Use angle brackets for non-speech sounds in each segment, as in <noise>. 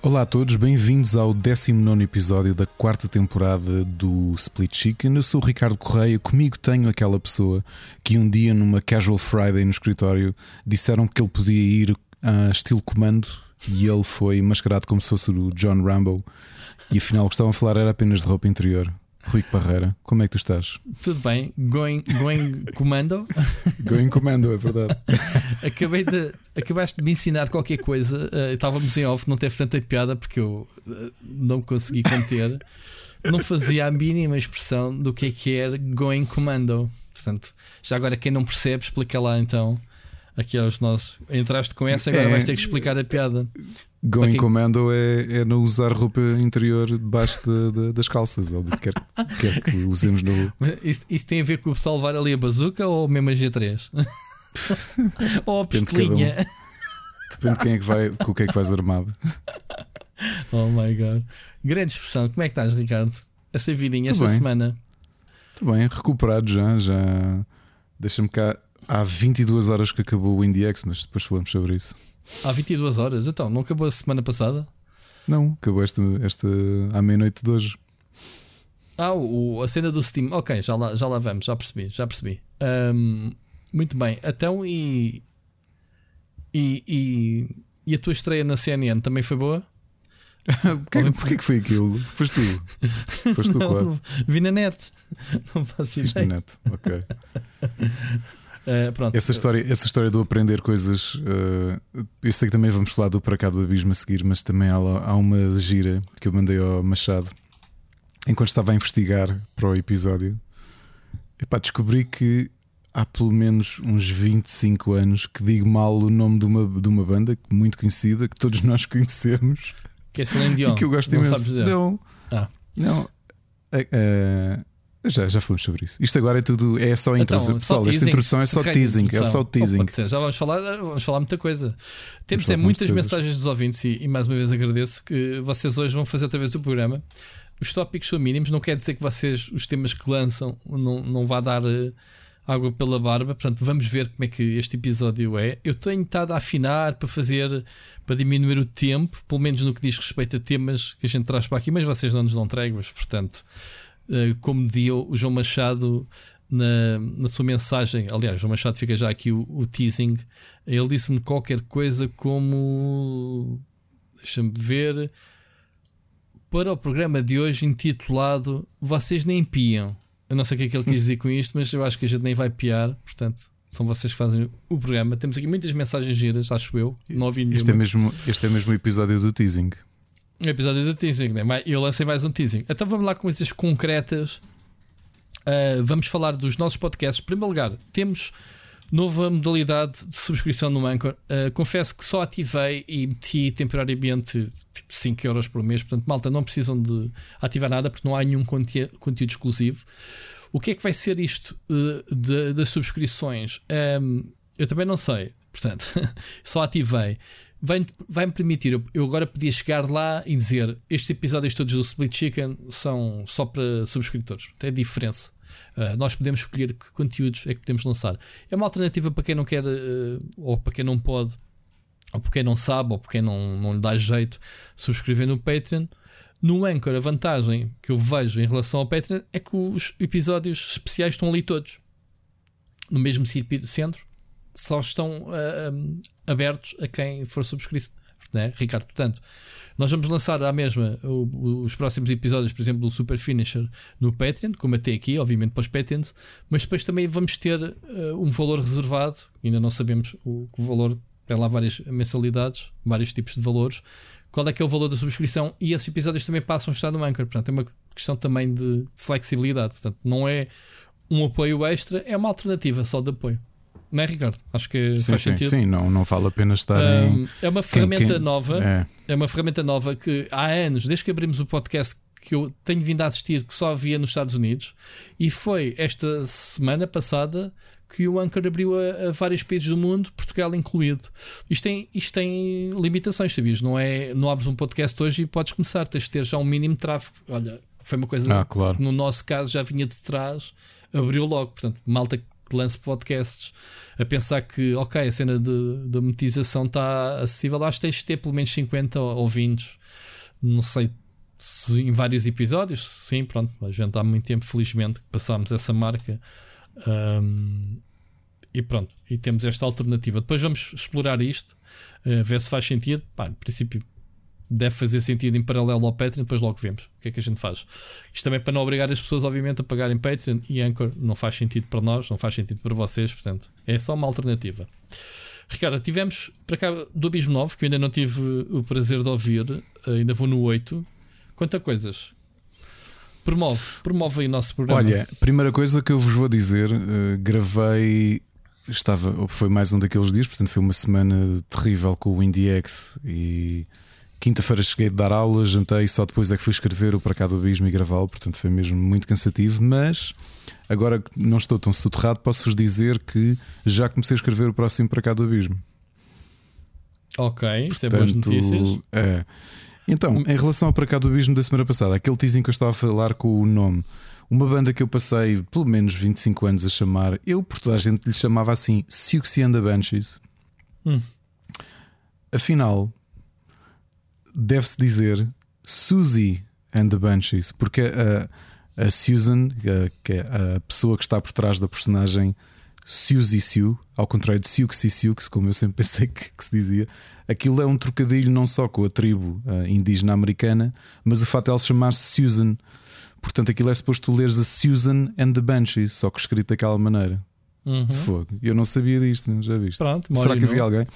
Olá a todos, bem-vindos ao 19 episódio da quarta temporada do Split Chicken. Eu sou o Ricardo Correia, comigo tenho aquela pessoa que um dia numa Casual Friday no escritório disseram que ele podia ir a estilo comando e ele foi mascarado como se fosse o John Rambo e afinal o que estavam a falar era apenas de roupa interior. Rui Parreira, como é que tu estás? Tudo bem, going, going <laughs> comando. going comando, é verdade. <laughs> Acabei de, acabaste de me ensinar qualquer coisa. Uh, estávamos em off, não teve tanta piada porque eu uh, não consegui conter. não fazia a mínima expressão do que é que era going commando. Portanto, já agora quem não percebe, explica lá então aqui aos nossos. Entraste com essa, agora é, vais ter que explicar a piada. Going commando é, é não usar roupa interior debaixo de, de, das calças ou do que quer, quer que usemos no. <laughs> Isso, isso, tem a ver com o pessoal levar ali a bazuca ou mesmo a G3? <laughs> ou a pistolinha? Depende de quem é que vai, com o que é que vais armado. <laughs> Oh my god. Grande expressão. Como é que estás, Ricardo? Essa vidinha, esta semana? Estou bem, recuperado já. já... Deixa-me cá. Há 22 horas que acabou o IndieX, mas depois falamos sobre isso. Há 22 horas? Então, não acabou a semana passada? Não, acabou esta, esta à meia-noite de hoje. Ah, o, a cena do Steam. Ok, já lá, já lá vamos, já percebi, já percebi. Um, muito bem, então e, e, e, e, a tua estreia na CNN também foi boa? <laughs> Porquê, porquê que foi aquilo? Foste tu? Foste tu, <laughs> claro. Vi na net. <laughs> Não faço ideia. na net, ok. Uh, pronto. Essa, história, essa história do aprender coisas, uh, eu sei que também vamos falar do Para Cá do Abismo a seguir, mas também há, há uma gira que eu mandei ao Machado enquanto estava a investigar para o episódio. Epá, descobri que há pelo menos uns 25 anos que digo mal o nome de uma, de uma banda muito conhecida que todos nós conhecemos. Que é Celine Dion. E que eu gosto não imenso. Não, ah. não. Uh, já, já falamos sobre isso. Isto agora é tudo, é só introdução. Então, Pessoal, esta introdução é só teasing. É só teasing. Oh, já vamos falar, vamos falar muita coisa. Temos é, muitas mensagens dos ouvintes e, e, mais uma vez agradeço que vocês hoje vão fazer outra vez o programa. Os tópicos são mínimos, não quer dizer que vocês, os temas que lançam, não, não vá dar uh, água pela barba. Portanto, vamos ver como é que este episódio é. Eu tenho estado a afinar para fazer, para diminuir o tempo, pelo menos no que diz respeito a temas que a gente traz para aqui, mas vocês não nos dão tréguas, portanto. Eh, como dizia o João Machado na, na sua mensagem, aliás, João Machado fica já aqui o, o teasing. Ele disse-me qualquer coisa como deixa-me ver para o programa de hoje intitulado Vocês nem piam. Eu não sei o que é que ele quis dizer com isto, mas eu acho que a gente nem vai piar, portanto, são vocês que fazem o programa. Temos aqui muitas mensagens giras, acho eu. Não ouvi nenhuma. Este é mesmo, este é mesmo o episódio do teasing. Um episódio do teasing, né? Eu lancei mais um teasing. Então vamos lá com coisas concretas. Uh, vamos falar dos nossos podcasts. Em primeiro lugar, temos nova modalidade de subscrição no Anchor. Uh, confesso que só ativei e meti temporariamente tipo 5 euros por mês. Portanto, malta, não precisam de ativar nada porque não há nenhum conteúdo, conteúdo exclusivo. O que é que vai ser isto uh, das subscrições? Um, eu também não sei. Portanto, <laughs> só ativei vai-me vai permitir, eu agora podia chegar lá e dizer estes episódios todos do Split Chicken são só para subscritores. Tem diferença. Uh, nós podemos escolher que conteúdos é que podemos lançar. É uma alternativa para quem não quer, uh, ou para quem não pode, ou para quem não sabe, ou para quem não, não lhe dá jeito subscrever no Patreon. No Anchor, a vantagem que eu vejo em relação ao Patreon é que os episódios especiais estão ali todos no mesmo centro, só estão uh, abertos a quem for subscrito, né? Ricardo. Portanto, nós vamos lançar à mesma os próximos episódios, por exemplo, do Super Finisher no Patreon, como até aqui, obviamente para os Patreons, mas depois também vamos ter uh, um valor reservado, ainda não sabemos o, o valor, tem lá várias mensalidades, vários tipos de valores. Qual é que é o valor da subscrição? E esses episódios também passam a estar no Anchor. Portanto, é uma questão também de flexibilidade. Portanto, não é um apoio extra, é uma alternativa só de apoio. Não é, Ricardo? Acho que sim, faz sim, sentido. Sim, não, não vale a pena estar um, em. É uma ferramenta quem, quem... nova. É. é. uma ferramenta nova que há anos, desde que abrimos o podcast, que eu tenho vindo a assistir, que só havia nos Estados Unidos, e foi esta semana passada que o Anchor abriu a, a, vários países do mundo, Portugal incluído. Isto tem, isto tem limitações, sabias? Não, é, não abres um podcast hoje e podes começar, tens de ter já um mínimo de tráfego. Olha, foi uma coisa ah, claro. que no nosso caso já vinha de trás, abriu logo. Portanto, malta que lance podcasts a pensar que, ok, a cena da monetização está acessível, acho que tens de ter pelo menos 50 ouvintes. Não sei se em vários episódios, sim, pronto, a gente há muito tempo, felizmente, que passámos essa marca. Um, e pronto, e temos esta alternativa. Depois vamos explorar isto, uh, ver se faz sentido. Pá, no princípio, deve fazer sentido em paralelo ao Patreon, depois logo vemos o que é que a gente faz. Isto também para não obrigar as pessoas, obviamente, a pagarem Patreon e Anchor não faz sentido para nós, não faz sentido para vocês, portanto, é só uma alternativa. Ricardo, tivemos para cá do Abismo 9, que eu ainda não tive o prazer de ouvir, ainda vou no 8. Quantas coisas? Promove, promove aí o nosso programa. Olha, primeira coisa que eu vos vou dizer, uh, gravei, estava, foi mais um daqueles dias, portanto foi uma semana terrível com o IndieX e Quinta-feira cheguei de dar aulas, jantei e só depois é que fui escrever o Para Cá do Abismo e gravá-lo, portanto foi mesmo muito cansativo. Mas agora que não estou tão soterrado, posso-vos dizer que já comecei a escrever o próximo Para Cá do Abismo. Ok, portanto, isso é boas notícias. É. Então, em relação ao Para Cá do Abismo da semana passada, aquele teasing que eu estava a falar com o nome, uma banda que eu passei pelo menos 25 anos a chamar, eu por toda a gente lhe chamava assim Siouxsie and the Banshees. Hum. Afinal, deve-se dizer Susie and the Banshees, porque a, a Susan, a, que é a pessoa que está por trás da personagem Suzy Sue, ao contrário de Siouxsie Sioux, como eu sempre pensei que, que, se dizia, aquilo é um trocadilho não só com a tribo uh, indígena americana, mas o fato de ela se chamar-se Susan. Portanto, aquilo é suposto tu leres a Susan and the Banshees, só que escrito daquela maneira. Uhum. Fogo. Eu não sabia disto, já viste? Pronto, Será que havia alguém?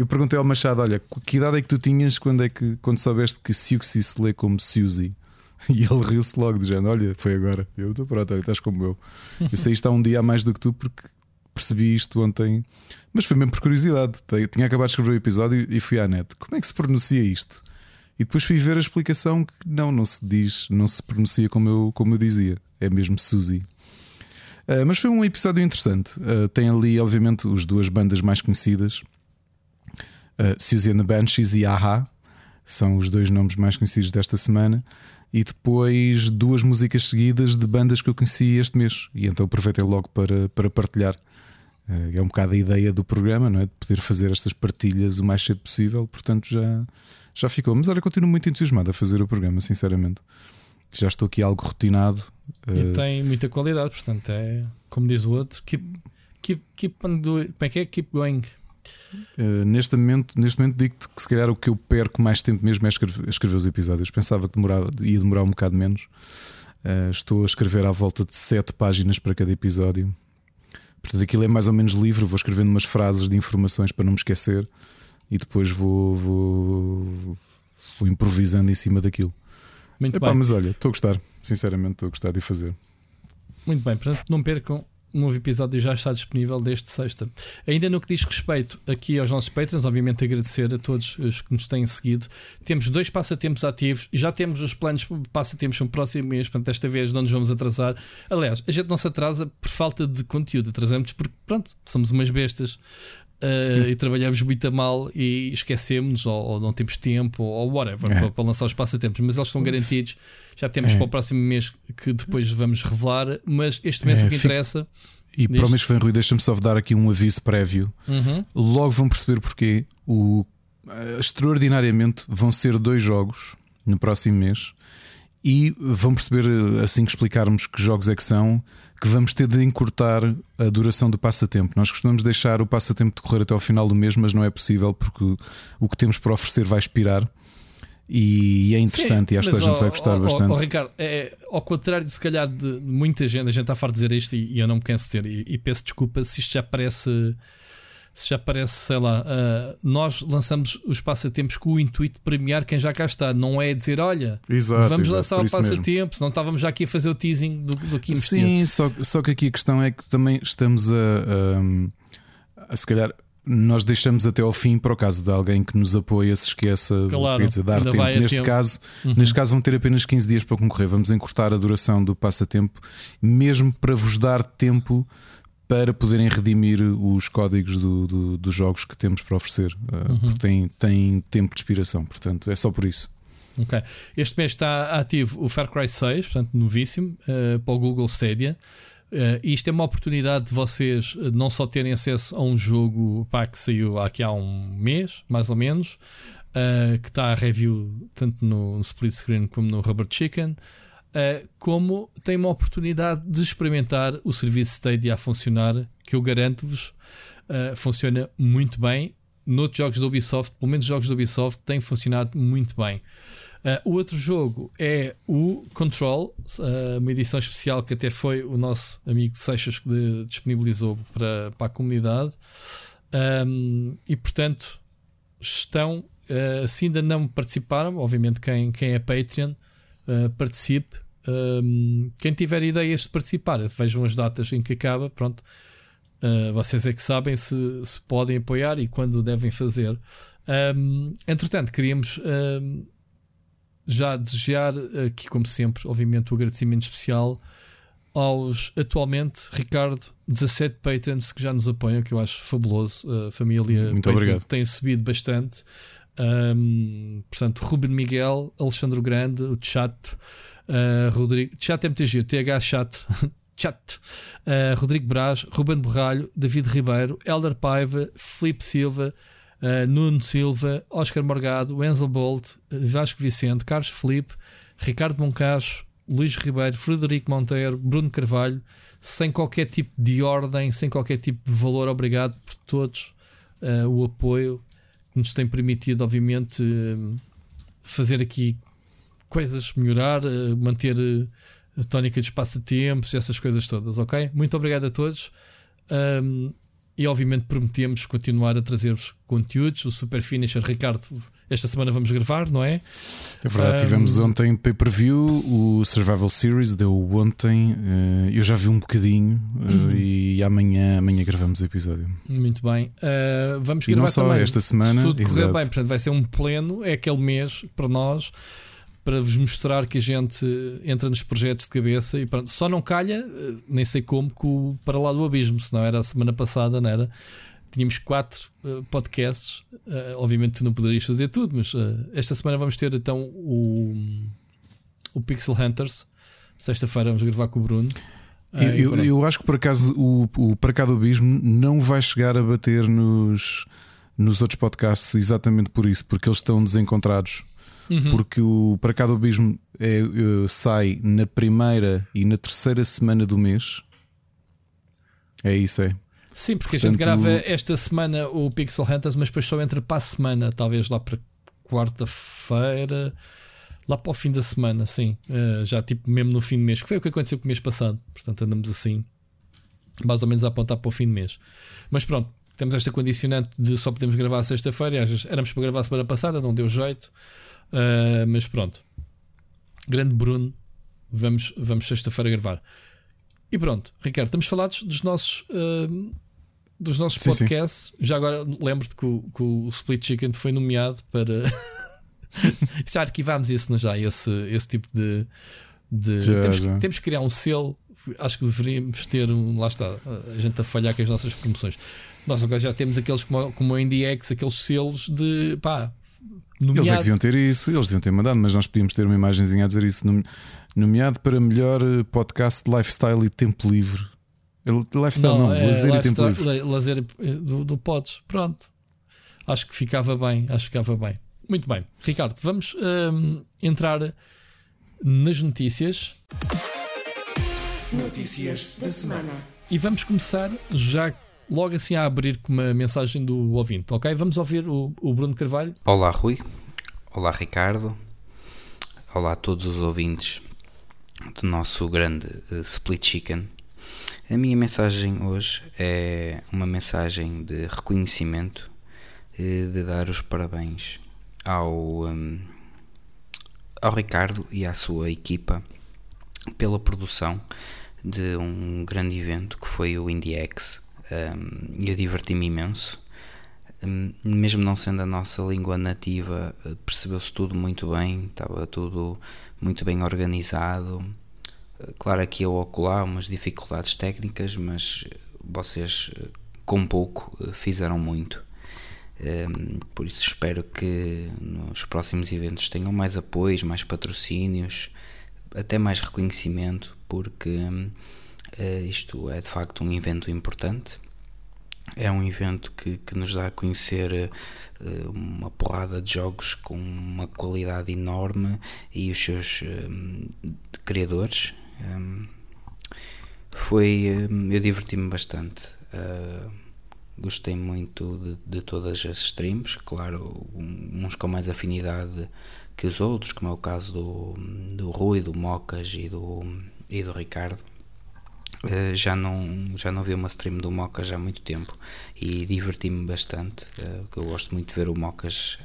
Eu perguntei ao Machado: olha, que idade é que tu tinhas quando, é que, quando soubeste que Siuxi se lê como Suzy? <laughs> E ele riu-se logo, dizendo: Olha, foi agora. Eu estou pronto, olha, estás como eu. Eu sei isto há um dia a mais do que tu, porque percebi isto ontem, mas foi mesmo por curiosidade. Tinha acabado de escrever o episódio e fui à net. Como é que se pronuncia isto? E depois fui ver a explicação que não, não se diz, não se pronuncia como eu, como eu dizia. É mesmo Suzy. Uh, mas foi um episódio interessante. Uh, tem ali, obviamente, as duas bandas mais conhecidas uh, and the Banshees e Aha são os dois nomes mais conhecidos desta semana. E depois duas músicas seguidas de bandas que eu conheci este mês. E então aproveitei logo para, para partilhar. Uh, é um bocado a ideia do programa, não é? De poder fazer estas partilhas o mais cedo possível. Portanto, já, já ficou. Mas olha, continuo muito entusiasmado a fazer o programa, sinceramente. Já estou aqui algo rotinado. E uh... tem muita qualidade, portanto, é como diz o outro: keep, keep, keep on doing. Como é que é? Keep going. Uh, neste momento, neste momento digo-te que se calhar o que eu perco mais tempo mesmo é escrever, escrever os episódios. Pensava que demorava, ia demorar um bocado menos. Uh, estou a escrever à volta de 7 páginas para cada episódio. Portanto, aquilo é mais ou menos livre. Vou escrevendo umas frases de informações para não me esquecer e depois vou, vou, vou improvisando em cima daquilo. Muito Epá, bem. Mas olha, estou a gostar, sinceramente, estou a gostar de fazer. Muito bem, portanto, não percam um novo episódio já está disponível desde sexta. Ainda no que diz respeito aqui aos nossos patrons, obviamente agradecer a todos os que nos têm seguido. Temos dois passatempos ativos já temos os planos de passatempos no próximo mês, portanto, desta vez não nos vamos atrasar. Aliás, a gente não se atrasa por falta de conteúdo, atrasamos porque, pronto, somos umas bestas. Uh, e trabalhamos muito a mal e esquecemos ou, ou não temos tempo ou whatever é. para, para, lançar os passatempos, mas eles estão garantidos. Já temos é. para o próximo mês que depois vamos revelar, mas este mês é, o que interessa. E para o mês que vem, Rui, deixa-me só dar aqui um aviso prévio. Uhum. Logo vão perceber porque o, uh, extraordinariamente vão ser dois jogos no próximo mês e vão perceber eh, assim que explicarmos que jogos é que são que vamos ter de encurtar a duração do passatempo. Nós costumamos deixar o passatempo decorrer até ao final do mês, mas não é possível porque o que temos para oferecer vai expirar. E é interessante Sim, e acho que a gente vai gostar bastante. Ricardo, é, ao contrário de se calhar de muita gente, a gente está a de dizer isto e, e eu não me canso de dizer, e, e peço desculpa se isto já parece se já parece, sei lá, uh, nós lançamos os passatempos com o intuito de premiar quem já cá está, não é dizer, olha, exato, vamos exato, lançar o passatempo, senão estávamos já aqui a fazer o teasing do, do que Sim, só, só que aqui a questão é que também estamos a, a, a, se calhar. Nós deixamos até ao fim para o caso de alguém que nos apoia se esqueça claro, de dar tempo. Neste tempo. caso, uhum. neste caso vão ter apenas 15 dias para concorrer. Vamos encurtar a duração do passatempo, mesmo para vos dar tempo para poderem redimir os códigos do, do, dos jogos que temos para oferecer, uh, uhum. porque tem, tem tempo de expiração, portanto é só por isso. Ok. Este mês está ativo o Far Cry 6, portanto, novíssimo, uh, para o Google Stadia. Uh, isto é uma oportunidade de vocês não só terem acesso a um jogo pá, que saiu aqui há um mês, mais ou menos, uh, que está a review tanto no split screen como no Rubber Chicken, uh, como tem uma oportunidade de experimentar o serviço Stadia a funcionar, que eu garanto-vos funciona muito bem. Noutros jogos da Ubisoft, pelo menos jogos da Ubisoft, tem funcionado muito bem. Uh, o outro jogo é o Control, uh, uma edição especial que até foi o nosso amigo Seixas que disponibilizou para, para a comunidade. Um, e portanto, estão, uh, se ainda não participaram, obviamente quem, quem é Patreon, participe. Um, quem tiver ideias de participar, vejam as datas em que acaba. Pronto, vocês é que sabem se, se podem apoiar e quando devem fazer. Um, entretanto, queríamos já desejar aqui, como sempre, obviamente, o agradecimento especial aos atualmente, Ricardo, 17 patrons que já nos apoiam, que eu acho fabuloso. A família Muito obrigado. tem subido bastante. Um, portanto, Ruben Miguel, Alexandre Grande, o Chat, <laughs> uh, Rodrigo, Chat MTG, TH Chat, Chat, uh, Rodrigo Braz, Ruben Borralho, David Ribeiro, Elder Paiva, Felipe Silva, uh, Nuno Silva, Oscar Morgado, Enzo Bolt, Vasco Vicente, Carlos Felipe, Ricardo Moncacho, Luís Ribeiro, Frederico Monteiro, Bruno Carvalho, sem qualquer tipo de ordem, sem qualquer tipo de valor. Obrigado por todos uh, o apoio que nos tem permitido, obviamente, uh, fazer aqui coisas, melhorar, uh, manter a tónica de passatempos, essas coisas todas, ok? Muito obrigado a todos. Um, e obviamente prometemos continuar a trazer-vos conteúdos. O Super Finisher, Ricardo, esta semana vamos gravar, não é? É verdade, um... tivemos ontem pay-per-view, o Survival Series deu ontem, uh, eu já vi um bocadinho uh, e amanhã, amanhã gravamos o episódio. Muito bem. Uh, vamos e gravar não só também, esta semana. Se tudo correr bem, portanto vai ser um pleno, é aquele mês para nós para vos mostrar que a gente entra nos projetos de cabeça e pronto. Só não calha, eh, nem sei como, que o Para Lá do Abismo, senão era a semana passada, não era? Tínhamos quatro uh, podcasts, uh, obviamente tu não poderias fazer tudo, mas uh, esta semana vamos ter então o, o Pixel Hunters. Sexta-feira vamos gravar com o Bruno. Eu, eu, eu, acho que por acaso o, o Para Cá do Abismo não vai chegar a bater nos, nos outros podcasts exatamente por isso, porque eles estão desencontrados uhum. porque o Para Cá do Abismo é, sai na primeira e na terceira semana do mês. É isso, é. Sim, porque Portanto, a gente grava esta semana o Pixel Hunters, mas depois só entra para a semana, talvez lá para quarta-feira, lá para o fim da semana, sim. Uh, já tipo mesmo no fim do mês, que foi o que aconteceu com o mês passado. Portanto, andamos assim, mais ou menos a apontar para o fim do mês. Mas pronto, temos esta condicionante de só podemos gravar sexta-feira. Éramos para gravar semana passada, não deu jeito. Uh, mas pronto. Grande Bruno, vamos, vamos sexta-feira gravar. E pronto, Ricardo, estamos falados dos nossos, uh, dos nossos sim, podcasts. Sim. Já agora lembro-te que, o, que o Split Chicken foi nomeado para. <laughs> já arquivámos isso, já? Esse, esse tipo de. de... Já, temos, já. temos que criar um selo. Acho que deveríamos ter um. Lá está, a gente a falhar com as nossas promoções. Nós agora já temos aqueles como, como a IndieX, aqueles selos de pá, Nomeado. Eles é que deviam ter isso, eles deviam ter mandado, mas nós podíamos ter uma imagenzinha a dizer isso. Nomeado para melhor eh, podcast de lifestyle e tempo livre. Lifestyle não, não é, lazer e tempo livre. Lazer eh, do, do Pods, pronto. Acho que ficava bem, acho que ficava bem. Muito bem, Ricardo, vamos um, entrar nas notícias. Notícias da semana. E vamos começar já logo assim a abrir com uma mensagem do ouvinte, ok? Vamos ouvir o, o Bruno Carvalho. Olá, Rui. Olá, Ricardo. Olá a todos os ouvintes do nosso grande uh, Split Chicken. A minha mensagem hoje é uma mensagem de reconhecimento e de dar os parabéns ao, um, ao Ricardo e à sua equipa pela produção de um grande evento que foi o IndieX um, eu diverti-me imenso. Um, mesmo não sendo a nossa língua nativa, eh, percebeu-se tudo muito bem, estava tudo muito bem organizado. Eh, claro, aqui ou acolá umas dificuldades técnicas, mas vocês eh, com pouco fizeram muito. Um, por isso espero que nos próximos eventos tenham mais apoios, mais patrocínios, até mais reconhecimento, porque isto é de facto um evento importante. É um evento que, que nos dá a conhecer uma porrada de jogos com uma qualidade enorme e os seus um, criadores. Um, foi. Eu diverti-me bastante. Uh, gostei muito de, de, todas as streams, claro, uns com mais afinidade que os outros, como é o caso do, do Rui, do Mocas e do, e do Ricardo. Uh, já não já não vi uma stream do Mocas há muito tempo e diverti-me bastante porque eu gosto muito de ver o Mocas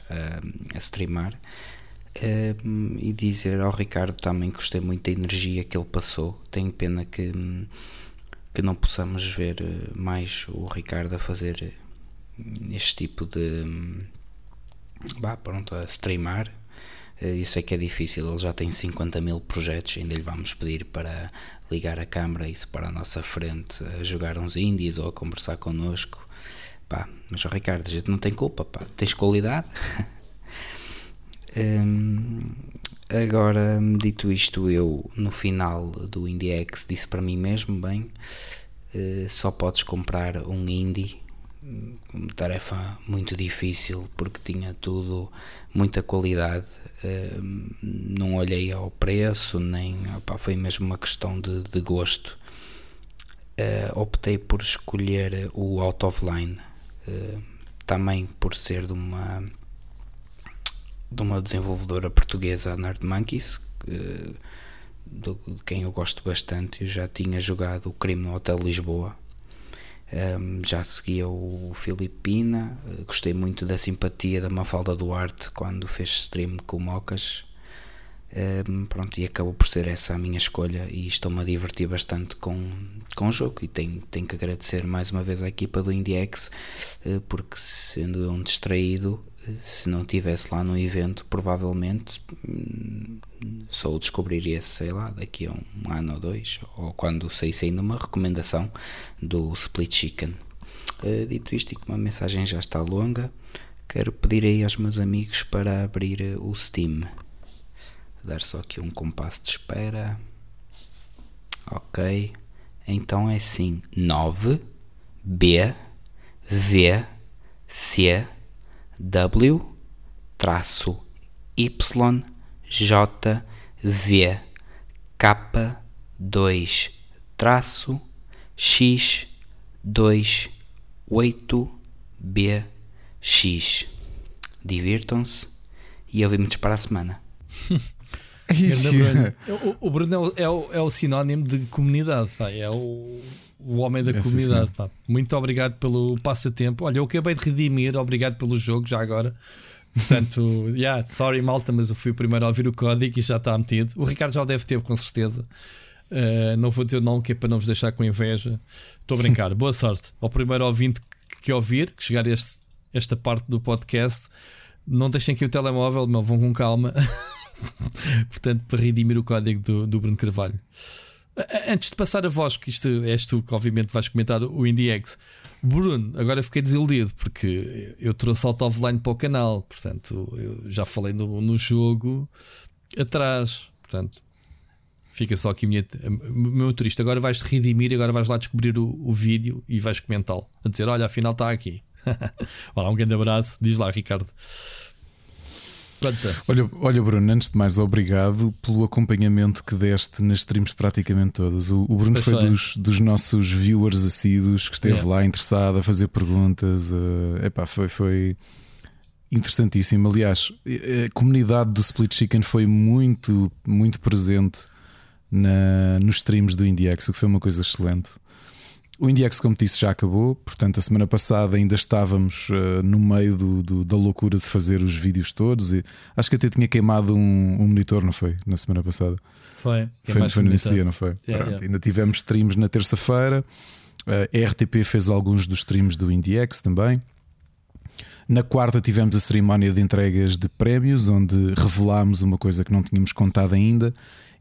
a streamar e dizer ao Ricardo também que gostei muito da energia que ele passou tenho pena que que não possamos ver mais o Ricardo a fazer este tipo de bah, pronto, a streamar eu sei que é difícil, ele já tem 50 mil projetos, ainda lhe vamos pedir para ligar a câmara e se para a nossa frente a jogar uns indies ou a conversar connosco. Pá, mas o Ricardo, a gente não tem culpa, pá, tens qualidade. <laughs> hum, agora, dito isto, eu no final do IndieX disse para mim mesmo: bem, uh, só podes comprar um indie. Tarefa muito difícil porque tinha tudo muita qualidade. Não olhei ao preço nem opa, foi mesmo uma questão de, de gosto. Uh, optei por escolher o Out of Line uh, também por ser de uma de uma desenvolvedora portuguesa a Nerd Monkeys uh, de quem eu gosto bastante eu já tinha jogado o Crime no Hotel Lisboa um, já seguia o Filipina, gostei muito da simpatia da Mafalda Duarte quando fez stream com o Mocas. Um, pronto, e acabou por ser essa a minha escolha e estou-me a divertir bastante com, com o jogo e tenho, tenho que agradecer mais uma vez à equipa do IndieX uh, porque sendo eu um distraído se não tivesse lá no evento, provavelmente hum, só o descobriria, sei lá, daqui a um ano ou dois, ou quando saísse ainda uma recomendação do Split Chicken. Uh, dito isto, e que uma mensagem já está longa, quero pedir aí aos meus amigos para abrir o Steam. Dar só aqui um compasso de espera. Ok. Então é assim: 9 B V C W traço Y J V K 2 traço X 2 8 B X. Divirtam-se e ouvimos para a semana. <laughs> Isso. o, o Bruno é o, é o, sinónimo de comunidade, pá. é o, o homem da comunidade. Pá. Muito obrigado pelo passatempo. Olha, eu acabei de redimir, obrigado pelo jogo já agora. Portanto, <laughs> yeah, sorry malta, mas eu fui o primeiro a ouvir o código e já está metido. O Ricardo já o deve ter, com certeza. Uh, não vou dizer não, que é para não vos deixar com inveja. Estou a brincar. <laughs> Boa sorte ao primeiro ouvinte que, ouvir, que chegar a este, esta parte do podcast. Não deixem aqui o telemóvel, não, vão com calma. <laughs> Portanto, para redimir o código do, do Bruno Carvalho. Antes de passar a voz, que isto és tu que obviamente vais comentar o IndieX, Bruno, agora fiquei desiludido porque eu trouxe Out of Line para o canal, portanto, eu já falei no, no jogo atrás, portanto, fica só aqui minha, meu turista. Agora vais-te redimir, agora vais lá descobrir o, o vídeo e vais comentá-lo, a dizer: Olha, afinal está aqui. <laughs> Olá, um grande abraço, diz lá, Ricardo. Olha, olha, Bruno, antes de mais, obrigado pelo acompanhamento que deste nas streams praticamente todas. O, o Bruno foi, dos, dos, nossos viewers assíduos que esteve lá interessado a fazer perguntas. Uh, epá, foi, foi interessantíssimo. Aliás, a comunidade do Split Chicken foi muito, muito presente na, nos streams do IndieX, o que foi uma coisa excelente. O IndieX, como disse, já acabou. Portanto, a semana passada ainda estávamos uh, no meio do, do, da loucura de fazer os vídeos todos. E acho que até tinha queimado um, um monitor, não foi? Na semana passada. Foi. Foi, foi nesse dia, não foi? Yeah, yeah. Ainda tivemos streams na terça-feira. Uh, a RTP fez alguns dos streams do IndieX também. Na quarta tivemos a cerimónia de entregas de prémios, onde revelámos uma coisa que não tínhamos contado ainda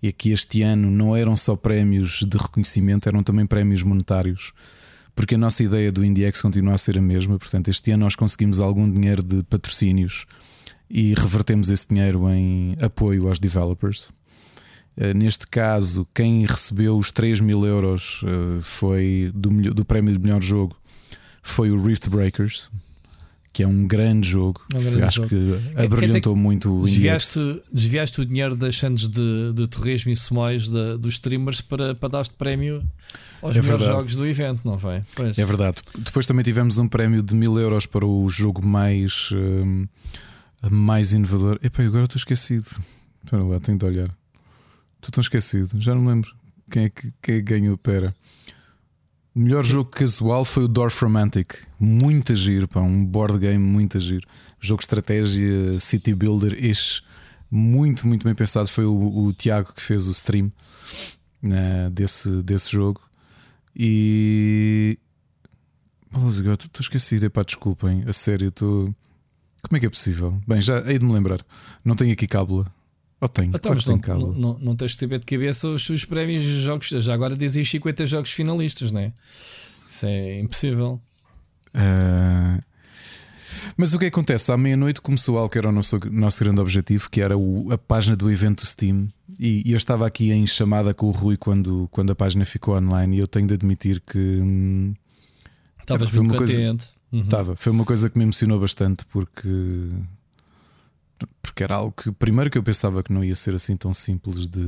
e que este ano não eram só prémios de reconhecimento, eram também prémios monetários. Porque a nossa ideia do IndieX continua a ser a mesma. Portanto, este ano nós conseguimos algum dinheiro de patrocínios e revertemos esse dinheiro em apoio aos developers. neste caso, quem recebeu os 3 mil euros foi do, do prémio de melhor jogo foi o Rift Breakers, que é um grande jogo. É um grande Acho jogo. que abrilhantou muito o desviaste, desviaste o dinheiro das chances de, de torresmo e sumóis dos streamers para, para dar-te prémio aos é melhores verdade. jogos do evento, não foi? Pois. É verdade. Depois também tivemos um prémio de mil euros para o jogo mais, um, mais inovador. Epá, agora estou esquecido. Espera lá, tenho de olhar. Estou tão esquecido, já não me lembro quem é que, quem é que ganhou. Pera. O melhor jogo casual foi o Dorf Romantic. Muito giro, pá, um board game muito giro. Jogo de estratégia, city builder, ish. Muito, muito bem pensado. Foi o, o Tiago que fez o stream né, desse, desse jogo. E. Estou esquecido, pá, desculpem. A sério, estou. Como é que é possível? Bem, já hei de me lembrar. Não tenho aqui cábula. Ou tenho? Então, claro não, não, não, não, tens de saber de cabeça os, os prémios de jogos. Já agora dizem 50 jogos finalistas, não é? Isso é impossível. Uh... Mas o que acontece? À meia-noite começou algo que era o nosso, nosso grande objetivo, que era o, a página do evento Steam. E, e, eu estava aqui em chamada com o Rui quando, quando a página ficou online. E eu tenho de admitir que. Hum, Estavas foi uma coisa, uhum. Estava, foi uma coisa que me emocionou bastante porque porque era algo que, primeiro, que eu pensava que não ia ser assim tão simples de,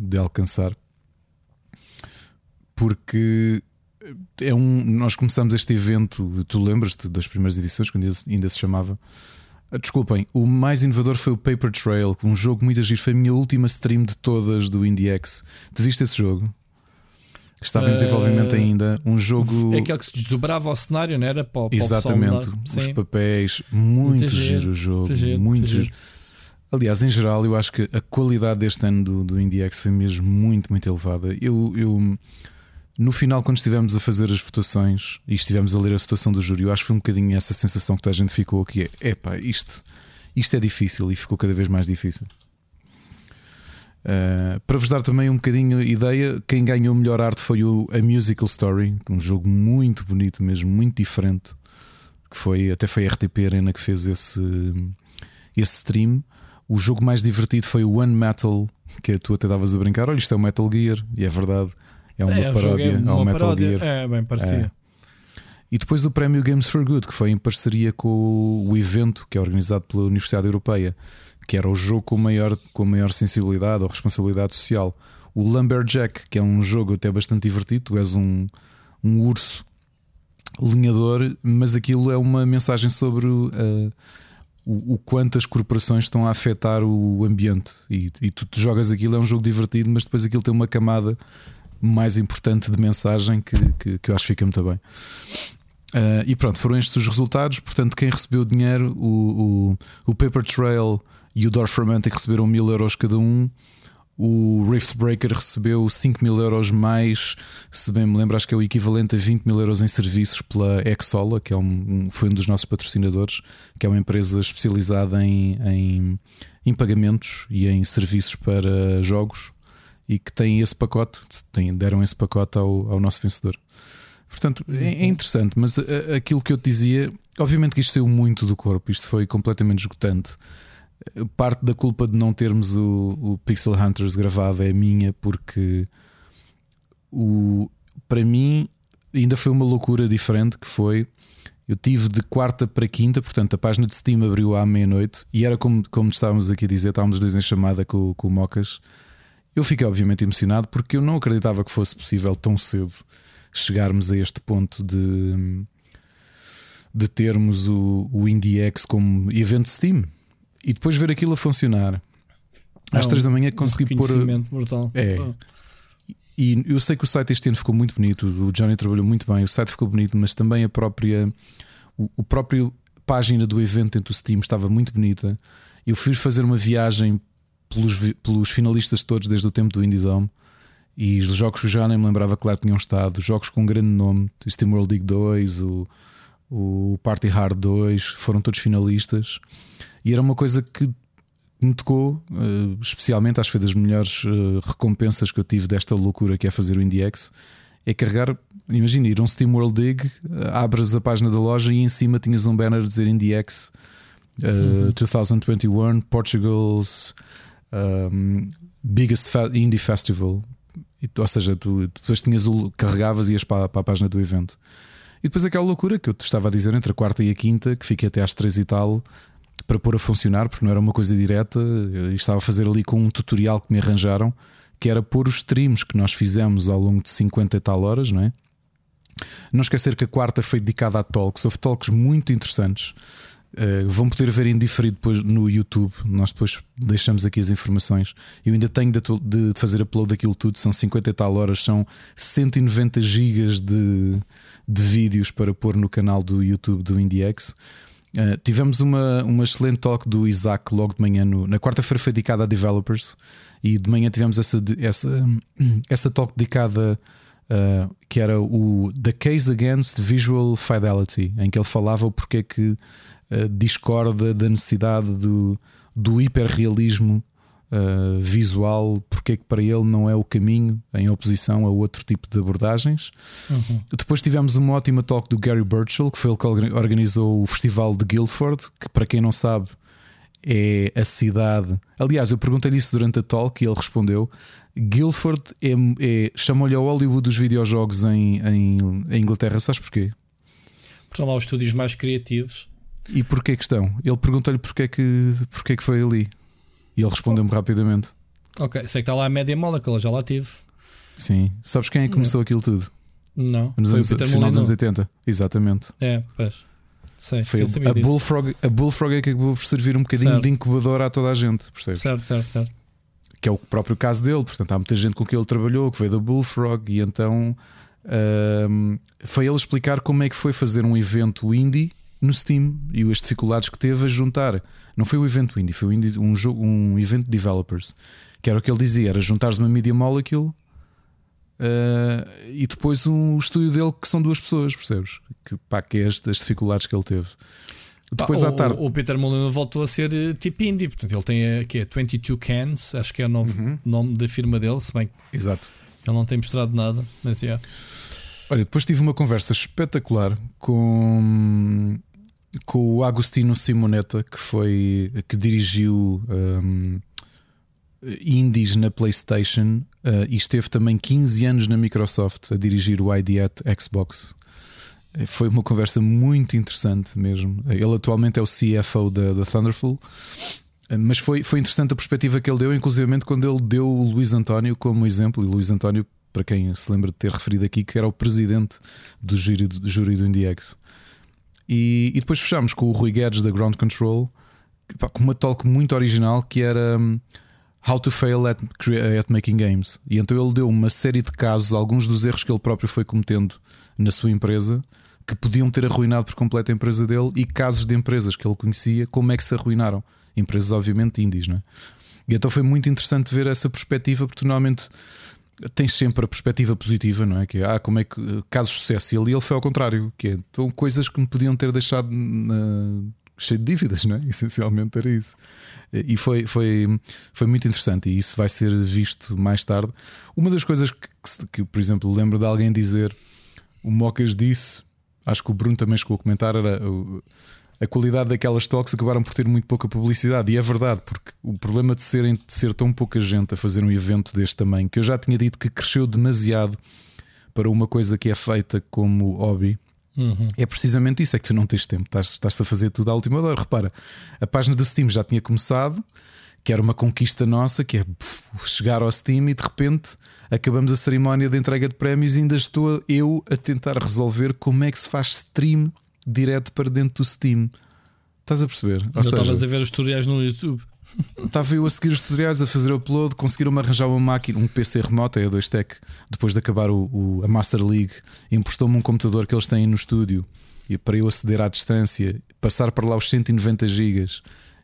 de alcançar, porque é um. Nós começamos este evento, tu lembras-te das primeiras edições, quando ainda se chamava. Ah, desculpem, o mais inovador foi o Paper Trail, um jogo muito agir. Foi a minha última stream de todas do IndieX. Tu viste esse jogo? Estava em desenvolvimento uh, ainda. Um jogo. É aquele que se desdobrava ao cenário, não era? Para, para Exatamente. Os papéis. Muito, muito giro o jogo. Muito giro. Muito giro. giro. Aliás, em geral, eu acho que a qualidade deste ano do, do IndieX foi mesmo muito, muito elevada. Eu, eu, no final, quando estivemos a fazer as votações e estivemos a ler a votação do júri, eu acho que foi um bocadinho essa sensação que toda a gente ficou que é: epá, isto, isto é difícil e ficou cada vez mais difícil. Uh, para vos dar também um bocadinho ideia, quem ganhou melhor arte foi o A Musical Story, um jogo muito bonito mesmo, muito diferente. Que foi, até foi a RTP Arena que fez esse, esse stream. O jogo mais divertido foi o One Metal, que tu até estavas a brincar. Olha, isto é o Metal Gear, e é verdade. É uma é, paródia é ao Metal paródia. Gear. É, bem parecia. É. E depois o prémio Games for Good, que foi em parceria com o evento que é organizado pela Universidade Europeia, que era o jogo com maior, com maior sensibilidade ou responsabilidade social. O Lumberjack, que é um jogo até bastante divertido, tu és um, um urso linhador, mas aquilo é uma mensagem sobre uh, o, o quanto as corporações estão a afetar o ambiente. E, e tu, tu, jogas aquilo, é um jogo divertido, mas depois aquilo tem uma camada mais importante de mensagem que, que, que eu acho que fica muito bem. Uh, e pronto, foram estes os resultados. Portanto, quem recebeu dinheiro, o, o, o Paper Trail e o Dorf Romantic receberam mil euros cada um. O Rift Breaker recebeu 5 mil euros mais, se bem me lembro, acho que é o equivalente a 20 mil euros em serviços pela Exola, que é um, foi um dos nossos patrocinadores, que é uma empresa especializada em, em, em pagamentos e em serviços para jogos e que tem esse pacote, tem, deram esse pacote ao, ao nosso vencedor. Portanto, é, é interessante, mas aquilo que eu te dizia, obviamente que isto saiu muito do corpo, isto foi completamente esgotante parte da culpa de não termos o, o Pixel Hunters gravado é minha, porque o, para mim ainda foi uma loucura diferente que foi. Eu tive de quarta para quinta, portanto a página de Steam abriu à meia-noite e era como, como estávamos aqui a dizer, estávamos dois em chamada com, com o Mocas. Eu fiquei obviamente emocionado porque eu não acreditava que fosse possível tão cedo chegarmos a este ponto de, de termos o, o IndieX como evento Steam e depois ver aquilo a funcionar. Às 3 da manhã consegui um pôr. Mortal. É. Oh. E eu sei que o site este ano ficou muito bonito. O Johnny trabalhou muito bem. O site ficou bonito, mas também a própria. O, o próprio página do evento dentro do Steam estava muito bonita. Eu fui fazer uma viagem pelos, pelos finalistas todos desde o tempo do Indie Dome. E os jogos que eu já nem me lembrava que lá tinham estado, jogos com um grande nome, o Steam World League 2, o, o Party Hard 2, foram todos finalistas. E era uma coisa que me tocou, eh, especialmente, acho que foi das melhores eh, recompensas que eu tive desta loucura que é fazer o IndieX. É carregar, imagina, ir a um Steam World Dig, eh, abres a página da loja e em cima tinhas um banner a dizer IndieX uh, uhum. 2021, Portugal's um, Biggest Indie Festival. ou seja, tu depois tinhas o, carregavas e ias para, para a página do evento. E depois aquela loucura que eu te estava a dizer entre a quarta e a quinta, que fiquei até às três e tal para pôr a funcionar, porque não era uma coisa direta. Estava a fazer ali com um tutorial que me arranjaram, que era pôr os streams que nós fizemos ao longo de 50 e tal horas, não é? Não esquecer que a quarta foi dedicada a talks, houve talks muito interessantes. Uh, vão poder ver em diferido depois no YouTube. Nós depois deixamos aqui as informações. Eu ainda tenho de, de, fazer upload daquilo tudo. São 50 e tal horas, são 190 gigas de, de vídeos para pôr no canal do YouTube do IndieX. Uh, tivemos uma, uma excelente talk do Isaac logo de manhã. No, na quarta-feira foi dedicada a developers e de manhã tivemos essa, essa, <clears throat> essa talk dedicada uh, que era o The Case Against Visual Fidelity, em que ele falava o porquê que uh, discorda da necessidade do, do hiperrealismo uh, visual, porque é que para ele não é o caminho em oposição a outro tipo de abordagens. Uhum. Depois tivemos uma ótima talk do Gary Burchell, que foi ele que organizou o Festival de Guildford, que para quem não sabe é a cidade. Aliás, eu perguntei-lhe isso durante a talk e ele respondeu: Guildford é, é, chamou-lhe ao Hollywood dos videojogos em, em, em Inglaterra. Sabes porquê? Porque são lá os estúdios mais criativos. E porquê que estão? Ele perguntou-lhe porquê que, porquê que foi ali. E ele respondeu-me rapidamente. Ok, sei que está lá a Media Molecule, já lá tive. Sim. Sabes quem é que começou aquilo tudo? Não. Nos anos, final dos anos 80. Exatamente. É, pois. Sei, Foi a, Bullfrog, a Bullfrog é que acabou por servir um bocadinho certo. de incubador a toda a gente, percebes? Certo, certo, certo. Que é o próprio caso dele, portanto, há muita gente com quem ele trabalhou que veio da Bullfrog e então um, foi ele explicar como é que foi fazer um evento indie no Steam e as dificuldades que teve a juntar. Não foi um evento indie, foi um, indie, um, jogo, um evento de developers. Que era o que ele dizia: era juntares uma Media Molecule Uh, e depois um estúdio dele que são duas pessoas, percebes? Que, pá, que é estas dificuldades que ele teve. Depois à tarde. O, o Peter Molyneux voltou a ser uh, tipo indie, portanto ele tem a, que é 22 Cans, acho que é o nome, uhum. nome da firma dele, se bem Exato. ele não tem mostrado nada, mas é. Yeah. Olha, depois tive uma conversa espetacular com, com o Agostino Simonetta, que foi que dirigiu um, indies na PlayStation uh, e esteve também 15 anos na Microsoft a dirigir o ID at Xbox. Eh, foi uma conversa muito interessante mesmo. Ele atualmente é o CFO da, da Thunderful, eh, mas foi, foi interessante a perspectiva que ele deu, inclusive quando ele deu o Luís António como exemplo. E Luís António, para quem se lembra de ter referido aqui, que era o presidente do júri do, júri do IndieX. E, e depois fechámos com o Rui Guedes da Ground Control, com uma talk muito original que era. Hum, How to Fail at, at Making Games. E então ele deu uma série de casos, alguns dos erros que ele próprio foi cometendo na sua empresa, que podiam ter arruinado por completo a empresa dele, e casos de empresas que ele conhecia, como é que se arruinaram. Empresas, obviamente, indies, não é? E então foi muito interessante ver essa perspectiva, porque normalmente tens sempre a perspectiva positiva, não é? Que é, ah, como é que casos de sucesso. E ali ele foi ao contrário, que é, então, coisas que me podiam ter deixado na, cheio de dívidas, não é? <laughs> Essencialmente era isso. E foi, foi, foi muito interessante, e isso vai ser visto mais tarde. Uma das coisas que, que por exemplo, lembro de alguém dizer: o Mocas disse, acho que o Bruno também chegou a comentar, era a qualidade daquelas talks acabaram por ter muito pouca publicidade. E é verdade, porque o problema de, serem, de ser tão pouca gente a fazer um evento deste tamanho, que eu já tinha dito que cresceu demasiado para uma coisa que é feita como hobby Uhum. É precisamente isso, é que tu não tens tempo, estás, estás a fazer tudo à última hora. Repara, a página do Steam já tinha começado, que era uma conquista nossa, que é chegar ao Steam e de repente acabamos a cerimónia de entrega de prémios e ainda estou eu a tentar resolver como é que se faz stream direto para dentro do Steam. Estás a perceber? Ou estavas a ver os tutoriais no YouTube. <laughs> Estava eu a seguir os tutoriais, a fazer o upload, conseguiram-me arranjar uma máquina, um PC remoto, é a 2Tech, depois de acabar o, o a Master League, emprestou-me um computador que eles têm no estúdio e para eu aceder à distância, passar para lá os 190 GB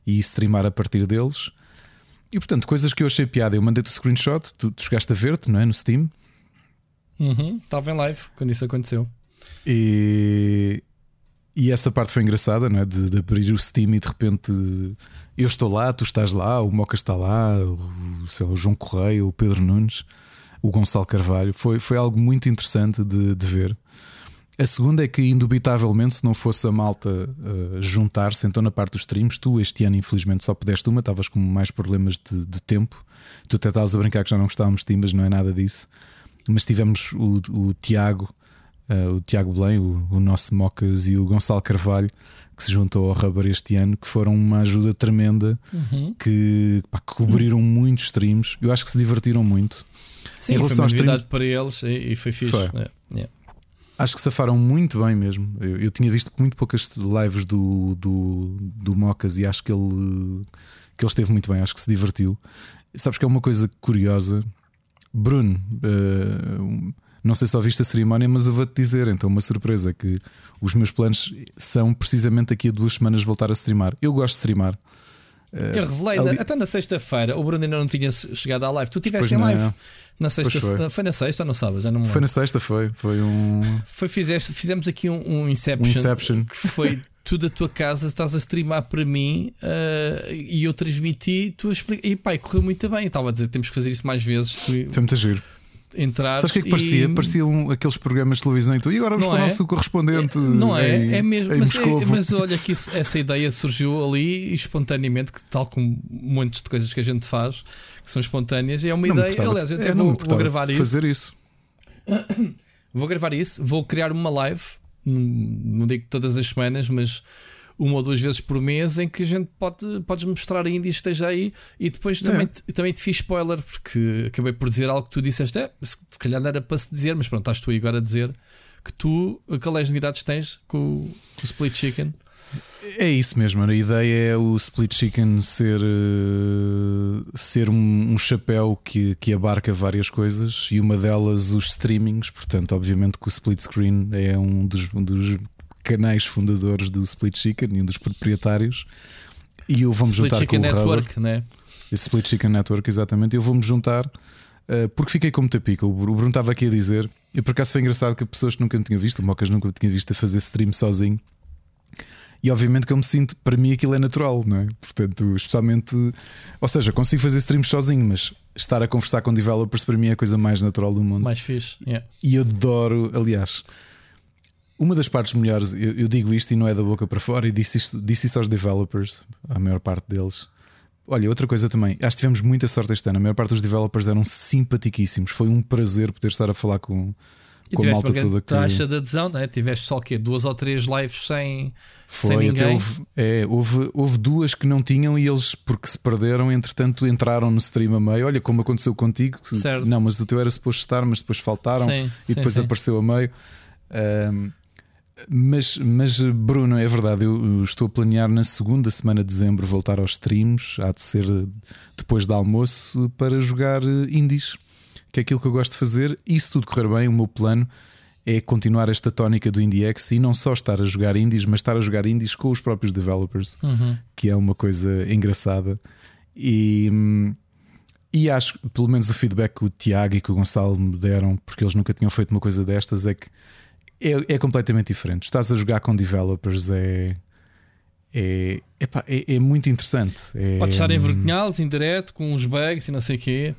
e streamar a partir deles. E portanto, coisas que eu achei piada, eu mandei-te o screenshot, tu, tu chegaste a ver-te, não é? No Steam. Uhum, estava em live quando isso aconteceu. E, e essa parte foi engraçada, não é? De, de, abrir o Steam e de repente eu estou lá, tu estás lá, o Moca está lá, o, sei lá, o João Correia, o Pedro Nunes, o Gonçalo Carvalho. Foi, foi algo muito interessante de, de ver. A segunda é que, indubitavelmente, se não fosse a malta uh, juntar-se, então na parte dos streams, tu este ano, infelizmente, só pudeste uma, estavas com mais problemas de, de tempo. Tu até estavas a brincar que já não gostávamos de ti, mas não é nada disso. Mas tivemos o, o Tiago, o Tiago Belém, o, o, nosso Mocas e o Gonçalo Carvalho, que se juntou ao Rubber este ano, que foram uma ajuda tremenda, uhum. que, pá, cobriram muitos streams. Eu acho que se divertiram muito. Sim, em relação foi uma streams, para eles e, e foi fixe. Foi. É, yeah. Acho que safaram muito bem mesmo. Eu, eu, tinha visto muito poucas lives do, do, do Mocas e acho que ele, que ele esteve muito bem. Acho que se divertiu. Sabes que é uma coisa curiosa. Bruno, uh, não sei se ouviste a cerimónia, mas eu vou-te dizer, então, uma surpresa: que os meus planos são precisamente daqui a duas semanas voltar a streamar. Eu gosto de streamar. Eu revelei, ali... até na sexta-feira, o Bruno ainda não tinha chegado à live. Tu tiveste em live na sexta, foi. foi. na sexta ou não sábado? Já não Foi na sexta, foi. Foi um. Foi, fizeste, fizemos aqui um, um, Inception, um Inception. Que foi tu da tua casa, estás a streamar para mim uh, e eu transmiti, tu explica... e pai, correu muito bem. Estava a dizer, temos que fazer isso mais vezes. Tu... Foi muito giro entrar. Sabes o que é que parecia? E... Pareciam aqueles programas de televisão e tu, e agora vamos para o é? nosso correspondente. É, não é? Em, é mesmo. Mas, é, mas, olha que isso, essa ideia surgiu ali espontaneamente, que, tal como muitas de coisas que a gente faz, que são espontâneas, e é uma não ideia. Aliás, eu até é, vou, vou, gravar isso. Fazer isso. <coughs> Vou gravar isso, vou criar uma live, não digo todas as semanas, mas uma ou duas vezes por mês em que a gente pode podes mostrar ainda e esteja aí e depois também, é. te, também te fiz spoiler porque acabei por dizer algo que tu disseste, é, se calhar não era para se dizer, mas pronto, estás tu aí agora a dizer que tu, quais novidades tens com, com o Split Chicken? É isso mesmo, a ideia é o Split Chicken ser, uh, ser um, um, chapéu que, que abarca várias coisas e uma delas os streamings. Portanto, obviamente que o Split Screen é um dos, um dos canais fundadores do Split Chicken e um dos proprietários. E eu vou-me juntar Chicken com o Network, Rubber. né? Split Chicken Network, exatamente. Eu vou-me juntar uh, porque fiquei com muita pica. O Bruno estava aqui a dizer, e por acaso foi engraçado que pessoas que nunca me tinham visto, o Mocas nunca me tinha visto a fazer stream sozinho. E obviamente que eu me sinto, para mim aquilo é natural, não é? Portanto, especialmente, ou seja, consigo fazer streams sozinho, mas estar a conversar com developers para mim é a coisa mais natural do mundo. Mais fixe, yeah. E adoro, aliás, uma das partes melhores, eu, eu, digo isto e não é da boca para fora, e disse, isto, disse isso aos developers, a maior parte deles. Olha, outra coisa também, acho que tivemos muita sorte este ano. A maior parte dos developers eram simpaticíssimos. Foi um prazer poder estar a falar com, com a malta toda. Que... taxa de adesão, não é? Tiveste só o quê? Duas ou três lives sem, Foi, sem ninguém? Houve, é, houve, houve duas que não tinham e eles, porque se perderam, entretanto entraram no stream a meio. Olha como aconteceu contigo. Certo. Não, mas o teu era suposto estar, mas depois faltaram sim, e depois sim. apareceu a meio. Um, mas, mas, Bruno, é verdade, eu estou a planear na segunda semana de dezembro voltar aos streams, há de ser depois do almoço, para jogar indies, que é aquilo que eu gosto de fazer. E se tudo correr bem, o meu plano é continuar esta tónica do IndieX e não só estar a jogar indies, mas estar a jogar indies com os próprios developers, uhum. que é uma coisa engraçada. E, e acho, pelo menos o feedback que o Tiago e que o Gonçalo me deram, porque eles nunca tinham feito uma coisa destas, é que é, é completamente diferente. Estás a jogar com developers, é. É, epá, é, é muito interessante. É, Pode estar envergonhados, em direto, com uns bugs e não sei o quê.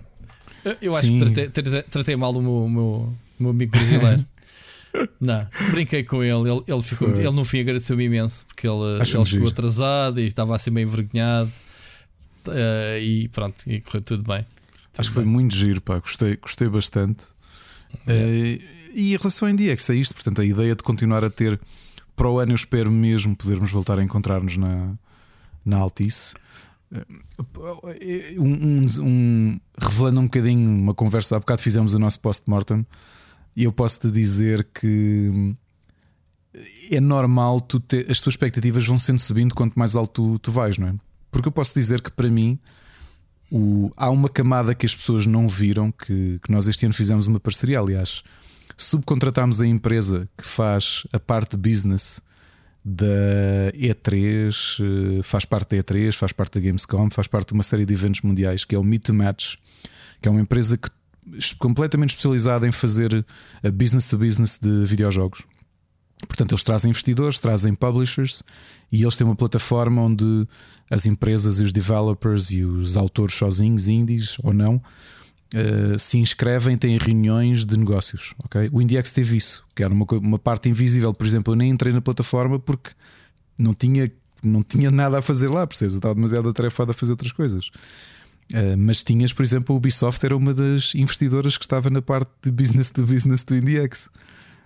Eu, acho Sim. que tratei, tratei, tratei, mal o meu, meu, meu amigo brasileiro. <laughs> não, brinquei com ele. Ele, ele, ficou, ele no fim agradeceu-me imenso porque ele, ele chegou atrasado e estava assim meio envergonhado. Uh, e pronto, e correu tudo bem. Tudo acho que foi muito giro, pá. Gostei, gostei bastante. É. Uh, e em relação ao IndieX é isto, portanto, a ideia de continuar a ter para o ano, eu espero mesmo podermos voltar a encontrar-nos na, na Altice. Um, um, um, revelando um bocadinho uma conversa, há bocado fizemos o nosso post-mortem e eu posso te dizer que é normal tu ter, as tuas expectativas vão sendo subindo quanto mais alto tu, tu vais, não é? Porque eu posso dizer que para mim o, há uma camada que as pessoas não viram que, que nós este ano fizemos uma parceria, aliás subcontratámos a empresa que faz a parte business da E3, eh, faz parte da E3, faz parte da Gamescom, faz parte de uma série de eventos mundiais que é o Meet to Match, que é uma empresa que, completamente especializada em fazer a business to business de videojogos. Portanto, eles trazem investidores, trazem publishers e eles têm uma plataforma onde as empresas e os developers e os autores sozinhos, indies ou não, uh, se inscrevem, têm reuniões de negócios. Okay? O IndieX teve isso, que era uma, uma parte invisível. Por exemplo, eu nem entrei na plataforma porque não tinha, não tinha nada a fazer lá, percebes? Eu estava demasiado atarefado a fazer outras coisas. Uh, mas tinhas, por exemplo, a Ubisoft era uma das investidoras que estava na parte de business to business do IndieX,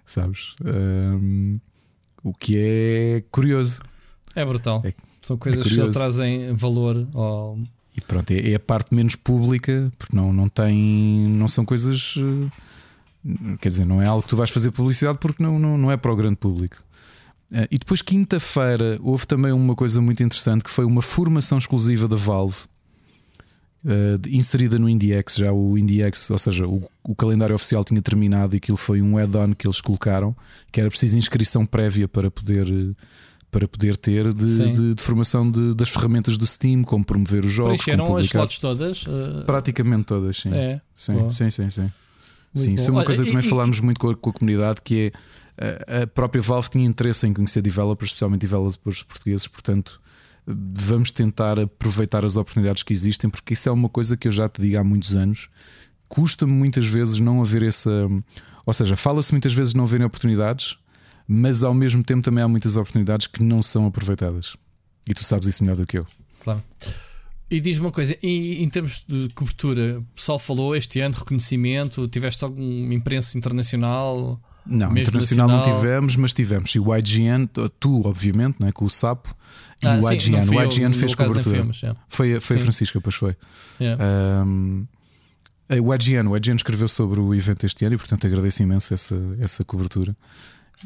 sabes? Um, o que é curioso. É brutal. É, São coisas é que trazem valor ao. E pronto, é, é, a parte menos pública, porque não, não tem. Não são coisas. Eh, quer dizer, não é algo que tu vais fazer publicidade porque não, não, não é para o grande público. Uh, e depois, quinta-feira, houve também uma coisa muito interessante que foi uma formação exclusiva da Valve Uh, inserida no IndieX, já o IndieX, ou seja, o, o, calendário oficial tinha terminado e aquilo foi um add-on que eles colocaram, que era preciso inscrição prévia para poder, para poder ter de, de, de formação de, das ferramentas do Steam, como promover os jogos. Preencheram as slots todas? Uh... Praticamente todas, sim. É. Sim, sim, sim, sim, sim. isso é uma coisa que também e, falámos e... muito com a, com a, comunidade, que é a própria Valve tinha interesse em conhecer developers, especialmente developers portugueses, portanto vamos tentar aproveitar as oportunidades que existem, porque isso é uma coisa que eu já te digo há muitos anos. Custa-me muitas vezes não haver essa. Ou seja, fala-se muitas vezes não haverem oportunidades, mas ao mesmo tempo também há muitas oportunidades que não são aproveitadas. E tu sabes isso melhor do que eu. Claro. E diz uma coisa, e, em termos de cobertura, o pessoal falou este ano, reconhecimento, tiveste alguma imprensa internacional? Não, internacional nacional? não tivemos, mas tivemos. E o IGN, tu, obviamente, não é? com o Sapo, e ah, o IGN. o IGN fez cobertura. Filmes, yeah. Foi, foi a Francisca, pois foi. Yeah. Um, o IGN, o IGN escreveu sobre o evento este ano e, portanto, agradeço imenso essa, essa cobertura.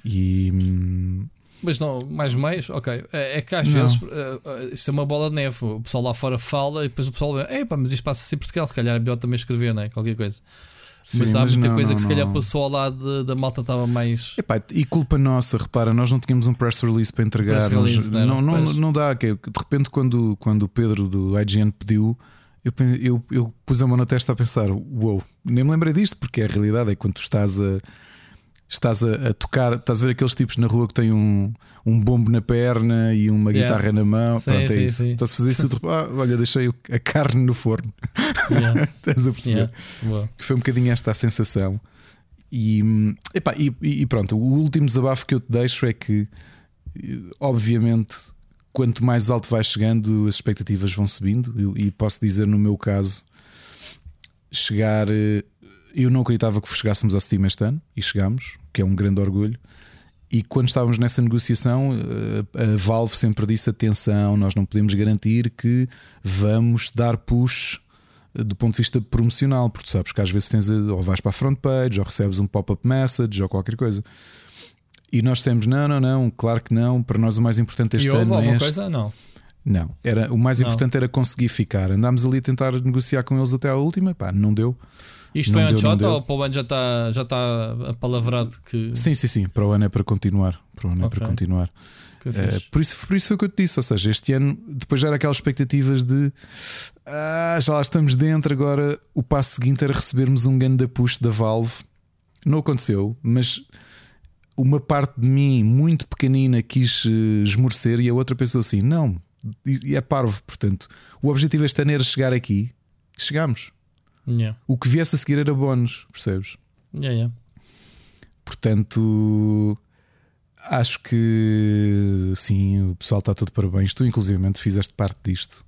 E. Hum, mas não, mais meios, ok. É, é que às não. vezes uh, uh, isto é uma bola de neve. O pessoal lá fora fala e depois o pessoal vê, epá, mas isto passa-se em Portugal, se calhar é melhor também escrever, não é? Qualquer coisa. Sim, mas há mas muita não, coisa não, que se calhar passou ao lado da malta estava mais. Epá, e culpa nossa, repara, nós não tínhamos um press release para entregar. Release, não, não, não, não, dá. Que, de repente, quando, quando o Pedro do IGN pediu, eu, eu, eu pus a mão na testa a pensar: uou, wow, nem me lembrei disto, porque a realidade é que quando tu estás a estás a, a, tocar, estás a ver aqueles tipos na rua que têm um, um bombo na perna e uma yeah. guitarra na mão. Sim, Pronto, é sim, isso. Sim. Estás a fazer isso, <laughs> ah, olha, deixei a carne no forno. Yeah. <laughs> estás a perceber? Yeah. Foi um bocadinho esta a sensação. E, epá, e, e pronto, o último desabafo que eu te deixo é que, obviamente, quanto mais alto vais chegando, as expectativas vão subindo. E posso dizer, no meu caso, chegar eh, eu não acreditava que chegássemos ao Steam este ano e chegámos, que é um grande orgulho. E quando estávamos nessa negociação, eh, a Valve sempre disse: atenção, nós não podemos garantir que vamos dar push eh, do ponto de vista promocional, porque sabes que às vezes tens ou vais para a front page, ou recebes um pop-up message, ou qualquer coisa. E nós dissemos: não, não, não, claro que não. Para nós o mais importante este e ano é. Este... coisa? Não. Não, era, o mais não. importante era conseguir ficar. Andámos ali a tentar negociar com eles até à última, pá, não deu. Isto não foi antes ou para o ano já está, já está apalavrado que. Sim, sim, sim. Para o ano é para continuar. Para o ano okay. é para continuar. É, por, isso, por isso foi o que eu te disse. Ou seja, este ano, depois já era aquelas expectativas de ah, já lá estamos dentro. Agora o passo seguinte era recebermos um grande push da Valve. Não aconteceu, mas uma parte de mim muito pequenina quis eh, esmorecer e a outra pensou assim: não, e é parvo. Portanto, o objetivo este ano era chegar aqui. Chegámos. Yeah. O que viesse a seguir era bónus, percebes? Yeah, yeah. Portanto, acho que sim, o pessoal está todo parabéns. Tu, inclusive, fizeste parte disto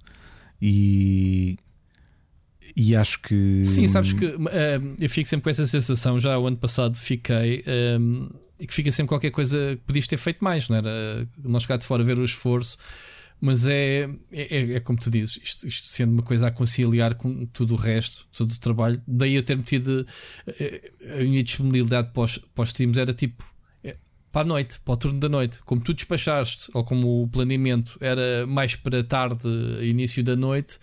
e. E acho que. Sim, sabes que uh, eu fico sempre com essa sensação. Já o ano passado fiquei. Um, e que fica sempre qualquer coisa que podias ter feito mais, não era? Nós cá de fora ver o esforço mas é, é, é, como tu dizes, isto, isto, sendo uma coisa a conciliar com tudo o resto, todo o trabalho. Daí eu ter metido eh, a minha disponibilidade para os, para os teams era tipo para a noite, para o turno da noite. Como tu despachaste, ou como o planeamento era mais para tarde, início da noite,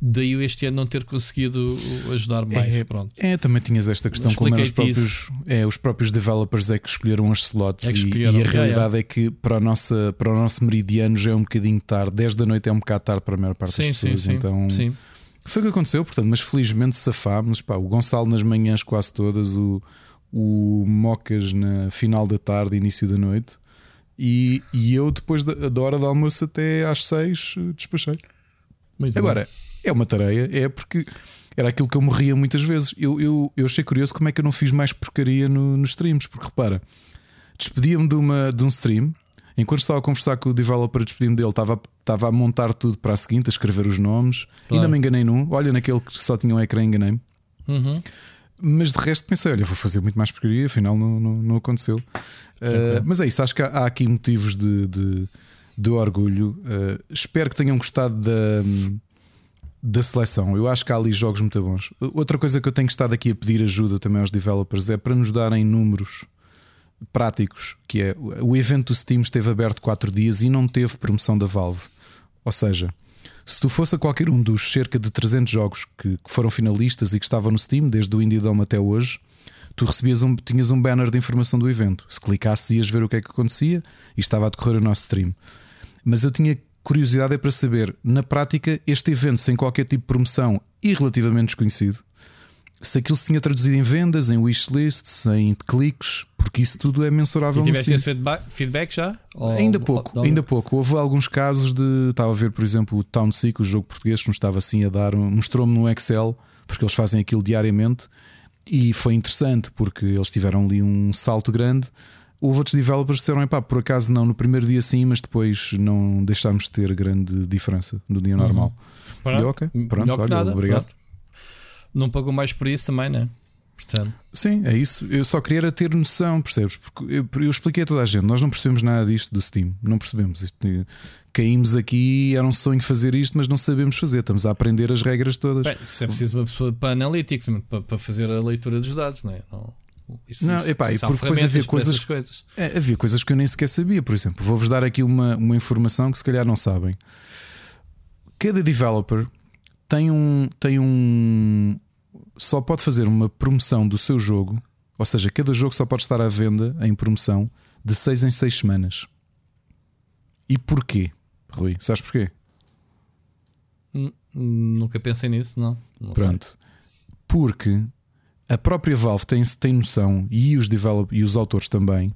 daí eu este ano não ter conseguido ajudar mais. É, Pronto. é também tinhas esta questão, como eram os próprios, é, os próprios developers é que escolheram as slots é escolheram. E, e, a realidade é, é. que para, a nossa, para o nosso meridiano já é um bocadinho tarde, 10 da noite é um bocado tarde para a maior parte sim, das pessoas. Sim, então. Sim. Foi o que aconteceu, portanto, mas felizmente safámos. Pá, o Gonçalo nas manhãs quase todas, o, o Mocas na final da tarde, início da noite. E, e eu, depois da, da hora do almoço até às seis, despachei. Muito Agora, bem. é uma tarefa, é porque era aquilo que eu morria muitas vezes. Eu, eu, eu achei curioso como é que eu não fiz mais porcaria no, nos streams, porque repara, despedia-me de, uma, de um stream. Enquanto estava a conversar com o developer, despedir-me dele, estava, estava a montar tudo para a seguinte, a escrever os nomes. Claro. Ainda me enganei num. Olha, naquele que só tinha um ecrã, enganei-me. Uhum. Mas de resto pensei, olha, vou fazer muito mais porcaria, afinal não, não, não aconteceu. Uh, mas é isso, acho que há, há aqui motivos de, de, de orgulho. Uh, espero que tenham gostado da, da seleção. Eu acho que há ali jogos muito bons. Outra coisa que eu tenho estado aqui a pedir ajuda também aos developers é para nos darem números práticos, que é o evento do Steam esteve aberto 4 dias e não teve promoção da Valve. Ou seja, se tu fosse a qualquer um dos cerca de 300 jogos que, que foram finalistas e que estavam no Steam, desde o Indie Dome até hoje, tu recebias um, tinhas um banner de informação do evento. Se clicasses, ias ver o que é que acontecia e estava a decorrer o nosso stream. Mas eu tinha curiosidade é para saber, na prática, este evento sem qualquer tipo de promoção e relativamente desconhecido, se aquilo se tinha traduzido em vendas, em wishlists, em cliques, porque isso tudo é mensurável. E tiveste esse feedback, já? Ou, ainda pouco, ou, ainda pouco. Houve alguns casos de. Estava a ver, por exemplo, o Town Seek, o jogo português, que estava assim a dar. Mostrou-me no Excel, porque eles fazem aquilo diariamente, e foi interessante, porque eles tiveram ali um salto grande. Houve outros developers que disseram: pá, por acaso não, no primeiro dia sim, mas depois não deixámos de ter grande diferença no dia normal. Uhum. Pronto, e, ok, pronto, olha, nada, obrigado. Pronto. Não pagou mais por isso também, né? Portanto. Sim, é isso. Eu só queria ter noção, percebes? Porque eu, eu, expliquei a toda a gente: nós não percebemos nada disto do Steam, não percebemos. Isto, caímos aqui, era um sonho fazer isto, mas não sabemos fazer. Estamos a aprender as regras todas. Bem, se é preciso uma pessoa para Analytics, para, para fazer a leitura dos dados, não é? Não. Isso, não, isso, epá, isso porque depois havia coisas, coisas. É, havia coisas que eu nem sequer sabia. Por exemplo, vou-vos dar aqui uma, uma informação que se calhar não sabem. Cada developer tem um, tem um só pode fazer uma promoção do seu jogo, ou seja, cada jogo só pode estar à venda em promoção de 6 em 6 semanas. E porquê, Rui? Sabes porquê? Hum, nunca pensei nisso, não. não Pronto. Sei. Porque a própria Valve tem, tem noção, e os, develop, e os autores também,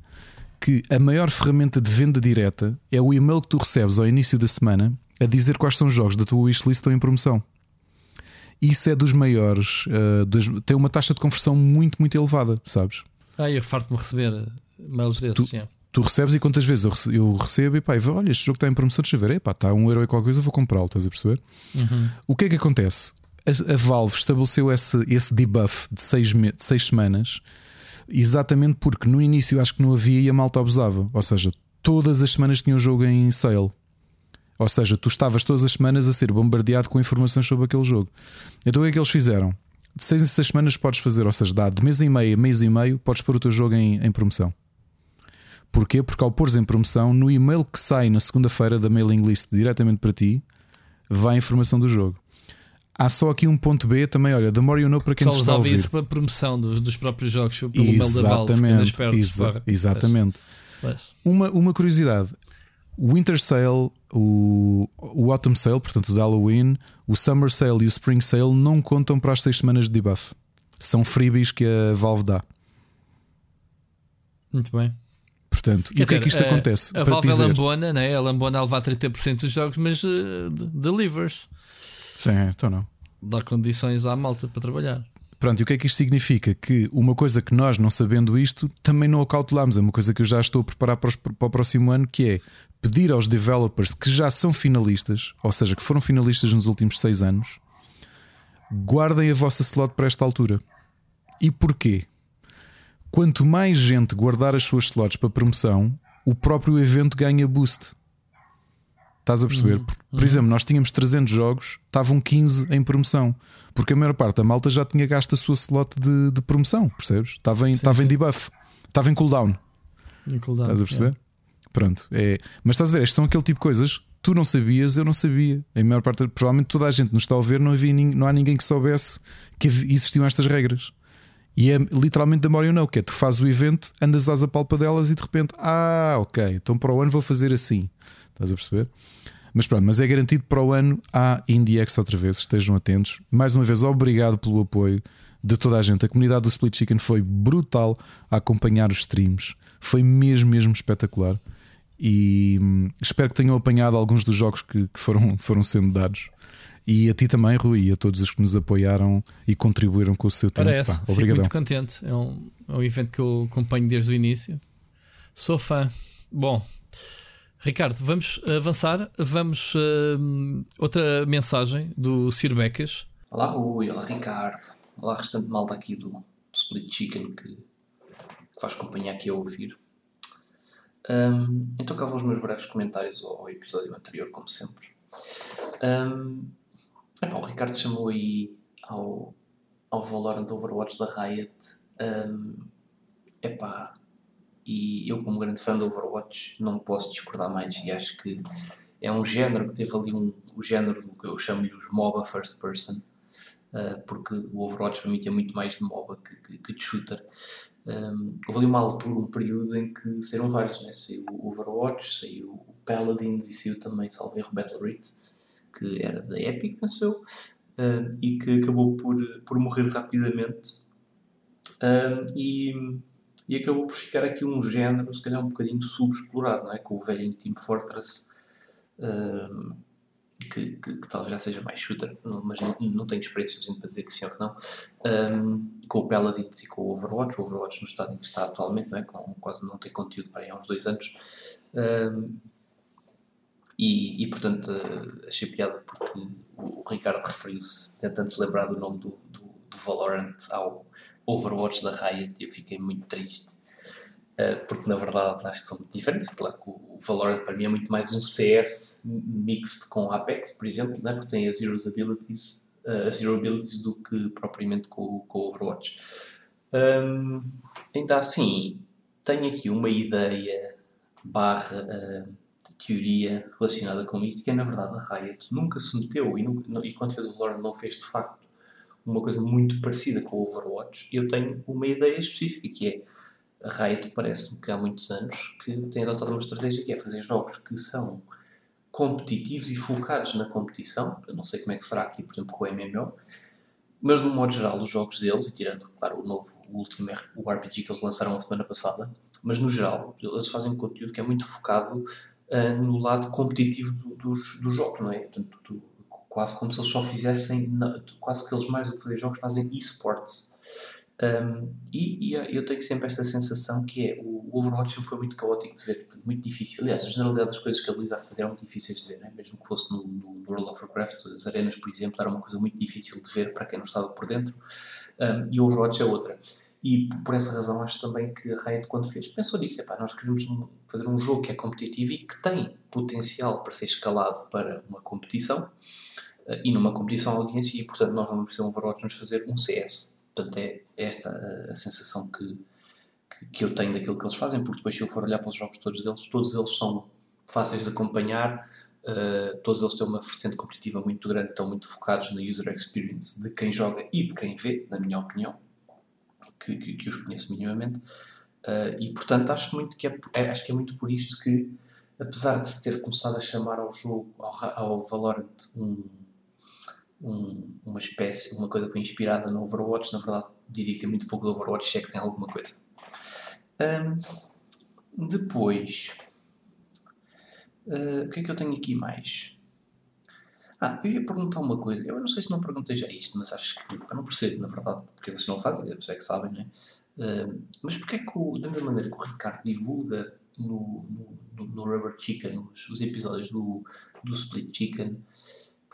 que a maior ferramenta de venda direta é o e-mail que tu recebes ao início da semana a dizer quais são os jogos da tua wishlist estão em promoção. Isso é dos maiores, uh, dos, tem uma taxa de conversão muito, muito elevada, sabes? Ah, eu farto-me receber eh, mails desses. Tu, tu recebes e quantas vezes eu, eu recebo e pá, olha, este jogo está em promoção, deixa ver, epá, está um euro e qualquer coisa, vou comprá-lo, estás a perceber? Uhum. O que é que acontece? a, Valve estabeleceu esse, esse debuff de seis, de seis semanas exatamente porque no início acho que não havia e a malta abusava. Ou seja, todas as semanas tinha um jogo em sale. Ou seja, tu estavas todas as semanas a ser bombardeado com informações sobre aquele jogo. Então o que é que eles fizeram? De seis em seis semanas podes fazer, ou seja, dá de mês e meio a mês e meio, podes pôr o teu jogo em, em promoção. Porquê? Porque ao pôres em promoção, no e-mail que sai na segunda-feira da mailing list diretamente para ti, vai a informação do jogo. Há só aqui um ponto B também, olha, The More You Know para quem só está a ouvir. isso para promoção dos, dos próprios jogos pelo exatamente, da Valve, exa exatamente. Uma, uma curiosidade: o Winter Sale, o, o Autumn Sale, portanto o Halloween, o Summer Sale e o Spring Sale não contam para as 6 semanas de debuff. São freebies que a Valve dá. Muito bem. Portanto, e o que é que isto a, acontece? A Valve é lambona, né? a lambona a levar 30% dos jogos, mas uh, delivers. Sim, então não. Dá condições à malta para trabalhar. Pronto, e o que é que isto significa? Que uma coisa que nós, não sabendo isto, também não acautelamos. É uma coisa que eu já estou a preparar para o próximo ano, que é pedir aos developers que já são finalistas, ou seja, que foram finalistas nos últimos seis anos, guardem a vossa slot para esta altura. E porquê? Quanto mais gente guardar as suas slots para promoção, o próprio evento ganha boost. Estás a perceber? Uhum. Por, por uhum. exemplo, nós tínhamos 300 jogos, estavam 15 em promoção. Porque a maior parte da malta já tinha gasto a sua slot de, de promoção, percebes? Estava em, sim, estava sim. em debuff, estava em cooldown. Em cooldown. Estás a perceber? Yeah. Pronto. É... Mas estás a ver, estas são aquele tipo de coisas tu não sabias, eu não sabia. A maior parte, provavelmente toda a gente nos está a ver, não, havia, não há ninguém que soubesse que existiam estas regras. E é literalmente da Mario não, que é tu fazes o evento, andas às apalpadelas e de repente, ah, ok, então para o ano vou fazer assim. Estás a perceber? Mas pronto, mas é garantido para o ano há IndieX outra vez, estejam atentos. Mais uma vez, obrigado pelo apoio de toda a gente. A comunidade do Split Chicken foi brutal a acompanhar os streams, foi mesmo, mesmo espetacular. E hum, espero que tenham apanhado alguns dos jogos que, que, foram, <laughs> foram sendo dados. E a ti também, Rui, e a todos os que nos apoiaram e contribuíram com o seu tempo. Parece, Pá, fico muito contente. É um, é um evento que eu acompanho desde o início. Sou fã. Bom, Ricardo, vamos avançar. Vamos. Uh, outra mensagem do Sir Becas. Olá, Rui. Olá, Ricardo. Olá, restante malta aqui do, do Split Chicken que, que faz companhia aqui a ouvir. Um, então, cá vão os meus breves comentários ao, ao episódio anterior, como sempre. Um, epá, o Ricardo chamou aí ao, ao Valorant Overwatch da Riot. Um, epá, e eu, como grande fã do Overwatch, não posso discordar mais. E acho que é um género que teve ali um, o género do que eu chamo-lhe os MOBA First Person. Uh, porque o Overwatch para mim tem muito mais de MOBA que, que, que de shooter. Um, houve ali uma altura, um período em que saíram vários, né? saiu o Overwatch, saiu o Paladins e saiu também, salvo erro, Battle Rate, que era da Epic, pensou, uh, e que acabou por, por morrer rapidamente. Um, e, e acabou por ficar aqui um género, se calhar um bocadinho subexplorado, não é? com o velho Team Fortress. Um, que, que, que, talvez já seja mais shooter, mas não, tenho experiência suficiente para dizer que sim ou que não, um, com o Paladins e com o Overwatch, o Overwatch no estado em que está atualmente, não é? com, quase não tem conteúdo para aí há uns dois anos, um, e, e, portanto uh, achei piada porque o, o Ricardo referiu-se, tentando se lembrar do nome do, do, do Valorant ao Overwatch da Riot, e eu fiquei muito triste. eh, porque na verdade acho que são muito diferentes. Claro que o Valorant para mim é muito mais um CS mixed com Apex, por exemplo, né? porque tem as Zero Abilities, uh, as Zero Abilities do que propriamente com, com o Overwatch. Um, ainda assim, tenho aqui uma ideia barra uh, teoria relacionada com isto, que é na verdade a Riot nunca se meteu e, nunca, e quando fez o Valorant não fez de facto uma coisa muito parecida com o Overwatch. Eu tenho uma ideia específica que é a Riot parece-me que há muitos anos que tem adotado uma estratégia que é fazer jogos que são competitivos e focados na competição. Eu não sei como é que será aqui, por exemplo, com o MMO, mas de um modo geral, os jogos deles, e tirando, claro, o novo, o último o RPG que eles lançaram a semana passada, mas no geral, eles fazem conteúdo que é muito focado uh, no lado competitivo do, dos, dos jogos, não é? Portanto, do, quase como se eles só fizessem, quase que eles mais do que fazer jogos fazem esports. Um, e, e, eu tenho sempre esta sensação que é o, Overwatch sempre foi muito caótico de ver, muito difícil. Aliás, a generalidade das coisas que a Blizzard fazia eram muito difíceis de ver, né? mesmo que fosse no, no, World of Warcraft, as arenas, por exemplo, era uma coisa muito difícil de ver para quem não estava por dentro. Um, e o Overwatch é outra. E por essa razão acho também que a Riot, quando fez, pensou nisso: epá, nós queremos fazer um jogo que é competitivo e que tem potencial para ser escalado para uma competição. Uh, e numa competição audiência, e portanto nós vamos fazer um Overwatch, vamos fazer um CS Portanto, é esta a, sensação que, que, que, eu tenho daquilo que eles fazem, porque depois, se eu for olhar para os jogos todos deles, todos eles são fáceis de acompanhar, uh, todos eles têm uma vertente competitiva muito grande, estão muito focados na user experience de quem joga e de quem vê, na minha opinião, que, que, que os conheço minimamente. Uh, e portanto, acho, muito que é, é, acho que é muito por isto que, apesar de se ter começado a chamar ao jogo, ao, ao Valorant, um um, uma espécie, uma coisa que foi inspirada no Overwatch, na verdade diria que tem muito pouco do Overwatch, se é que tem alguma coisa. Um, depois, uh, o que é que eu tenho aqui mais? Ah, eu ia perguntar uma coisa, eu não sei se não perguntei já isto, mas acho que, eu não percebo, na verdade, porque vocês não fazem, eles é que sabem, né? Uh, mas porque é que, o, da mesma maneira que o Ricardo divulga no, no, no Rubber Chicken os, os episódios do, do Split Chicken,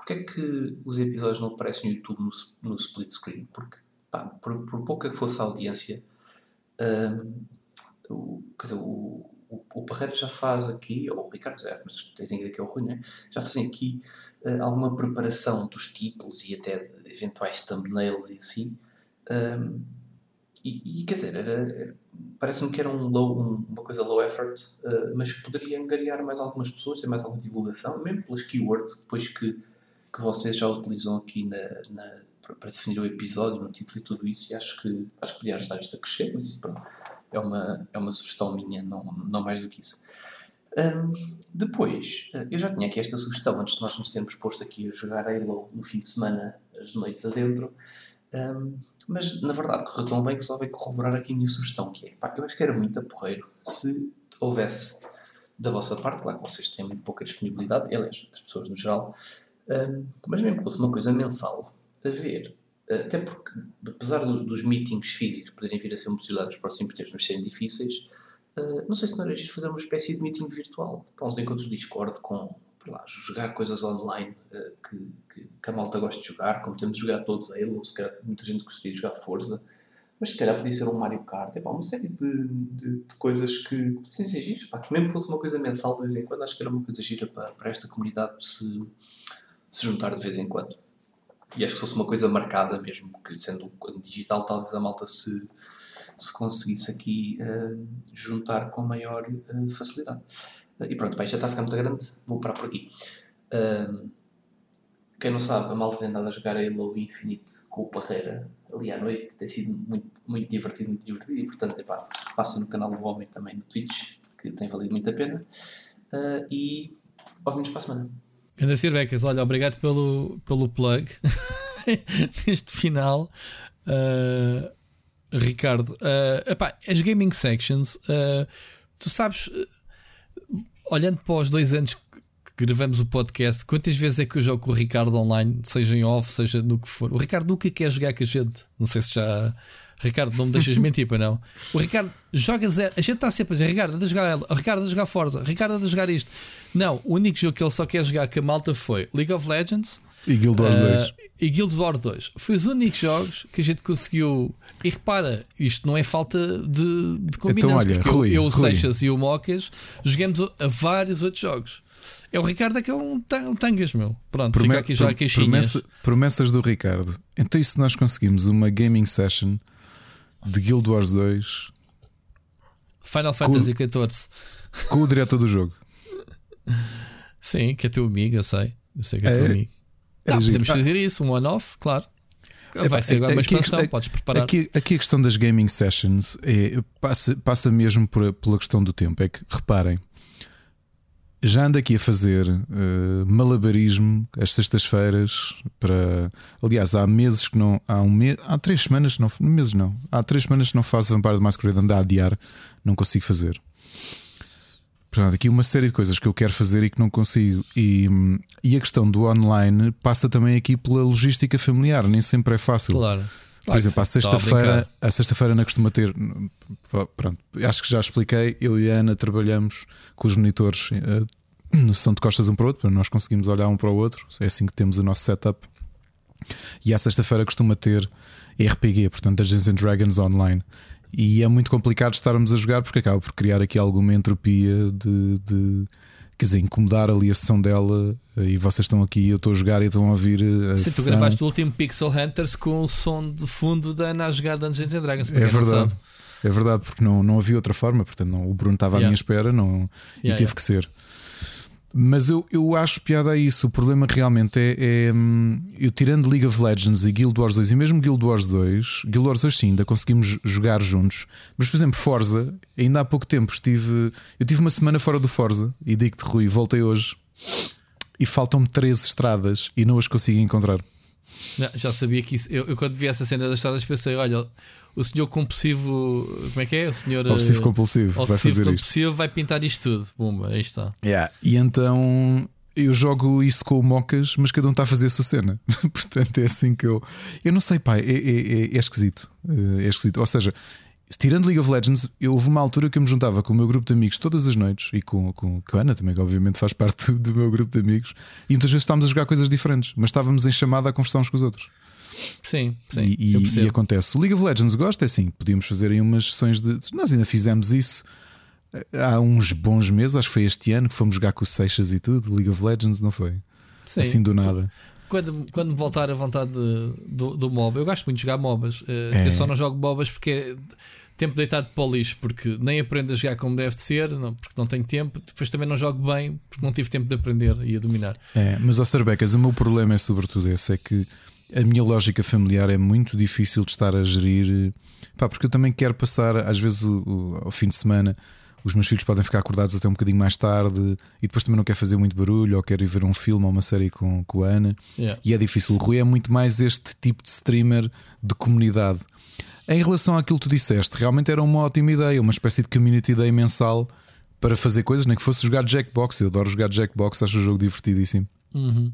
Porquê é que os episódios não aparecem no YouTube no, no split screen? Porque, pá, por, por pouca que fosse a audiência, um, o, quer dizer, o, o, o Parreiro já faz aqui, ou o Ricardo já, mas tem que é o Rui, né? já fazem aqui uh, alguma preparação dos títulos e até de eventuais thumbnails e assim. Um, e, e, quer dizer, era, era parece-me que era um low, um, uma coisa low effort, uh, mas que poderia angariar mais algumas pessoas, ter mais alguma divulgação, mesmo pelas keywords depois que que vocês já utilizam aqui na, na, para definir o episódio, no título e tudo isso, e acho que, acho que podia ajudar isto a crescer, mas isso pronto, é, uma, é uma sugestão minha, não, não mais do que isso. Um, depois, eu já tinha aqui esta sugestão antes de nós nos termos posto aqui a jogar Halo no fim de semana, as noites adentro, um, mas na verdade correu tão bem que só veio corroborar aqui a minha sugestão, que é, pá, eu acho que era muito aporreiro se houvesse da vossa parte, claro que vocês têm muito pouca disponibilidade, aliás, as pessoas no geral, Mas mesmo que fosse uma coisa mensal, a ver, até porque, apesar do, dos meetings físicos poderem vir a ser uma possibilidade nos próximos tempos, mas serem difíceis, uh, não sei se não era fazer uma espécie de meeting virtual. Para uns encontros do Discord com, lá, jogar coisas online uh, que, que, que, a malta gosta de jogar, como temos de jogar todos Halo, se calhar muita gente gostaria de jogar Forza, mas se calhar podia ser um Mario Kart, é, pá, uma série de, de, de coisas que podem ser giros, pá, que mesmo fosse uma coisa mensal de vez em quando, acho que era uma coisa gira para, para esta comunidade se, se juntar de vez em quando. E acho que se fosse uma coisa marcada mesmo, que sendo digital, talvez a malta se, se conseguisse aqui uh, juntar com maior uh, facilidade. Uh, e pronto, bem, já está a ficar muito grande, vou parar por aqui. quem não sabe, a malta tem andado a jogar Halo Infinite com o Parreira ali à noite, tem sido muito, muito divertido, muito divertido, e portanto, epá, passa no canal do Homem também no Twitch, que tem valido muito a pena. e ouvimos para a semana. Anda Becas, olha, obrigado pelo, pelo plug <laughs> neste final. Uh, Ricardo, uh, epá, as gaming sections, uh, tu sabes, olhando para os dois anos que gravamos o podcast, quantas vezes é que eu jogo com o Ricardo online, seja em off, seja no que for? O Ricardo nunca quer jogar com a gente, não sei se já. Ricardo, não me deixas <laughs> mentir, para não. O Ricardo joga zero. A gente está sempre a dizer: Ricardo, anda a jogar ela, Ricardo, anda a jogar Forza, Ricardo, anda a jogar isto. Não, o único jogo que ele só quer jogar com a malta foi League of Legends e Guild Wars uh, 2. E Guild Wars 2. Foi os únicos jogos que a gente conseguiu. E repara, isto não é falta de, de combinação. Então, olha, Rui, eu, o Seixas e o Mocas jogamos a vários outros jogos. É o Ricardo que é um, tangas, meu. Pronto, Prome aqui já a queixinha. Promessa, promessas do Ricardo. Então, e se nós conseguimos uma gaming session de Guild Wars 2 Final Fantasy XIV com o diretor do jogo? Sim, que é teu amigo, eu sei. Eu sei que é, é teu amigo. É, podemos fazer isso, um on-off, claro. Vai ser agora uma expansão, podes preparar. Aqui, aqui, a questão das gaming sessions é, passa, passa mesmo por, pela questão do tempo. É que, reparem, já ando aqui a fazer uh, malabarismo às sextas-feiras para. Aliás, há meses que não. Há, um há três semanas, não, meses não. Há três semanas que não faço Vampire the Masquerade, ando a adiar, não consigo fazer. Portanto, aqui uma série de coisas que eu quero fazer e que não consigo. E, e a questão do online passa também aqui pela logística familiar, nem sempre é fácil. Claro. Por exemplo, a sexta-feira, a sexta-feira não costuma ter. Pronto, acho que já expliquei. Eu e a Ana trabalhamos com os monitores uh, no São de costas um para o outro, para nós conseguimos olhar um para o outro. É assim que temos o nosso setup. E à sexta-feira costuma ter RPG, portanto, Dungeons and Dragons online. E é muito complicado estarmos a jogar porque acaba por criar aqui alguma entropia de, de quer dizer, incomodar ali a sessão dela e vocês estão aqui, eu estou a jogar e estão a ouvir. A Sim, tu gravaste o último Pixel Hunters com o som de fundo da Ana a jogar Dungeons and Dragons. É verdade, é verdade, porque não, não havia outra forma, portanto, não, o Bruno estava yeah. à minha espera não, yeah, e teve yeah. que ser. Mas eu, eu acho piada a isso. O problema realmente é, é, hum, Eu tirando League of Legends e Guild Wars 2 e mesmo Guild Wars 2, Guild Wars 2 sim, ainda conseguimos jogar juntos. Mas, por exemplo, Forza, ainda há pouco tempo estive. Eu tive uma semana fora do Forza e digo-te, Rui, voltei hoje e faltam-me três estradas e não as consigo encontrar. Já sabia que isso. Eu, eu quando vi essa cena das estradas pensei, olha, o senhor compulsivo, como é que é? O senhor obsessivo compulsivo, vai fazer compulsivo isto. vai pintar isto tudo. Bumba, aí está. Yeah. E então eu jogo isso com o Mocas, mas cada um está a fazer a sua cena. <laughs> Portanto, é assim que eu. Eu não sei, pai, é, é, é, é esquisito. É esquisito. Ou seja, tirando League of Legends, eu houve uma altura que eu me juntava com o meu grupo de amigos todas as noites e com, com, com a Ana também, que obviamente faz parte <laughs> do meu grupo de amigos, e muitas vezes estávamos a jogar coisas diferentes, mas estávamos em chamada a conversar uns com os outros. Sim, sim. E, e, e, acontece. O League of Legends gosta, é assim, podíamos fazer aí umas sessões de. Nós ainda fizemos isso eh, há uns bons meses, acho que foi este ano, que fomos jogar com os Seixas e tudo. League of Legends, não foi? Sim. Assim do nada. Quando, quando me voltar a vontade de, do, do MOB, eu gosto muito de jogar MOBas. Eh, é. Eu só não jogo MOBas porque é tempo deitado para o lixo, porque nem aprendo a jogar como deve de ser, não, porque não tenho tempo. Depois também não jogo bem, porque não tive tempo de aprender e a dominar. É, mas ao Serbecas, o meu problema é sobretudo esse: é que a minha lógica familiar é muito difícil de estar a gerir, pá, porque eu também quero passar, às vezes, o, ao fim de semana. Os meus filhos podem ficar acordados até um bocadinho mais tarde e depois também não quer fazer muito barulho ou quer ir ver um filme ou uma série com, com a Ana. Yeah. E é difícil. O Rui é muito mais este tipo de streamer de comunidade. Em relação àquilo que tu disseste, realmente era uma ótima ideia, uma espécie de community day mensal para fazer coisas, nem que fosse jogar Jackbox. Eu adoro jogar Jackbox, acho o jogo divertidíssimo. Uhum.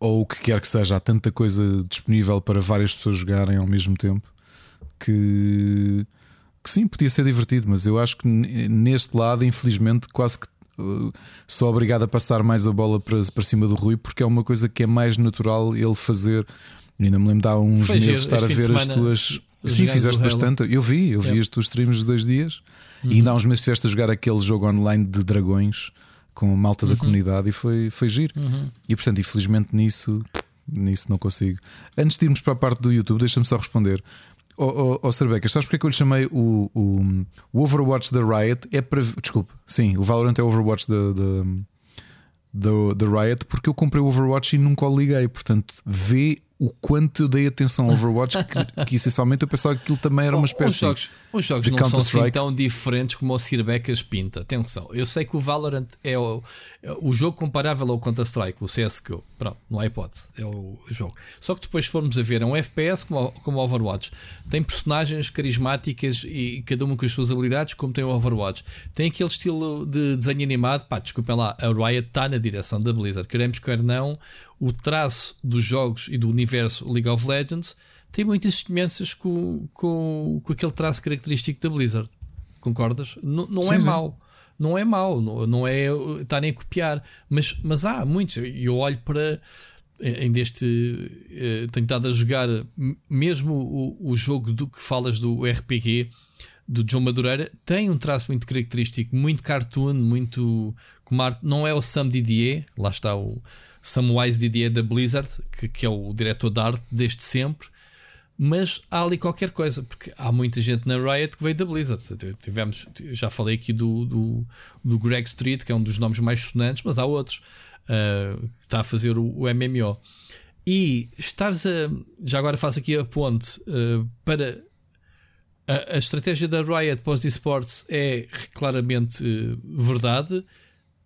Ou o que quer que seja, há tanta coisa disponível para várias pessoas jogarem ao mesmo tempo que, que sim, podia ser divertido, mas eu acho que neste lado, infelizmente, quase que uh, sou obrigado a passar mais a bola para, para cima do Rui, porque é uma coisa que é mais natural ele fazer. ainda me lembro de há uns Foi meses estar a ver as tuas. Sim, fizeste bastante. Eu vi, eu vi as tuas streams de dois dias uhum. e ainda há uns meses estiveste a jogar aquele jogo online de dragões com a malta da uhum. comunidade e foi, foi giro. Uhum. E portanto, infelizmente nisso, nisso não consigo. Antes de irmos para a parte do YouTube, deixa-me só responder. Ó oh, oh, oh, sabes porque é que eu lhe chamei o, o, o, Overwatch da Riot? É para. Desculpe, sim, o Valorant é o Overwatch da, da, Riot, porque eu comprei o Overwatch e nunca o liguei. Portanto, vê o quanto eu dei atenção ao Overwatch que, que <laughs> essencialmente eu pensava que aquilo também era uma espécie os jogos, os jogos não são assim tão diferentes como o Sir Becas pinta. Atenção, eu sei que o Valorant é o, é o jogo comparável ao Counter-Strike, o CSGO. Pronto, não há hipótese, é o jogo. Só que depois formos a ver, é um FPS como, como o Overwatch. Tem personagens carismáticas e cada uma com as suas habilidades, como tem o Overwatch. Tem aquele estilo de desenho animado. Pá, desculpem lá, a Riot está na direção da Blizzard. Queremos, quer não, o traço dos jogos e do universo League of Legends tem muitas semelhanças com, com, com aquele traço característico da Blizzard. Concordas? N não sim, é sim. mau. Não é mau, não, não é estarem a copiar, mas, mas há muitos. Eu olho para em deste eh, tenho estado a jogar mesmo o, o jogo do que falas do RPG do João Madureira tem um traço muito característico, muito cartoon, muito como arte, não é o Sam Didier, lá está o, Samwise Didier da Blizzard, que, que é o diretor de arte desde sempre, mas há ali qualquer coisa, porque há muita gente na Riot que veio da Blizzard. Tivemos, já falei aqui do, do, do Greg Street, que é um dos nomes mais sonantes, mas há outros uh, que está a fazer o, o, MMO. E estares a. Já agora faço aqui a ponte uh, para. A, a, estratégia da Riot para os esportes é claramente uh, verdade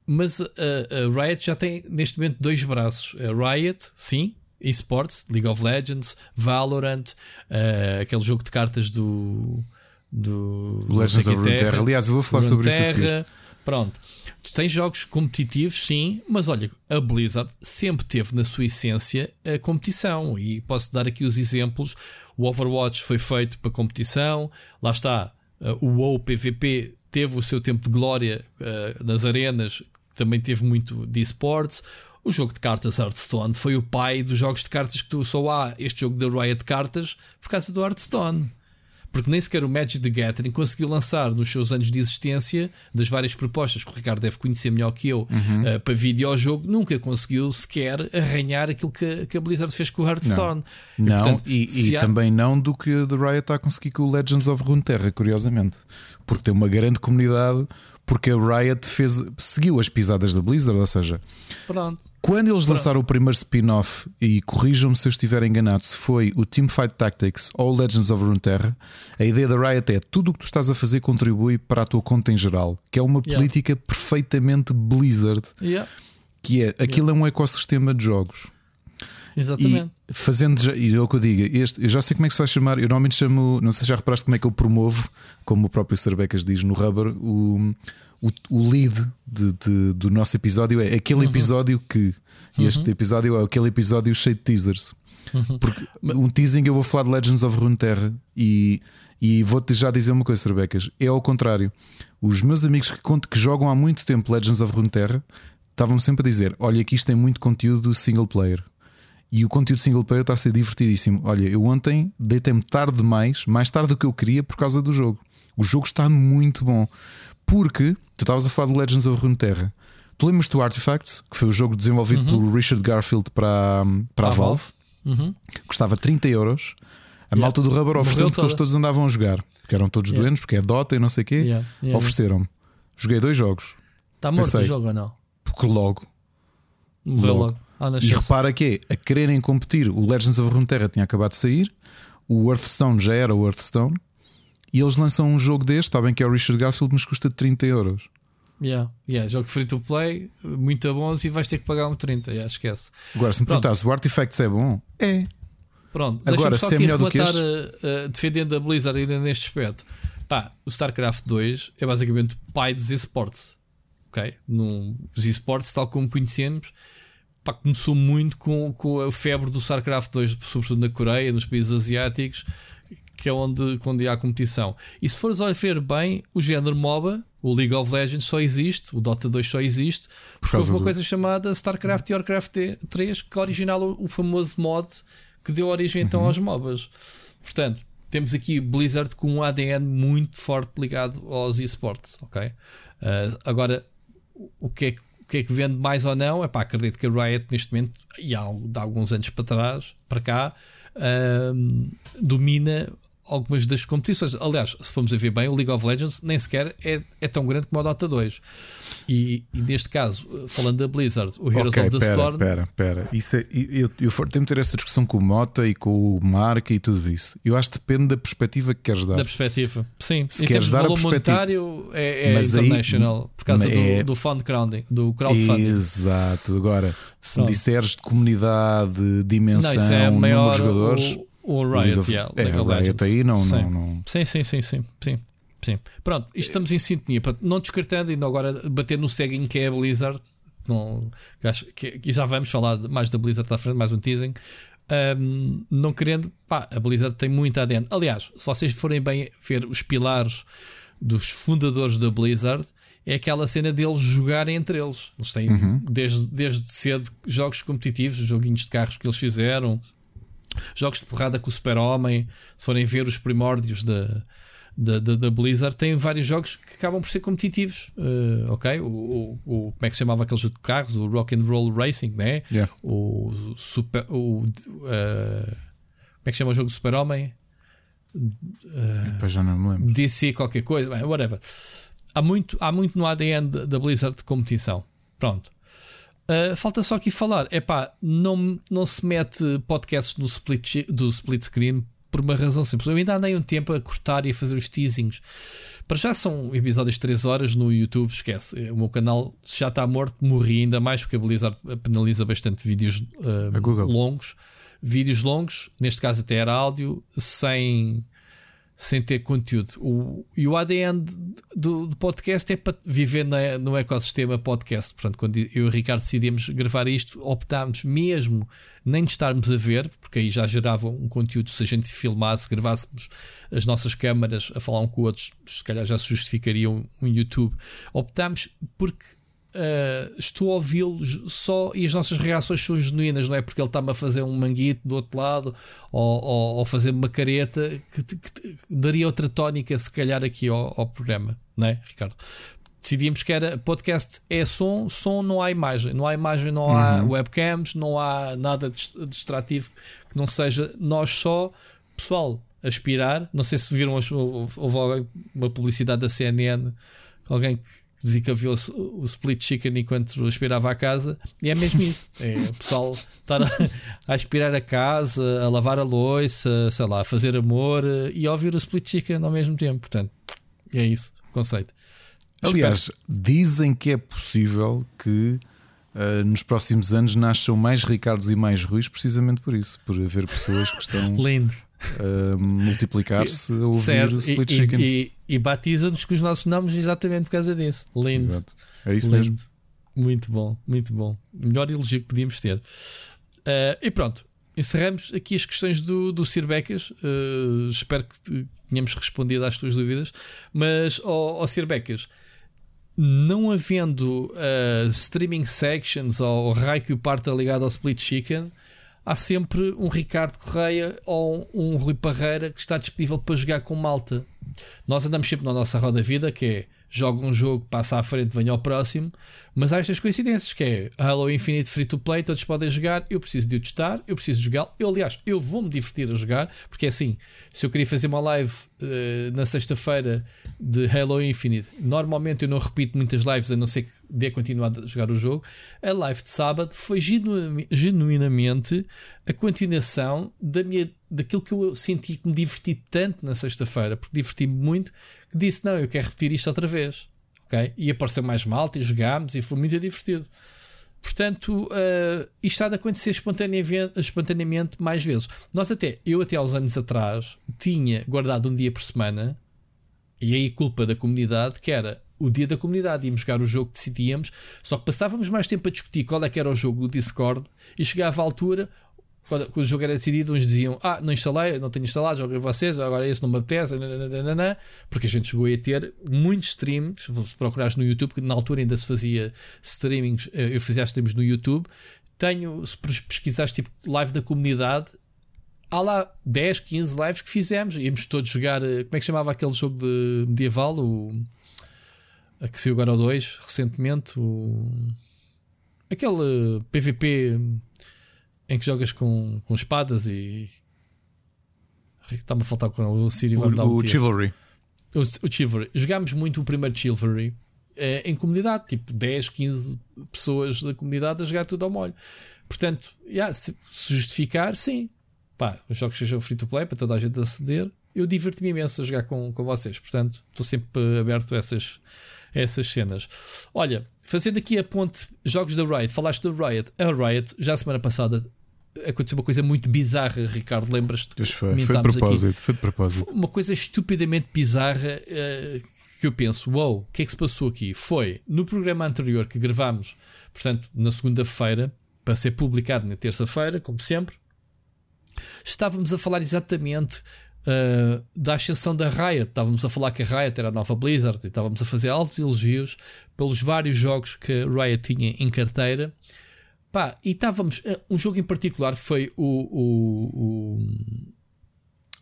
mas a, a, Riot já tem neste momento dois braços. A Riot, sim, esports, League of Legends, Valorant, uh, aquele jogo de cartas do. do Legends of Runeterra. Aliás, eu vou falar sobre isso a seguir. Pronto. Tu tens jogos competitivos, sim, mas olha, a Blizzard sempre teve na sua essência a competição. E posso dar aqui os exemplos. O Overwatch foi feito para competição, lá está. Uh, o WoW PVP teve o seu tempo de glória uh, nas arenas, também teve muito de esportes. O jogo de cartas Hearthstone foi o pai dos jogos de cartas que tu só há este jogo da Riot Cartas por causa do Hearthstone. Porque nem sequer o Magic the Gathering conseguiu lançar nos seus anos de existência, das várias propostas que o Ricardo deve conhecer melhor que eu, uhum. uh, para videojogo, nunca conseguiu sequer arranhar aquilo que, que a Blizzard fez com o Hearthstone. Não, e, não, portanto, e, e há... também não do que a The Riot está a conseguir com o Legends of Runeterra, curiosamente. Porque tem uma grande comunidade porque a Riot fez, seguiu as pisadas da Blizzard, ou seja, Pronto. quando eles Pronto. lançaram o primeiro spin-off, e corrijam-me se eu estiver enganado, se foi o Teamfight Tactics ou Legends of Runeterra, a ideia da Riot é tudo o que tu estás a fazer contribui para a tua conta em geral, que é uma yeah. política perfeitamente Blizzard, yeah. que é aquilo yeah. é um ecossistema de jogos. Exatamente. E fazendo, e é o que eu digo, este, eu já sei como é que se vai chamar. Eu normalmente chamo, não sei se já reparaste como é que eu promovo, como o próprio Sarbecas diz no Rubber, o, o, o lead de, de, do nosso episódio é aquele uhum. episódio que. Uhum. Este episódio é aquele episódio cheio de teasers. Uhum. Porque <laughs> um teasing eu vou falar de Legends of Runeterra e, e vou-te já dizer uma coisa, Rebecas. É ao contrário. Os meus amigos que, que jogam há muito tempo Legends of Runeterra estavam sempre a dizer: Olha, aqui isto tem muito conteúdo single player. E o conteúdo single player está a ser divertidíssimo. Olha, eu ontem deitei-me tarde demais, mais tarde do que eu queria por causa do jogo. O jogo está muito bom. Porque tu estavas a falar do Legends of Runeterra. Tu lembras do Artifacts, que foi o jogo desenvolvido uhum. por Richard Garfield para, para a, a Valve? Uhum. Custava 30 euros. A yeah. malta do Rubber ofereceu porque eles todos andavam a jogar. Porque eram todos yeah. doentes, porque é Dota e não sei o quê. Yeah. Ofereceram-me. Joguei dois jogos. Está morto Pensei, o jogo ou não? Porque logo. Morreu logo. logo. Ah, e repara que é, a quererem competir, o Legends of Runeterra tinha acabado de sair, o Hearthstone já era o Hearthstone, e eles lançam um jogo deste, está bem que é o Richard Garfield, mas custa 30 euros. Yeah, yeah, jogo free to play, muito bons e vais ter que pagar um 30, yeah, esquece. Agora, se me perguntasse, o Artifacts é bom? É. Pronto, agora se é melhor do que este... uh, defendendo a Blizzard ainda neste aspecto. Pá, o StarCraft 2 é basicamente o pai dos esportes. Ok? Num, os esportes, tal como conhecemos, pá, começou muito com, com a febre do StarCraft 2, sobretudo na Coreia, nos países asiáticos, que é onde, onde há competição. E se fores a ver bem, o género MOBA, o League of Legends só existe, o Dota 2 só existe, porque houve uma do... coisa chamada StarCraft e Warcraft 3 que original o famoso mod que deu origem então uhum. aos MOBAs. Portanto, temos aqui Blizzard com um ADN muito forte ligado aos esportes, ok? Uh, agora, o que, é que, que é que vende mais ou não? É pá, acredito que a Riot neste momento, e há, de alguns anos para trás, para cá, domina algumas das competições. Aliás, se formos a ver bem, o League of Legends nem sequer é, é tão grande como o Dota 2. E, e, neste caso, falando da Blizzard, o Heroes okay, of the pera, Storm. Espera, espera. Isso é, eu, eu, eu tenho que ter essa discussão com o Mota e com o Marca e tudo isso. Eu acho que depende da perspectiva que queres dar. Da perspectiva, sim. Se em queres dar valor a monetário é, é international, aí, por causa do, é... do crowdfunding, do crowdfunding. Exato. Agora, se Pronto. me disseres de comunidade, dimensão, não, é número de jogadores. O o Riot, of, yeah, é, o Riot aí não, sim. não, não. Sim, sim, sim, sim, sim. Sim. Pronto, estamos em sintonia. Não descartando, ainda agora bater no ceguinho que é a Blizzard. Não, que, que já vamos falar mais da Blizzard à frente, mais um teasing. Um, não querendo, pá, a Blizzard tem muita ADN. Aliás, se vocês forem bem ver os pilares dos fundadores da Blizzard, é aquela cena deles jogarem entre eles. Eles têm uhum. desde, desde cedo jogos competitivos, joguinhos de carros que eles fizeram, Jogos de porrada com o Super-Homem, se forem ver os primórdios da, da, da, da, Blizzard, tem vários jogos que acabam por ser competitivos. Uh, ok? O, o, o, como é que se chamava aquele jogo de carros? O Rock and Roll Racing, né? Yeah. O Super. O, uh, como é que se chama o jogo do Super-Homem? Uh, já não me lembro. DC, qualquer coisa, whatever. Há muito, há muito no ADN da Blizzard de competição. Pronto. Uh, falta só aqui falar, é pá, não, não se mete podcasts do split, do split screen por uma razão simples. Eu ainda andei um tempo a cortar e a fazer os teasings. Para já são episódios de 3 horas no YouTube, esquece. O meu canal já está morto, morri ainda mais porque a Blizzard penaliza bastante vídeos uh, longos. Vídeos longos, neste caso até era áudio, sem sem ter conteúdo. O, e o ADN do, do podcast é para viver na, no ecossistema podcast. Portanto, quando eu e o Ricardo decidimos gravar isto, optámos mesmo nem de estarmos a ver, porque aí já gerava um conteúdo. Se a gente filmasse, gravássemos as nossas câmaras a falar um com outros, se calhar já se justificaria um, um YouTube. Optámos porque uh, estou a ouvi-lo só e as nossas reações são genuínas, não é porque ele está-me a fazer um manguito do outro lado ou, ou, ou fazer uma careta que, que, que, daria outra tónica, se calhar, aqui ao, ao programa, não é, Ricardo? decidimos que era podcast é som, som não há imagem, não há imagem, não uhum. há webcams, não há nada distrativo que não seja nós só, pessoal, aspirar. Não sei se viram, houve uma publicidade da CNN, alguém que dizia que havia o, o, split chicken enquanto aspirava a casa, e é mesmo isso. É o pessoal estar a, a, aspirar a casa, a lavar a louça, sei lá, a fazer amor eh, e a ouvir o split chicken ao mesmo tempo. Portanto, é isso o conceito. Aliás, Espero. dizem que é possível que uh, nos próximos anos nasçam mais Ricardos e mais Ruiz, precisamente por isso, por haver pessoas que estão. <laughs> Lindo uh, multiplicar-se a ouvir certo. o Split e, Chicken. E, e, batiza-nos com os nossos nomes exatamente por causa disso. Lindo. Exato. É isso Lindo. mesmo. Muito bom, muito bom. Melhor elogio que podíamos ter. Uh, e pronto, encerramos aqui as questões do, do Sir Becas. Uh, espero que tenhamos respondido às tuas dúvidas. Mas, ao, ao Sir Becas, não havendo uh, streaming sections ou raio que o parta ligado ao Split Chicken, há sempre um Ricardo Correia ou um Rui Parreira que está disponível para jogar com malta. Nós andamos sempre na nossa roda vida, que é joga um jogo, passa à frente, venha ao próximo. Mas há estas coincidências que é Halo Infinite Free to Play, todos podem jogar, eu preciso de o testar, eu preciso jogar. Eu, aliás, eu vou-me divertir a jogar, porque é assim, se eu queria fazer uma live uh, na sexta-feira de Halo Infinite, normalmente eu não repito muitas lives a não ser que dê continuar a jogar o jogo. A live de sábado foi genuinamente a continuação da minha, daquilo que eu senti que me diverti tanto na sexta-feira, porque diverti-me muito, disse: Não, eu quero repetir isto outra vez. Okay? E apareceu mais malta e jogámos e foi muito divertido. Portanto, uh, isto há de acontecer espontaneamente, espontaneamente mais vezes. Nós até, eu até uns anos atrás, tinha guardado um dia por semana, e aí culpa da comunidade, que era o dia da comunidade. Íamos jogar o jogo que decidíamos, só que passávamos mais tempo a discutir qual é que era o jogo do Discord e chegava à altura, quando, quando o jogo era decidido, uns diziam: Ah, não instalei, não tenho instalado, joguei vocês, agora esse não me apetece, nananana, porque a gente chegou a ter muitos streams. Se procurares no YouTube, que na altura ainda se fazia streamings, eh, eu fazia streams no YouTube. Tenho, se pesquisares tipo live da comunidade, há lá 10, 15 lives que fizemos. Íamos todos jogar. Eh, como é que chamava aquele jogo de medieval? O, a que saiu agora o 2 recentemente. O, aquele PVP em que jogas com, com espadas e. Está-me a faltar com o Siri. O, o, o Chivalry. O, o Chivalry. Jogámos muito o primeiro Chivalry eh, em comunidade, tipo 10, 15 pessoas da comunidade a jogar tudo ao molho. Portanto, yeah, se, se justificar, sim, pá, os jogos sejam free to play para toda a gente aceder, eu diverto-me imenso a jogar com, com vocês. Portanto, estou sempre aberto a essas, a essas cenas. Olha, fazendo aqui a ponte jogos da Riot, falaste da Riot. A Riot, já a semana passada, aconteceu uma coisa muito bizarra, Ricardo. Lembras-te? Foi, foi de propósito. Aqui. Foi de propósito. Foi uma coisa estupidamente bizarra uh, que eu penso: uau, wow, o que é que se passou aqui? Foi no programa anterior que gravámos, portanto, na segunda-feira, para ser publicado na terça-feira, como sempre estávamos a falar exatamente uh, da ascensão da Riot. Estávamos a falar que a Riot era a nova Blizzard e estávamos a fazer altos elogios pelos vários jogos que a Riot tinha em carteira. Pá, e estávamos. Uh, um jogo em particular foi o, o,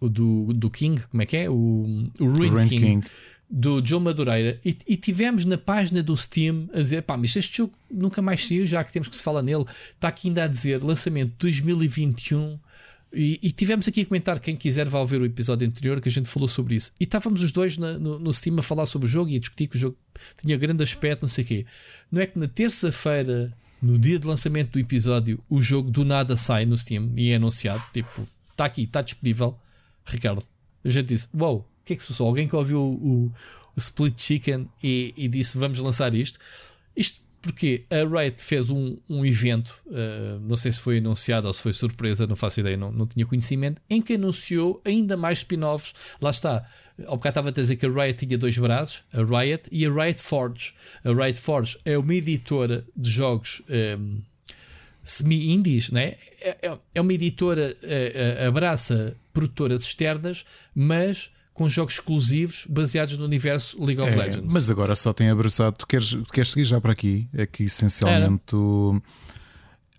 o, o do, do King, como é que é? O, o Ruin, Ruin King. King do Joe Madureira e, e, tivemos na página do Steam a dizer pá, mas este jogo nunca mais saiu, já que temos que se falar nele. Está aqui ainda a dizer lançamento 2021 e, e, tivemos aqui a comentar, quem quiser vai ver o episódio anterior que a gente falou sobre isso. E estávamos os dois na, no, no Steam a falar sobre o jogo e a discutir que o jogo tinha grande aspecto, não sei o quê. Não é que na terça-feira, no dia de lançamento do episódio, o jogo do nada sai no Steam e é anunciado. Tipo, está aqui, está disponível. Ricardo, a gente disse: Uau, wow, o que é que se passou? Alguém que ouviu o, o, o Split Chicken e, e disse: Vamos lançar isto. Isto porque a Riot fez um, um evento, uh, não sei se foi anunciado ou se foi surpresa, não faço ideia, não, não tinha conhecimento, em que anunciou ainda mais spin-offs. Lá está. Ao bocado estava a dizer que a Riot tinha dois braços, a Riot e a Riot Forge. A Riot Forge é uma editora de jogos um, ehm, semi-indies, né? é, é, é uma editora, uh, abraça produtoras externas, mas com jogos exclusivos baseados no universo League of é, Legends. Mas agora só tem abraçado. Tu queres, tu queres seguir já para aqui? É que essencialmente tu.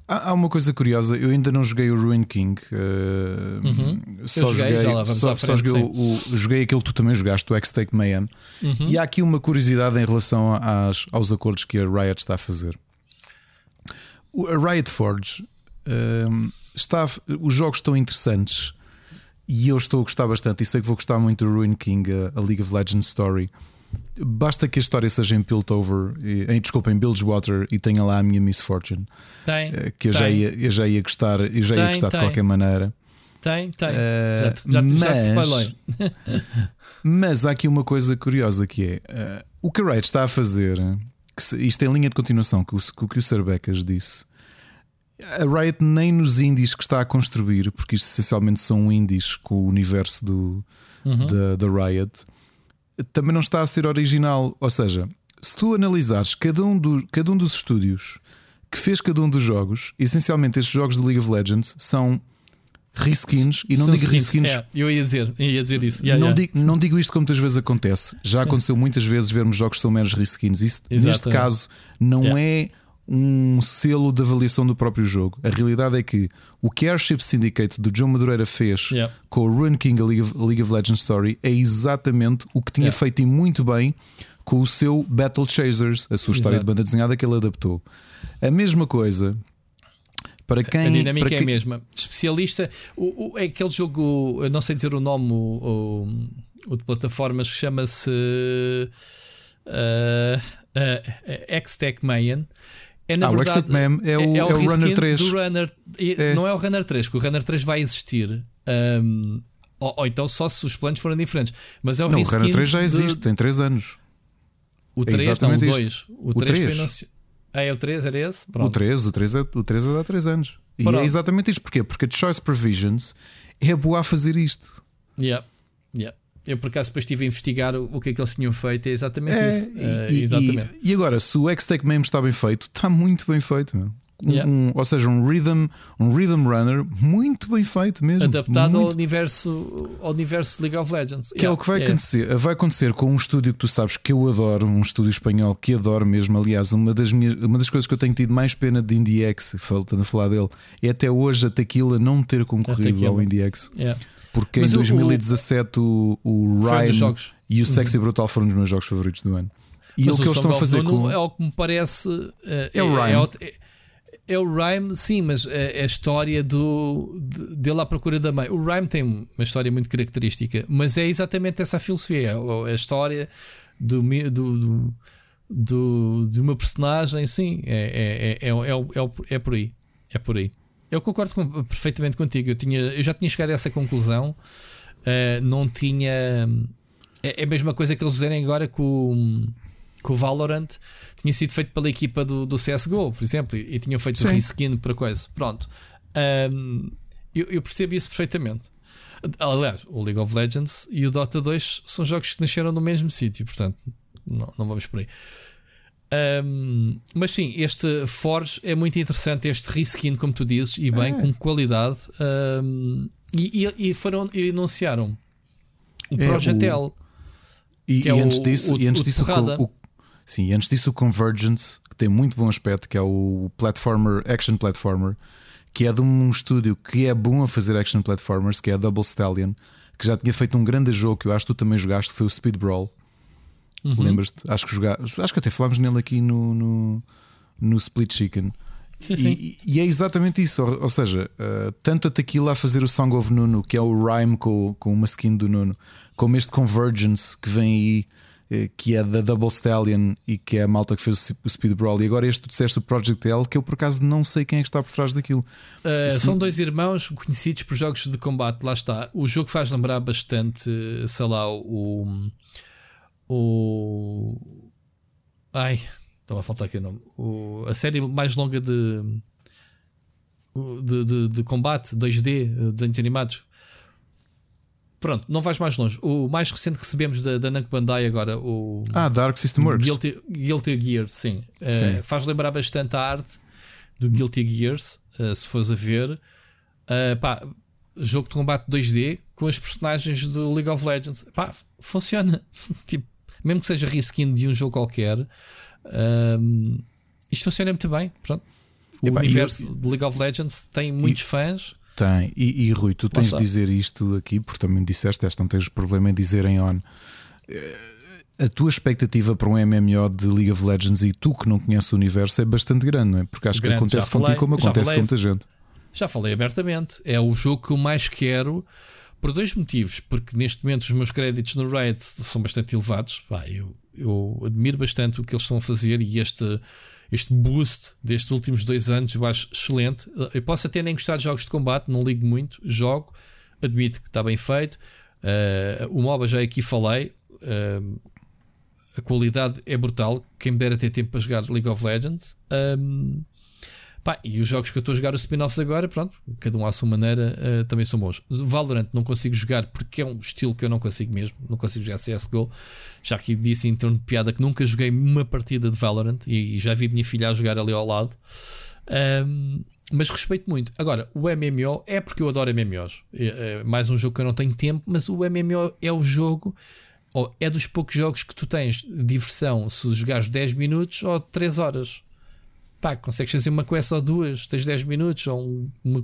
Há, há, uma coisa curiosa, eu ainda não joguei o Ruin King. Uh, uhum. Só joguei, joguei, só, frente, só joguei, o, o, joguei aquele que tu também jogaste, o X-Take Mayhem. Uhum. E há aqui uma curiosidade em relação às, aos acordos que a Riot está a fazer. A Riot Forge uh, está, os jogos estão interessantes e eu estou a gostar bastante e sei que vou gostar muito do Ruin King, a, a League of Legends Story. Basta que a história seja em Piltover, em, desculpa, em Bilgewater e tenha lá a minha Miss Fortune. Tem. Eh, que eu, tem. Já, ia, eu já ia gostar, eu já tem, ia gostar tem. de qualquer maneira. Tem, tem. Uh, já, te, já, mas, já <laughs> mas há aqui uma coisa curiosa que é uh, o que a Riot está a fazer, que se, isto é em linha de continuação com o que o Sir Becas disse a Riot nem nos indies que está a construir, porque isto essencialmente são indies com o universo do, uhum. da, da Riot, também não está a ser original. Ou seja, se tu analisares cada um, do, cada um dos estúdios que fez cada um dos jogos, essencialmente estes jogos de League of Legends são reskins e não São digo reskins. É, eu ia dizer, ia dizer isso. Yeah, não, yeah. Digo, não digo isto como muitas vezes acontece. Já <laughs> aconteceu muitas vezes vermos jogos que são meros reskins. Isso, neste caso, não yeah. é um selo de avaliação do próprio jogo. A realidade é que o que Airship Syndicate do João Madureira fez yeah. com o Run King a League of, League of, Legends Story é exatamente o que tinha yeah. feito e muito bem com o seu Battle Chasers, a sua história Exato. de banda desenhada que ele adaptou. A mesma coisa para quem. A dinâmica para é a mesma. Especialista, o, o, é aquele jogo, eu não sei dizer o nome, o, o, o de plataformas, chama-se uh, uh, X-Tech Mayan é na ah, verdade. O Mem é, o, é, é o, é o Runner 3. Runner, é. Não é o Runner 3, que o Runner 3 vai existir. Um, ou, ou, então só se os planos forem diferentes. Mas é o Não, o Runner 3 já existe, de... tem 3 anos. O 3 é não, o 2. O, o 3, 3 foi. Ah, é o 3, era esse? Pronto. O 3, o 3 é, o 3 é há 3 anos. E Pronto. é exatamente isto. Porquê? Porque a Choice Provisions é boa a fazer isto. Yeah. Yeah. Eu por acaso depois estive a investigar o, que é que eles tinham feito, é exatamente é, isso. E, uh, exatamente. E, e, agora, se o X-Take Meme está bem feito, está muito bem feito. Meu. Yeah. Um, ou seja, um rhythm, um rhythm runner muito bem feito mesmo. Adaptado muito... ao universo, ao universo League of Legends. Que yeah. é o que vai yeah. acontecer. Vai acontecer com um estúdio que tu sabes que eu adoro, um estúdio espanhol que adoro mesmo. Aliás, uma das, minhas, uma das coisas que eu tenho tido mais pena de IndieX, faltando a falar dele, é até hoje a Tequila não ter concorrido ao IndieX. Yeah. Porque Mas em 2017 o, o Ryan e o Sexy uhum. Brutal foram os meus jogos favoritos do ano. E Mas o que eles estão a fazer com. É o que me parece. Uh, é, o Ryan. É, é, é o Rhyme, sim, mas é a história do, de, dele à procura da mãe. O Rhyme tem uma história muito característica, mas é exatamente essa a filosofia. É a história do, do, do, do de uma personagem, sim, é, é, é, é, é, por aí. É por aí. Eu concordo com, perfeitamente contigo. Eu, tinha, eu já tinha chegado a essa conclusão. Uh, não tinha. É, é a mesma coisa que eles dizerem agora com, com o Valorant tinha sido feito pela equipa do, do CSGO, por exemplo, e, e tinham feito Sim. o reskin para coisa. Pronto. Um, eu, eu, percebo isso perfeitamente. Aliás, o League of Legends e o Dota 2 são jogos que nasceram no mesmo sítio, portanto, não, não vamos por aí. Um, mas sim, este Forge é muito interessante, este reskin, como tu dizes, e bem, é. com qualidade. Um, e, e, e, foram e anunciaram o é, Project L. E, é antes o, disso, o, e antes disso o, Sim, e antes disso o Convergence, que tem muito bom aspecto, que é o platformer, action platformer, que é de um estúdio que é bom a fazer action platformers, que é a Double Stallion, que já tinha feito um grande jogo que eu acho que tu também jogaste, que foi o Speed Brawl. Uhum. Lembras-te? Acho que jogaste, acho que até falámos nele aqui no, no, no Split Chicken. Sim, sim. E, e, é exatamente isso, ou, ou seja, uh, tanto a Tequila a fazer o Song of Nuno, que é o rhyme com, com uma skin do Nuno, como este Convergence que vem aí eh, que é da Double Stallion e que é a malta que fez o Speed Brawl. E agora este tu disseste o Project L, que eu por acaso não sei quem é que está por trás daquilo. Uh, são dois irmãos conhecidos por jogos de combate, lá está. O jogo faz lembrar bastante, sei lá, o. O. Ai, estava a faltar aqui o nome. O, a série mais longa de. De, de, de combate 2D, de animados, Pronto, não vais mais longe. O mais recente que recebemos da, da Namco Bandai agora, o. Ah, Dark System Works. Guilty, Guilty Gear, sim. Eh, sim. Uh, faz lembrar bastante a arte do Guilty Gears, uh, se fores a ver. Uh, pá, jogo de combate 2D com as personagens do League of Legends. Pá, funciona. <laughs> tipo, mesmo que seja reskin de um jogo qualquer, um, isto funciona muito bem. Pronto. O Epá, universo eu, de League of Legends tem muitos fãs tem. E, e Rui, tu tens de dizer isto aqui, porque também disseste esta, não tens problema em dizer em on. Eh, a tua expectativa para um MMO de League of Legends e tu que não conheces o universo é bastante grande, não é? Porque acho grande, que acontece contigo como acontece falei, com muita gente. Já falei abertamente. É o jogo que eu mais quero por dois motivos. Porque neste momento os meus créditos no Riot são bastante elevados. Pá, eu, eu admiro bastante o que eles estão a fazer e este este boost destes últimos dois anos eu acho excelente. Eu posso até nem gostar de jogos de combate, não ligo muito, jogo, admito que está bem feito. Uh, o MOBA já aqui falei, uh, a qualidade é brutal. Quem me dera ter tempo para jogar League of Legends. Um, Pá, e os jogos que eu estou a jogar, os spin-offs agora, pronto, cada um à sua maneira, uh, também são bons. Valorant não consigo jogar porque é um estilo que eu não consigo mesmo, não consigo jogar CSGO. Já que disse em torno de piada que nunca joguei uma partida de Valorant e, e já vi minha filha a jogar ali ao lado. Um, mas respeito muito. Agora, o MMO é porque eu adoro MMOs. É, é mais um jogo que eu não tenho tempo, mas o MMO é o jogo, é dos poucos jogos que tu tens diversão se jogares 10 minutos ou 3 horas pá, consegues fazer uma quest ou duas, tens 10 minutos, ou uma,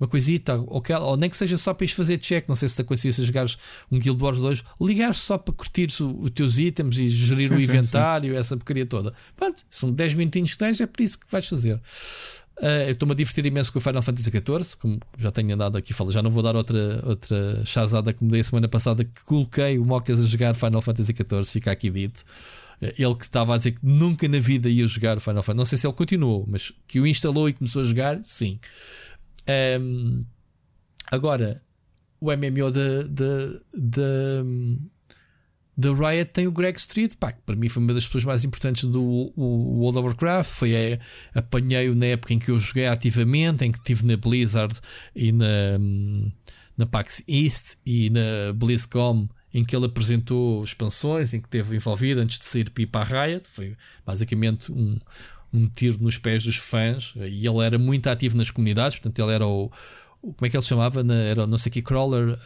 uma coisita, ou, ou nem que seja só para ir fazer check. Não sei se te acontecia se jogares um Guild Wars 2, ligares só para curtir os teus itens e gerir sim, o inventário, sim. essa porcaria toda. Pronto, são 10 minutinhos que tens, é por isso que vais fazer. Uh, eu estou-me a divertir imenso com o Final Fantasy XIV, como já tenho andado aqui a falar. Já não vou dar outra, outra chazada me dei a semana passada que coloquei o Mocas a jogar Final Fantasy XIV, fica aqui dito. Ele que estava a dizer que nunca na vida ia jogar o Final Fantasy. Não sei se ele continuou, mas que o instalou e começou a jogar, sim. Um, agora, o MMO da Riot tem o Greg Street, pá, que para mim foi uma das pessoas mais importantes do o World of Warcraft. Foi é, apanhei-o na época em que eu joguei ativamente, em que estive na Blizzard e na, na PAX East e na BlizzCon em que ele apresentou expansões, em que esteve envolvido antes de sair para a Riot. Foi basicamente um, um tiro nos pés dos fãs e ele era muito ativo nas comunidades, portanto, ele era o. o como é que ele se chamava? Era não sei que Crawler.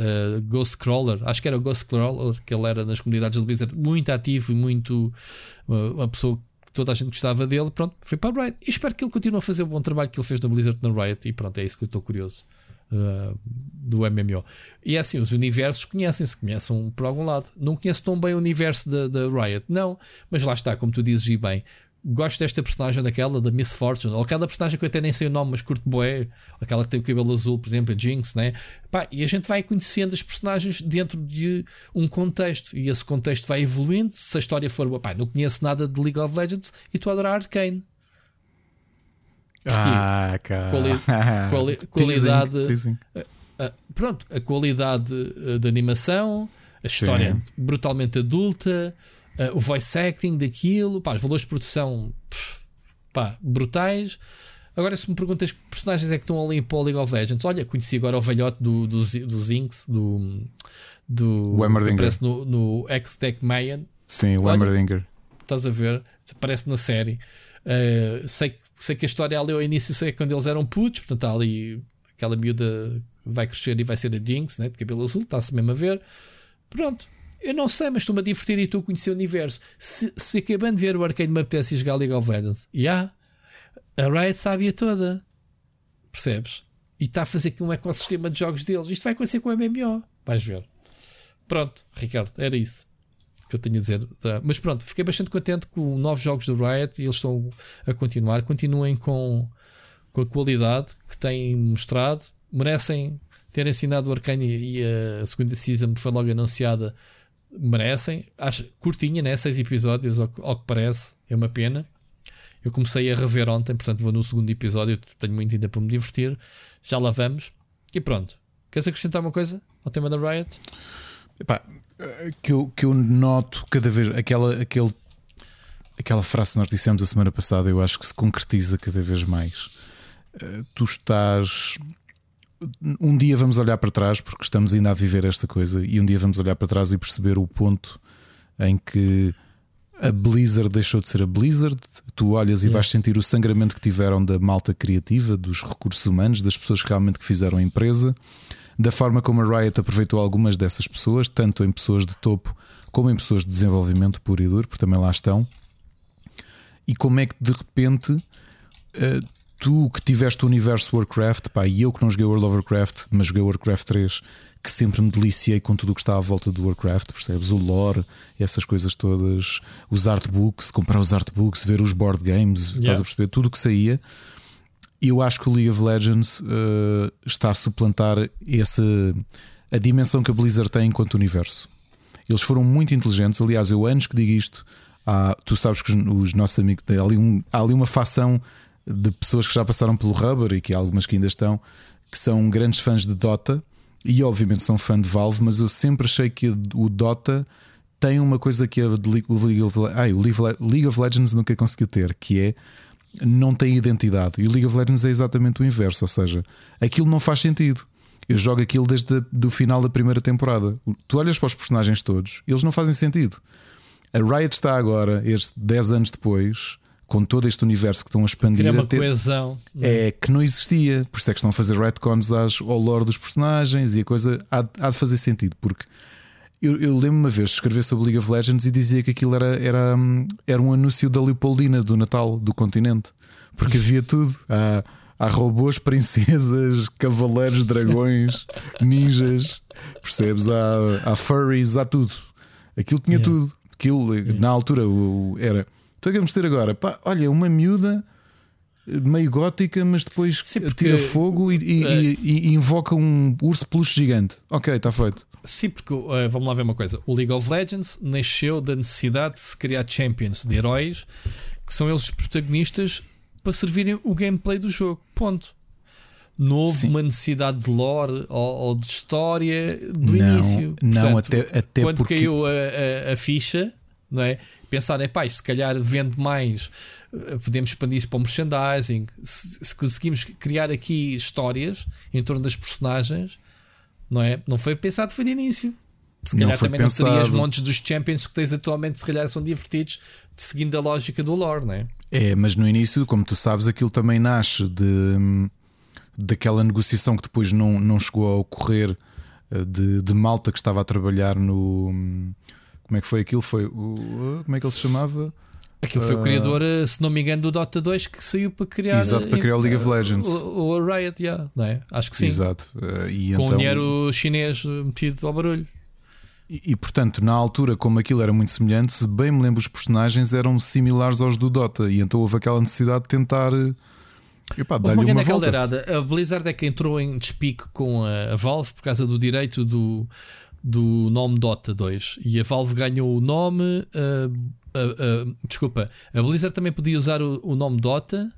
Uh, Ghost Crawler, acho que era o Ghost Crawler, que ele era nas comunidades do Blizzard, muito ativo e muito. Uh, uma pessoa que toda a gente gostava dele. Pronto, foi para a Riot. E espero que ele continue a fazer o bom trabalho que ele fez na Blizzard na Riot. E pronto, é isso que eu estou curioso. Uh, do MMO. E é assim, os universos conhecem-se, conhecem por algum lado. Não conheço tão bem o universo da, Riot, não, mas lá está, como tu dizes, e bem, gosto desta personagem daquela, da Miss Fortune, ou aquela personagem que eu até nem sei o nome, mas curto boé, aquela que tem o cabelo azul, por exemplo, a Jinx, né? Pá, e a gente vai conhecendo as personagens dentro de um contexto, e esse contexto vai evoluindo. Se a história for, pá, não conheço nada de League of Legends e estou a adorar Arcane. Ah, cara. Quali <laughs> quali qualidade. Teasing, teasing. Uh, uh, pronto, a qualidade uh, de animação, a história Sim. brutalmente adulta, o voice acting daquilo, pá, os valores de produção pá, brutais. Agora, se me perguntas que personagens é que estão ali para o League of Legends, olha, conheci agora o velhote do, do, do Zinx, do. do o que aparece no, no X-Tech Mayan. Sim, o Emmerdinger. Estás a ver? Aparece na série. Uh, sei, sei que a história ali ao início sei quando eles eram putos, portanto, há ali aquela miúda vai crescer e vai ser a Jinx, né, de cabelo azul, está-se mesmo a ver. Pronto, eu não sei, mas estou-me a divertir e estou a conhecer o universo. Se, se acabando de ver o Arcade me apetece jogar League of Legends, yeah, a Riot sabe toda. Percebes? E está a fazer aqui um ecossistema de jogos deles. Isto vai acontecer com o MMO. Vais ver. Pronto, Ricardo, era isso que eu tenho a dizer. Mas pronto, fiquei bastante contente com novos jogos do Riot e eles estão a continuar. Continuem com, com a qualidade que têm mostrado. Merecem ter ensinado o Arcane e a segunda season foi logo anunciada merecem. Acho curtinha, né? Seis episódios, ao, ao, que parece. É uma pena. Eu comecei a rever ontem, portanto vou no segundo episódio. Tenho muito ainda para me divertir. Já lá vamos. E pronto. Queres acrescentar uma coisa ao tema da Riot? Epá, que, eu, que eu noto cada vez aquela, aquele, aquela frase que nós dissemos a semana passada, eu acho que se concretiza cada vez mais. Uh, tu estás um dia vamos olhar para trás, porque estamos ainda a viver esta coisa, e um dia vamos olhar para trás e perceber o ponto em que a Blizzard deixou de ser a Blizzard. Tu olhas e vais sentir o sangramento que tiveram da malta criativa, dos recursos humanos, das pessoas que realmente que fizeram a empresa, da forma como a Riot aproveitou algumas dessas pessoas, tanto em pessoas de topo como em pessoas de desenvolvimento puro e duro, porque também lá estão. E como é que de repente eh, tu que tiveste o universo Warcraft, pá, e eu que não joguei World of Warcraft, mas joguei Warcraft 3, que sempre me deliciei com tudo o que está à volta do Warcraft, percebes? O lore, essas coisas todas, os artbooks, comprar os artbooks, ver os board games, yeah. estás a perceber? Tudo o que saía. Eu acho que o League of Legends uh, está a suplantar essa, a dimensão que a Blizzard tem enquanto universo. Eles foram muito inteligentes, aliás, eu anos que digo isto. Há, tu sabes que os, os nossos amigos, há ali, um, há ali uma facção de pessoas que já passaram pelo Rubber e que há algumas que ainda estão, que são grandes fãs de Dota e obviamente são fã de Valve, mas eu sempre achei que o Dota tem uma coisa que a League of, ai, o League of Legends nunca conseguiu ter, que é não tem identidade. E o League of Legends é exatamente o inverso, ou seja, aquilo não faz sentido. Eu jogo aquilo desde o final da primeira temporada. Tu olhas para os personagens todos, eles não fazem sentido. A Riot está agora, este 10 anos depois, com todo este universo que estão a expandir. uma ter, coesão. É? é que não existia. Por isso é que estão a fazer retcons às, ao lore dos personagens e a coisa há, há de fazer sentido. Porque eu, eu lembro uma vez de escrever sobre League of Legends e dizia que aquilo era, era, era um anúncio da Leopoldina do Natal do continente. Porque havia tudo. Há, há robôs, princesas, <laughs> cavaleiros, dragões, ninjas, percebes? Há, há furries, há tudo. Aquilo tinha yeah. tudo. Aquilo, yeah. na altura, era Tu é que vamos ter agora? Pá, olha, uma miúda meio gótica, mas depois Sim, porque, tira fogo e, e, e, e, invoca um urso peluche gigante. Ok, está feito. Sim, porque uh, vamos lá ver uma coisa: o League of Legends nasceu da necessidade de se criar champions de heróis que são eles os protagonistas para servirem o gameplay do jogo. Ponto. Não houve Sim. uma necessidade de lore ou, ou de história do não, início. Não, Portanto, até, até quando porque... caiu a, a, a ficha, não é? pensar, é pá, se calhar vende mais, eh, podemos expandir isso para o merchandising. Se, se conseguimos criar aqui histórias em torno das personagens, não é? Não foi pensado, foi de início. Se calhar também pensado. não terias montes dos Champions que tens atualmente, se calhar são divertidos, seguindo a lógica do lore, não é? É, mas no início, como tu sabes, aquilo também nasce de daquela negociação que depois não, não chegou a ocorrer eh, de, de malta que estava a trabalhar no. Como é que foi aquilo? Foi o. Como é que ele se chamava? Aquilo foi o criador, eh, se não me engano, do Dota 2 que saiu para criar. Exato, para criar o League of Legends. O, o Riot, yeah, não é? Acho que sim. Exato. E Com então... dinheiro chinês metido ao barulho. E, e, portanto, na altura, como aquilo era muito semelhante, se bem me lembro, os personagens eram similares aos do Dota. E então houve aquela necessidade de tentar. Eh, epá, dar-lhe uma, uma volta. A Blizzard é que entrou em despique com a Valve por causa do direito do, do nome Dota 2. E a Valve ganhou o nome. Uh, uh, uh, desculpa, a Blizzard também podia usar o, o nome Dota.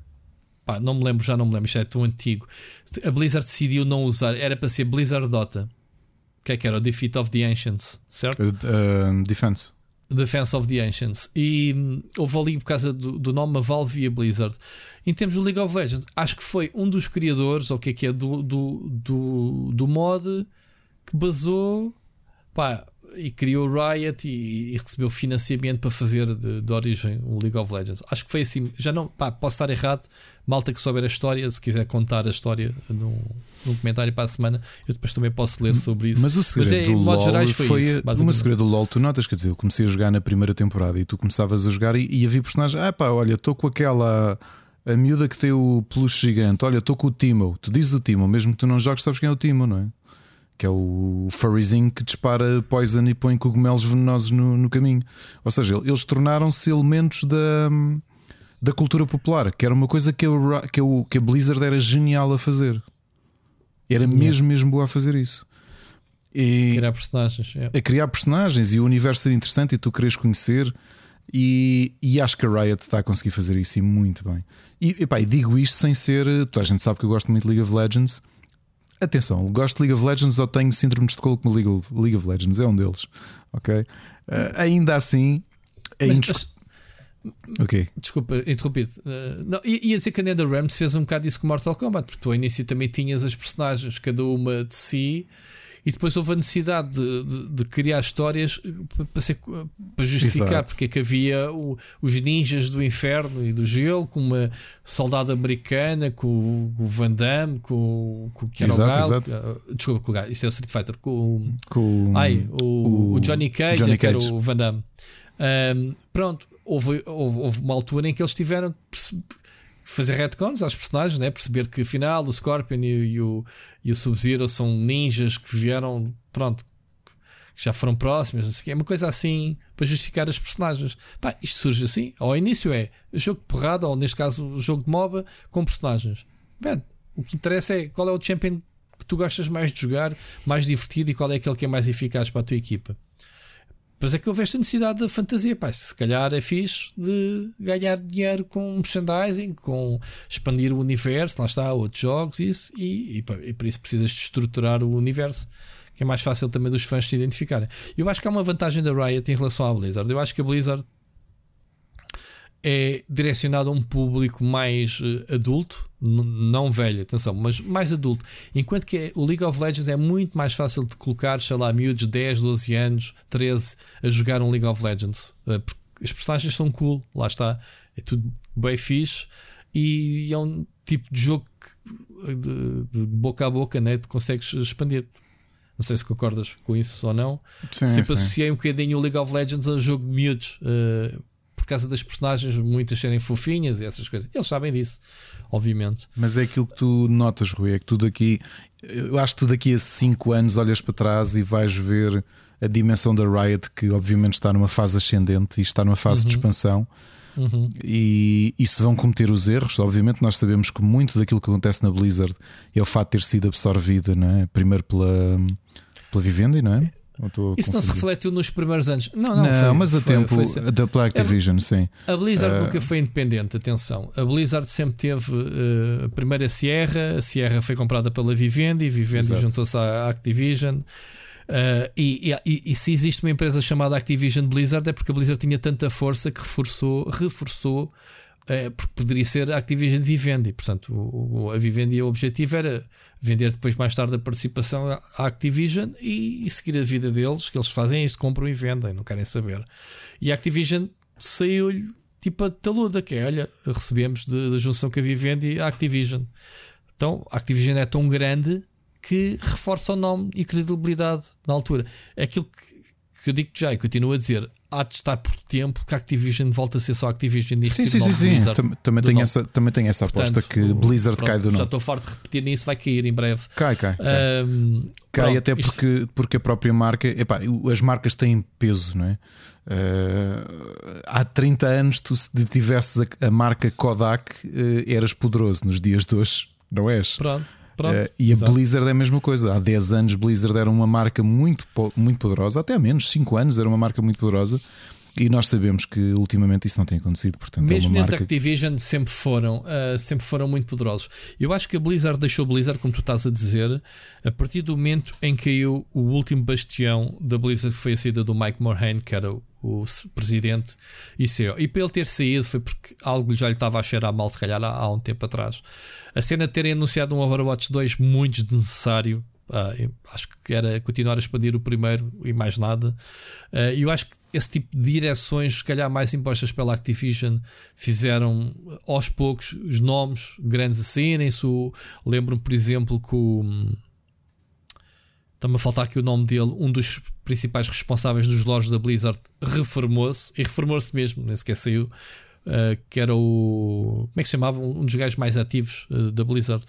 Pá, não me lembro, já não me lembro, isto é tão antigo. A Blizzard decidiu não usar, era para ser Blizzard Dota que é que era? O Defeat of the Ancients, certo? Uh, defense. Defense of the Ancients. E um, houve ali por causa do, do nome a Valve e a Blizzard. Em termos do League of Legends, acho que foi um dos criadores, ou o que é que é, do, do, do, do mod que basou. Pá, e criou o Riot e, e, recebeu financiamento para fazer de, de, origem o League of Legends. Acho que foi assim. Já não, pá, posso estar errado. Malta que souber a história, se quiser contar a história num, num comentário para a semana, eu depois também posso ler sobre isso. Mas o segredo Mas é, do LOL gerais, foi, foi isso, uma segredo do LOL. Tu notas, quer dizer, eu comecei a jogar na primeira temporada e tu começavas a jogar e, e havia personagens. Ah, pá, olha, estou com aquela. A miúda que tem o peluche gigante, olha, estou com o Timo. Tu dizes o Timo, mesmo que tu não jogues, sabes quem é o Timo, não é? Que é o furryzinho que dispara poison e põe cogumelos venenosos no, no caminho. Ou seja, eles tornaram-se elementos da, da cultura popular, que era uma coisa que, eu, que, eu, que a Blizzard era genial a fazer. Era mesmo, mesmo boa a fazer isso. E a criar personagens. A criar personagens e o universo ser interessante e tu queres conhecer. E, e, acho que a Riot está a conseguir fazer isso e muito bem. E, epá, e digo isto sem ser. Toda a gente sabe que eu gosto muito de League of Legends. Atenção, gosto de League of Legends ou tenho síndrome de Estocolmo no League of, League of Legends, é um deles. Ok? Uh, ainda assim, é indiscutível. Ok. Desculpa, interrompido. Uh, não, ia dizer que a Rams fez um bocado isso com Mortal Kombat, porque tu ao início também tinhas as personagens, cada uma de si, e depois houve a necessidade de, de, de criar histórias para, ser, para justificar Exato. porque é que havia o, os ninjas do inferno e do gelo, com uma soldada americana, com, com o Van Damme, com, com o era exato. Uh, desculpa, com o isto é o Street Fighter, com, com ai, o, o, o Johnny Cage, Johnny Cage. que era o Van Damme. Um, pronto, houve, houve, houve, uma altura em que eles tiveram fazer retcons às personagens, né? perceber que afinal o Scorpion e, e o, e o Sub-Zero são ninjas que vieram, pronto, que já foram próximos, não sei o quê. É uma coisa assim para justificar as personagens. Pá, isto surge assim. Ao início é jogo de porrada, ou neste caso jogo de MOBA com personagens. Bem, o que interessa é qual é o champion que tu gostas mais de jogar, mais divertido e qual é aquele que é mais eficaz para a tua equipa. Depois é que houve esta necessidade da fantasia. Pá, se calhar é fixe de ganhar dinheiro com merchandising, com expandir o universo, lá está, outros jogos, isso, e, e, e para isso precisas de estruturar o universo, que é mais fácil também dos fãs te identificarem. Eu acho que há uma vantagem da Riot em relação à Blizzard. Eu acho que a Blizzard é direcionado a um público mais uh, adulto, não velho, atenção, mas mais adulto. Enquanto que o League of Legends é muito mais fácil de colocar, sei lá, miúdos de 10, 12 anos, 13 a jogar um League of Legends. Uh, porque as personagens são cool, lá está, é tudo bem fixe e é um tipo de jogo que, de, de, boca a boca, né? Tu consegues expandir. Não sei se concordas com isso ou não. Sim, Sempre sim. associei um bocadinho o League of Legends a jogo de miúdos. Uh, por causa das personagens, muitas serem fofinhas e essas coisas. Eles sabem disso, obviamente. Mas é aquilo que tu notas, Rui, é que tu daqui, eu acho que tu daqui a 5 anos olhas para trás e vais ver a dimensão da Riot, que obviamente está numa fase ascendente e está numa fase uhum. de expansão. Uhum. E, e se vão cometer os erros, obviamente nós sabemos que muito daquilo que acontece na Blizzard é o fato de ter sido absorvida, não é? primeiro pela, pela Vivendi, não é? Isso não se refletiu nos primeiros anos. Não, não, não foi, mas a foi, tempo foi da Black Division, sim. A Blizzard uh... nunca foi independente, atenção. A Blizzard sempre teve uh, a Sierra, a Sierra foi comprada pela Vivendi, Vivendi juntou-se à Activision. Uh, e, e, e, se existe uma empresa chamada Activision Blizzard é porque a Blizzard tinha tanta força que reforçou, reforçou é, porque poderia ser a Activision Vivendi. Portanto, o, o, a Vivendi, o objetivo era vender depois, mais tarde, a participação à Activision e, e seguir a vida deles, que eles fazem isso, compram e vendem, não querem saber. E a Activision saiu-lhe tipo a taluda, que é, olha, recebemos da junção com a Vivendi a Activision. Então, a Activision é tão grande que reforça o nome e credibilidade na altura. É aquilo que, que eu digo já e continuo a dizer, há de estar por tempo que a Activision volta a ser só Activision e sim, sim, sim, sim. Também, também, tenho essa, também tenho essa aposta Portanto, que Blizzard pronto, cai do nome. Já estou farto de repetir nisso, vai cair em breve. Cai, cai. Cai, um, cai pronto, até porque, isto... porque a própria marca, epá, as marcas têm peso, não é? Uh, há 30 anos, tu se tivesses a, a marca Kodak, uh, eras poderoso nos dias de hoje, não és? Pronto. Uh, e a exato. Blizzard é a mesma coisa. Há 10 anos, Blizzard era uma marca muito, muito poderosa, até menos, 5 anos era uma marca muito poderosa. E nós sabemos que ultimamente isso não tem acontecido. Portanto, Mesmo é uma marca... Activision sempre foram, uh, sempre foram muito poderosos. Eu acho que a Blizzard deixou Blizzard, como tu estás a dizer, a partir do momento em que caiu o último bastião da Blizzard, que foi a saída do Mike Morhaime, que era o, o presidente e CEO. E para ele ter saído foi porque algo já lhe estava a cheirar mal, se calhar há, há um tempo atrás. A cena de terem anunciado um Overwatch 2 muito desnecessário. Uh, acho que era continuar a expandir o primeiro e mais nada. Uh, eu acho que esse tipo de direções, se calhar mais impostas pela Activision, fizeram aos poucos os nomes grandes a saírem-se. Lembro-me, por exemplo, que o. Está-me a faltar aqui o nome dele. Um dos principais responsáveis dos lojas da Blizzard reformou-se e reformou-se mesmo, nem sequer saiu. Uh, que era o. Como é que se chamava? Um dos gajos mais ativos da Blizzard.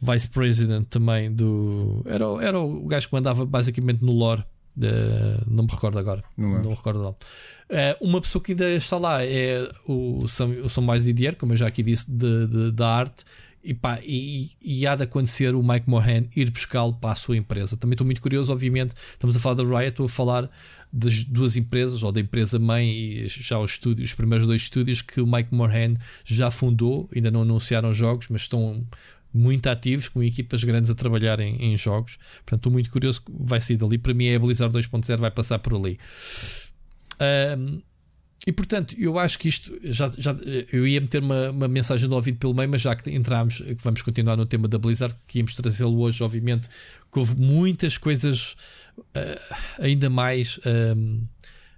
Vice President também do. Era, era o gajo que mandava basicamente no lore Uh, não me recordo agora. Não, não me recordo não. Uh, uma pessoa que ainda está lá é o São, o São Mais Didier, como eu já aqui disse, de, de, da arte. E, pá, e, e, há de acontecer o Mike Mohan ir buscá-lo para a sua empresa. Também estou muito curioso, obviamente. Estamos a falar da Riot, estou a falar das duas empresas, ou da empresa mãe e já os, estúdios, os primeiros dois estúdios que o Mike Mohan já fundou. Ainda não anunciaram jogos, mas estão muito ativos, com equipas grandes a trabalhar em, em jogos. Portanto, estou muito curioso que vai sair dali. Para mim, é a Blizzard 2.0 vai passar por ali. Um, e portanto, eu acho que isto já, já eu ia meter uma, uma mensagem do ouvido pelo meio, mas já que entramos, que vamos continuar no tema da Blizzard, que íamos trazê-lo hoje, obviamente, que houve muitas coisas uh, ainda mais. Um,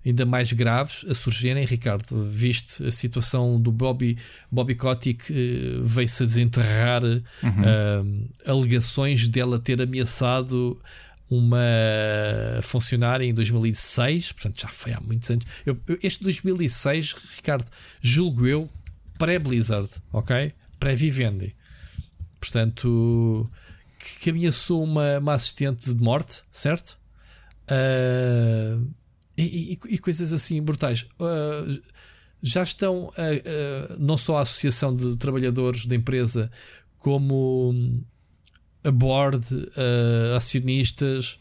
ainda mais graves a surgirem, Ricardo. Viste a situação do Bobby, Bobby Kotick uh, veio-se a desenterrar uhum. uh, alegações dela ter ameaçado uma funcionária em 2006, portanto já foi há muitos anos. Eu, eu, este 2006, Ricardo, julgo eu, pré-Blizzard, ok? Pré-Vivendi. Portanto, que, que ameaçou uma, uma assistente de morte, certo? Uh, e, e, e coisas assim brutais. Uh, já estão uh, uh, não só a Associação de Trabalhadores da empresa, como a board, acionistas,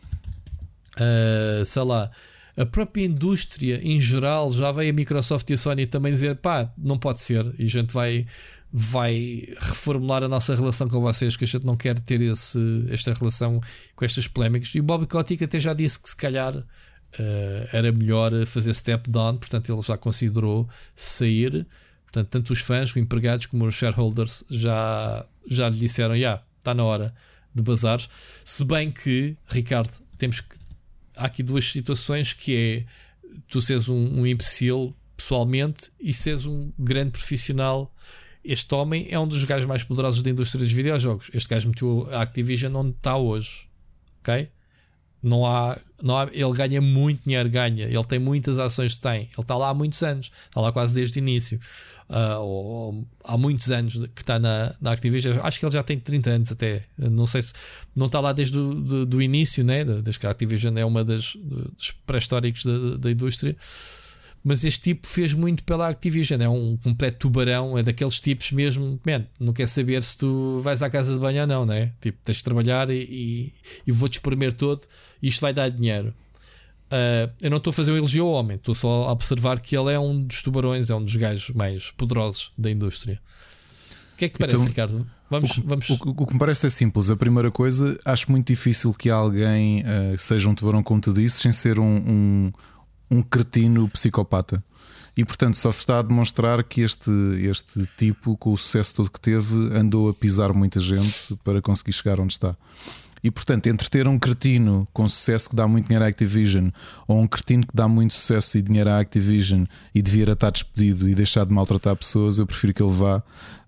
sei lá, a própria indústria em geral. Já veio a Microsoft e a Sony também dizer: pá, não pode ser, e a gente vai vai reformular a nossa relação com vocês, que a gente não quer ter esse, esta relação com estas polémicas. E o Bobby Kotick até já disse que se calhar uh, era melhor fazer step down, portanto ele já considerou sair. Portanto, tanto os fãs, os empregados, como os shareholders já, já lhe disseram: já, yeah, está na hora de bazares. Se bem que, Ricardo, temos que. Há aqui duas situações que é tu seres um, um imbecil pessoalmente e seres um grande profissional. Este homem é um dos gajos mais poderosos da indústria dos videojogos. Este gajo meteu a Activision onde está hoje. Ok? Não há, não há, ele ganha muito dinheiro, ganha. Ele tem muitas ações que tem. Ele está lá há muitos anos, está lá quase desde o início. Uh, ou, ou, há muitos anos que está na, na Activision. Acho que ele já tem 30 anos até. Não sei se não está lá desde o do, do início, né? desde que a Activision é uma das, dos pré-históricos da, da indústria. Mas este tipo fez muito pela Activision. É um completo tubarão, é daqueles tipos mesmo. Man, não quer saber se tu vais à casa de banho ou não, né? Tipo, tens de trabalhar e, e, e vou-te espremer todo e isto vai dar dinheiro. Uh, eu não estou a fazer um elogio ao homem, estou só a observar que ele é um dos tubarões, é um dos gajos mais poderosos da indústria. O que é que te parece, então, Ricardo? Vamos, o, que, vamos... O, o, que me parece é simples. A primeira coisa, acho muito difícil que alguém uh, seja um tubarão, como tu disse, sem ser um, um, um cretino psicopata. E portanto só se está a demonstrar que este, este tipo, com o sucesso todo que teve, andou a pisar muita gente para conseguir chegar onde está. E portanto, entre ter um cretino com sucesso que dá muito dinheiro à Activision ou um cretino que dá muito sucesso e dinheiro à Activision e devia estar despedido e deixar de maltratar pessoas, eu prefiro que ele vá.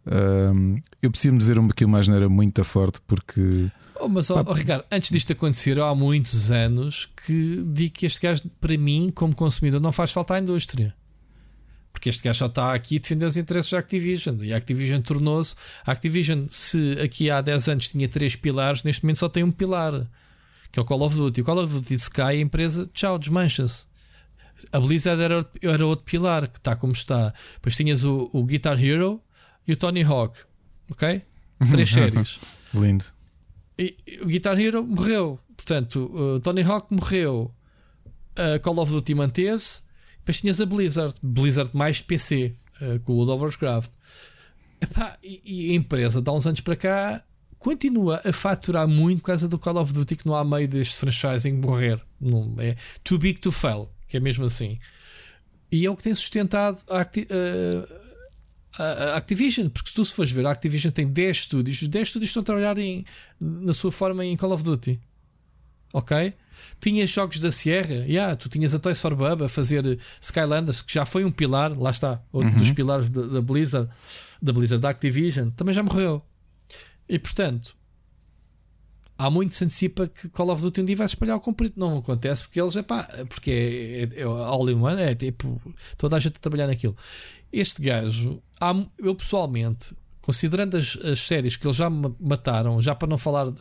Um, eu preciso dizer um pouquinho mais, não era muito forte porque. Oh, mas, oh, oh, Ricardo, antes disto acontecer, há muitos anos que digo que este gajo, para mim, como consumidor, não faz falta à indústria. Porque este gajo só está aqui a defender os interesses da Activision. E a Activision tornou-se. A Activision, se aqui há 10 anos tinha três pilares, neste momento só tem um pilar, que é o Call of Duty. O Call of Duty se cai, a empresa, tchau, desmancha-se. A Blizzard era, era outro pilar, que está como está. Depois tinhas o, o Guitar Hero e o Tony Hawk. Ok? Três <laughs> séries. Lindo. O Guitar Hero morreu. Portanto, o Tony Hawk morreu. A Call of Duty manteve-se depois tinhas a Blizzard, Blizzard mais PC, uh, com o World of Warcraft. Epá, e, e, a empresa, de há uns anos para cá, continua a faturar muito por causa do Call of Duty, que não há meio deste franchising morrer. Não, é too big to fail, que é mesmo assim. E é o que tem sustentado a, uh, a, Activision, porque se tu se fores ver, a Activision tem 10 estúdios, os 10 estúdios estão a trabalhar em, na sua forma em Call of Duty. Ok? Tinhas jogos da Sierra, yeah, tu tinhas a Toys for Bub a fazer Skylanders, que já foi um pilar, lá está, outro uhum. dos pilares da, da, Blizzard, da Blizzard da Activision, também já morreu. E portanto, há muito se antecipa que Call of Duty um dia vai espalhar o comprido. Não acontece porque eles, epá, porque é, é, é all in one, é tipo toda a gente a trabalhar naquilo. Este gajo, eu pessoalmente, considerando as, as séries que eles já mataram, já para não falar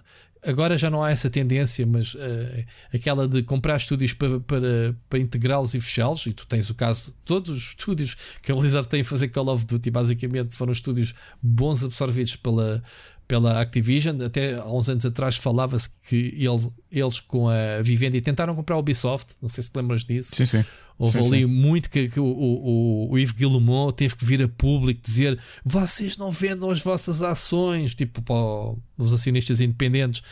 Agora já não há essa tendência, mas uh, aquela de comprar estúdios para, para, para integrá-los e fechá-los, e tu tens o caso, todos os estúdios que a Blizzard tem a fazer Call of Duty, basicamente foram estúdios bons absorvidos pela, pela Activision. Até há uns anos atrás falava-se que ele, eles com a Vivendi tentaram comprar a Ubisoft, não sei se te lembras disso. Sim, sim. Houve sim, ali sim. muito que, que o, o, o Yves Guillemot teve que vir a público dizer vocês não vendam as vossas ações, tipo para os acionistas independentes,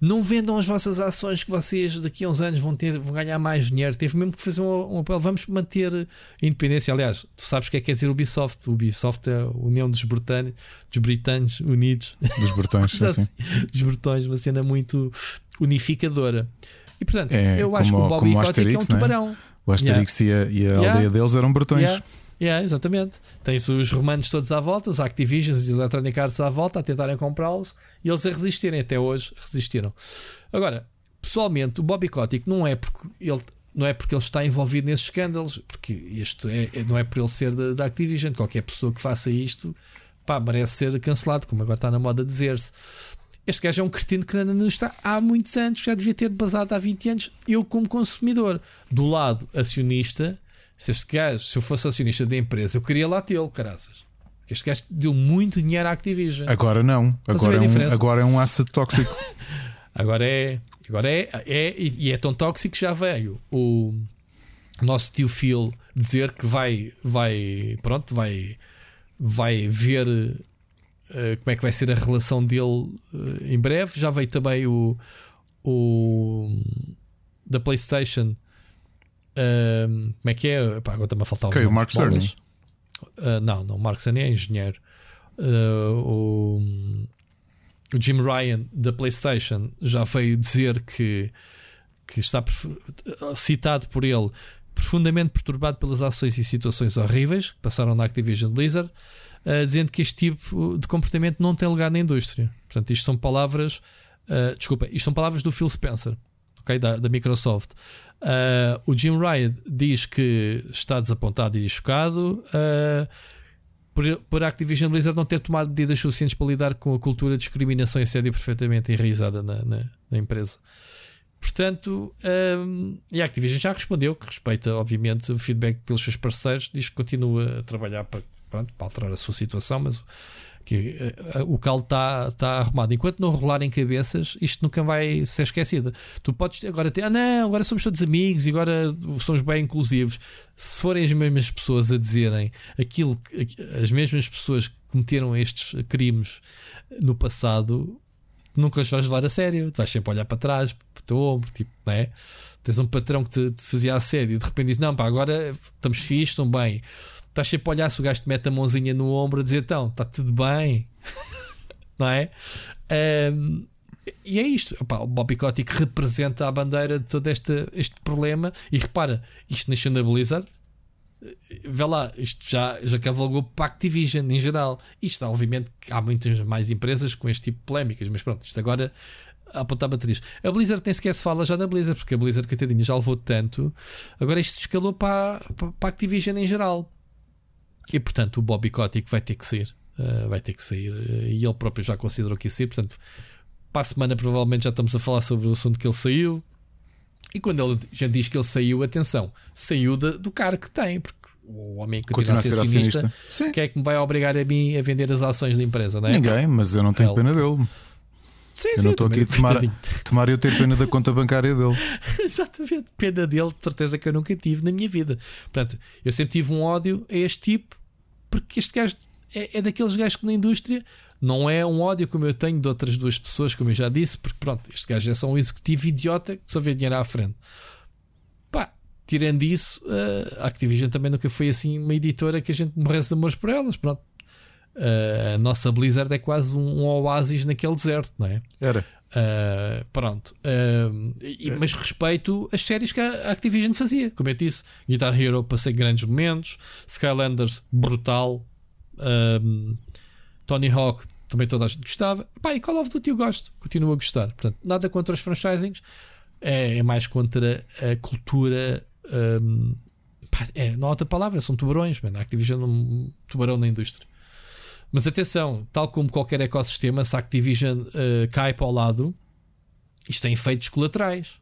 não vendam as vossas ações que vocês daqui a uns anos vão ter, vão ganhar mais dinheiro. Teve mesmo que fazer um, um apelo, vamos manter a independência. Aliás, tu sabes o que é que quer dizer Ubisoft? Ubisoft é a União dos, Britânicos, dos Britânicos Unidos. Dos Bretões, <laughs> sim, sim. Dos Bretões, uma cena muito unificadora. E portanto, é, eu acho que o Bobby Kotick é um é? tubarão. O Asterix yeah. e a, e a yeah. aldeia deles eram bretões. Yeah. Yeah, exatamente. Tens os romanos todos à volta, os Activisions e os Electronic Arts à volta a tentarem comprá-los e eles a resistirem. Até hoje resistiram. Agora, pessoalmente, o Bobby Kotick não é porque ele. Não é porque ele está envolvido nesses escândalos, porque isto é, é não é por ele ser da Activision. Qualquer pessoa que faça isto pá, merece ser cancelado, como agora está na moda dizer-se. Este gajo é um cretino que não está há muitos anos, já devia ter basado há 20 anos. Eu, como consumidor, do lado acionista, se este gajo, se eu fosse acionista da empresa, eu queria lá tê-lo, caraças. Este gajo deu muito dinheiro à Activision. Agora não. Agora é, um, agora é um asset tóxico. <laughs> agora é. Agora é, é. E é tão tóxico que já veio o nosso tio Phil dizer que vai. vai pronto, vai. Vai ver uh, como é que vai ser a relação dele uh, em breve. Já veio também o, o da PlayStation. Uh, como é que é? Pá, agora está-me a faltar okay, o Mark Cerny. Não, não, o Mark Cerny é engenheiro. o, o Jim Ryan da PlayStation já veio dizer que, que está citado por ele profundamente perturbado pelas ações e situações horríveis que passaram na Activision Blizzard uh, dizendo que este tipo de comportamento não tem lugar na indústria. Portanto, isto são palavras. Uh, desculpa, isto são palavras do Phil Spencer, okay, da, da Microsoft. Uh, o Jim Ryan diz que está desapontado e chocado por, por a Activision Blizzard não ter tomado medidas suficientes para lidar com a cultura de discriminação e assédio perfeitamente enraizada na, na, na empresa. Portanto, um, e a Activision já respondeu que respeita, obviamente, o feedback pelos seus parceiros, diz que continua a trabalhar para pronto, para alterar a sua situação, mas que uh, o caldo está tá arrumado. Enquanto não rolarem cabeças, isto nunca vai ser esquecido. Tu podes agora ter, ah não, agora somos todos amigos e agora somos bem inclusivos. Se forem as mesmas pessoas a dizerem aquilo, as mesmas pessoas que cometeram estes crimes no passado, nunca os vais levar a sério, tu vais sempre olhar para trás, para o teu ombro, tipo, não é? Tens um patrão que te, te fazia a sério e de repente diz: Não, pá, agora estamos fixos, estão bem. Estás sempre a olhar se o gajo te mete a mãozinha no ombro a dizer: Então, está tudo bem, <laughs> não é? Um, e é isto. Opa, o Bobby Kotick representa a bandeira de todo este, este problema. E repara, isto nasceu na Blizzard. Vê lá, isto já, já cavalgou para a Activision em geral. Isto, obviamente, há muitas mais empresas com este tipo de polémicas, mas pronto, isto agora a apontar baterias. A Blizzard nem sequer se fala já da Blizzard, porque a Blizzard, coitadinha, já levou tanto. Agora isto escalou para, para, para a Activision em geral. E portanto, o Bobby Kotick vai ter que sair. Uh, vai ter que sair. Uh, e ele próprio já considerou que ia sair. Portanto, para a semana provavelmente já estamos a falar sobre o assunto que ele saiu. E quando ele já diz que ele saiu, atenção, saiu de, do cargo que tem, porque o homem que continua, continua a ser acionista, acionista. que é que me vai obrigar a mim a vender as ações da empresa, não é? Ninguém, mas eu não tenho ele. pena dele. Sim, eu sim, não estou aqui a tomar, <laughs> tomar eu ter pena da conta bancária dele. <laughs> Exatamente, pena dele, de certeza que eu nunca tive na minha vida. Portanto, eu sempre tive um ódio a este tipo, porque este gajo é, é daqueles gajos que na indústria não é um ódio como eu tenho de outras duas pessoas, como eu já disse, porque pronto, este gajo é só um executivo idiota que só vê dinheiro à frente. Pá, tirando isso, eh, a Activision também nunca foi assim uma editora que a gente morresse de amores por elas. Pronto. Uh, a nossa Blizzard é quase um, um, oásis naquele deserto, não é? Era. Uh, pronto. Uh, e, mas respeito as séries que a Activision fazia. Como eu disse, Guitar Hero passei grandes momentos, Skylanders brutal. Tony Hawk também toda a gente gostava. Pá, e Call of Duty eu gosto, continuo a gostar. Portanto, nada contra os franchisings, é, é mais contra a cultura. Um, pá, é, não há outra palavra, são tubarões, mano. A Activision é um tubarão na indústria. Mas atenção, tal como qualquer ecossistema, se a Activision uh, cai para o lado, isto tem efeitos colaterais.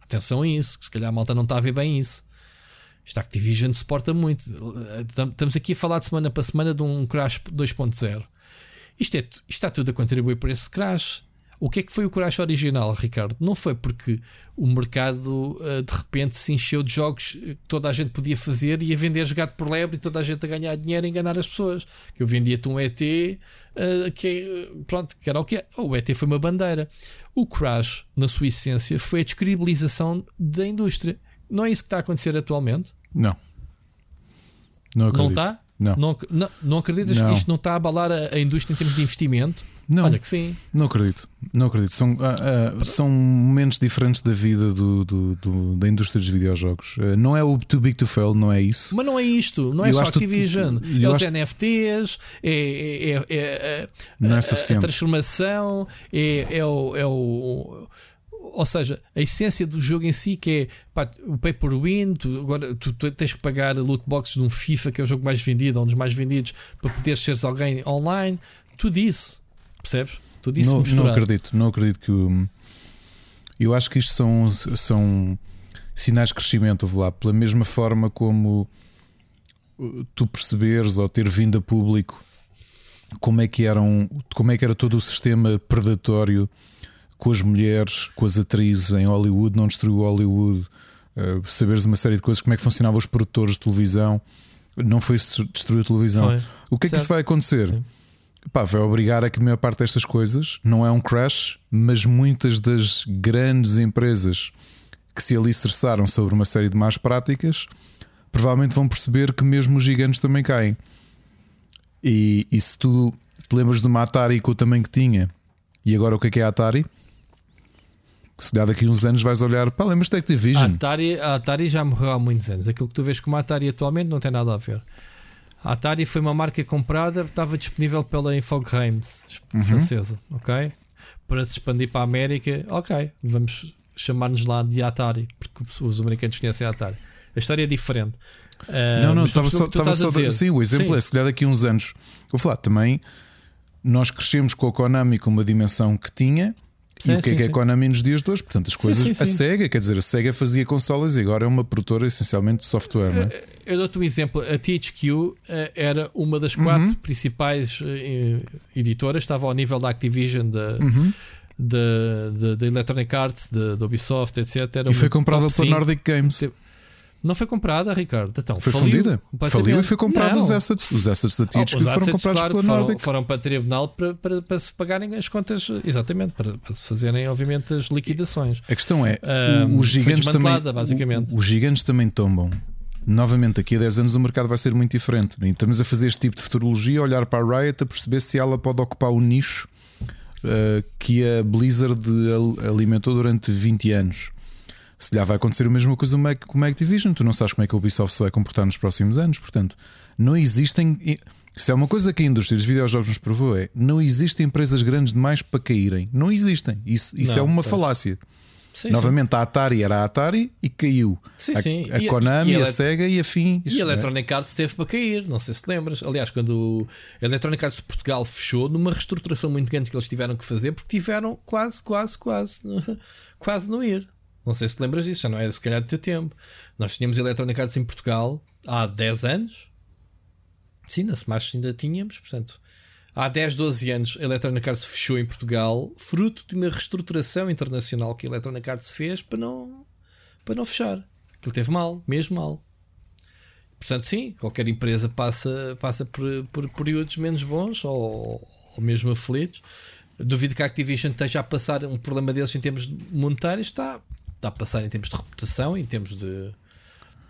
Atenção a isso, que se calhar a malta não está a ver bem isso. Esta Activision suporta muito. Estamos aqui a falar de semana para semana de um crash 2.0. Isto, é, isto está tudo a contribuir para esse crash. O que é que foi o crash original, Ricardo? Não foi porque o mercado uh, de repente se encheu de jogos que toda a gente podia fazer e a vender jogado por lebre e toda a gente a ganhar dinheiro e enganar as pessoas. Que eu vendia-te um ET eh, que, pronto, que era o que é. O ET foi uma bandeira. O crash, na sua essência, foi a descredibilização da indústria. Não é isso que está a acontecer atualmente? Não. Não acredito. Não está? Não. Não, não, não acreditas não. que isto não está a abalar a, a, indústria em termos de investimento? Não. Olha que sim. Não acredito. Não acredito. São, uh, uh, são momentos diferentes da vida do, do, do, da indústria dos videojogos. Uh, não é o too big to fail, não é isso. Mas não é isto. Não é só Activision. Tu, é os acho... NFTs, é, é, é, é, é suficiente. a transformação, é, é o, é o ou seja, a essência do jogo em si, que é pá, o pay per win, tu, agora tu, tu, tens que pagar loot boxes de um FIFA, que é o jogo mais vendido, um dos mais vendidos, para poder seres alguém online, tudo isso, percebes? Tudo isso não, não acredito, não acredito que eu acho que isto são, são sinais de crescimento, lá, pela mesma forma como tu perceberes ou ter vindo a público como é que eram, como é que era todo o sistema predatório com as mulheres, com as atrizes em Hollywood, não destruiu Hollywood, uh, saberes uma série de coisas, como é que funcionavam os produtores de televisão, não foi destruir a televisão. Foi. O que é certo. que isso vai acontecer? Pá, vai obrigar a que a maior parte destas coisas não é um crash, mas muitas das grandes empresas que se alicerçaram sobre uma série de más práticas provavelmente vão perceber que mesmo os gigantes também caem. E, e se tu te lembras de uma Atari com o tamanho que tinha, e agora o que é que é a Atari? se dá daqui uns anos vais olhar, pá, lembras da Activision? A Atari, a Atari já morreu há muitos anos. Aquilo que tu vês com a Atari atualmente não tem nada a ver. A Atari foi uma marca comprada, estava disponível pela Infogrames uhum. francesa, ok? Para se expandir para a América, ok, vamos chamar-nos lá de Atari, porque os americanos conhecem a Atari. A história é diferente. Uh, não, não, estava só, estava só sim, o exemplo sim. é se calhar daqui a uns anos. Vou falar também, nós crescemos com a Konami com uma dimensão que tinha Sim, e o que sim, é que é a Konami nos dias de hoje? Portanto, as coisas. A Sega, quer dizer, a Sega fazia consolas e agora é uma produtora essencialmente de software. Não é? Eu dou-te um exemplo. A THQ eh, era uma das quatro uhum. principais eh, editoras, estava ao nível da Activision, da. Uhum. Da, da, Electronic Arts, da, Ubisoft, etc. Era e foi comprada pela Nordic Games. Não foi comprada, Ricardo. Então, foi faliu, fundida. Faliu e foi comprado os assets. Os assets da THQ oh, foram comprados claro, pela foram, Nordic. Foram para tribunal para, para, para, se pagarem as contas, exatamente, para, para se fazerem, obviamente, as liquidações. A questão é: um, os gigantes também. Basicamente. os gigantes também tombam. Novamente, daqui a 10 anos o mercado vai ser muito diferente. Estamos a fazer este tipo de futurologia, olhar para a Riot, a perceber se ela pode ocupar o nicho uh, que a Blizzard alimentou durante 20 anos se lhe vai acontecer a mesma coisa com o Activision. Tu não sabes como é que a Ubisoft se vai comportar nos próximos anos. Portanto, não existem. Se é uma coisa que a indústria dos videojogos nos provou, é não existem empresas grandes demais para caírem. Não existem. Isso, isso não, é uma tá. falácia. Sim, Novamente, sim. a Atari era a Atari e caiu. Sim, sim. A, a Konami, a, a, Sega e a fim. E a é? Electronic Arts teve para cair, não sei se lembras. Aliás, quando a Electronic Arts de Portugal fechou, numa reestruturação muito grande que eles tiveram que fazer, porque tiveram quase, quase, quase, <laughs> quase não ir. Não sei se te lembras disso, já não é se calhar do teu tempo. Nós tínhamos Electronic Arts em Portugal há 10 anos. Sim, na Smash ainda tínhamos, portanto. Há 10, 12 anos a Electronic Arts fechou em Portugal, fruto de uma reestruturação internacional que a Electronic Arts fez para não, para não fechar. Aquilo teve mal, mesmo mal. Portanto, sim, qualquer empresa passa, passa por, por períodos menos bons ou, ou mesmo aflitos. Duvido que a Activision esteja a passar um problema desses em termos monetários. Está, está a passar em termos de reputação, em termos de.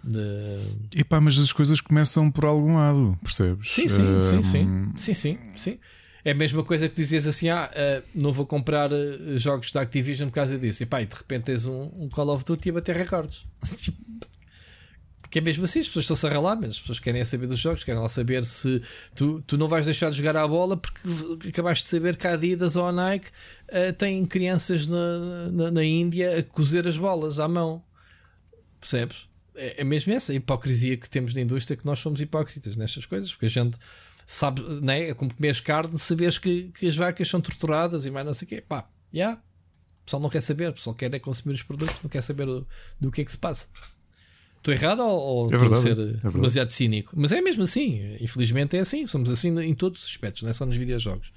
de... Epá, mas as coisas começam por algum lado, percebes? Sim, sim, um... sim, sim, sim, sim, sim. É a mesma coisa que dizias assim: ah, uh, não vou comprar uh, jogos da Activision por causa disso. E pá, e de repente tens um, um Call of Duty a bater recordes. <laughs> que é mesmo assim, as pessoas estão-se a ralar, mas as pessoas querem saber dos jogos, querem lá saber se tu, tu não vais deixar de jogar à bola porque acabaste de saber que a Adidas ou a Nike uh, têm crianças na, na, na, Índia a cozer as bolas à mão. Percebes? É, é mesmo essa a hipocrisia que temos na indústria que nós somos hipócritas nestas coisas, porque a gente sabe, né, é como comer carne, saberes que, que as vacas são torturadas e mais não sei o quê. Pá, já. Yeah. O pessoal não quer saber, o pessoal quer é consumir os produtos, não quer saber do, do que é que se passa. Estou errado ou, é verdade, ser é demasiado cínico? Mas é mesmo assim, infelizmente é assim. Somos assim em todos os aspectos, não é só nos videojogos.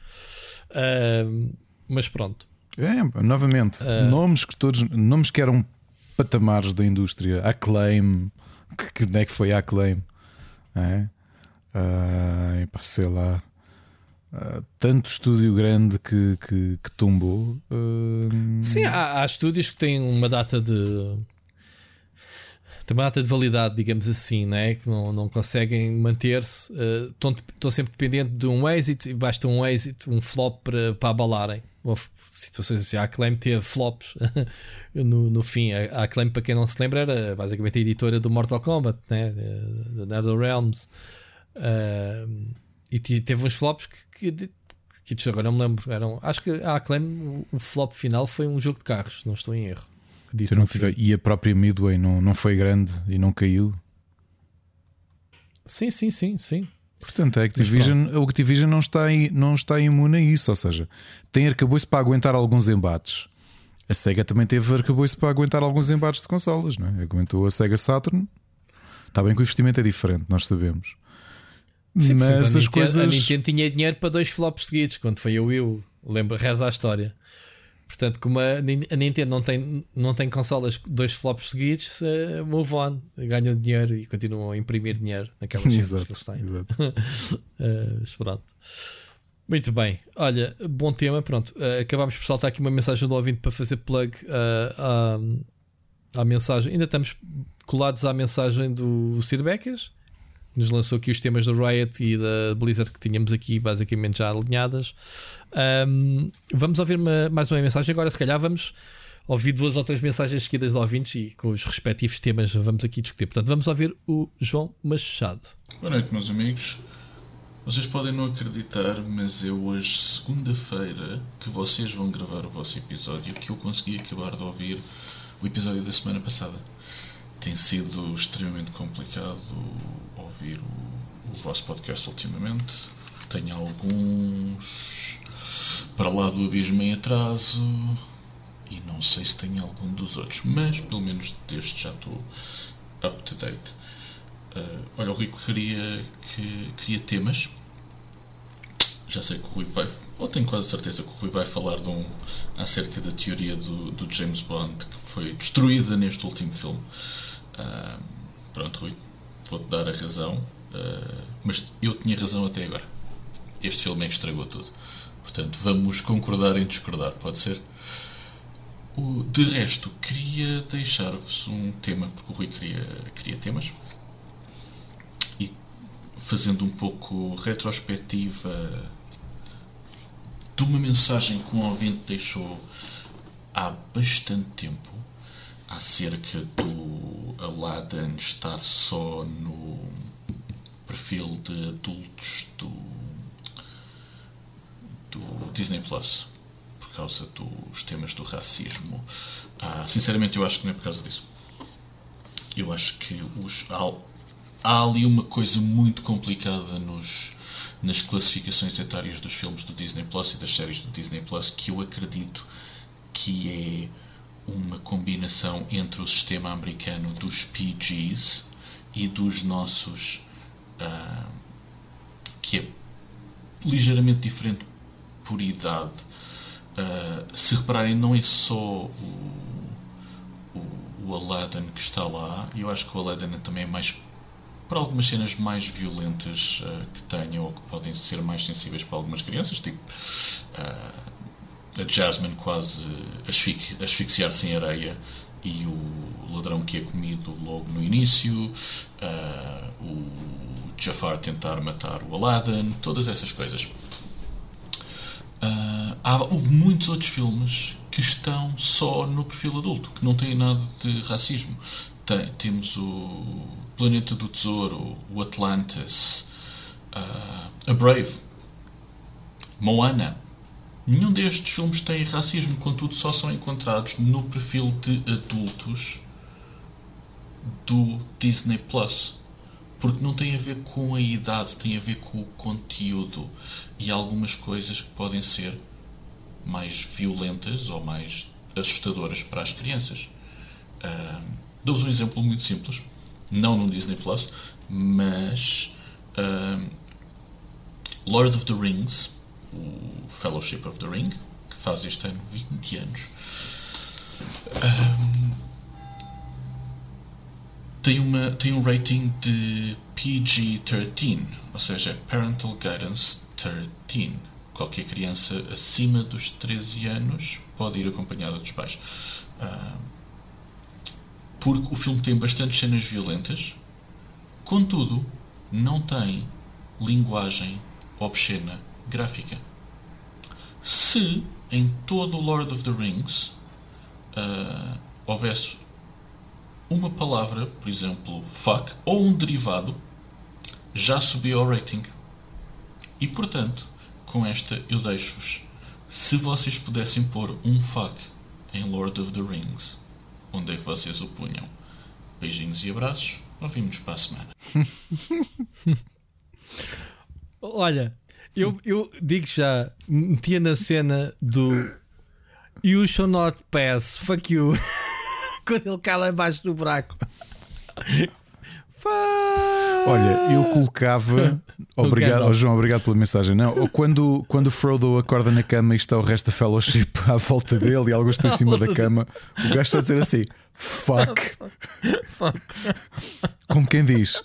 Uh, mas pronto. É, novamente, uh, nomes que todos nomes que eram patamares da indústria, Acclaim, que, que é que foi Acclaim? É? Uh, sei lá. Uh, tanto estúdio grande que, que, que tumbou. Uh... Sim, há, há, estúdios que têm uma data de tem uma data de validade, digamos assim, né? que não, não conseguem manter-se. Estão uh, sempre dependente de um exit e basta um exit, um flop para, abalarem. Houve situações assim. A Acclaim teve flops <laughs> no, no fim. A Acclaim, para quem não se lembra, era basicamente a editora do Mortal Kombat, né? do Nether Realms. Uh, e teve uns flops que, que, que agora não me lembro. Eram, acho que a Acclaim, o flop final foi um jogo de carros, não estou em erro não e a própria Midway não, não foi grande e não caiu. Sim, sim, sim, sim. Portanto, a Activision, a Activision não, está, não está imune a isso, ou seja, tem arcabouço para aguentar alguns embates. A Sega também teve arcabouço para aguentar alguns embates de consolas, não é? Aguentou a Sega Saturn. Está bem que o investimento é diferente, nós sabemos. Sim, Mas as Nintendo, coisas. A Nintendo tinha dinheiro para dois flops seguidos quando foi a Wii U. Lembra, reza a história. Portanto, como a, a, Nintendo não tem, não tem consolas dois flops seguidos, uh, move on, ganham dinheiro e continuam a imprimir dinheiro naquelas <laughs> exato, que eles têm. Exato. uh, <laughs> pronto. Muito bem, olha, bom tema. Pronto, uh, acabámos por saltar aqui uma mensagem do ouvinte para fazer plug uh, à, à mensagem. Ainda estamos colados à mensagem do Sir Becas nos lançou aqui os temas da Riot e da Blizzard que tínhamos aqui basicamente já alinhadas. Um, vamos ouvir uma, mais uma mensagem. Agora, se calhar, vamos ouvir duas ou três mensagens seguidas de ouvintes e com os respectivos temas vamos aqui discutir. Portanto, vamos ouvir o João Machado. Boa noite, meus amigos. Vocês podem não acreditar, mas é hoje, segunda-feira, que vocês vão gravar o vosso episódio que eu consegui acabar de ouvir o episódio da semana passada. Tem sido extremamente complicado ouvir o, o vosso podcast ultimamente. Tenho alguns para lá do abismo em atraso e não sei se tenho algum dos outros, mas pelo menos deste já estou up to date. Uh, olha, o Rico queria, que, queria temas. Já sei que o Rui vai, ou tenho quase certeza que o Rui vai falar de um, acerca da teoria do, do James Bond que foi destruída neste último filme. Uh, Pronto, Rui, vou-te dar a razão, uh, mas eu tinha razão até agora. Este filme é que estragou tudo. Portanto, vamos concordar em discordar, pode ser? O, de resto, queria deixar-vos um tema, porque o Rui queria, queria temas. E fazendo um pouco retrospectiva de uma mensagem que um ouvinte deixou há bastante tempo acerca do Aladdin estar só no perfil de adultos do, do Disney Plus por causa dos temas do racismo. Ah, sinceramente, eu acho que não é por causa disso. Eu acho que os, há, há ali uma coisa muito complicada nos, nas classificações etárias dos filmes do Disney Plus e das séries do Disney Plus que eu acredito que é uma combinação entre o sistema americano dos PGs e dos nossos, uh, que é ligeiramente diferente por idade. Uh, se repararem, não é só o, o, o, Aladdin que está lá, eu acho que o Aladdin também é mais para algumas cenas mais violentas uh, que tenham ou que podem ser mais sensíveis para algumas crianças, tipo a Jasmine quase asfixiar-se em areia e o ladrão que é comido logo no início, uh, o Jafar tentar matar o Aladdin, todas essas coisas. Uh, há, houve muitos outros filmes que estão só no perfil adulto, que não têm nada de racismo. Tem, temos o Planeta do Tesouro, o Atlantis, uh, a Brave, Moana Nenhum destes filmes tem racismo, contudo, só são encontrados no perfil de adultos do Disney Plus. Porque não tem a ver com a idade, tem a ver com o conteúdo e algumas coisas que podem ser mais violentas ou mais assustadoras para as crianças. Uh, Dou-vos um exemplo muito simples, não no Disney Plus, mas uh, Lord of the Rings o Fellowship of the Ring, que faz este ano 20 anos. Um, tem, uma, tem um rating de PG-13, ou seja, Parental Guidance 13. Qualquer criança acima dos 13 anos pode ir acompanhada dos pais. Porque o filme tem bastantes cenas violentas, contudo, não tem linguagem obscena gráfica. Se em todo o Lord of the Rings uh, houvesse uma palavra, por exemplo, fuck, ou um derivado, já subia o rating. E portanto, com esta eu deixo-vos. Se vocês pudessem pôr um fuck em Lord of the Rings, onde é que vocês o punham? Beijinhos e abraços. Ouvimos para a semana. <laughs> Olha, eu, eu digo já, metia na cena do You shall not pass, fuck you. <laughs> Quando ele cai lá embaixo do buraco. Olha, eu colocava. <laughs> obrigado, oh, João, obrigado pela mensagem. Não, quando, quando o Frodo acorda na cama e está o resto da fellowship <laughs> à volta dele e alguns estão em cima da cama, o gajo está a dizer assim: fuck. fuck. Como quem diz.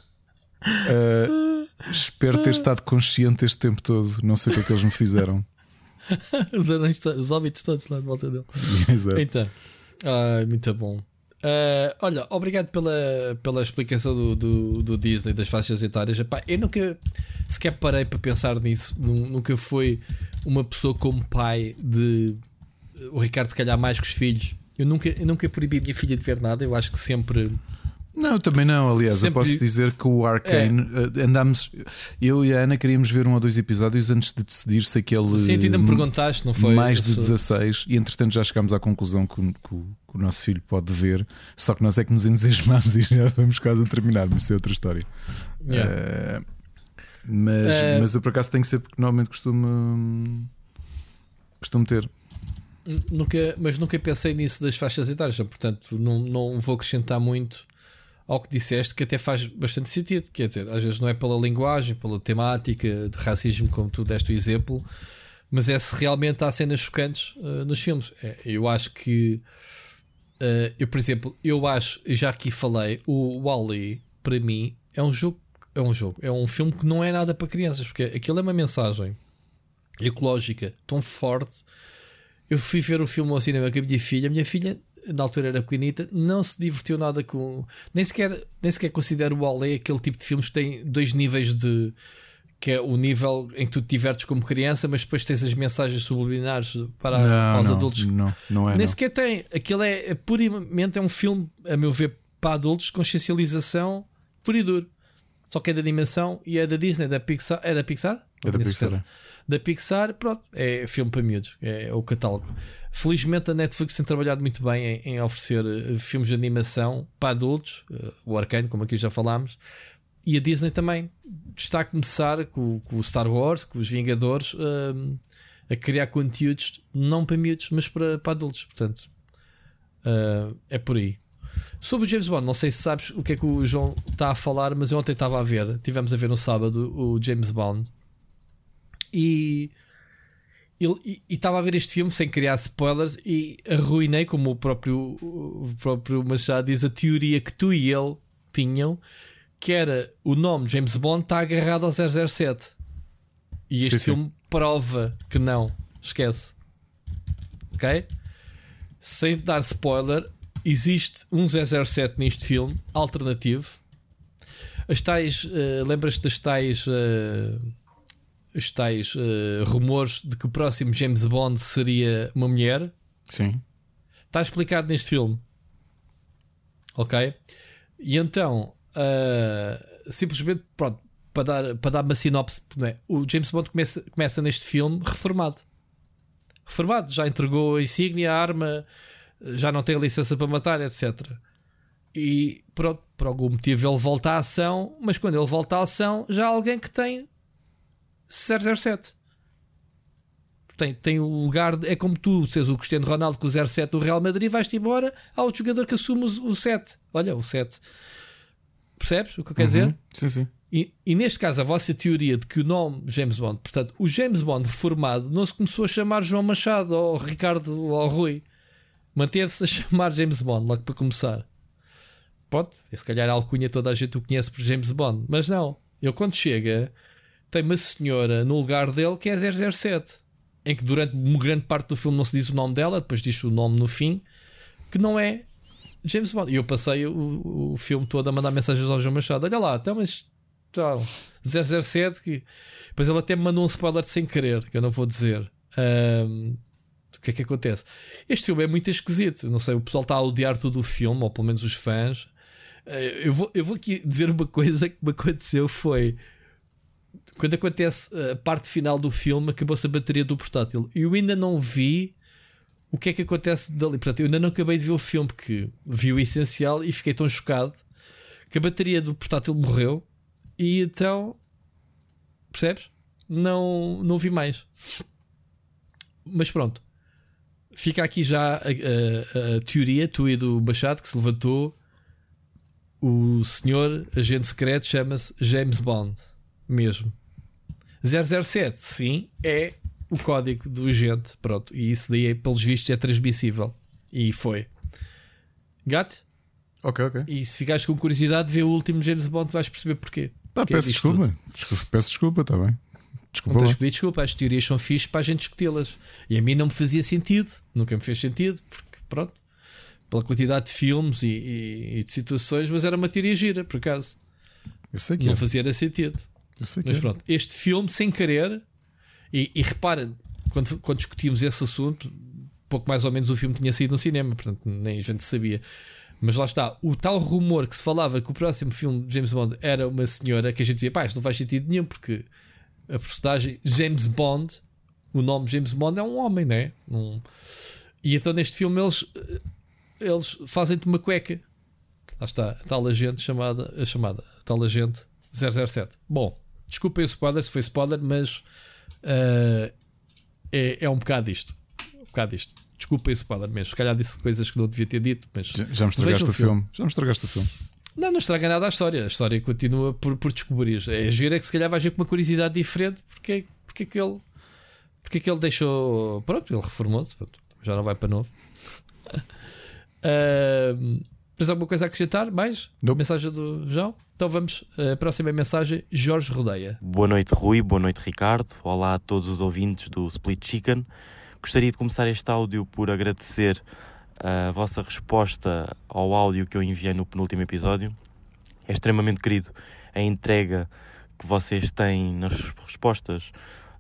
Uh, Espero ter estado consciente este tempo todo. Não sei o que é que eles me fizeram. <laughs> os, anões, os óbitos todos lá de volta dele. Exato. Então, ah, muito bom. Uh, olha, obrigado pela, pela explicação do, do, do Disney das faixas etárias. Epá, eu nunca sequer parei para pensar nisso. Nunca foi uma pessoa como pai de o Ricardo, se calhar, mais que os filhos. Eu nunca, eu nunca proibi a minha filha de ver nada. Eu acho que sempre não, também não. Aliás, Sempre... eu posso dizer que o Arcane é. andámos. Eu e a Ana queríamos ver um ou dois episódios antes de decidir se aquele. Sim, ainda me perguntaste, não foi? Mais de 16, e entretanto já chegámos à conclusão que, que, que, o nosso filho pode ver, só que nós é que nos entusiasmamos <laughs> e já vamos quase a terminar, mas isso é outra história. Yeah. Uh, mas, uh... mas eu por acaso tenho que ser porque normalmente costumo, costumo ter. Nunca, mas nunca pensei nisso das faixas etárias, portanto não, não vou acrescentar muito ao que disseste, que até faz bastante sentido. Quer dizer, às vezes não é pela linguagem, pela temática de racismo, como tu deste o exemplo, mas é se realmente há cenas chocantes uh, nos filmes. É, eu acho que, uh, eu, por exemplo, eu acho, já aqui falei, o Wally, para mim, é um jogo. É um jogo, é um filme que não é nada para crianças, porque aquilo é uma mensagem ecológica tão forte. Eu fui ver o filme ao cinema com a minha filha. A minha filha, na altura era pequenita, não se divertiu nada com. Nem sequer, nem sequer considero o Alé aquele tipo de filmes que tem dois níveis de. Que é o nível em que tu te divertes como criança, mas depois tens as mensagens subliminares para, não, para os não, adultos. Não, não é. Nem sequer tem. Aquilo é, é puramente é um filme, a meu ver, para adultos, consciencialização puro e duro. Só que é da dimensão e é da Disney, da Pixar. É da Pixar? É da Pixar. Da Pixar, pronto, é filme para miúdos, é o catálogo. Felizmente a Netflix tem trabalhado muito bem em, em oferecer eh, filmes de animação para adultos, eh, o Arcane, como aqui já falámos, e a Disney também está a começar com, com o Star Wars, com os Vingadores, eh, a criar conteúdos não para miúdos, mas para, para adultos. Portanto, é por aí. Sobre o James Bond, não sei se sabes o que é que o João está a falar, mas eu ontem estava a ver, tivemos a ver no sábado o James Bond e e estava a ver este filme sem criar spoilers e arruinei, como o próprio, o próprio Machado diz, a teoria que tu e ele tinham, que era o nome James Bond está agarrado ao 007. E este Sim, sim. filme prova que não. Esquece. Ok? Sem dar spoiler, existe um 007 neste filme, alternativo. As tais, eh, lembras-te das tais, eh, os tais eh, rumores de que o próximo James Bond seria uma mulher? Sim. Está explicado neste filme. Ok? E então, ah, simplesmente, pronto, para dar, para dar uma sinopse, não é? o James Bond começa, começa neste filme reformado. Reformado, já entregou a insígnia, a arma, já não tem a licença para matar, etc. E pronto, por algum motivo ele volta à ação, mas quando ele volta à ação, já há alguém que tem 007 tem, tem o lugar. é como tu, seres o Cristiano Ronaldo com o 07 do Real Madrid, vais-te embora. Há outro jogador que assume o, o 7. Olha, o 7. Percebes o que eu quero dizer? Uhum. Sim, sim. E, e neste caso, a vossa teoria de que o nome James Bond, portanto, o James Bond reformado, não se começou a chamar João Machado ou Ricardo ou Rui. Manteve-se a <laughs> chamar James Bond, logo para começar. Pronto, e se calhar a alcunha toda a gente o conhece por James Bond, mas não. Ele quando chega, tem uma senhora no lugar dele que é 007, em que durante uma grande parte do filme não se diz o nome dela, depois diz o nome no fim, que não é James Bond. E eu passei o, o filme todo a mandar mensagens ao João Machado: olha lá, então, mas tal, 007. Que... Depois ele até me mandou um spoiler sem querer, que eu não vou dizer. Ahm, o que é que acontece? Este filme é muito esquisito. Não sei, o pessoal está a odiar todo o filme, ou pelo menos os fãs. Eh, Eu vou, eu vou aqui dizer uma coisa que me aconteceu: foi quando acontece a parte final do filme, acabou-se a bateria do portátil. Eu ainda não vi o que é que acontece dali. Portanto, eu ainda não acabei de ver o filme, porque vi o essencial e fiquei tão chocado que a bateria do portátil morreu e então percebes? Não, não vi mais. Mas pronto, fica aqui já a, a- a teoria, tu e do Machado, que se levantou. O senhor agente secreto chama-se James Bond, mesmo. 007, sim, é o código do agente. Pronto, e isso daí, pelos vistos, é transmissível. E foi. Gato? Ok, ok. E se ficares com curiosidade de ver o último James Bond, vais perceber porquê. Ah, peço desculpa. Desculpa- Peço desculpa, está bem. Desculpa Não tens desculpa, as teorias são fixas para a gente discuti-las. E a mim não me fazia sentido, nunca me fez sentido, porque pronto, pela quantidade de filmes e, e- e de situações, mas era uma teoria gira, por acaso. Eu sei que Não é. fazia sentido. Mas é. pronto, este filme, sem querer, e, e repara, quando, quando discutimos esse assunto, pouco mais ou menos o filme tinha saído no cinema, portanto nem a gente sabia. Mas lá está, o tal rumor que se falava que o próximo filme de James Bond era uma senhora, que a gente dizia, pá, isto não faz sentido nenhum, porque a personagem James Bond, o nome James Bond é um homem, né? Um... E então neste filme eles, eles fazem-te uma cueca. Lá está, a tal agente chamada, a chamada, a tal agente 007. Bom, desculpem o spoiler se foi spoiler, mas eh, é, é um bocado isto. Um bocado isto. Desculpem o spoiler mesmo. Se calhar disse coisas que não devia ter dito, mas Já, já me estragaste o filme. filme. Já me estragaste o filme. não, não estraga nada a história. A história continua por, por descobrir. É giro é que se calhar vais ver com uma curiosidade diferente porque, porque, é que ele, porque é que ele deixou. Pronto, ele reformou-se. Já não vai para novo. <laughs> Ahm, Tens alguma coisa a acrescentar? Mais? Nope. Mensagem do João? Então vamos à uh, próxima mensagem, Jorge Rodeia. Boa noite, Rui. Boa noite, Ricardo. Olá a todos os ouvintes do Split Chicken. Gostaria de começar este áudio por agradecer a vossa resposta ao áudio que eu enviei no penúltimo episódio. É extremamente querido a entrega que vocês têm nas respostas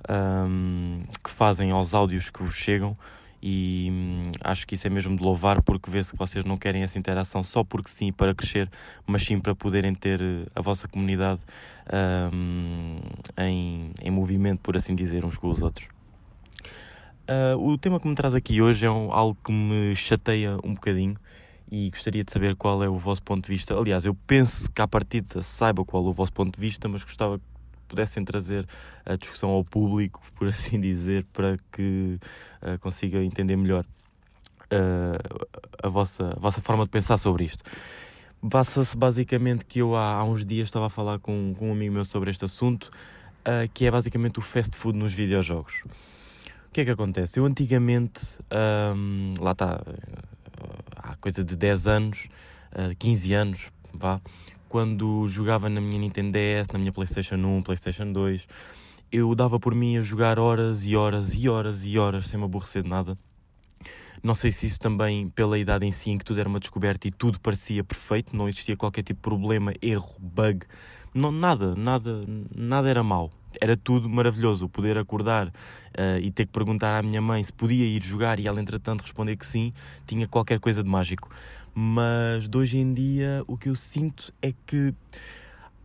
um, que fazem aos áudios que vos chegam e hum, acho que isso é mesmo de louvar porque vê-se que vocês não querem essa interação só porque sim para crescer, mas sim para poderem ter eh, a vossa comunidade um, em, em movimento, por assim dizer, uns com os outros. Uh, o tema que me traz aqui hoje é um, algo que me chateia um bocadinho e gostaria de saber qual é o vosso ponto de vista. Aliás, eu penso que à partida saiba qual é o vosso ponto de vista, mas gostava pudessem trazer a discussão ao público, <laughs> por assim dizer, para que uh, consiga entender melhor uh, a, vossa, a vossa forma de pensar sobre isto. Passa-se basicamente que eu há, há, uns dias estava a falar com, com um amigo meu sobre este assunto, uh, que é basicamente o fast food nos videojogos. O que é que acontece? Eu antigamente, um, lá está, há coisa de 10 anos, 15 anos, vá, quando jogava na minha Nintendo DS, na minha PlayStation 1, PlayStation 2, eu dava por mim a jogar horas e horas e horas e horas sem me aborrecer de nada. Não sei se isso também pela idade em si, em que tudo era uma descoberta e tudo parecia perfeito, não existia qualquer tipo de problema, erro, bug, não, nada, nada, nada era mau. Era tudo maravilhoso. Poder acordar uh, e ter que perguntar à minha mãe se podia ir jogar e ela, entretanto, responder que sim, tinha qualquer coisa de mágico mas de hoje em dia o que eu sinto é que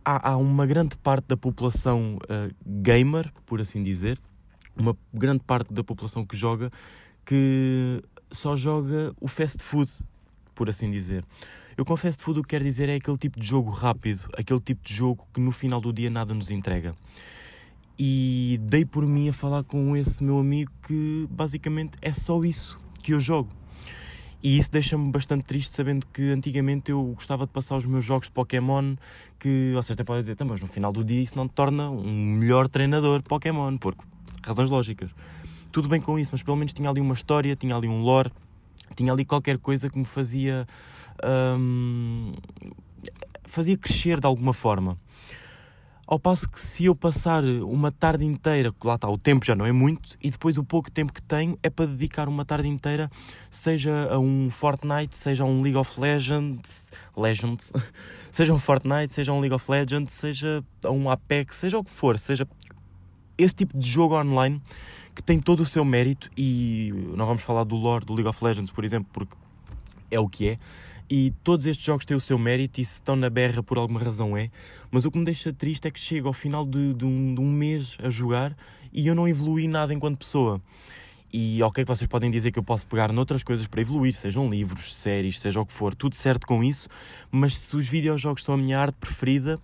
há, há uma grande parte da população uh, gamer, por assim dizer, uma grande parte da população que joga que só joga o fast food, por assim dizer. Eu com fast food o que quero dizer é aquele tipo de jogo rápido, aquele tipo de jogo que no final do dia nada nos entrega. E dei por mim a falar com esse meu amigo que basicamente é só isso que eu jogo. E isso deixa-me bastante triste, sabendo que antigamente eu gostava de passar os meus jogos de Pokémon, que vocês até podem dizer, mas no final do dia isso não te torna um melhor treinador de Pokémon, por razões lógicas. Tudo bem com isso, mas pelo menos tinha ali uma história, tinha ali um lore, tinha ali qualquer coisa que me fazia. Hum, fazia crescer de alguma forma. Ao passo que se eu passar uma tarde inteira, lá está, o tempo já não é muito, e depois o pouco tempo que tenho é para dedicar uma tarde inteira, seja a um Fortnite, seja a um League of Legends, Legends, <laughs> seja um Fortnite, seja um League of Legends, seja a um Apex, seja o que for, seja esse tipo de jogo online que tem todo o seu mérito e não vamos falar do lore do League of Legends, por exemplo, porque é o que é, e todos estes jogos têm o seu mérito e se estão na berra por alguma razão é. Mas o que me deixa triste é que chego ao final de, de, um, de um mês a jogar e eu não evolui nada enquanto pessoa. E ok, vocês podem dizer que eu posso pegar noutras coisas para evoluir, sejam livros, séries, seja o que for, tudo certo com isso, mas se os videojogos são a minha arte preferida,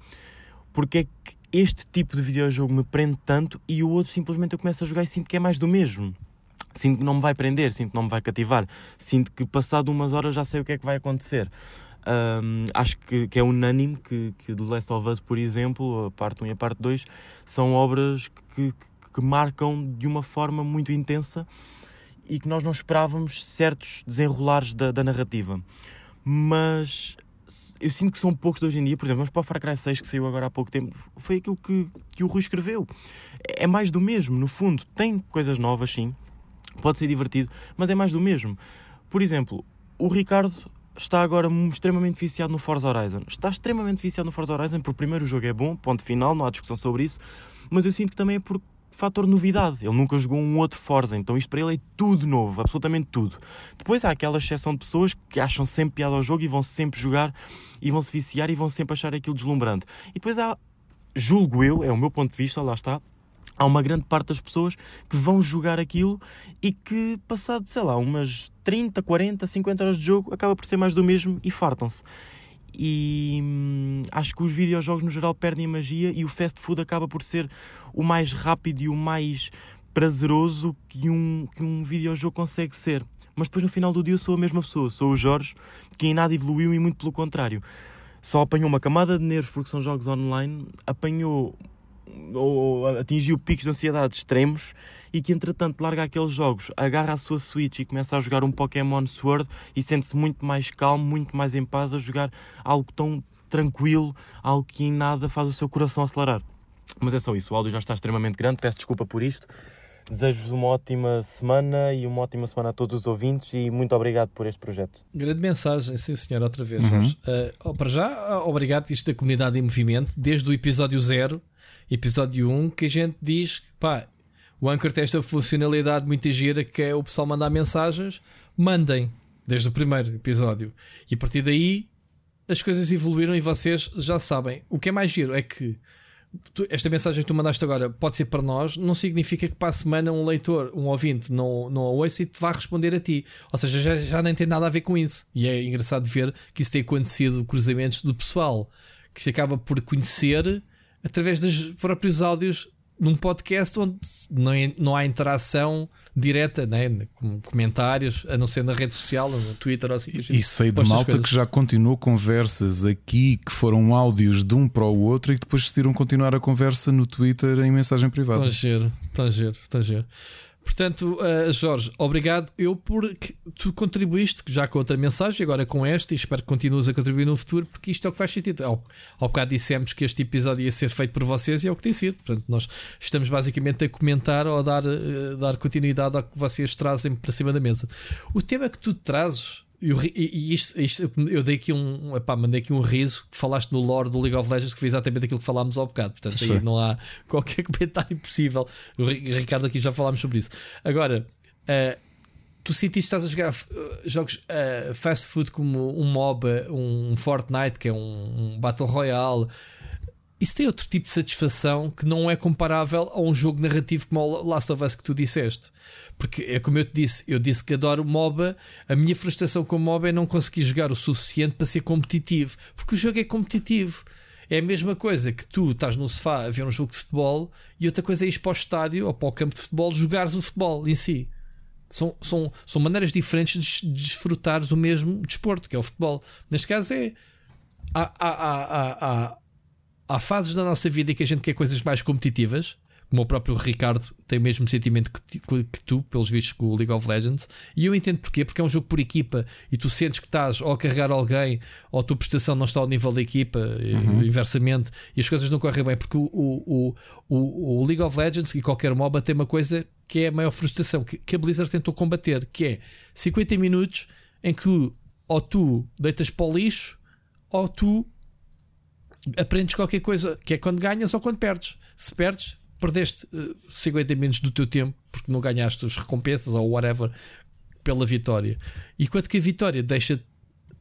porque é que este tipo de videojogo me prende tanto e o outro simplesmente eu começo a jogar e sinto que é mais do mesmo? Sinto que não me vai prender, sinto que não me vai cativar, sinto que passado umas horas já sei o que é que vai acontecer. Um, acho que, que, é unânime que, que The Last of Us, por exemplo, a parte 1 e a parte 2, são obras que, que, que marcam de uma forma muito intensa e que nós não esperávamos certos desenrolares da, da narrativa. Mas eu sinto que são poucos de hoje em dia, por exemplo, vamos para o Far Cry 6 que saiu agora há pouco tempo, foi aquilo que, que o Rui escreveu. É mais do mesmo, no fundo. Tem coisas novas, sim, pode ser divertido, mas é mais do mesmo. Por exemplo, o Ricardo está agora extremamente viciado no Forza Horizon. Está extremamente viciado no Forza Horizon porque primeiro o jogo é bom, ponto final, não há discussão sobre isso, mas eu sinto que também é por fator novidade. Ele nunca jogou um outro Forza, então isto para ele é tudo novo, absolutamente tudo. Depois há aquela exceção de pessoas que acham sempre piada ao jogo e vão sempre jogar e vão se viciar e vão sempre achar aquilo deslumbrante. E depois há, julgo eu, é o meu ponto de vista, lá está, há uma grande parte das pessoas que vão jogar aquilo e que, passado, sei lá, umas 30, 40, 50 horas de jogo, acaba por ser mais do mesmo e fartam-se. E hum, acho que os videojogos no geral perdem a magia e o fast food acaba por ser o mais rápido e o mais prazeroso que um, que um videojogo consegue ser. Mas depois no final do dia eu sou a mesma pessoa, sou o Jorge, que em nada evoluiu e muito pelo contrário. Só apanhou uma camada de nervos porque são jogos online, apanhou ou atingiu picos de ansiedade extremos e que entretanto larga aqueles jogos, agarra a sua Switch e começa a jogar um Pokémon Sword e sente-se muito mais calmo, muito mais em paz a jogar algo tão tranquilo, algo que em nada faz o seu coração acelerar. Mas é só isso, o áudio já está extremamente grande, peço desculpa por isto. Desejo-vos uma ótima semana e uma ótima semana a todos os ouvintes e muito obrigado por este projeto. Grande mensagem, sim senhor, outra vez, uhum. Uh, para já, obrigado isto da comunidade em movimento, desde o episódio 0, episódio 1, que a gente diz, pá, o Anchor tem esta funcionalidade muito gira que é o pessoal mandar mensagens, mandem, desde o primeiro episódio. E a partir daí as coisas evoluíram e vocês já sabem. O que é mais giro é que tu, esta mensagem que tu mandaste agora pode ser para nós, não significa que para a semana um leitor, um ouvinte, não, não a ouça e te vá responder a ti. Ou seja, já, já nem tem nada a ver com isso. E é engraçado ver que isso tem acontecido cruzamentos do pessoal que se acaba por conhecer através dos próprios áudios num podcast onde não, é, não há interação direta, né? com comentários, a não ser na rede social, no Twitter ou assim. E sei de malta que já continuou conversas aqui que foram áudios de um para o outro e que depois decidiram continuar a conversa no Twitter em mensagem privada. Estão giro, estão giro, estão giro. Portanto, uh, Jorge, obrigado eu por que tu contribuíste já com outra mensagem, agora com esta, e espero que continues a contribuir no futuro, porque isto é o que faz sentido. Ao, ao bocado dissemos que este episódio ia ser feito por vocês e é o que tem sido. Portanto, nós estamos basicamente a comentar ou a dar, uh, dar continuidade ao que vocês trazem para cima da mesa. O tema que tu trazes eu, e isto, isto, eu dei aqui um. Epá, mandei aqui um riso. Falaste no lore do League of Legends que foi exatamente aquilo que falámos ao bocado. Portanto, aí não há qualquer <laughs> comentário possível. O Ricardo aqui já falámos sobre isso. Agora, uh, tu sentiste estás a jogar uh, jogos uh, fast food como um MOBA, um Fortnite, que é um, um Battle Royale. Isso tem outro tipo de satisfação que não é comparável a um jogo narrativo como o Last of Us que tu disseste. Porque é como eu te disse, eu disse que adoro MOBA. A minha frustração com MOBA é não conseguir jogar o suficiente para ser competitivo. Porque o jogo é competitivo. É a mesma coisa que tu estás no sofá a ver um jogo de futebol e outra coisa é ir para o estádio ou para o campo de futebol jogares o futebol em si. São, são, são maneiras diferentes de desfrutares o mesmo desporto, que é o futebol. Neste caso é. Há, há, há, há, há fases da nossa vida em que a gente quer coisas mais competitivas como o próprio Ricardo tem o mesmo sentimento que, que, tu, pelos vistos, com o League of Legends. E eu entendo porquê, porque é um jogo por equipa e tu sentes que estás ou a carregar alguém ou a tua prestação não está ao nível da equipa, uhum. inversamente, e as coisas não correm bem, porque o, o, o, o, League of Legends e qualquer MOBA tem uma coisa que é a maior frustração que, que a Blizzard tentou combater, que é 50 minutos em que ou tu deitas para o lixo ou tu aprendes qualquer coisa, que é quando ganhas ou quando perdes. Se perdes, perdeste uh, eh, 50 minutos do teu tempo porque não ganhaste as recompensas ou whatever pela vitória. E quanto que a vitória deixa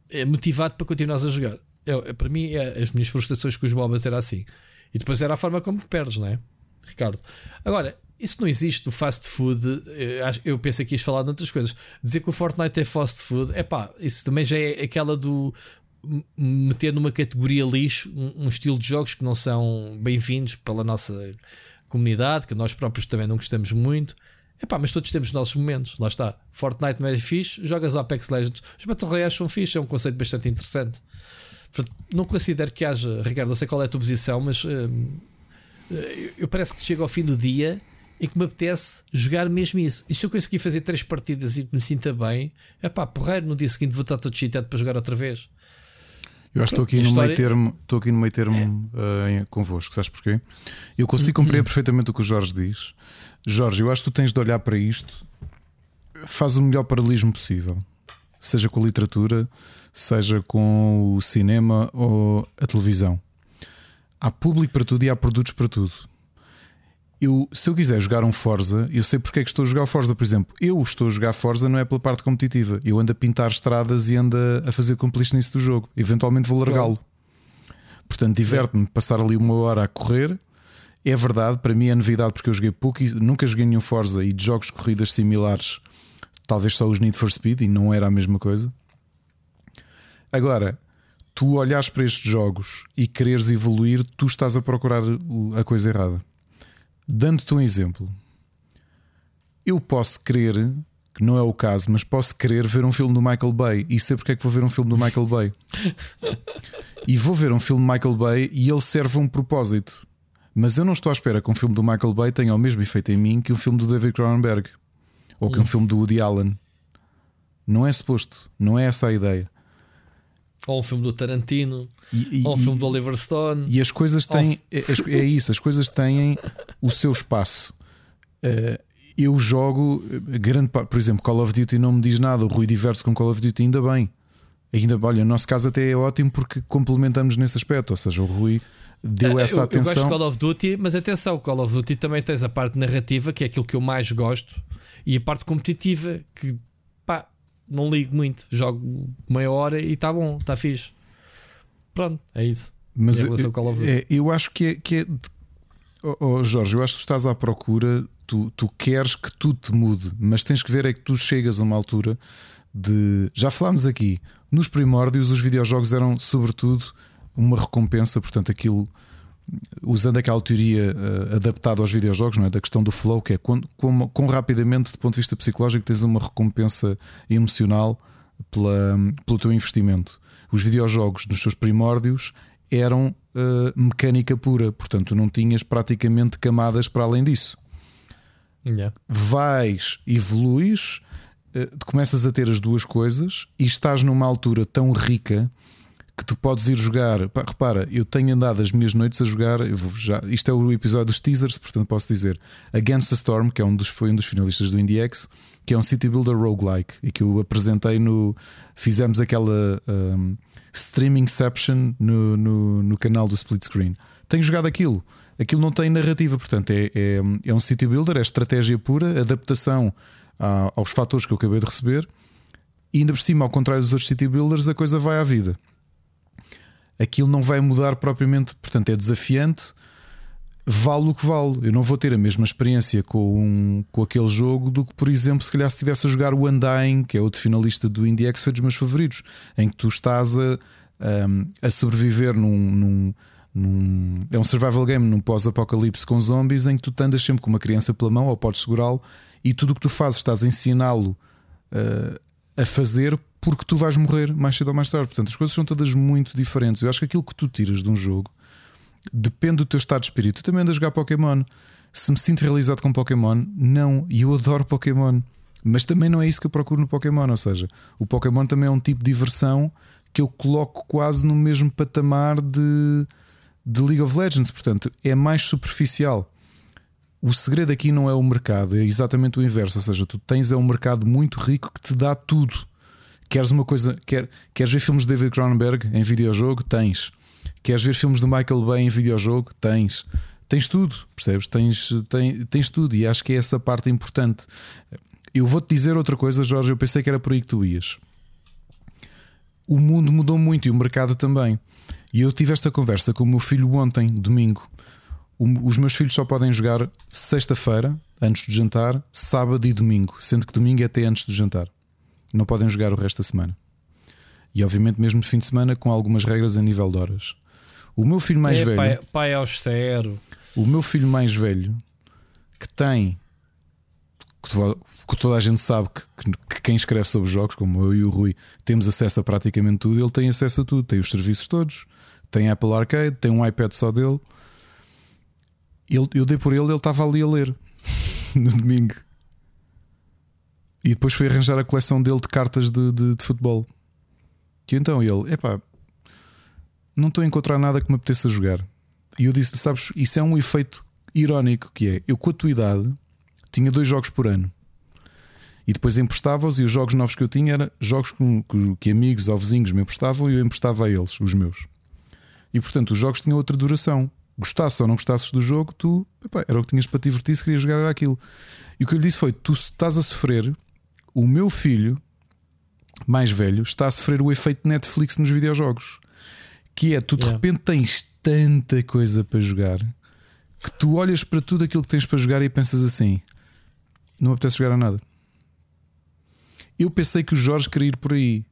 é motivado para continuares a jogar. É, é, para mim, é, as minhas frustrações com os MOBAs era assim. E depois era a forma como perdes, não é? Ricardo. Agora, isso não existe no fast food. Eu, eu penso que ias falar de outras coisas. Dizer que o Fortnite é fast food, é pá, isso também já é aquela do meter numa categoria lixo um, um estilo de jogos que não são bem-vindos pela nossa comunidade, que nós próprios também não gostamos muito. Epá, mas todos temos os nossos momentos. Lá está. Fortnite não é fixe, jogas Apex Legends. Os Battle Royales são fixe, é um conceito bastante interessante. Não considero que haja, Ricardo, não sei qual é a tua posição, mas hum, eu parece que chego ao fim do dia em que me apetece jogar mesmo isso. E se eu conseguir fazer três partidas e me sinta bem, é pá, porreiro, no dia seguinte vou estar todo cheatado para jogar outra vez. Eu acho que estou aqui, no meio termo, estou aqui no meio termo é. uh, convosco, sabes porquê? Eu consigo compreender perfeitamente o que o Jorge diz. Jorge, eu acho que tu tens de olhar para isto, faz o melhor paralelismo possível, seja com a literatura, seja com o cinema ou a televisão. Há público para tudo e há produtos para tudo eu, se eu quiser jogar um Forza, eu sei porque é que estou a jogar Forza. Por exemplo, eu estou a jogar Forza não é pela parte competitiva. Eu ando a pintar estradas e ando a fazer completionist do jogo. Eventualmente vou largá-lo. Portanto, diverte-me passar ali uma hora a correr. É verdade, para mim é novidade porque eu joguei pouco e nunca joguei nenhum Forza e de jogos de corridas similares, talvez só os Need for Speed e não era a mesma coisa. Agora, tu olhares para estes jogos e quereres evoluir, tu estás a procurar a coisa errada. Dando-te um exemplo, eu posso querer, que não é o caso, mas posso querer ver um filme do Michael Bay e sei porque é que vou ver um filme do Michael Bay. <laughs> e vou ver um filme do Michael Bay e ele serve a um propósito. Mas eu não estou à espera que um filme do Michael Bay tenha o mesmo efeito em mim que um filme do David Cronenberg ou que um hum. filme do Woody Allen. Não é suposto, não é essa a ideia. Ou um filme do Tarantino, e, e, ou um filme do Oliver Stone. E as coisas têm, é, é, isso, as coisas têm o seu espaço. Uh, eu jogo grande parte, por exemplo, Call of Duty não me diz nada, o Rui diverte com Call of Duty, ainda bem. Ainda, olha, no nosso caso até é ótimo porque complementamos nesse aspecto, ou seja, o Rui deu essa eu, atenção. Eu gosto de Call of Duty, mas atenção, Call of Duty também tens a parte narrativa, que é aquilo que eu mais gosto, e a parte competitiva, que não ligo muito. Jogo meia hora e está bom, está fixe. Pronto, é isso. Mas eu, é, eu acho que é. Que é oh, oh, Jorge, eu acho que tu estás à procura, tu, tu queres que tudo te mude, mas tens que ver é que tu chegas a uma altura de. Já falámos aqui, nos primórdios os videojogos eram sobretudo uma recompensa, portanto, aquilo usando aquela teoria uh, adaptada aos videojogos, não é? da questão do flow, que é quando, como, quão rapidamente, do ponto de vista psicológico, tens uma recompensa emocional pela, pelo teu investimento. Os videojogos, nos seus primórdios, eram uh, mecânica pura, portanto, não tinhas praticamente camadas para além disso. Yeah. Vais, evoluís, uh, começas a ter as duas coisas e estás numa altura tão rica que tu podes ir jogar. Repara, eu tenho andado as minhas noites a jogar. Já, isto é o episódio dos teasers, portanto posso dizer Against the Storm, que é um dos, foi um dos finalistas do IndieX, que é um City Builder roguelike e que eu apresentei no. Fizemos aquela um, streamingception no, no, no canal do Split Screen. Tenho jogado aquilo. Aquilo não tem narrativa, portanto, é, é, é um city builder, é estratégia pura, adaptação a, aos fatores que eu acabei de receber. E ainda por cima, ao contrário dos outros city builders, a coisa vai à vida aquilo não vai mudar propriamente, portanto é desafiante, vale o que vale. Eu não vou ter a mesma experiência com, um, com aquele jogo do que, por exemplo, se calhar se estivesse a jogar o Undying, que é outro finalista do IndieX, foi dos meus favoritos, em que tu estás a, a, a sobreviver num, num, num, É um survival game num pós-apocalipse com zombies em que tu andas sempre com uma criança pela mão ou podes segurá-lo e tudo o que tu fazes estás a ensiná-lo uh, a fazer porque tu vais morrer mais cedo ou mais tarde. Portanto, as coisas são todas muito diferentes. Eu acho que aquilo que tu tiras de um jogo depende do teu estado de espírito. Eu também ando a jogar Pokémon. Se me sinto realizado com Pokémon, não. E eu adoro Pokémon. Mas também não é isso que eu procuro no Pokémon. Ou seja, o Pokémon também é um tipo de diversão que eu coloco quase no mesmo patamar de, de League of Legends. Portanto, é mais superficial. O segredo aqui não é o mercado, é exatamente o inverso. Ou seja, tu tens é um mercado muito rico que te dá tudo. Queres uma coisa, quer, queres ver filmes de David Cronenberg em videojogo? Tens. Queres ver filmes do Michael Bay em videojogo? Tens. Tens tudo, percebes? Tens, tens, tens tudo e acho que é essa parte importante. Eu vou-te dizer outra coisa, Jorge. Eu pensei que era por aí que tu ias. O mundo mudou muito e o mercado também. E eu tive esta conversa com o meu filho ontem, domingo. Os meus filhos só podem jogar sexta-feira, antes do jantar, sábado e domingo, sendo que domingo é até antes do jantar. Não podem jogar o resto da semana. E obviamente, mesmo de fim de semana, com algumas regras a nível de horas. O meu filho mais é, velho. Pai, pai austero. O meu filho mais velho, que tem. que toda a gente sabe que, que, quem escreve sobre jogos, como eu e o Rui, temos acesso a praticamente tudo. Ele tem acesso a tudo. Tem os serviços todos. Tem Apple Arcade. Tem um iPad só dele. Ele, eu dei por ele, ele estava ali a ler <laughs> no domingo. E depois foi arranjar a coleção dele de cartas de, de, de futebol. Que então ele, epá, não estou a encontrar nada que me apeteça jogar. E eu disse: Sabes, isso é um efeito irónico que é. Eu, com a tua idade, tinha dois jogos por ano. E depois emprestava-os, e os jogos novos que eu tinha eram jogos que, que, amigos ou vizinhos me emprestavam e eu emprestava a eles, os meus. E portanto, os jogos tinham outra duração. Gostasse ou não gostasses do jogo, tu epá, era o que tinhas para te divertir se querias jogar era aquilo. E o que eu lhe disse foi: Tu estás a sofrer o meu filho mais velho está a sofrer o efeito Netflix nos videojogos. Que é, tu de yeah. repente tens tanta coisa para jogar que tu olhas para tudo aquilo que tens para jogar e pensas assim: não apetece jogar a nada. Eu pensei que o Jorge queria ir por aí.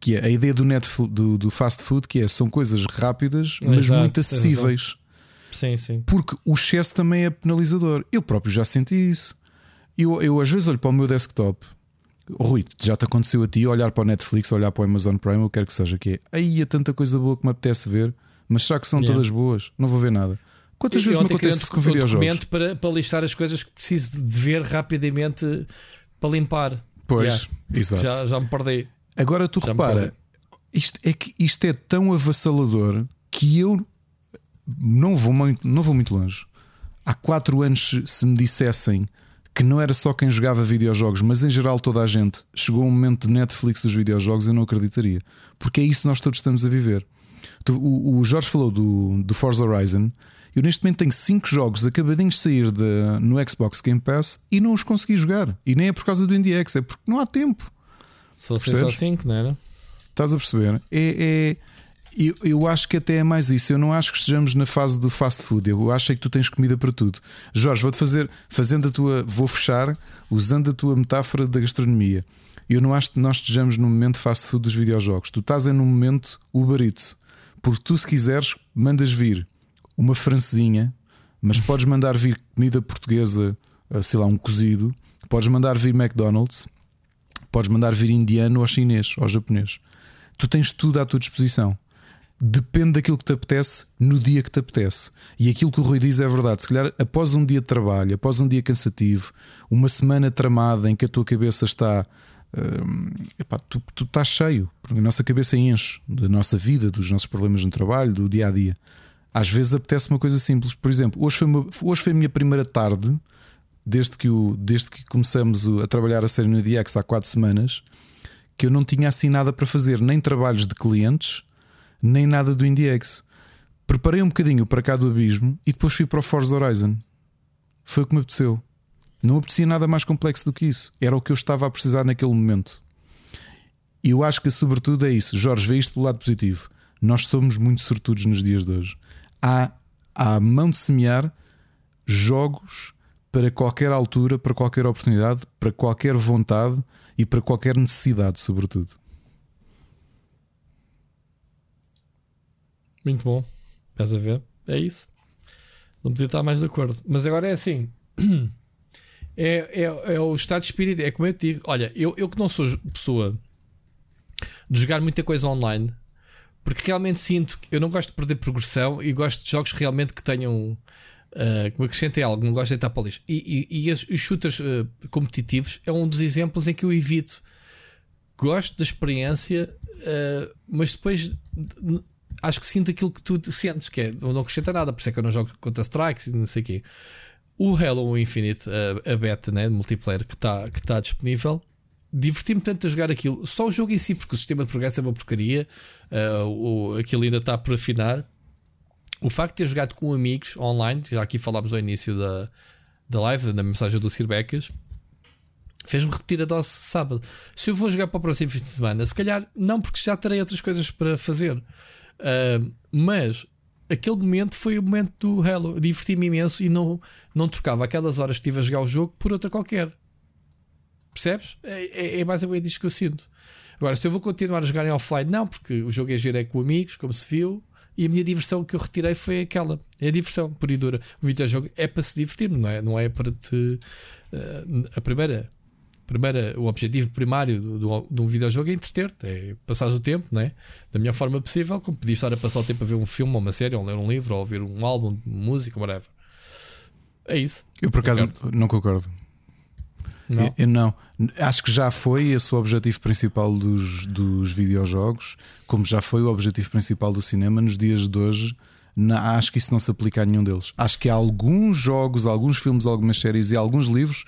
Que é a ideia do, net, do, do fast food, que é são coisas rápidas, mas Exato, muito acessíveis. Sim, sim. Porque o excesso também é penalizador. Eu próprio já senti isso. Eu, eu às vezes olho para o meu desktop Rui, já te aconteceu a ti olhar para o Netflix, olhar para o Amazon Prime, ou quer que seja, que é aí há tanta coisa boa que me apetece ver, mas será que são yeah. todas boas? Não vou ver nada. Quantas vezes me acontece com videojogos? Para, para listar as coisas que preciso de ver rapidamente para limpar. Pois, yeah. exato. Já, já me perdi. Agora tu já repara, isto é que isto é tão avassalador que eu não vou muito, não vou muito longe. Há quatro anos, se me dissessem que não era só quem jogava videojogos, mas em geral toda a gente, chegou um momento de Netflix dos videojogos, eu não acreditaria. Porque é isso que nós todos estamos a viver. O, o Jorge falou do, do Forza Horizon. Eu neste momento tenho 5 jogos acabadinhos de sair de, no Xbox Game Pass e não os consegui jogar. E nem é por causa do IndieX, é porque não há tempo. Se fosse só 5, não era? Estás a perceber? É, é, eu, eu acho que até é mais isso. Eu não acho que estejamos na fase do fast food. Eu acho é que tu tens comida para tudo. Jorge, vou-te fazer, fazendo a tua, vou fechar usando a tua metáfora da gastronomia. Eu não acho que nós estejamos no momento fast food dos videojogos. Tu estás em um momento Uber Eats. Porque tu, se quiseres, mandas vir uma francesinha, mas podes mandar vir comida portuguesa, eh, sei lá, um cozido, podes mandar vir McDonald's, podes mandar vir indiano ou chinês ou japonês. Tu tens tudo à tua disposição. Depende daquilo que te apetece no dia que te apetece. E aquilo que o Rui diz é verdade. Se calhar, após um dia de trabalho, após um dia cansativo, uma semana tramada em que a tua cabeça está epá, tu, tu estás cheio, porque a nossa cabeça enche da nossa vida, dos nossos problemas no trabalho, do dia a dia. Às vezes apetece uma coisa simples. Por exemplo, hoje foi, uma, hoje foi a minha primeira tarde, desde que, o, desde que começamos a trabalhar a série no DX há quatro semanas, que eu não tinha assim nada para fazer, nem trabalhos de clientes, nem nada do IndieX. Preparei um bocadinho para cá do abismo e depois fui para o Forza Horizon. Foi o que me apeteceu. Não aprecia nada mais complexo do que isso. Era o que eu estava a precisar naquele momento. E eu acho que, sobretudo, é isso. Jorge, vê isto pelo lado positivo. Nós somos muito sortudos nos dias de hoje. Há, há a mão de semear jogos para qualquer altura, para qualquer oportunidade, para qualquer vontade e para qualquer necessidade, sobretudo. Muito bom. Estás a ver? É isso. Não podia estar mais de acordo. Mas agora é assim. <clears throat> é, é, é o estado de espírito. É como eu te digo: olha, eu, eu que não sou pessoa de jogar muita coisa online, porque realmente sinto que eu não gosto de perder progressão e gosto de jogos realmente que tenham. Uh, que me acrescentem algo, não gosto de estar para o lixo. E, e, e os, os shooters uh, competitivos é um dos exemplos em que eu evito. Gosto da experiência, uh, mas depois acho que sinto aquilo que tu sentes, que é não acrescenta nada, por isso é que eu não jogo contra strikes e não sei o quê. O Halo Infinite, a, a beta né, multiplayer que está que tá disponível, diverti-me tanto a jogar aquilo. Só o jogo em si, porque o sistema de progresso é uma porcaria, uh, o, aquilo ainda está por afinar. O facto de ter jogado com amigos online, já aqui falámos ao início da, da live, na mensagem do Sir Becas, fez-me repetir a dose sábado. Se eu vou jogar para o próximo fim de semana, se calhar não, porque já terei outras coisas para fazer. Uh, mas aquele momento foi o momento do Halo. Diverti-me imenso e não, não trocava aquelas horas que estive a jogar o jogo por outra qualquer. Percebes? É, é, é basicamente isto que eu sinto. Agora, se eu vou continuar a jogar em offline, não, porque o jogo é giro é com amigos, como se viu, e a minha diversão que eu retirei foi aquela. É a diversão, por e dura. O videojogo é para se divertir, não é? Não é para te. Uh, a primeira primeira, o objetivo primário do, de um videojogo é entreter-te, é passar o tempo né? da melhor forma possível, como podias estar a passar o tempo a ver um filme, ou uma série, ou ler um livro, ou ouvir um álbum de música, whatever. É isso. Eu por acaso concordo. não concordo. Não? Eu, eu, não. Acho que já foi esse o objetivo principal dos, dos videojogos, como já foi o objetivo principal do cinema nos dias de hoje. Na, acho que isso não se aplica a nenhum deles. Acho que há alguns jogos, alguns filmes, algumas séries e alguns livros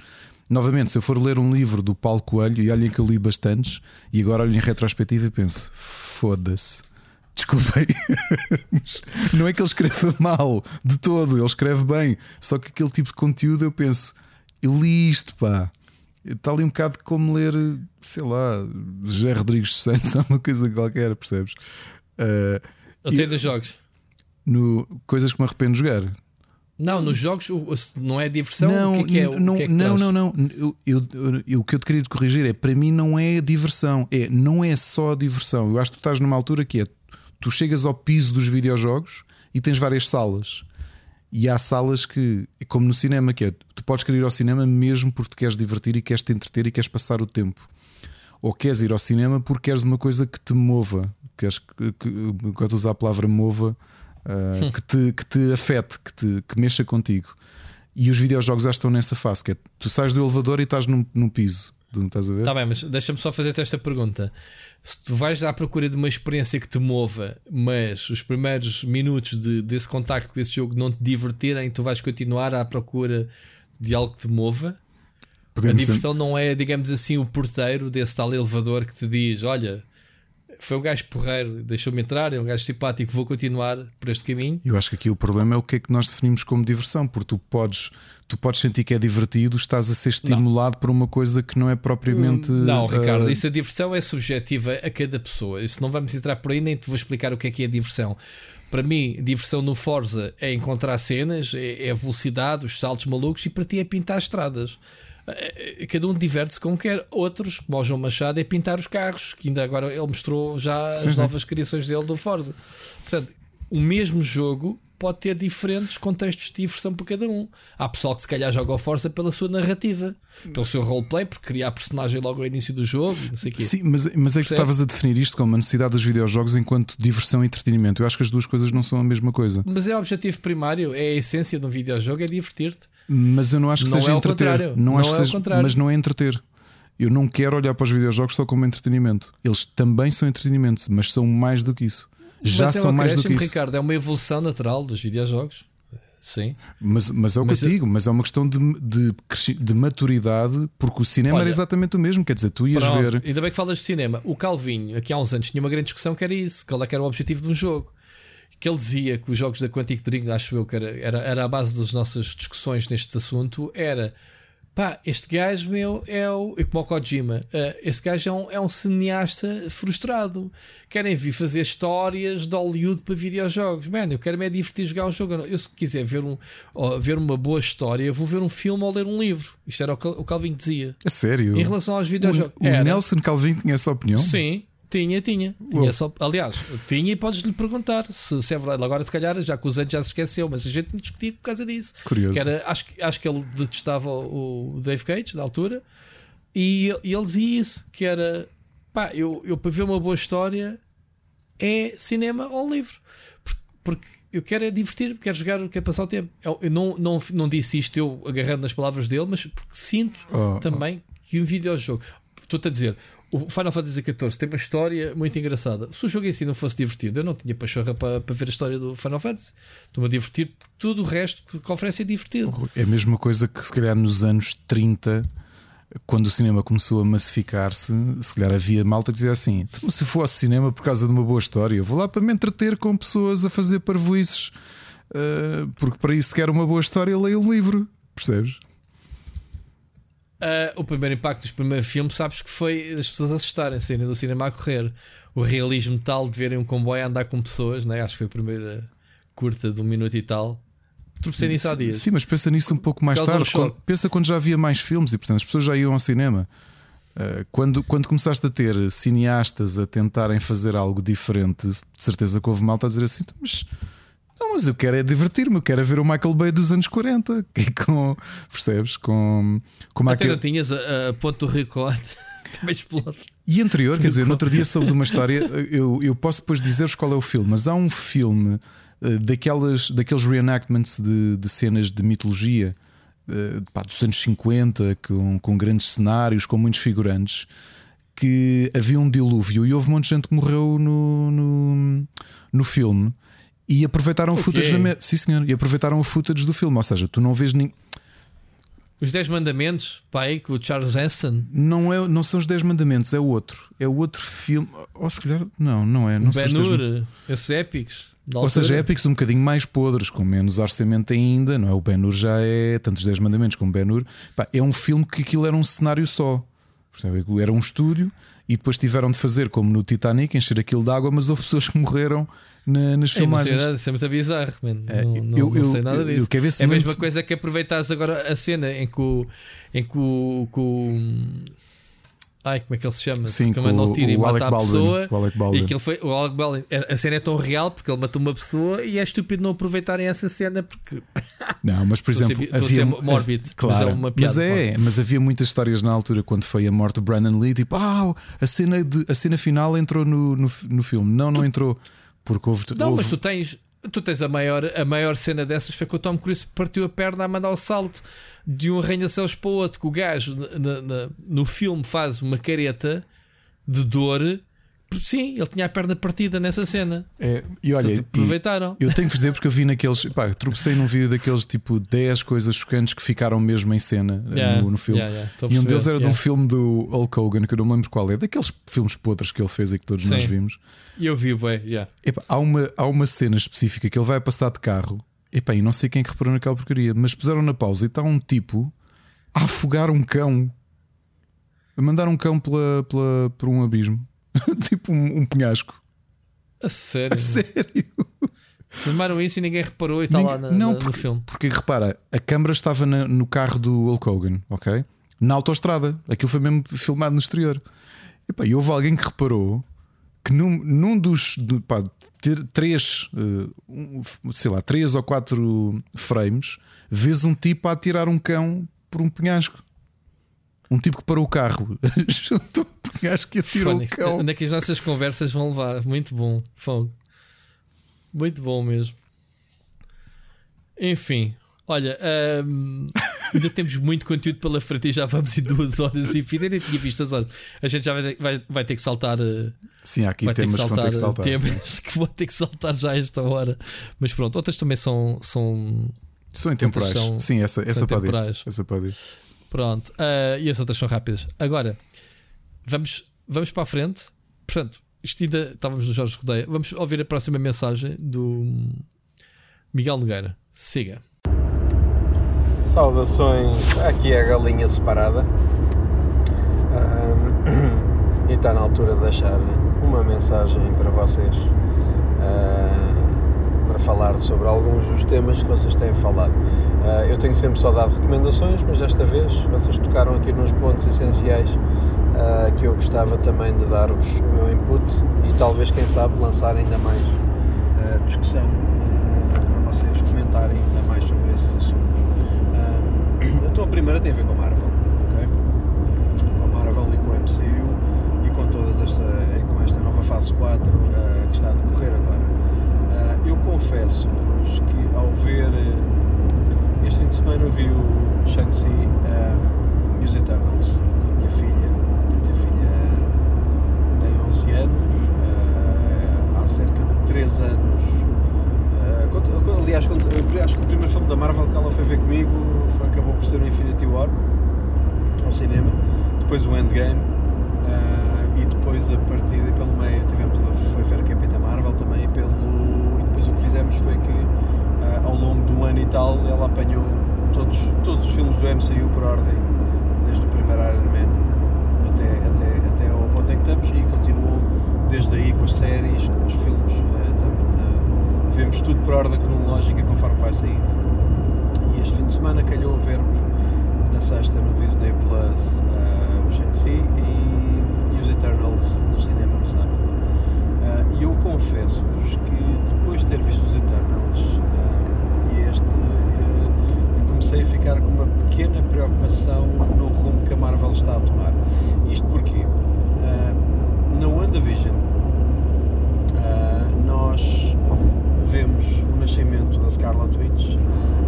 Novamente, se eu for ler um livro do Paulo Coelho, e olhem que eu li bastantes, e agora olho em retrospectiva e penso: foda-se. Desculpem, <laughs> não é que ele escreva mal de todo, ele escreve bem. Só que aquele tipo de conteúdo eu penso, eu li isto, pá. Está ali um bocado como ler, sei lá, José Rodrigues Santos, <laughs> uma coisa qualquer, percebes? Uh, Até dos jogos. No, coisas que me arrependo de jogar. Não, nos jogos não é diversão. Não, o que é, que é, não, que é que não, não, não, eu, eu, eu, O que eu te queria corrigir é para mim não é diversão, é não é só diversão. Eu acho que tu estás numa altura que é tu chegas ao piso dos videojogos e tens várias salas. E há salas que, como no cinema, que é tu podes querer ir ao cinema mesmo porque te queres divertir e queres te entreter e queres passar o tempo. Ou queres ir ao cinema porque queres uma coisa que te mova. Queres que, que, quando usar a palavra mova uh, que, te, que te afete, que, te, que mexa contigo. E os videojogos já estão nessa fase, que é tu sais do elevador e estás num, num piso. estás a ver? Tá bem, mas deixa-me só fazer-te esta pergunta. Se tu vais à procura de uma experiência que te mova, mas os primeiros minutos de, desse contacto com esse jogo não te divertirem, tu vais continuar à procura de algo que te mova? Podemos a diversão não é, digamos assim, o porteiro desse tal elevador que te diz: Olha, foi um gajo porreiro, deixou-me entrar, é um gajo simpático, vou continuar por este caminho. Eu acho que aqui o problema é o que é que nós definimos como diversão, porque tu podes, tu podes sentir que é divertido, estás a ser estimulado não. por uma coisa que não é propriamente. Hum, não, Ricardo, uh... isso a diversão é subjetiva a cada pessoa. Isso não vamos entrar por aí, nem te vou explicar o que é que é diversão. Para mim, diversão no Forza é encontrar cenas, é, é velocidade, os saltos malucos, e para ti é pintar estradas. Eh, cada um diverte-se como quer. Outros, como o João Machado, é pintar os carros, que ainda agora ele mostrou já as sim. novas criações dele do Forza. Portanto, o mesmo jogo pode ter diferentes contextos de diversão para cada um. Há pessoal que se calhar joga o Forza pela sua narrativa, pelo seu roleplay, por criar personagem logo ao início do jogo, não sei quê. Sim, mas, mas é que tu estavas a definir isto como a necessidade dos videojogos enquanto diversão e entretenimento. Eu acho que as duas coisas não são a mesma coisa. Mas é o objetivo primário, é a essência de um videojogo, é divertir-te. Mas eu não acho que não seja é entreter. Não, não acho é seja, mas não é entreter. Eu não quero olhar para os videojogos só como entretenimento. Eles também são entretenimento, mas são mais do que isso. Já é são mais do que isso. Ricardo, é uma evolução natural dos videojogos. Sim. Mas, mas é o que mas eu digo, mas é uma questão de, de, de maturidade, porque o cinema Olha, era exatamente o mesmo. Quer dizer, tu ias pronto, ver. Ainda bem que falas de cinema. O Calvinho, aqui há uns anos, tinha uma grande discussão que era isso: qual é que era o objetivo de um jogo que ele dizia que os jogos da Quantic Dream, acho eu que era, era, era a base das nossas discussões neste assunto, era pá, este gajo meu é o. Como o Kojima, uh, este gajo é um, é um cineasta frustrado. Querem vir fazer histórias de Hollywood para videojogos. Mano, eu quero me divertir jogar um jogo. Eu, se quiser ver, um, ver uma boa história, vou ver um filme ou ler um livro. Isto era o que o Calvin dizia. É sério? Em relação aos videojogos. O, o Nelson Calvin tinha essa opinião? Sim. Tinha, tinha. tinha só, aliás, tinha e podes-lhe perguntar se, se, é verdade. Agora, se calhar, já que o Zante já se esqueceu, mas a gente discutia por causa disso. Curioso. Era, acho, acho que ele detestava o Dave Cage, na altura, e, e ele dizia isso: que era pá, eu, eu para ver uma boa história é cinema ou livro. Porque eu quero é divertir, quero jogar, quero passar o tempo. Eu, eu não, não, não disse isto eu agarrando nas palavras dele, mas porque sinto oh, também oh. que um videojogo. Estou-te a dizer, o Final Fantasy XIV tem uma história muito engraçada. Se o jogo em si não fosse divertido, eu não tinha pachorra para, para ver a história do Final Fantasy. Estou-me a divertir, tudo o resto que oferece é divertido. É a mesma coisa que se calhar nos anos 30, quando o cinema começou a massificar-se, se calhar havia malta dizia assim: então, se for ao cinema por causa de uma boa história, eu vou lá para me entreter com pessoas a fazer parvoices, uh, porque para isso quero uma boa história, leio o livro, percebes? Uh, o primeiro impacto dos primeiros filmes, sabes que foi as pessoas assustarem-se do cinema a correr. O realismo tal de verem um comboio a andar com pessoas, né? acho que foi a primeira curta de um minuto e tal. Tropecei nisso há dias. Sim, mas pensa nisso um pouco mais tarde. Quando, pensa quando já havia mais filmes e, portanto, as pessoas já iam ao cinema. Uh, quando, quando começaste a ter cineastas a tentarem fazer algo diferente, de certeza que houve malta a dizer assim, então, mas não, mas eu quero é divertir-me, eu quero é ver o Michael Bay dos anos 40. <laughs> E com, percebes? Com, com Até aquele... não tinhas a, a ponto do recorde. <laughs> Também explode. E anterior, quer dizer, no outro dia soube de uma história, eu, eu posso depois dizer-vos qual é o filme, mas há um filme uh, daquelas, daqueles reenactments de, de cenas de mitologia uh, pá, dos anos 50, com, com grandes cenários, com muitos figurantes, que havia um dilúvio e houve um monte de gente que morreu no, no, no filme. E aproveitaram okay. o footage da me... Sim, senhor. E aproveitaram o footage do filme. Ou seja, tu não vês nem. Os 10 Mandamentos, pai, com o Charles Manson? Não, é, não são os 10 Mandamentos, é o outro. É o outro filme. Ou se calhar, não, não é. Não Ben-Hur, dez... esses épicos. Ou seja, épicos um bocadinho mais podres, com menos orçamento ainda, não é? O Ben-Hur já é, tanto os 10 Mandamentos como Ben-Hur, é um filme que aquilo era um cenário só. Era um estúdio e depois tiveram de fazer como no Titanic, encher aquilo de água, mas houve pessoas que morreram na, nas filmagens. Não sei isso é muito bizarro. É, não, não, eu, não sei nada disso. Eu, eu é a mesma coisa que aproveitares agora a cena em que o. Em que o, que o Ai, como é que ele se chama? Sim, que o tiro e mata a pessoa. O. E aquilo foi, o Alec Baldwin. A cena é tão real porque ele matou uma pessoa e é estúpido não aproveitarem essa cena porque. <laughs> Não, mas por exemplo, estou havia. Morbid, claro, mas é uma piada. Mas é, mas havia muitas histórias na altura quando foi a morte do Brandon Lee, tipo, ah, a cena, de, a cena final entrou no, no, no filme. Não, não entrou. Porque houve. Não, houve... mas tu tens Tu tens a maior, a maior cena dessas foi que o Tom Cruise partiu a perna a mandar o salto de um arranha-céus para o outro. Que o gajo na, na, no filme faz uma careta de dor Sim, ele tinha a perna partida nessa cena. É, e olha, aproveitaram. eu tenho que dizer porque eu vi naqueles. Pá, tropecei num vídeo daqueles tipo 10 coisas chocantes que ficaram mesmo em cena eh, yeah, no, no, filme. Yeah, yeah, e um deles era de um filme do Hulk Hogan, que eu não me lembro qual é, daqueles filmes podres que ele fez e que todos Sim. nós vimos. E eu vi, bem, yeah. há, uma, há uma cena específica que ele vai passar de carro. Epá, e não sei quem que reparou naquela porcaria, mas puseram na pausa e está um tipo a afogar um cão, a mandar um cão pela, pela, por um abismo. <laughs> tipo um, um penhasco. A sério? A sério? Filmaram isso e ninguém reparou e está lá na, não, na, porque, no filme. Porque repara, a câmera estava na, no carro do Hulk Hogan, ok? Na autoestrada. Aquilo foi mesmo filmado no exterior. E, pá, e houve alguém que reparou que num, num dos pá, três, uh, sei lá, três ou quatro frames, vês um tipo a atirar um cão por um penhasco. Um tipo que parou o carro, <laughs> juntou acho que atirou o cão. Onde é que as nossas conversas vão levar? Muito bom, fogo. Muito bom mesmo. Enfim, olha, um, <laughs> ainda temos muito conteúdo pela frente e já vamos em duas horas e fim. nem tinha visto as horas. A gente já vai, vai, vai ter que saltar. Eh, sim, aqui vai temas ter que saltar, que saltar temas <laughs> que vou ter que saltar já a esta hora. Mas pronto, outras também são. São, são intemporais. São, Sim, essa, essa, pode ir. essa pode ir. Pronto, uh, e as outras são rápidas. Agora, vamos, vamos para a frente. Portanto, isto ainda estávamos no Jorge Rodeia. Vamos ouvir a próxima mensagem do Miguel Nogueira. Siga. Saudações, aqui é a galinha separada. <clears throat> e está na altura de deixar uma mensagem para vocês para falar sobre alguns dos temas que vocês têm falado. Uh, eu tenho sempre só dado recomendações, mas desta vez vocês tocaram aqui nos pontos essenciais uh, que eu gostava também de dar-vos o meu input e talvez, quem sabe, lançar ainda mais uh, discussão para vocês comentarem ainda mais sobre esses assuntos. <clears throat> a tua primeira tem a ver com a Marvel, ok? Com a Marvel e com o MCU e com todas esta, com esta nova fase 4 que está a decorrer agora. Eu confesso-vos que ao ver este fim de semana eu vi o Shang-Chi um, e os Eternals com a minha filha. A minha filha tem 11 anos, uh, há cerca de 3 anos. Uh, quando, aliás, quando, acho que o primeiro filme da Marvel que ela foi ver comigo foi, acabou por ser o Infinity War ao cinema, depois o Endgame. Uh, e depois a partir pelo meio tivemos foi ver a Capitã Marvel também pelo depois o que fizemos foi que uh, ao longo de um ano e tal, ela apanhou todos, todos os filmes do MCU por ordem, desde o primeiro Iron Man até, até, até ao ponto em que estamos, e continuou desde aí com as séries, com os filmes. Uh, vemos tudo por ordem cronológica conforme vai saindo. E este fim de semana calhou vermos na sexta no Disney Plus uh, o Shang-Chi e, e, os Eternals no cinema no sábado. E eu confesso-vos que depois de ter visto os Eternals comecei a ficar com uma pequena preocupação no rumo que a Marvel está a tomar. Isto porque uh, na WandaVision uh, nós vemos o nascimento da Scarlet Witch, uh,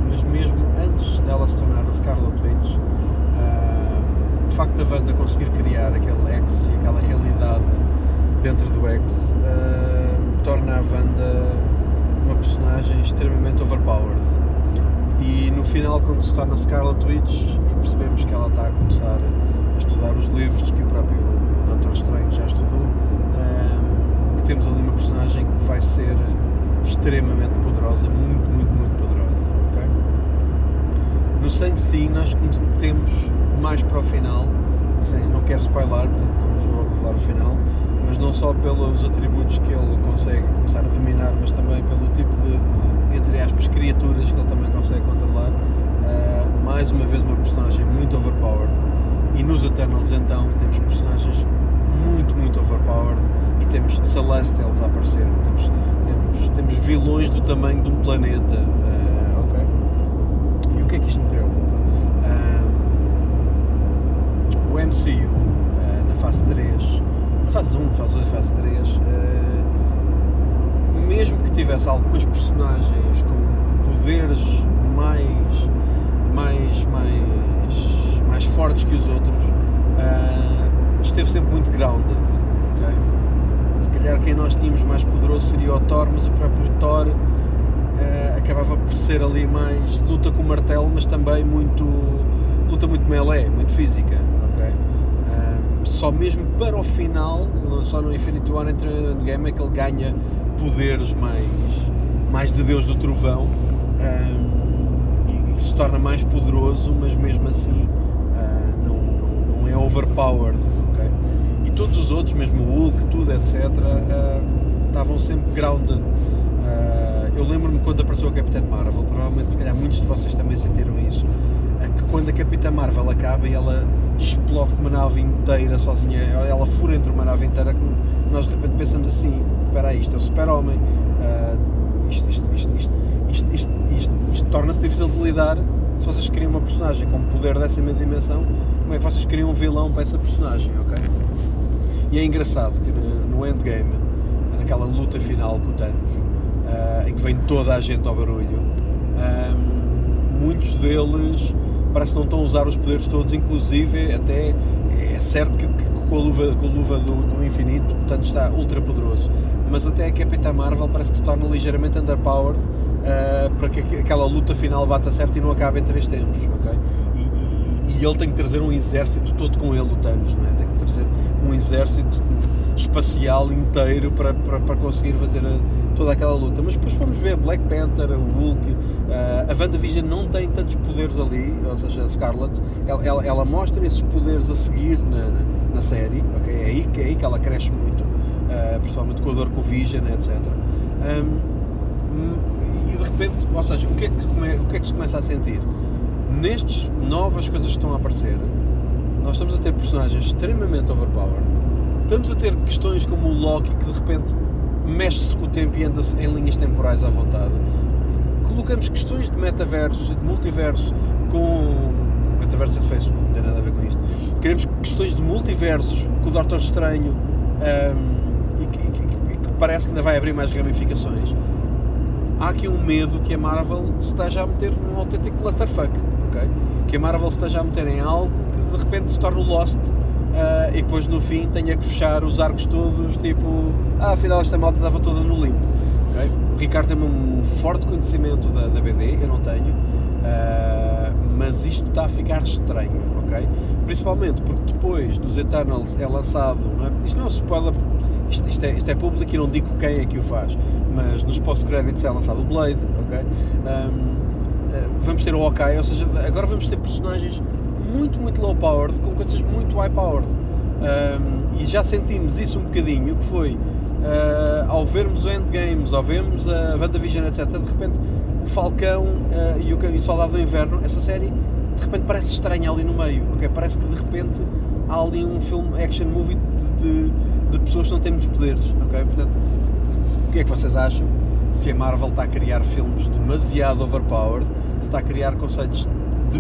mas mesmo antes dela se tornar a Scarlet Witch, uh, o facto da Wanda conseguir criar aquele X e aquela realidade dentro do X torna a Wanda uma personagem extremamente overpowered e no final, quando se torna Scarlet Witch e percebemos que ela está a começar a estudar os livros que o próprio Doutor Estranho já estudou, um, que temos ali uma personagem que vai ser extremamente poderosa, muito, muito, muito poderosa. Okay? No Si, nós temos mais para o final, não quero spoiler, portanto não vos vou revelar o final, não só pelos atributos que ele consegue começar a dominar, mas também pelo tipo de entre aspas, criaturas que ele também consegue controlar. Uh, mais uma vez, uma personagem muito overpowered. E nos Eternals, então, temos personagens muito, muito overpowered e temos Celestials a aparecer. Temos, temos, temos vilões do tamanho de um planeta. Uh, ok? E o que é que isto me preocupa? o MCU, uh, na fase 3, na fase 1, fase 2, fase 3, mesmo que tivesse algumas personagens com poderes mais, mais, mais, mais fortes que os outros, uh, esteve sempre muito grounded. Okay? Se calhar quem nós tínhamos mais poderoso seria o Thor, mas o próprio Thor uh, acabava por ser ali mais luta com o martelo, mas também muito luta muito melee, muito física. Só mesmo para o final, só no Infinity War entre Endgame é que ele ganha poderes mais, mais de Deus do Trovão um, e, e, se torna mais poderoso, mas mesmo assim uh, não, não, é overpowered. Okay? E todos os outros, mesmo o Hulk, tudo, etc., uh, estavam sempre grounded. Uh, eu lembro-me quando apareceu a Capitã Marvel, provavelmente se calhar muitos de vocês também sentiram isso, é que quando a Capitã Marvel acaba e ela explode com uma nave inteira sozinha, ela fura entre uma nave inteira, nós de repente pensamos assim, espera aí, isto é o super-homem, uh, isto, isto, isto, isto, torna-se difícil de lidar se vocês criam uma personagem com poder dessa mesma dimensão, como é que vocês criam um vilão para essa personagem, ok? E é engraçado que no Endgame, naquela luta final com o Thanos, uh, em que vem toda a gente ao barulho, um, muitos deles parece que não estão a usar os poderes todos, inclusive até é certo que, que com a luva, com a luva do, do infinito, portanto está ultra poderoso. Mas até a Capitã Marvel parece que se torna ligeiramente underpowered uh, para que aquela luta final bata certo e não acabe em três tempos, ok? E, e, e, ele tem que trazer um exército todo com ele, o Thanos, não é? Tem que trazer um exército espacial inteiro para, para, para conseguir fazer a, toda aquela luta. Mas depois fomos ver Black Panther, o Hulk, uh, a WandaVision não tem tantos poderes ali, ou seja, a Scarlet, ela, ela, ela mostra esses poderes a seguir na, na, na série, okay? é, aí, é aí que ela cresce muito, uh, principalmente com a dor com o Vision, etc. Um, e de repente, ou seja, o que, é que, o que é que se começa a sentir? Nestes novas coisas que estão a aparecer, nós estamos a ter personagens extremamente overpowered, estamos a ter questões como o Loki que de repente mexe-se com o tempo e anda em linhas temporais à vontade. Colocamos questões de metaverso e de multiverso com. Metaverso é de Facebook, não tem nada a ver com isto. Queremos questões de multiversos com o Doutor Estranho um, e, que, e, que, e, que, parece que ainda vai abrir mais ramificações. Há aqui um medo que a Marvel esteja a meter num autêntico clusterfuck, ok? Que a Marvel esteja a meter em algo que de repente se torna o Lost uh, e depois no fim tenha que fechar os arcos todos, tipo, ah, afinal esta malta estava toda no limbo. Okay? O Ricardo tem um forte conhecimento da, da BD, eu não tenho, uh, mas isto está a ficar estranho, ok? Principalmente porque depois dos Eternals é lançado, não é? isto não é um spoiler, isto, isto, é, isto é público e não digo quem é que o faz, mas nos post-credits é lançado o Blade, ok? Um, ah, vamos ter o Hawkeye, ou seja, agora vamos ter personagens muito, muito low powered com coisas muito high powered. Um, e já sentimos isso um bocadinho, que foi uh, ao vermos o Endgames, ao vermos a WandaVision, etc. De repente, o Falcão uh, e, o, Soldado do Inverno, essa série, de repente parece estranha ali no meio. Okay? Parece que de repente há ali um filme action movie de, de, de pessoas que não têm muitos poderes. Okay? Portanto, o que é que vocês acham? Se a Marvel está a criar filmes demasiado overpowered, se está a criar conceitos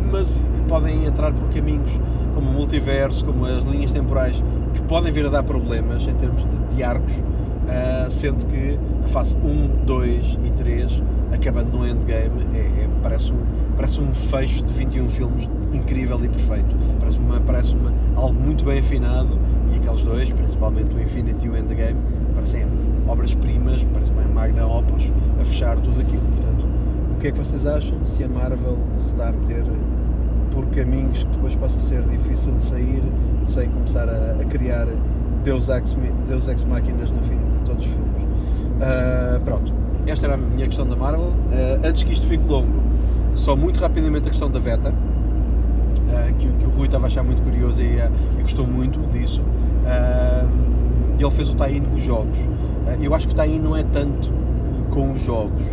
que podem entrar por caminhos como o multiverso, como as linhas temporais, que podem vir a dar problemas em termos de, de arcos, uh, sendo que a fase 1, 2 e 3, acabando no endgame, é, é, parece, um, parece um fecho de 21 filmes incrível e perfeito. Parece, uma, parece uma, algo muito bem afinado e aqueles dois, principalmente o Infinity e o Endgame, parecem obras-primas, parece uma magna opus a fechar tudo aquilo. Portanto, o que é que vocês acham se a Marvel se está a meter por caminhos que depois possa ser difícil de sair sem começar a, a criar Deus Ex, Deus Ex Máquinas no fim de todos os filmes. Uh, pronto, esta era a minha questão da Marvel. Uh, antes que isto fique longo, só muito rapidamente a questão da Veta, uh, que, que, o Rui estava a achar muito curioso e, e gostou muito disso. ele fez o tie-in com os jogos. eu acho que o tie-in não é tanto com os jogos.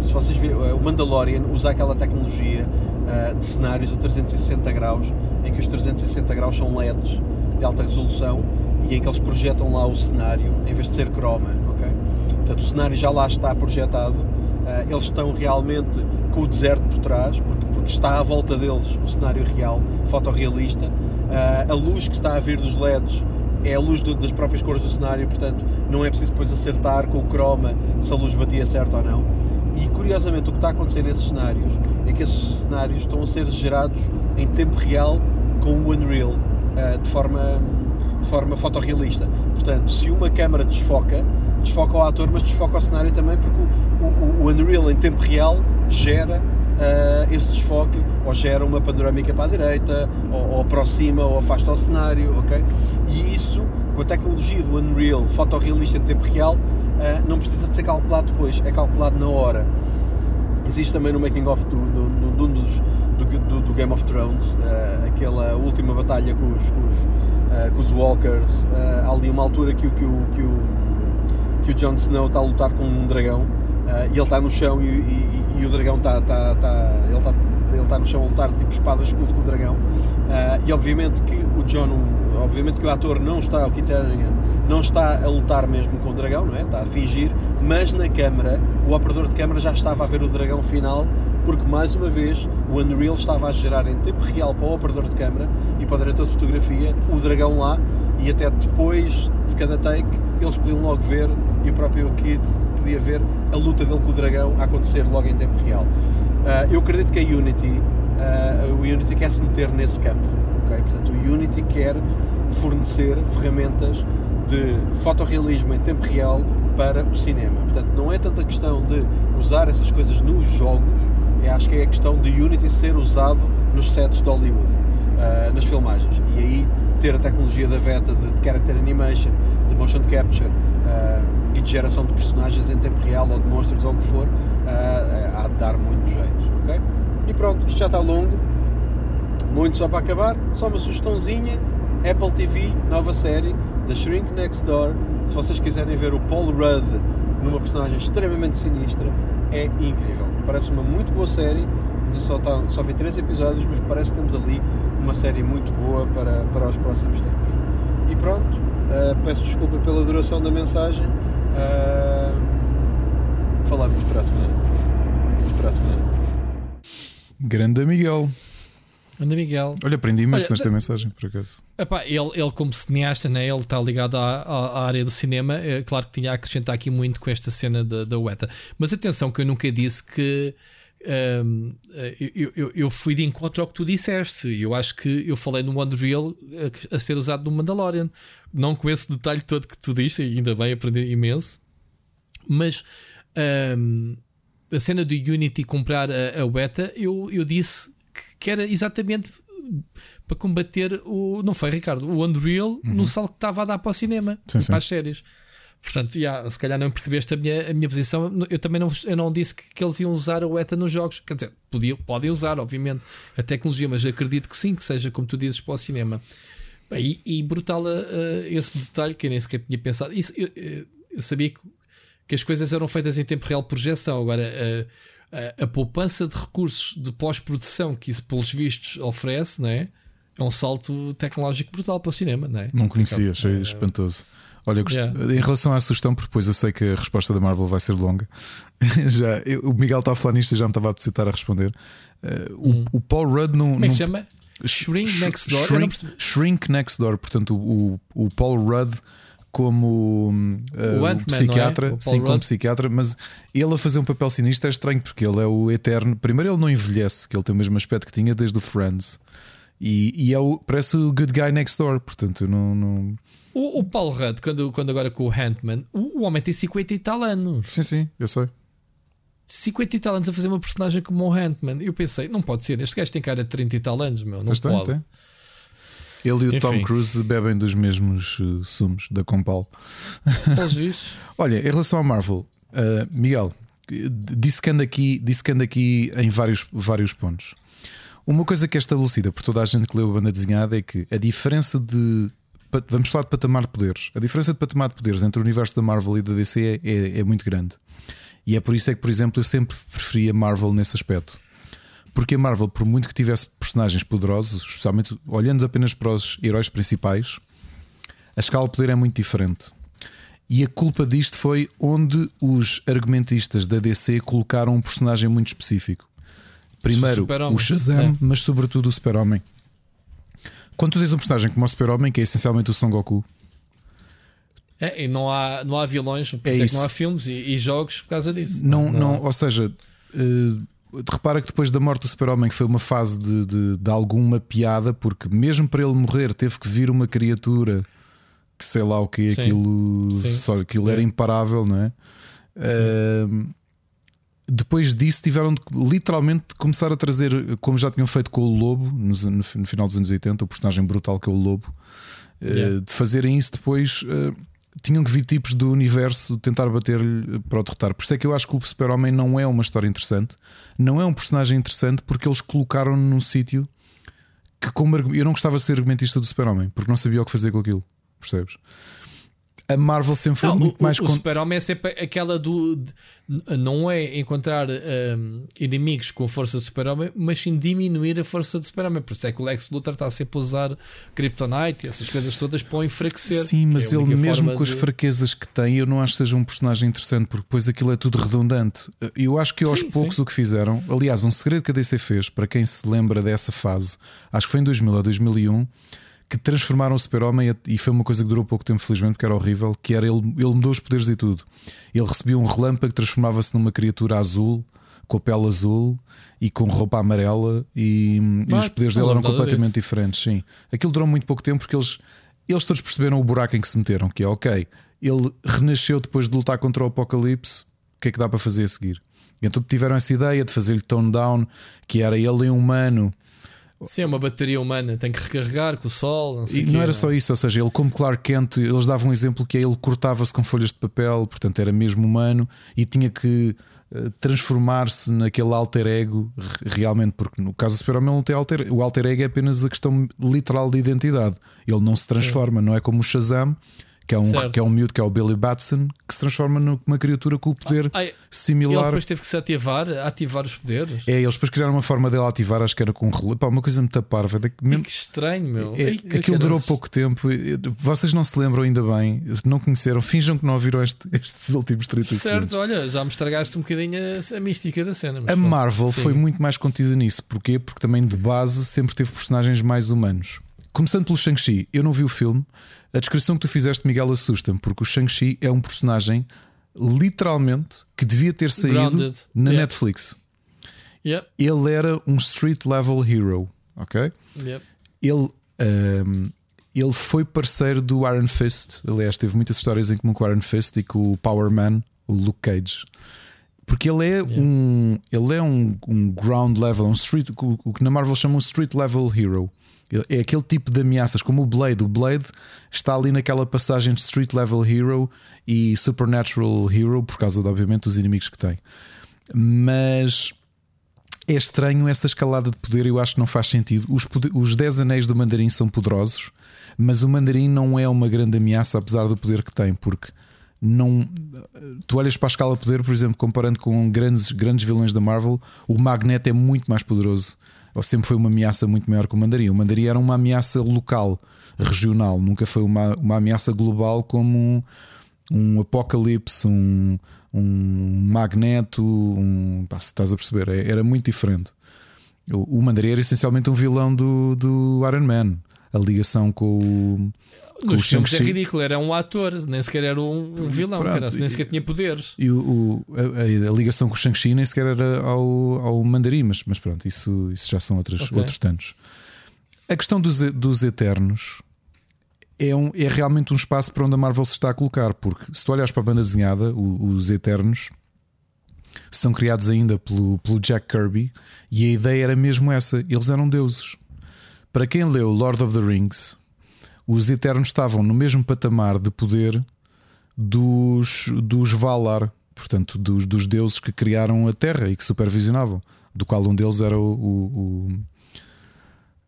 se vocês verem, o Mandalorian usa aquela tecnologia uh, de cenários a 360 graus, em que os 360 graus são LEDs de alta resolução e em que eles projetam lá o cenário em vez de ser croma. Okay? Portanto, o cenário já lá está projetado, uh, eles estão realmente com o deserto por trás, porque, porque está à volta deles o cenário real, fotorrealista. Uh, a luz que está a vir dos LEDs é a luz do, das próprias cores do cenário, portanto, não é preciso depois acertar com o croma se a luz batia certo ou não. E curiosamente o que está a acontecer nesses cenários é que esses cenários estão a ser gerados em tempo real com o Unreal uh, de, forma, de forma fotorrealista. Portanto, se uma câmera desfoca, desfoca o ator, mas desfoca o cenário também, porque o, o, o Unreal em tempo real gera uh, esse desfoque, ou gera uma panorâmica para a direita, ou, ou aproxima ou afasta o cenário, ok? E isso, com a tecnologia do Unreal fotorrealista em tempo real, uh, não precisa de ser calculado depois, é calculado na hora. Existe também no making of do, do, do, do, do, do Game of Thrones, uh, aquela última batalha com os, com os, uh, com os Walkers, uh, ali uma altura que, que, o, que, o, que o Jon Snow está a lutar com um dragão e ele está no chão e, e, e o dragão está, está, está ele está ele está no chão a lutar tipo espada escudo com o dragão e obviamente que o John obviamente que o ator não está o Kit não está a lutar mesmo com o dragão não é está a fingir mas na câmara o operador de câmara já estava a ver o dragão final porque mais uma vez o Unreal estava a gerar em tempo real para o operador de câmara e para o diretor de fotografia o dragão lá e até depois de cada take eles podiam logo ver e o próprio Kid podia ver a luta dele com o dragão a acontecer logo em tempo real. Uh, eu acredito que a Unity, uh, o Unity quer se meter nesse campo, okay? portanto o Unity quer fornecer ferramentas de fotorrealismo em tempo real para o cinema. Portanto, não é tanta questão de usar essas coisas nos jogos, eu acho que é a questão de Unity ser usado nos sets de Hollywood, uh, nas filmagens. E aí ter a tecnologia da VETA de, de character animation, de motion capture uh, e de geração de personagens em tempo real ou de monstros ou o que for, uh, há de dar muito jeito, ok? E pronto, isto já está longo, muito só para acabar, só uma sugestãozinha, Apple TV, nova série, The Shrink Next Door, se vocês quiserem ver o Paul Rudd numa personagem extremamente sinistra, é incrível. Parece uma muito boa série. Só, tá, só vi três episódios, mas parece que temos ali uma série muito boa para, para os próximos tempos. E pronto, uh, peço desculpa pela duração da mensagem. Uh, falamos para a semana. Para a semana. Grande Miguel. Anda Miguel. Olha, aprendi imenso Olha, nesta mensagem, por acaso. Epá, ele, ele, como cineasta, né, ele está ligado à, à, à, área do cinema. É, claro que tinha a acrescentar aqui muito com esta cena da, da UETA. Mas atenção, que eu nunca disse que. Um, eu, eu, eu, fui de encontro ao que tu disseste. Eu acho que eu falei no Unreal a, a ser usado no Mandalorian. Não com esse detalhe todo que tu diste, ainda bem, aprendi imenso. Mas. Um, a cena do Unity comprar a, a Weta, eu, eu disse que era exatamente para combater o. Não foi, Ricardo? O Unreal uhum. no salto que estava a dar para o cinema, sim, para as séries. Portanto, yeah, se calhar não percebeste a minha, a minha posição. Eu também não, eu não disse que, que eles iam usar a ETA nos jogos. Quer dizer, podiam, podem usar, obviamente, a tecnologia, mas acredito que sim, que seja como tu dizes para o cinema. Bem, e, e brutal uh, esse detalhe que eu nem sequer tinha pensado. Isso, eu, eu sabia que, que, as coisas eram feitas em tempo real projeção. Agora, uh, a, a poupança de recursos de pós-produção que isso, pelos vistos, oferece, não é? É um salto tecnológico brutal para o cinema, não é? Não conhecia, achei é... espantoso. Olha, gost... yeah. em relação à sugestão, porque depois eu sei que a resposta da Marvel vai ser longa. <laughs> já, eu, o Miguel está a falar nisto e já me estava a precisar a responder. Uh, hum. o, o, Paul Rudd não. Como é que se chama? Shrink Next Door. Shrink, Shrink Next Door. Portanto, o, o Paul Rudd como uh, psiquiatra, é? sim, como psiquiatra, mas ele a fazer um papel sinistro é estranho porque ele é o eterno. Primeiro, ele não envelhece, que ele tem o mesmo aspecto que tinha desde o Friends, e, e é o, parece o good guy next door. Portanto, não. não... O, o Paul Rudd, quando, quando agora com o Handman, o, o homem tem 50 e tal anos. Sim, sim, eu sei. 50 e tal anos a fazer uma personagem como o Handman. Eu pensei, não pode ser, este gajo tem cara de 30 e tal anos, meu, não pode. Ele e o Enfim. Tom Cruise bebem dos mesmos uh, sumos da Compal. <laughs> Olha, em relação ao Marvel, uh, Miguel, disse que anda aqui, disse que anda aqui em vários, vários pontos. Uma coisa que é estabelecida por toda a gente que leu a banda desenhada é que a diferença de. Vamos falar de patamar de poderes. A diferença de patamar de poderes entre o universo da Marvel e da DC é, é, é muito grande. E é por isso é que, por exemplo, eu sempre preferia Marvel nesse aspecto. Porque a Marvel, por muito que tivesse personagens poderosos, especialmente olhando apenas para os heróis principais, a escala de poder é muito diferente. E a culpa disto foi onde os argumentistas da DC colocaram um personagem muito específico. Primeiro o, o Shazam, é. mas sobretudo o Super-Homem. Quando tu tens um personagem como o Super-Homem, que é essencialmente o Son Goku, É, e não há, não há vilões, por é isso é que não há filmes e, e, jogos por causa disso. Não, não, não ou seja, uh, repara que depois da morte do Super-Homem, que foi uma fase de, de, de, alguma piada, porque mesmo para ele morrer teve que vir uma criatura que sei lá o que, aquilo, Sim. Só, aquilo era imparável, não é? Uh, depois disso tiveram de literalmente começar a trazer, como já tinham feito com o Lobo no, no, final dos anos 80, o personagem brutal que é o Lobo, eh, yeah. uh, de fazerem isso depois. Uh, tinham que vir tipos do universo tentar bater-lhe para o derrotar. Por isso é que eu acho que o Super-Homem não é uma história interessante, não é um personagem interessante porque eles colocaram num sítio que, como eu não gostava de ser argumentista do Super-Homem, porque não sabia o que fazer com aquilo, percebes? A Marvel sempre foi não, muito o, mais. O, o Super-Homem é sempre aquela do. De, não é encontrar um, inimigos com a força do Super-Homem, mas sim diminuir a força do Super-Homem. Por isso é que o Lex Luthor está sempre a usar Kryptonite e essas coisas todas para o enfraquecer. Sim, mas é ele, mesmo com de... as fraquezas que tem, eu não acho que seja um personagem interessante, porque depois aquilo é tudo redundante. Eu acho que aos sim, poucos sim. o que fizeram, aliás, um segredo que a DC fez, para quem se lembra dessa fase, acho que foi em 2000 ou 2001 que transformaram o Super-Homem e foi uma coisa que durou pouco tempo, felizmente, porque era horrível. Que era ele, ele mudou os poderes e tudo. Ele recebia um relâmpago que transformava-se numa criatura azul, com a pele azul e com roupa amarela, e, e os poderes dele eram completamente diferentes. Sim, aquilo durou muito pouco tempo porque eles, eles todos perceberam o buraco em que se meteram. Que é ok, ele renasceu depois de lutar contra o Apocalipse. O que é que dá para fazer a seguir? Então tiveram essa ideia de fazer-lhe tone down, que era ele em humano Sim, é uma bateria humana, tem que recarregar com o sol. Não e não era não. só isso, ou seja, ele, como Clark Kent, eles davam um exemplo que é ele cortava-se com folhas de papel, portanto era mesmo humano e tinha que uh, transformar-se naquele alter ego realmente, porque no caso do Super-Homem não tem alter o alter ego é apenas a questão literal de identidade, ele não se transforma, Sim. não é como o Shazam que é um, que é um miúdo que é o Billy Batson, que se transforma numa criatura com o poder ah, similar. Ele depois teve que se ativar, ativar os poderes. É, eles depois criaram uma forma dele ativar, acho que era com um uma coisa muito parva. Mesmo... Que estranho, meu. É, aquilo durou pouco tempo. Vocês não se lembram ainda bem, não conheceram, finjam que não ouviram este, estes últimos 30 certo, segundos. Certo, olha, já me estragaste um bocadinho a, a mística da cena. a Marvel sim. foi muito mais contida nisso. Porquê? Porque também de base sempre teve personagens mais humanos. Começando pelo Shang-Chi, eu não vi o filme. A descrição que tu fizeste, Miguel, assusta-me, porque o Shang-Chi é um personagem literalmente que devia ter saído Grounded. na yep. Netflix. Yep. Ele era um street level hero, ok? Yep. Ele, um, ele foi parceiro do Iron Fist. Aliás, teve muitas histórias em comum com o Iron Fist e com o Power Man, o Luke Cage. Porque ele é um ele é um, um ground level, um street, o que na Marvel chama um street level hero. É aquele tipo de ameaças, como o Blade. O Blade está ali naquela passagem de Street Level Hero e Supernatural Hero, por causa, de, obviamente, dos inimigos que tem. Mas é estranho essa escalada de poder, eu acho que não faz sentido. Os, poder, os 10 anéis do mandarim são poderosos, mas o mandarim não é uma grande ameaça, apesar do poder que tem, porque não. Tu olhas para a escala de poder, por exemplo, comparando com grandes, grandes vilões da Marvel, o Magneto é muito mais poderoso ou sempre foi uma ameaça muito maior que o mandarim. O mandarim era uma ameaça local, regional, nunca foi uma, uma ameaça global como um, um apocalipse, um, um magneto, um, pá, estás a perceber, é, era muito diferente. O, o mandarim era essencialmente um vilão do, do Iron Man. A ligação com o nos filmes é ridículo, era um ator, nem sequer era um, um vilão, cara, nem sequer tinha poderes. E o, o a, a, ligação com o Shang-Chi nem sequer era ao, ao mandarim, mas, mas pronto, isso, isso já são outros, okay. outros tantos. A questão dos, dos Eternos é, um, é realmente um espaço para onde a Marvel se está a colocar, porque se tu olhas para a banda desenhada, o, os Eternos são criados ainda pelo, pelo Jack Kirby e a ideia era mesmo essa: eles eram deuses. Para quem leu Lord of the Rings, os Eternos estavam no mesmo patamar de poder dos, dos Valar, portanto, dos, dos deuses que criaram a Terra e que supervisionavam, do qual um deles era o. o, o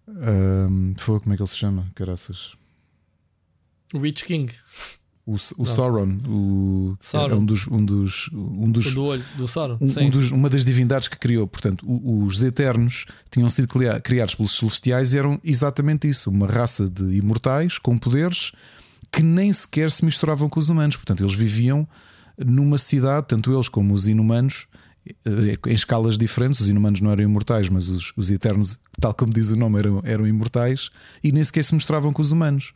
um, foi, como é que ele se chama? Caraças. Witch King. O, o Sauron, o, Sauron. É um dos, um dos, um dos, do olho do Sauron, um, um dos, uma das divindades que criou. Portanto, os Eternos tinham sido criados pelos Celestiais e eram exatamente isso: uma raça de imortais com poderes que nem sequer se misturavam com os humanos. Portanto, eles viviam numa cidade, tanto eles como os inumanos, eh, em escalas diferentes. Os inumanos não eram imortais, mas os, os eternos, tal como diz o nome, eram, eram imortais e nem sequer se mostravam com os humanos.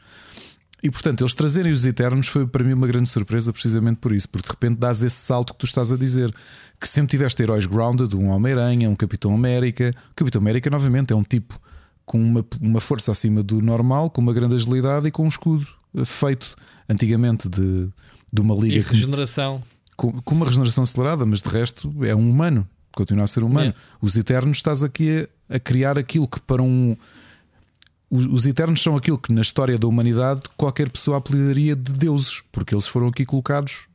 E portanto, eles trazerem os Eternos foi para mim uma grande surpresa, precisamente por isso, porque de repente dás esse salto que tu estás a dizer. Que sempre tiveste heróis grounded, um Homem-Aranha, um Capitão América. O Capitão América, novamente, é um tipo com uma, uma força acima do normal, com uma grande agilidade e com um escudo feito antigamente de, de uma liga. E regeneração. Com, com, uma regeneração acelerada, mas de resto é um humano, continua a ser humano. Yeah. Os Eternos estás aqui a, a criar aquilo que para um os Eternos são aquilo que na história da humanidade qualquer pessoa apelidaria de deuses, porque eles foram aqui colocados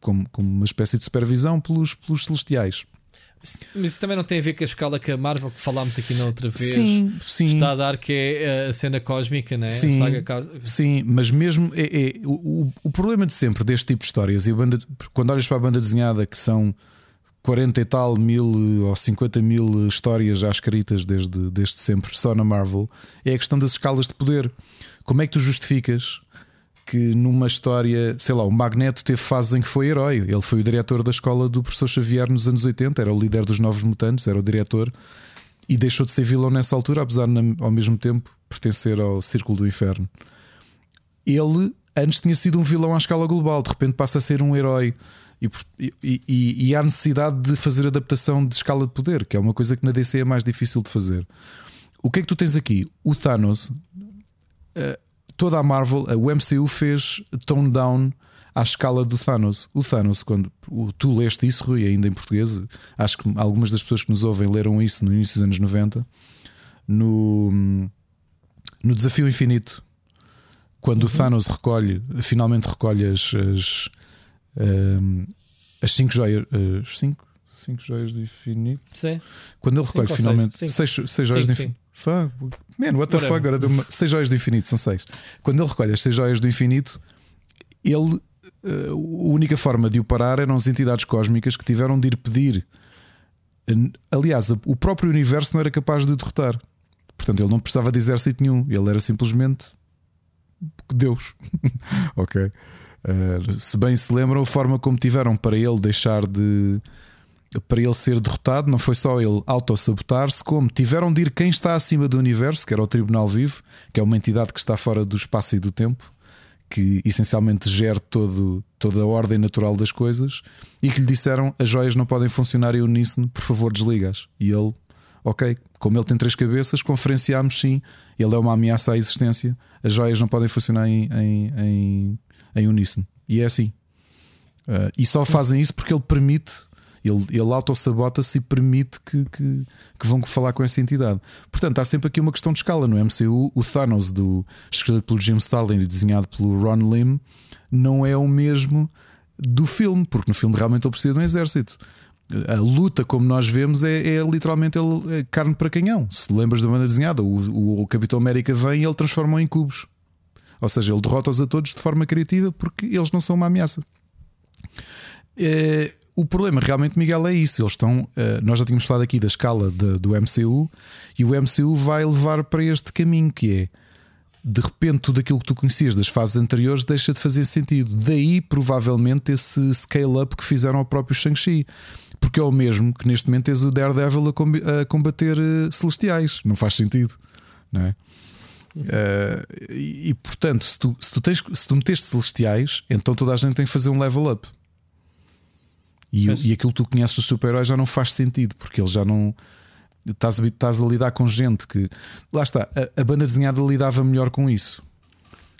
como, como uma espécie de supervisão pelos, pelos celestiais. Mas isso também não tem a ver com a escala que a Marvel que falámos aqui na outra vez sim, sim. está a dar, que é a cena cósmica, né? sim, saga... sim, mas mesmo é, é o, o, problema de sempre deste tipo de histórias, e banda, quando olhas para a banda desenhada, que são 40 e tal mil ou 50 mil histórias já escritas desde, desde sempre só na Marvel, é a questão das escalas de poder. Como é que tu justificas que numa história, sei lá, o Magneto teve fases em que foi herói? Ele foi o diretor da escola do professor Xavier nos anos 80, era o líder dos Novos Mutantes, era o diretor e deixou de ser vilão nessa altura, apesar de ao mesmo tempo pertencer ao Círculo do Inferno. Ele antes tinha sido um vilão à escala global, de repente passa a ser um herói e, e, e, há necessidade de fazer adaptação de escala de poder, que é uma coisa que na DC é mais difícil de fazer. O que é que tu tens aqui? O Thanos, eh, toda a Marvel, o MCU fez tone down à escala do Thanos. O Thanos, quando tu leste isso, Rui, ainda em português, acho que algumas das pessoas que nos ouvem leram isso no início dos anos 90, no, no Desafio Infinito, quando uhum. o Thanos recolhe, finalmente recolhe as, as as 5 joias. As 5 cinco joias do infinito. Sim. Quando ele recolhe finalmente 6 joias do infinito. Man, what the fuck? Agora deu 6 joias do infinito, são 6. Quando ele recolhe as 6 joias do infinito, ele. Uh, a única forma de o parar eram as entidades cósmicas que tiveram de ir pedir. Aliás, o próprio universo não era capaz de o derrotar. Portanto, ele não precisava de exército nenhum. Ele era simplesmente Deus. <laughs> ok. Uh, se bem se lembram, a forma como tiveram para ele deixar de. Para ele ser derrotado, não foi só ele auto-sabotar-se, como tiveram de ir quem está acima do universo, que era o Tribunal Vivo, que é uma entidade que está fora do espaço e do tempo, que essencialmente gera todo, toda a ordem natural das coisas, e que lhe disseram: as joias não podem funcionar em uníssono, por favor, desligas. E ele, ok, como ele tem três cabeças, conferenciámos sim, ele é uma ameaça à existência, as joias não podem funcionar em, em, em em uníssono. E é assim. Uh, e só fazem isso porque ele permite, ele, ele autossabota-se e permite que, que, que, vão falar com essa entidade. Portanto, há sempre aqui uma questão de escala. No MCU, o Thanos, do, escrito pelo Jim Starlin e desenhado pelo Ron Lim, não é o mesmo do filme, porque no filme realmente ele precisa de um exército. A luta, como nós vemos, é, é literalmente ele, é carne para canhão. Se lembras da banda desenhada, o, o, o Capitão América vem e ele transforma em cubos. Ou seja, ele derrota-os a todos de forma criativa porque eles não são uma ameaça. É, o problema realmente, Miguel, é isso. Eles estão. É, nós já tínhamos falado aqui da escala de, do MCU e o MCU vai levar para este caminho que é de repente tudo aquilo que tu conhecias das fases anteriores deixa de fazer sentido. Daí, provavelmente, esse scale-up que fizeram ao próprio Shang-Chi. Porque é o mesmo que neste momento tens o Daredevil a combater eh, celestiais. Não faz sentido, não é? Uh, e, e, portanto, se tu, se tu, tens, se tu meteste celestiais, então toda a gente tem que fazer um level up. E, e aquilo que tu conheces do super-herói já não faz sentido, porque ele já não. Estás, estás a lidar com gente que. Lá está, a, a, banda desenhada lidava melhor com isso.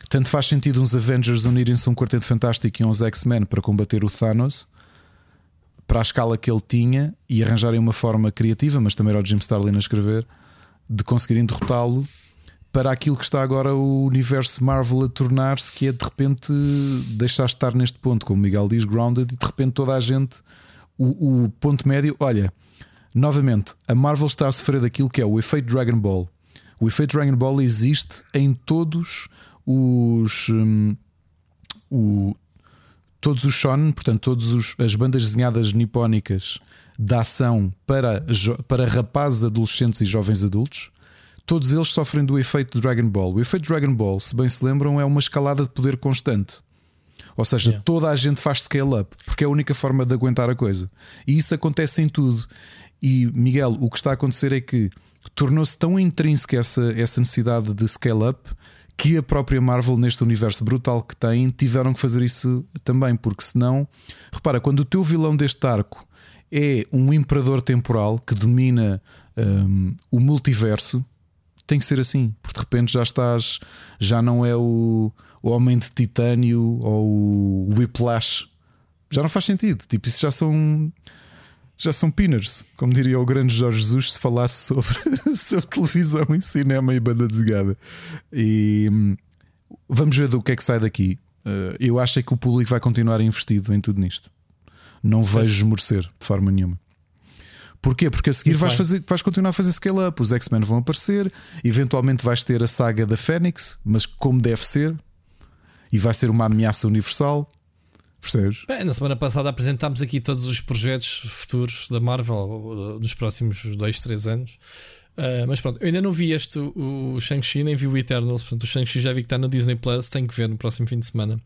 Tanto faz sentido uns Avengers unirem-se a um quarteto fantástico e uns X-Men para combater o Thanos para a escala que ele tinha e arranjarem uma forma criativa, mas também era o Jim Starlin a escrever, de conseguirem derrotá-lo para aquilo que está agora o universo Marvel a tornar-se, que é de repente deixar estar neste ponto, como Miguel diz, grounded, e de repente toda a gente, o, o ponto médio, olha, novamente, a Marvel está a sofrer daquilo que é o efeito Dragon Ball. O efeito Dragon Ball existe em todos os. Um, o, todos os shonen, portanto, todas as bandas desenhadas nipónicas da ação para, para rapazes, adolescentes e jovens adultos todos eles sofrem do efeito Dragon Ball. O efeito Dragon Ball, se bem se lembram, é uma escalada de poder constante. Ou seja, yeah. toda a gente faz scale up, porque é a única forma de aguentar a coisa. E isso acontece em tudo. E Miguel, o que está a acontecer é que tornou-se tão intrínseca essa, essa necessidade de scale up que a própria Marvel, neste universo brutal que tem, tiveram que fazer isso também, porque senão, repara, quando o teu vilão deste arco é um imperador temporal que domina um, o multiverso, tem que ser assim, porque de repente já estás, já não é o, o Homem de Titânio ou o Whiplash, já não faz sentido. Tipo, isso já são já são pinners, como diria o grande Jorge Jesus se falasse sobre, <laughs> sobre televisão e cinema e banda desenhada. E hum, vamos ver do que é que sai daqui. Uh, eu acho é que o público vai continuar investido em tudo nisto. Não vejo esmorecer de forma nenhuma. Porquê? Porque a seguir vais, fazer, vais continuar a fazer scale-up. Os X-Men vão aparecer, eventualmente vais ter a saga da Fênix, mas como deve ser, e vai ser uma ameaça universal. Percebes? Bem, na semana passada apresentámos aqui todos os projetos futuros da Marvel nos próximos 2, 3 anos. Uh, mas pronto, eu ainda não vi este, o Shang-Chi, nem vi o Eternals. Portanto, o Shang-Chi já vi que está no Disney Plus. Tenho que ver no próximo fim de semana.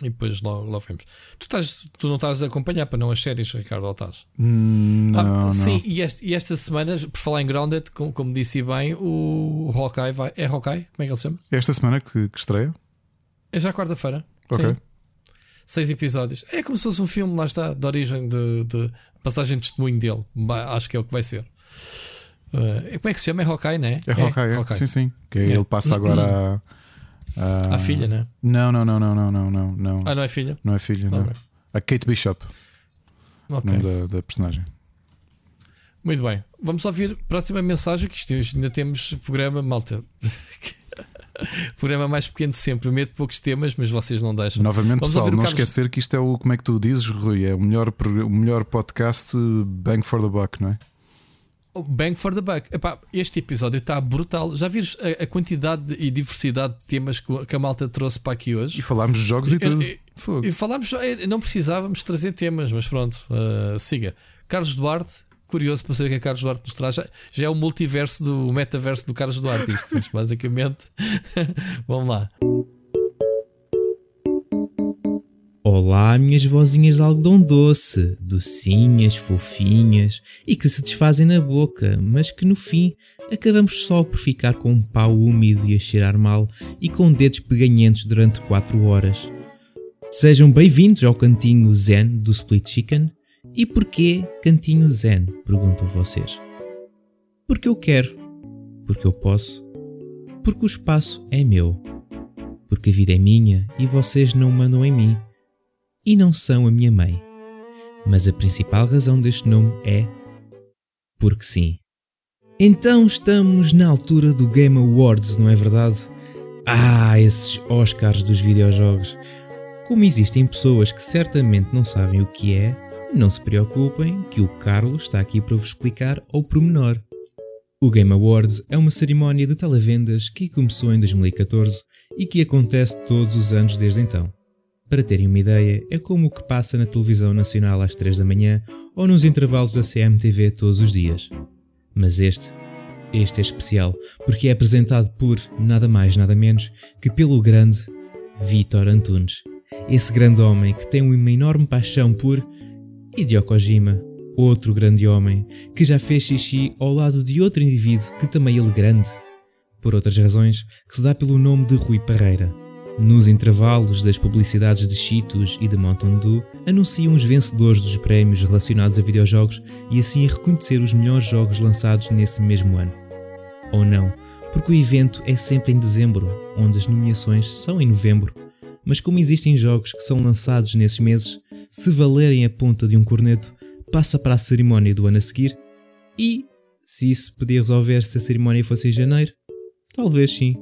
E depois logo, logo vemos. Tu, estás, tu não estás a acompanhar para não as séries, Ricardo, ou estás? Hum, não, ah, não. Sim, e, este, e, esta semana, por falar em Grounded, como, como disse bem, o, o Hawkeye vai. É Hawkeye? Como é que ele se chama? É esta semana que, que estreia? É já quarta-feira. Ok. Sim seis episódios. É como se fosse um filme, lá está, de origem de, de passagem de testemunho dele. Acho que é o que vai ser. Uh, como é que se chama? É Hawkeye, não é? É Hawkeye, é, Hawkeye. sim, sim. Que é. ele passa agora <clears throat> a, a. A filha, né? Não, não, não, não, não, não, não, não. Ah, não é filha? Não é filha, não. A Kate Bishop. Okay. O nome da, da personagem. Muito bem. Vamos ouvir a próxima mensagem que ainda temos programa, malta. <laughs> programa mais pequeno de sempre. Medo de poucos temas, mas vocês não deixam. Novamente, Vamos pessoal, não Carlos... esquecer que isto é o, como é que tu dizes, Rui? É o melhor, o melhor podcast bang for the buck, não é? Bang for the buck. Epá, este episódio está brutal. Já vires a, a, quantidade e diversidade de temas que a malta trouxe para aqui hoje? E falámos de jogos e, e tudo. E, e falámos, eh, não precisávamos trazer temas, mas pronto, uh, siga. Carlos Duarte, curioso para saber o que é Carlos Duarte nos traz. Já, já é o multiverso do o metaverso do Carlos Duarte, isto, mas basicamente. <laughs> Vamos lá. Olá, minhas vozinhas de algodão doce, docinhas, fofinhas e que se desfazem na boca, mas que no fim acabamos só por ficar com um pau úmido e a cheirar mal e com dedos peganhentos durante 4 horas. Sejam bem-vindos ao cantinho Zen do Split Chicken e porquê Cantinho Zen? Perguntam vocês. Porque eu quero. Porque eu posso. Porque o espaço é meu. Porque a vida é minha e vocês não mandam em mim. E não são a minha mãe. Mas a principal razão deste nome é. Porque sim. Então estamos na altura do Game Awards, não é verdade? Ah, esses Oscars dos videojogos. Como existem pessoas que certamente não sabem o que é, não se preocupem, que o Carlos está aqui para vos explicar ao pormenor. O Game Awards é uma cerimónia de televendas que começou em 2014 e que acontece todos os anos desde então. Para terem uma ideia, é como o que passa na televisão nacional às 3 da manhã ou nos intervalos da CMTV todos os dias. Mas este, este é especial porque é apresentado por nada mais nada menos que pelo grande Vitor Antunes. Esse grande homem que tem uma enorme paixão por Hideo Kojima, outro grande homem, que já fez xixi ao lado de outro indivíduo que também ele grande, por outras razões, que se dá pelo nome de Rui Parreira. Nos intervalos das publicidades de Cheetos e de Mountain Dew, anunciam os vencedores dos prémios relacionados a videojogos e assim reconhecer os melhores jogos lançados nesse mesmo ano. Ou não, porque o evento é sempre em dezembro, onde as nomeações são em novembro. Mas como existem jogos que são lançados nesses meses, se valerem a ponta de um corneto, passa para a cerimónia do ano a seguir e, se isso podia resolver se a cerimónia fosse em janeiro, talvez sim.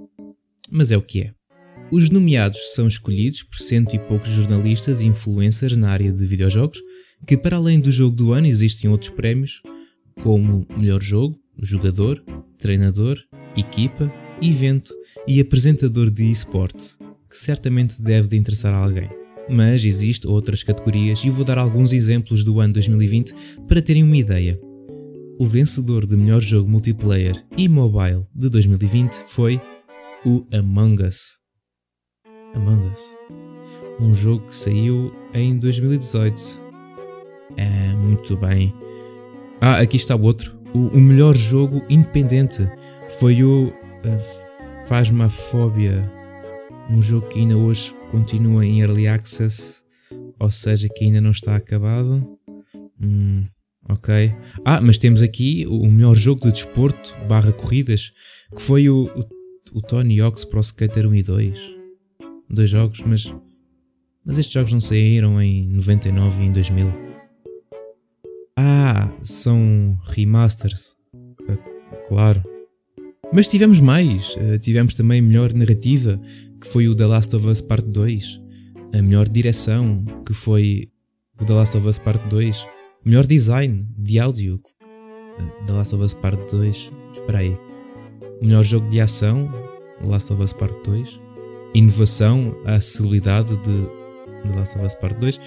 Mas é o que é. Os nomeados são escolhidos por cento e poucos jornalistas e influencers na área de videojogos, que para além do jogo do ano existem outros prémios, como melhor jogo, jogador, treinador, equipa, evento e apresentador de esportes, que certamente deve de interessar a alguém mas existem outras categorias e vou dar alguns exemplos do ano 2020 para terem uma ideia. O vencedor de melhor jogo multiplayer e mobile de 2020 foi o Among Us. Among Us. Um jogo que saiu em 2018. É, muito bem. Ah, aqui está o outro. O, o melhor jogo independente foi o uh, Phasmophobia, um jogo que ainda hoje continua em Early Access, ou seja, que ainda não está acabado. Hum, ok. Ah, mas temos aqui o melhor jogo de desporto barra corridas, que foi o, o, o Tony Hawk's Pro Skater 1 e 2. Dois jogos, mas, mas estes jogos não saíram em 99 e em 2000. Ah, são remasters. Ah, claro. Mas tivemos mais. Ah, tivemos também melhor narrativa, que foi o The Last of Us Part 2. A melhor direção, que foi o The Last of Us Part 2. Melhor design de áudio, ah, The Last of Us Part 2. Espera aí. O melhor jogo de ação, The Last of Us Part 2. Inovação, a acessibilidade de The Last of Us Part 2. Uh,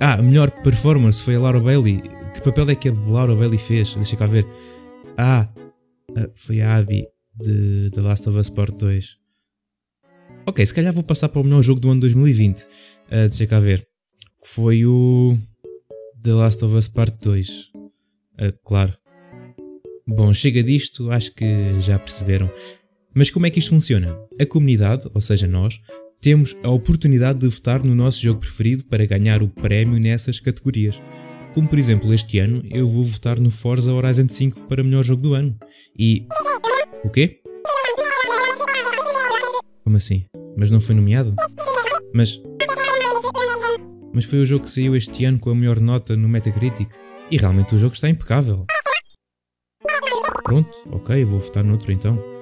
ah, a melhor performance foi a Laura Bailey. Que papel é que a Laura Bailey fez? Deixa cá ver. Ah, ah, foi a Abby de The Last of Us Part 2. Ok, se calhar vou passar para o melhor jogo do ano 2020. Uh, ah, deixa cá ver. Foi o The Last of Us Part 2. Uh, ah, claro. Bom, chega disto, acho que já perceberam. Mas como é que isto funciona? A comunidade, ou seja, nós, temos a oportunidade de votar no nosso jogo preferido para ganhar o prémio nessas categorias. Como por exemplo, este ano eu vou votar no Forza Horizon 5 para melhor jogo do ano. E. O quê? Como assim? Mas não foi nomeado? Mas. Mas foi o jogo que saiu este ano com a melhor nota no Metacritic. E realmente o jogo está impecável. Pronto, ok, vou votar noutro então.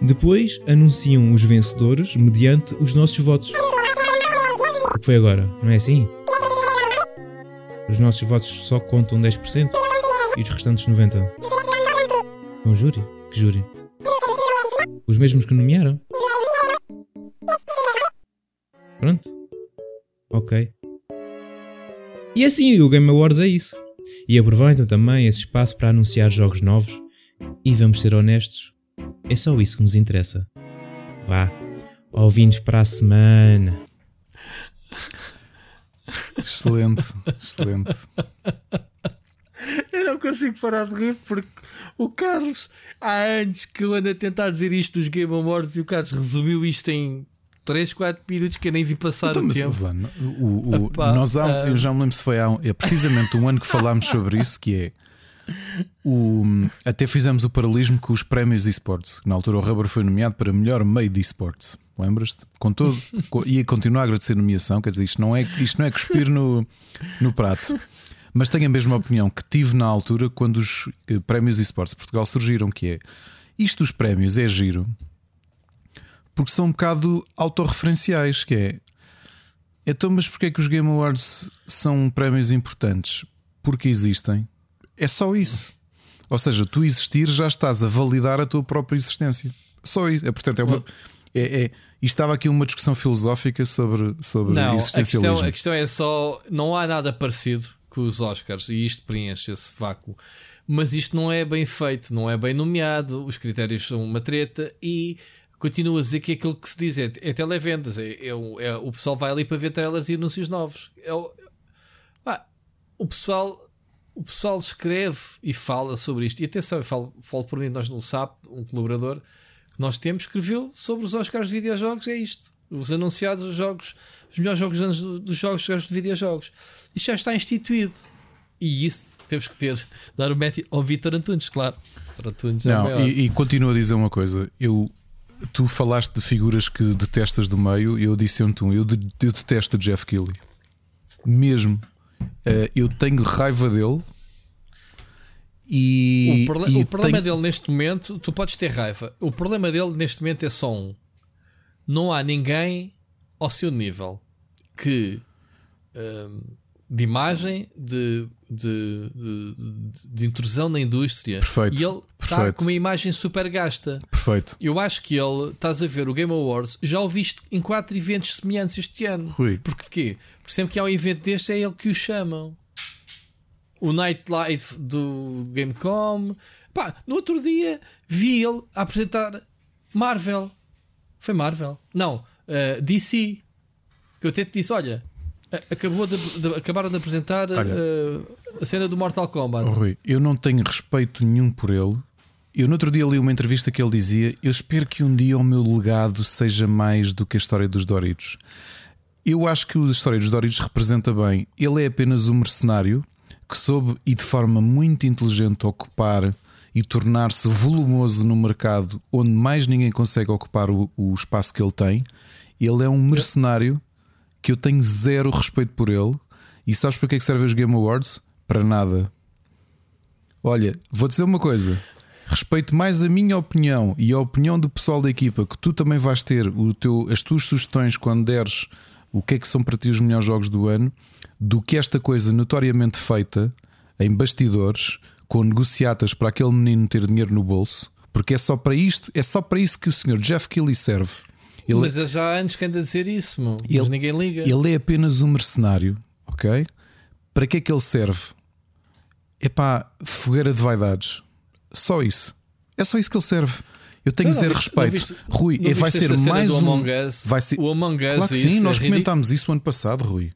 Depois anunciam os vencedores mediante os nossos votos. O que foi agora? Não é assim? Os nossos votos só contam 10% e os restantes 90%. Um júri? Que júri? Os mesmos que nomearam? Pronto. Ok. E assim o Game Awards é isso. E aproveitam também esse espaço para anunciar jogos novos. E vamos ser honestos, é só isso que nos interessa. Vá, ouvintes para a semana. Excelente, excelente. Eu não consigo parar de rir porque o Carlos, há anos que eu ando a tentar dizer isto dos Game Awards e o Carlos resumiu isto em 3, 4 minutos que eu nem vi passar então, o tempo. o, o, nós há, uh... Eu já me lembro se foi há é precisamente um ano que falámos sobre isso, que é o, até fizemos o paralelismo com os prémios esportes. Na altura, o Rubber foi nomeado para melhor meio de esportes. Lembras-te? Com todo, ia continuar a agradecer a nomeação. Quer dizer, isto não é, isto não é cuspir no, no prato. Mas tenho a mesma opinião que tive na altura quando os eh, prémios esportes de Portugal surgiram: que é isto dos prémios é giro porque são um bocado autorreferenciais. Que é então, mas porquê é que os Game Awards são prémios importantes? Porque existem é só isso. Ou seja, tu existir já estás a validar a tua própria existência. Só isso. É, portanto, é uma. É, é, e estava aqui uma discussão filosófica sobre, sobre não, existencialismo. A questão, a questão é só: não há nada parecido com os Oscars e isto preenche esse vácuo. Mas isto não é bem feito, não é bem nomeado, os critérios são uma treta e continuo a dizer que é aquilo que se diz é, é televendas. É, é, é, o pessoal vai ali para ver trailers e anúncios novos. É, ah, o pessoal o pessoal escreve e fala sobre isto. E atenção, eu falo, falo por mim, nós não sabe, um colaborador que nós temos escreveu sobre os Oscars de videojogos. É isto. Os anunciados, os jogos, os melhores jogos dos, dos jogos de videojogos. Isto já está instituído. E isso temos que ter, <laughs> dar o mérito ao Vitor Antunes, claro. Antunes é não, é e, e continuo a dizer uma coisa. Eu, tu falaste de figuras que detestas do meio, e eu disse ontem, eu, eu detesto Jeff Kelly. Mesmo. Uh, eu tenho raiva dele. E, o, e o problema tenho... dele neste momento, tu podes ter raiva. O problema dele neste momento é só um: não há ninguém ao seu nível que um, de imagem, de, de, de, de, intrusão na indústria. Perfeito. E ele está com uma imagem super gasta. Perfeito. Eu acho que ele, estás a ver o Game Awards, já o viste em quatro eventos semelhantes este ano. Rui. Porque de quê? Porque sempre que há um evento deste é ele que o chamam. O Nightlife do Gamecom. Pá, no outro dia vi ele a apresentar Marvel. Foi Marvel? Não, uh, DC. Que eu até te disse: olha, Acabou de, de, acabaram de apresentar Olha, uh, a cena do Mortal Kombat. Rui, eu não tenho respeito nenhum por ele Eu no outro dia li uma entrevista que ele dizia: Eu espero que um dia o meu legado seja mais do que a história dos Doritos. Eu acho que a história dos Doritos representa bem. Ele é apenas um mercenário que soube e de forma muito inteligente ocupar e tornar-se volumoso no mercado onde mais ninguém consegue ocupar o, o espaço que ele tem. Ele é um mercenário que eu tenho zero respeito por ele. E sabes para que é que servem os Game Awards? Para nada. Olha, vou dizer uma coisa. Respeito mais a minha opinião e a opinião do pessoal da equipa que tu também vais ter o teu, as tuas sugestões quando deres o que é que são para ti os melhores jogos do ano do que esta coisa notoriamente feita em bastidores com negociatas para aquele menino ter dinheiro no bolso, porque é só para isto, é só para isso que o senhor Jeff Kelly serve. Ele, mas é já antes que anda a dizer isso, meu. Ele, mas ninguém liga. Ele é apenas um mercenário, ok? Para que é que ele serve? É para fogueira de vaidades. Só isso. É só isso que ele serve. Eu tenho que dizer respeito. Viste, Rui, vai ser mais um. Vai ser... O Among Us. Claro que sim, nós é comentámos isso ano passado, Rui.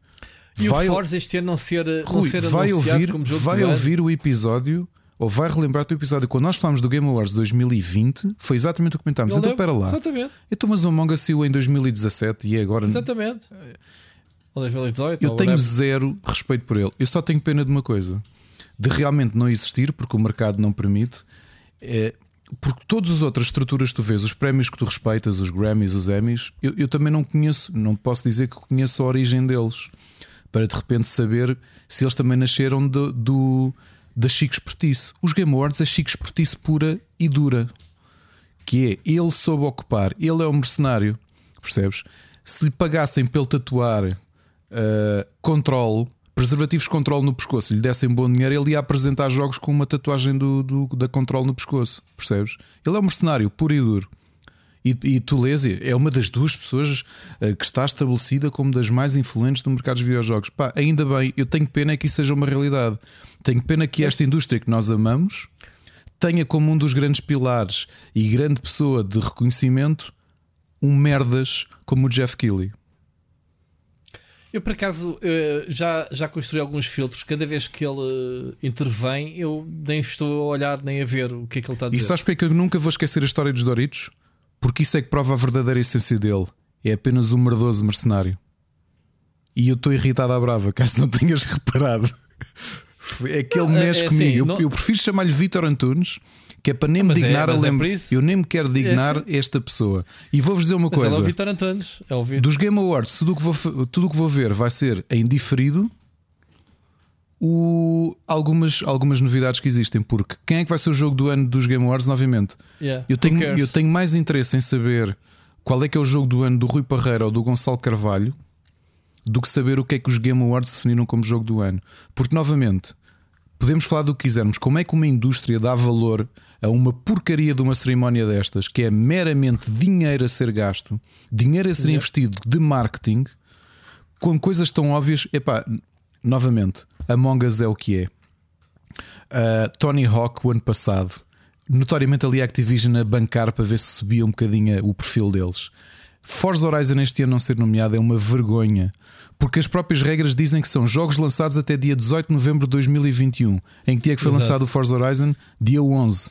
E vai, o Forza este ano não ser, Rui, não ser vai ouvir, vai ouvir o episódio ou vai relembrar o episódio quando nós falámos do Game Awards 2020 foi exatamente o que comentámos. então, espera lá. Exatamente. Então, mas o Among Us saiu em 2017 e é agora. Exatamente. Ou 2018. Eu ou tenho whatever. zero respeito por ele. Eu só tenho pena de uma coisa: de realmente não existir, porque o mercado não permite. É, porque todas as outras estruturas que tu vês, os prémios que tu respeitas, os Grammys, os Emmys, eu, eu também não conheço, não posso dizer que conheço a origem deles para de repente saber se eles também nasceram do, do da chique expertise. Os Game Awards é chique expertise pura e dura. Que é, ele soube ocupar, ele é um mercenário, percebes? Se lhe pagassem pelo tatuar uh, controle, preservativos controle no pescoço, lhe dessem bom dinheiro, ele ia apresentar jogos com uma tatuagem do, do da controle no pescoço, percebes? Ele é um mercenário puro e duro. E, e Tulesi é uma das duas pessoas uh, que está estabelecida como das mais influentes no mercado dos videojogos. Pá, ainda bem, eu tenho pena que isso seja uma realidade. Tenho pena que esta indústria que nós amamos tenha como um dos grandes pilares e grande pessoa de reconhecimento um merdas como o Jeff Keighley. Eu, por acaso, eh, já, já construí alguns filtros. Cada vez que ele eh, intervém, eu nem estou a olhar nem a ver o que é que ele está a dizer. E sabes porque é que eu nunca vou esquecer a história dos Doritos? Porque isso é que prova a verdadeira essência dele. É apenas um merdoso mercenário. E eu estou irritado à brava, <laughs> caso não tenhas reparado. É que ele Não, é- mexe é comigo. assim, eu, eu prefiro chamar-lhe Vítor Antunes, que é para nem me é- dignar a é lembrar. por isso. eu nem me quero dignar assim. esta pessoa. E vou-vos dizer uma Mas ele é coisa: o Vitor Antunes. É o Vitor. dos Game Awards, tudo o que vou, tudo o que vou ver vai ser em diferido. O, algumas, algumas novidades que existem, porque quem é que vai ser o jogo do ano dos Game Awards novamente? Yeah. Eu tenho, eu tenho mais interesse em saber qual é que é o jogo do ano do Rui Parreira ou do Gonçalo Carvalho do que saber o que é que os Game Awards definiram como jogo do ano. Porque, novamente, podemos falar do que quisermos. Como é que uma indústria dá valor a uma porcaria de uma cerimónia destas que é meramente dinheiro a ser gasto, dinheiro a ser Yeah. investido de marketing, com coisas tão óbvias? Epá, novamente, Among Us é o que é. Uh, Tony Hawk, o ano passado, notoriamente ali a Activision a bancar para ver se subia um bocadinho o perfil deles. Forza Horizon este ano não ser nomeado é uma vergonha, porque as próprias regras dizem que são jogos lançados até dia 18 de novembro de 2021. Em que dia é que foi Exato. lançado o Forza Horizon? Dia 11.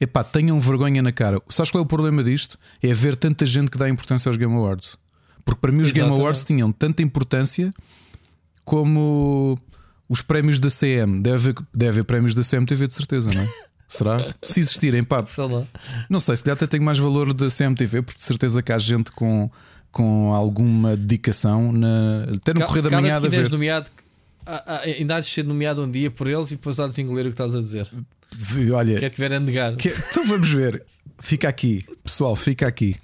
Epá, tenham vergonha na cara. Sabes qual é o problema disto? É ver tanta gente que dá importância aos Game Awards. Porque para mim os Game. Awards tinham tanta importância como os prémios da CM. Deve haver, deve haver prémios da CMTV de certeza, não é? Será? <laughs> Se existirem, pá, Sei não sei, se calhar até tem mais valor da CMTV, porque de certeza que há gente com, com alguma dedicação na, até no Ca- Correio da Manhã a ver. nomeado, ah, ainda há de ser nomeado um dia por eles e depois há de desengolir o que estás a dizer. Olha, Quer tiver a negar. que- então vamos ver. Fica aqui, pessoal, fica aqui.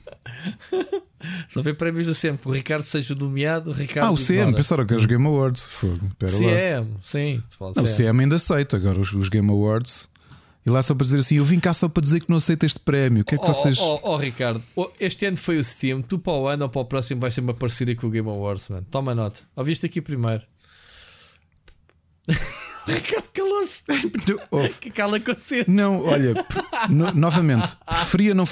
<laughs> Só vê prémios a sempre. O Ricardo seja nomeado, Ricardo. Ah, o CM, ignora. pensaram que era os Game Awards. Fogo. CM, sim. Não, o CM. Ainda aceita, agora os, os Game Awards. E lá só para dizer assim: eu vim cá só para dizer que não aceito este prémio. O que é que Oh, vocês. oh, oh, Ricardo, este ano foi o Steam. Tu para o ano ou para o próximo vai ser uma parceria com o Game Awards, mano. Toma nota. Ouviste aqui primeiro. <laughs> Ricardo calou-se. Que cala com você. Não, olha, no- novamente, preferia não.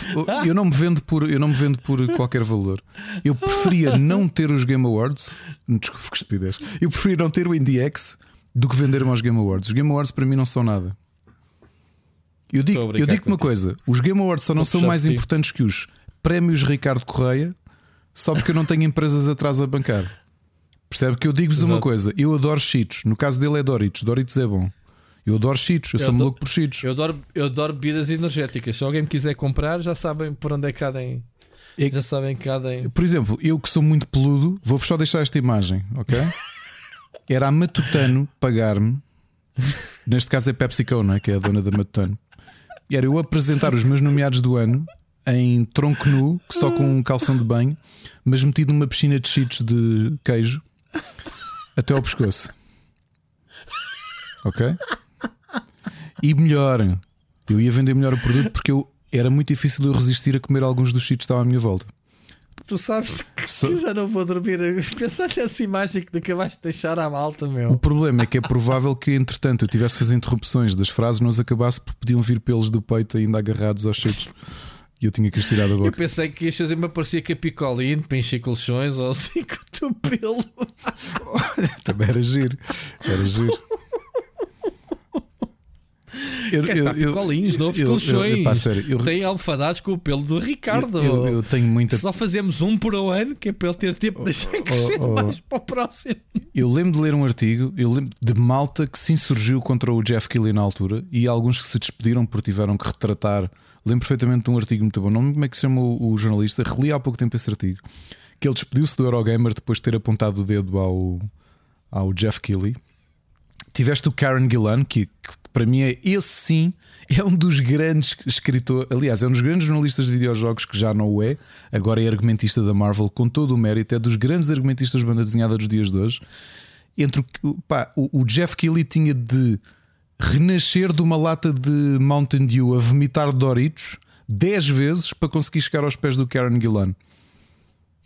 Eu não me vendo por, eu não me vendo por qualquer valor. Eu preferia não ter os Game Awards. Desculpe que estupidez. Eu preferia não ter o IndieX do que vender-me aos Game Awards. Os Game Awards para mim não são nada. Eu digo, eu digo uma coisa: os Game Awards só não são mais importantes que os prémios Ricardo Correia, só porque eu não tenho empresas atrás a bancar. Percebe que eu digo-vos uma coisa: eu adoro Cheetos. No caso dele é Doritos. Doritos é bom. Eu adoro Cheetos. Eu, eu sou adoro, louco por Cheetos. Eu adoro, eu adoro bebidas energéticas. Se alguém me quiser comprar, já sabem por onde é que cadem. É, já sabem que cadem. Por exemplo, eu que sou muito peludo, vou-vos só deixar esta imagem, ok? <laughs> Era a Matutano pagar-me. Neste caso é PepsiCo, não é? Que é a dona da Matutano. E era eu apresentar os meus nomeados do ano em tronco nu, só com um calção de banho, mas metido numa piscina de cheetos de queijo até ao pescoço. Ok? E melhor, eu ia vender melhor o produto porque eu, era muito difícil eu resistir a comer alguns dos cheetos que estavam à minha volta. Tu sabes que so... eu já não vou dormir <laughs> pensar nessa imagem que acabaste de deixar à malta, meu. O problema é que é provável que, entretanto, eu tivesse a fazer interrupções das frases, não as acabasse porque podiam vir pelos do peito ainda agarrados aos cheetos. E eu tinha que os tirar da boca. Eu pensei que ias fazer-me aparecer capicolino para encher colchões ou assim com o teu pelo. Também era giro. Era giro. Eu, Cá está, eu, colinhos, novos eu, colchões. Eu, sério, eu, Tem almofadados com o pelo do Ricardo. Eu, tenho muita. Só fazemos um por um ano, que é para ele ter tempo de deixar oh, crescer oh, oh. mais para o próximo. Eu lembro de ler um artigo, eu lembro de malta que se insurgiu contra o Jeff Kelly na altura e alguns que se despediram porque tiveram que retratar. Lembro perfeitamente de um artigo muito bom. Não lembro como é que se chama o, o jornalista, reli há pouco tempo esse artigo. Que ele despediu-se do Eurogamer depois de ter apontado o dedo ao, ao Jeff Kelly. Tiveste o Karen Gillan, que, que para mim é esse sim, é um dos grandes escritores, aliás, é um dos grandes jornalistas de videojogos que já não o é, agora é argumentista da Marvel com todo o mérito, é dos grandes argumentistas de banda desenhada dos dias de hoje. Entre o, pá, o, o Jeff Keighley tinha de renascer de uma lata de Mountain Dew a vomitar Doritos 10 vezes para conseguir chegar aos pés do Karen Gillan.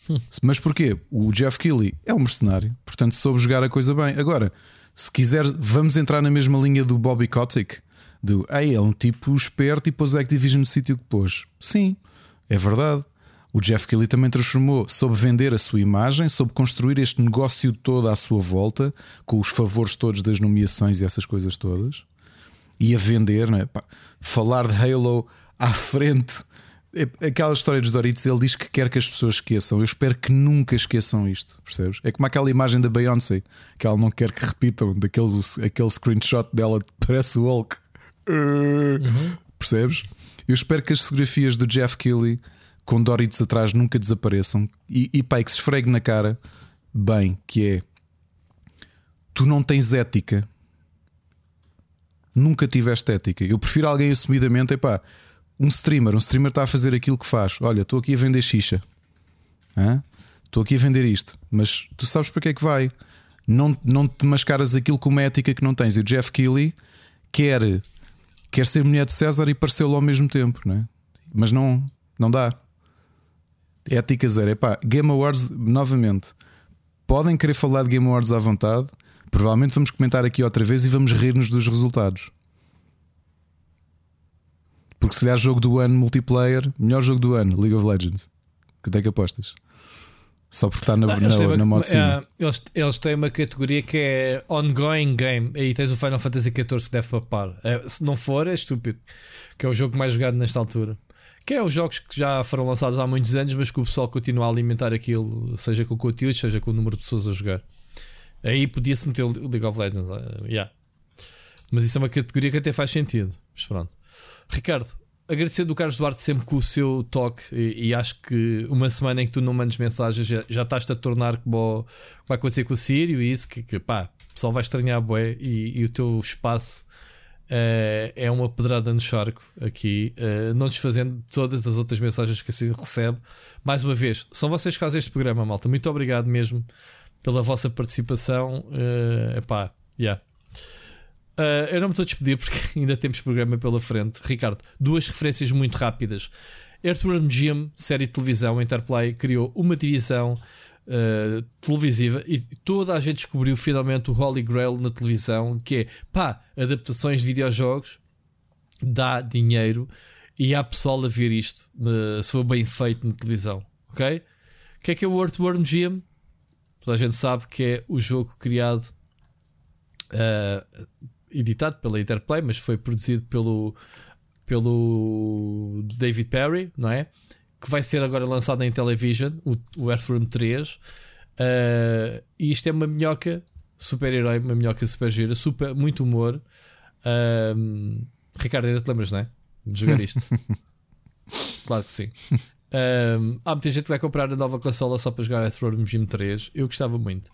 Hum. Mas porquê? O Jeff Keighley é um mercenário, portanto soube jogar a coisa bem. Agora, se quiser, vamos entrar na mesma linha do Bobby Kotick. Do, Ei, é um tipo esperto e pôs a Activision no sítio que pôs. Sim, é verdade. O Jeff Kelly também transformou, soube vender a sua imagem, soube construir este negócio todo à sua volta, com os favores todos das nomeações e essas coisas todas, e a vender, é? Pá, falar de Halo à frente é, aquela história dos Doritos, ele diz que quer que as pessoas esqueçam. Eu espero que nunca esqueçam isto, percebes? É como aquela imagem da Beyoncé que ela não quer que repitam, daquele aquele screenshot dela parece o Hulk. Uhum. Percebes? Eu espero que as fotografias do Jeff Kelly com Doritos atrás nunca desapareçam e, e pai, que se esfregue na cara bem, que é tu não tens ética. Nunca tiveste ética. Eu prefiro alguém assumidamente, epá, um streamer, um streamer está a fazer aquilo que faz. Olha, estou aqui a vender xixa. Estou aqui a vender isto. Mas tu sabes para que é que vai? Não, não te mascaras aquilo com uma ética que não tens. E o Jeff Keighley quer, quer ser mulher de César e parecê-lo ao mesmo tempo, não é? mas não, não dá. Ética zero. Epá, Game Awards, novamente, podem querer falar de Game Awards à vontade. Provavelmente vamos comentar aqui outra vez e vamos rir-nos dos resultados. Porque se calhar jogo do ano multiplayer, melhor jogo do ano, League of Legends. Quanto é que apostas? Só por estar na, não, na, uma, na modo uh, eles, eles têm uma categoria que é ongoing game. Aí tens o Final Fantasy XIV que deve papar. É, se não for, é estúpido. Que é o jogo mais jogado nesta altura. Que é os jogos que já foram lançados há muitos anos, mas que o pessoal continua a alimentar aquilo, seja com o conteúdo, seja com o número de pessoas a jogar. Aí podia-se meter o League of Legends. Uh, yeah. Mas isso é uma categoria que até faz sentido. Mas pronto. Ricardo, agradecer do Carlos Duarte sempre com o seu toque e, e, acho que uma semana em que tu não mandes mensagens já, já estás a tornar como vai acontecer com o Sírio e isso que, que pá, o pessoal vai estranhar e, e o teu espaço uh, é uma pedrada no charco aqui, uh, não desfazendo todas as outras mensagens que assim recebe. Mais uma vez, são vocês que fazem este programa, malta. Muito obrigado mesmo pela vossa participação. Uh, epá, yeah. Uh, eu não me estou a despedir porque <laughs> ainda temos programa pela frente. Ricardo, duas referências muito rápidas. Earthworm Jim, série de televisão, Interplay, criou uma divisão uh, televisiva e toda a gente descobriu finalmente o Holy Grail na televisão, que é pá, adaptações de videojogos dá dinheiro e há pessoal a ver isto uh, se for bem feito na televisão, ok? O que é que é o Earthworm Jim? Toda a gente sabe que é o jogo criado uh, editado pela Interplay, mas foi produzido pelo pelo David Perry, não é? Que vai ser agora lançado em television, o, o Earthworm 3. Uh, e isto é uma minhoca super-herói, uma minhoca super gira, super, muito humor. Uh, Ricardo, ainda te lembras, não é? De jogar isto. <laughs> claro que sim. Um, há muita gente que vai comprar a nova consola só para jogar Earthworm Jim 3. Eu gostava muito.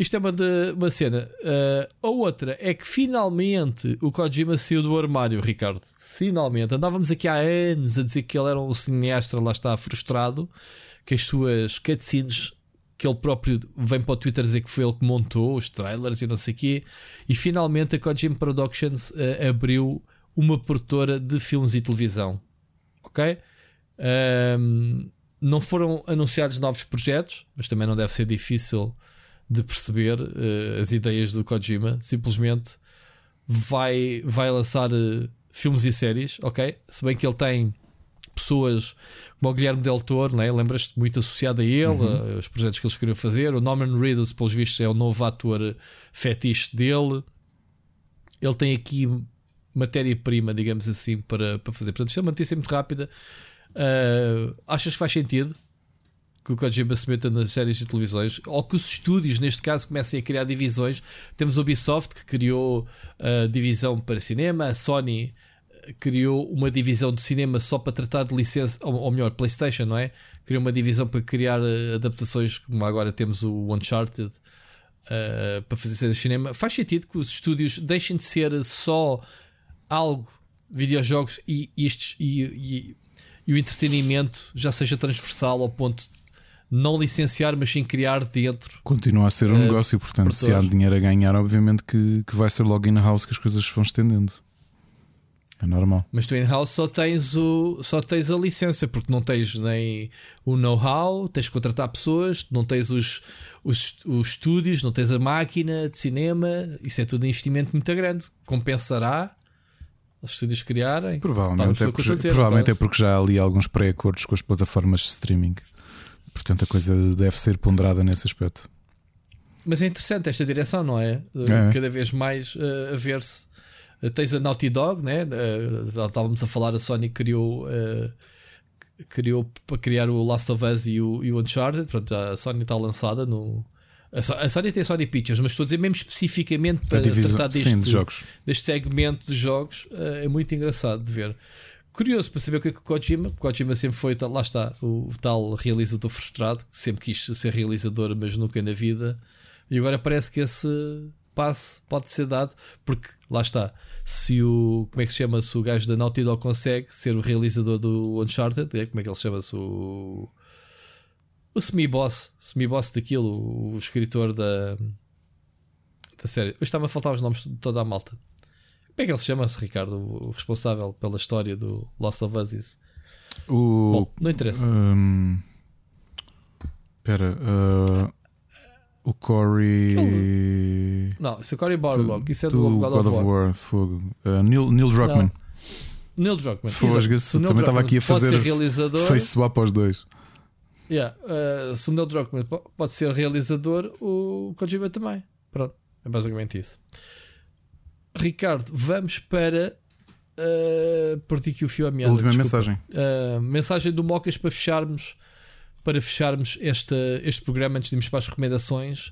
Isto é uma, de, uma cena. Uh, a outra é que finalmente o Kojima saiu do armário, Ricardo. Finalmente. Andávamos aqui há anos a dizer que ele era um cineasta, lá está, frustrado, que as suas cutscenes, que ele próprio vem para o Twitter dizer que foi ele que montou os trailers e não sei o quê. E finalmente a Kojima Productions uh, abriu uma produtora de filmes e televisão. Ok? Um, não foram anunciados novos projetos, mas também não deve ser difícil de perceber uh, as ideias do Kojima. Simplesmente vai, vai lançar uh, filmes e séries, ok? Se bem que ele tem pessoas como o Guilherme Del Toro, né? lembras-te muito associado a ele, uhum. os projetos que eles queriam fazer. O Norman Reedus, pelos vistos, é o novo ator fetiche dele. Ele tem aqui matéria-prima, digamos assim, para, para fazer. Portanto, isto é uma notícia muito rápida. Uh, achas que faz sentido que o Kojima se meta nas séries de televisões ou que os estúdios, neste caso, comecem a criar divisões? Temos o Ubisoft que criou a divisão para cinema, a Sony criou uma divisão de cinema só para tratar de licença, ou, melhor, PlayStation, não é? Criou uma divisão para criar ah, adaptações, como agora temos o Uncharted. Uh, para fazer cenas de cinema, faz sentido que os estúdios deixem de ser só algo, videojogos e, estes, e, e e o entretenimento já seja transversal ao ponto não licenciar, mas sim criar dentro. Continua a ser um uh, negócio, portanto, se há dinheiro a ganhar, obviamente que, que vai ser logo in-house que as coisas vão estendendo. É normal. Mas tu in-house só tens, o, só tens a licença, porque não tens nem o know-how, tens que contratar pessoas, não tens os, os, os estúdios, não tens a máquina de cinema, isso é tudo um investimento muito grande. Compensará os estúdios criarem. Provavelmente, é dizer, provavelmente é porque já há ali alguns pré-acordos com as plataformas de streaming. Portanto, a coisa deve ser ponderada nesse aspecto. Mas é interessante esta direção, não é? é. Cada vez mais uh, a ver-se. Uh, tens a Naughty Dog, né? Uh, estávamos a falar, a Sony criou. criou para criar o Last of Us e o, e o Uncharted. Pronto, a Sony está lançada no, a Sony tem Sony Pictures, mas estou a dizer mesmo especificamente para divisão, tratar deste, sim, de jogos. deste segmento de jogos. Eh, é muito engraçado de ver. Curioso para saber o que é que o Kojima. O Kojima sempre foi, lá está, o tal realizador frustrado, que sempre quis ser realizador, mas nunca na vida. E agora parece que esse passo pode ser dado, porque lá está. Se o. Como é que se chama? Se o gajo da Naughty Dog consegue ser o realizador do Uncharted, é, como é que ele chama-se? O o semi-boss, semi-boss daquilo, o escritor da, da série. Eu estava a faltar os nomes de toda a malta. Como é que ele se chama-se, Ricardo? O responsável pela história do Lost of Us? O. Bom, não interessa. Espera. Um, uh, o Corey. Não, isso é o Corey Barlog. Isso é do, do God, God, of War. War fogo. Uh, Neil, Neil Druckmann. Não. Neil Druckmann. Fosga-se. Também estava aqui a fazer face swap aos dois. Yeah. Uh, se o Neil Druckmann pode ser realizador, o Kojima também. Pronto, é basicamente isso. Ricardo, vamos para. Uh, perdi aqui o fio à meada. Última mensagem. Uh, mensagem do Mocas para fecharmos para fecharmos este, este programa antes de irmos para as recomendações.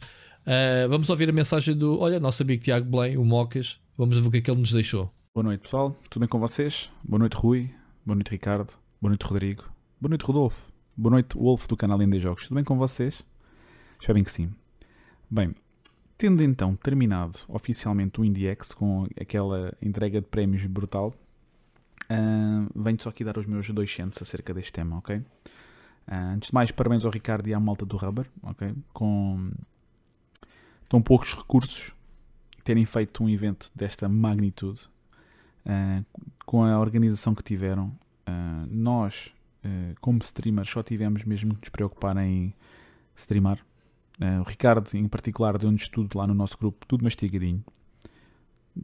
Uh, vamos ouvir a mensagem do, olha, nosso amigo Tiago Belém, o Mocas. Vamos ver o que é que ele nos deixou. Boa noite, pessoal. Tudo bem com vocês? Boa noite, Rui. Boa noite, Ricardo. Boa noite, Rodrigo. Boa noite, Rodolfo. Boa noite, Wolf do canal Indie Jogos. Tudo bem com vocês? Espero bem que sim. Bem, tendo então terminado oficialmente o IndieX com aquela entrega de prémios brutal, uh, venho só aqui dar os meus dois centos acerca deste tema, ok? Uh, antes de mais, parabéns ao Ricardo e à malta do Rubber, ok? Com tão poucos recursos, terem feito um evento desta magnitude, uh, com a organização que tiveram. nós eh, como streamers, só tivemos mesmo que nos preocupar em streamar. Uh, o Ricardo, em particular, deu-nos tudo lá no nosso grupo, tudo mastigadinho.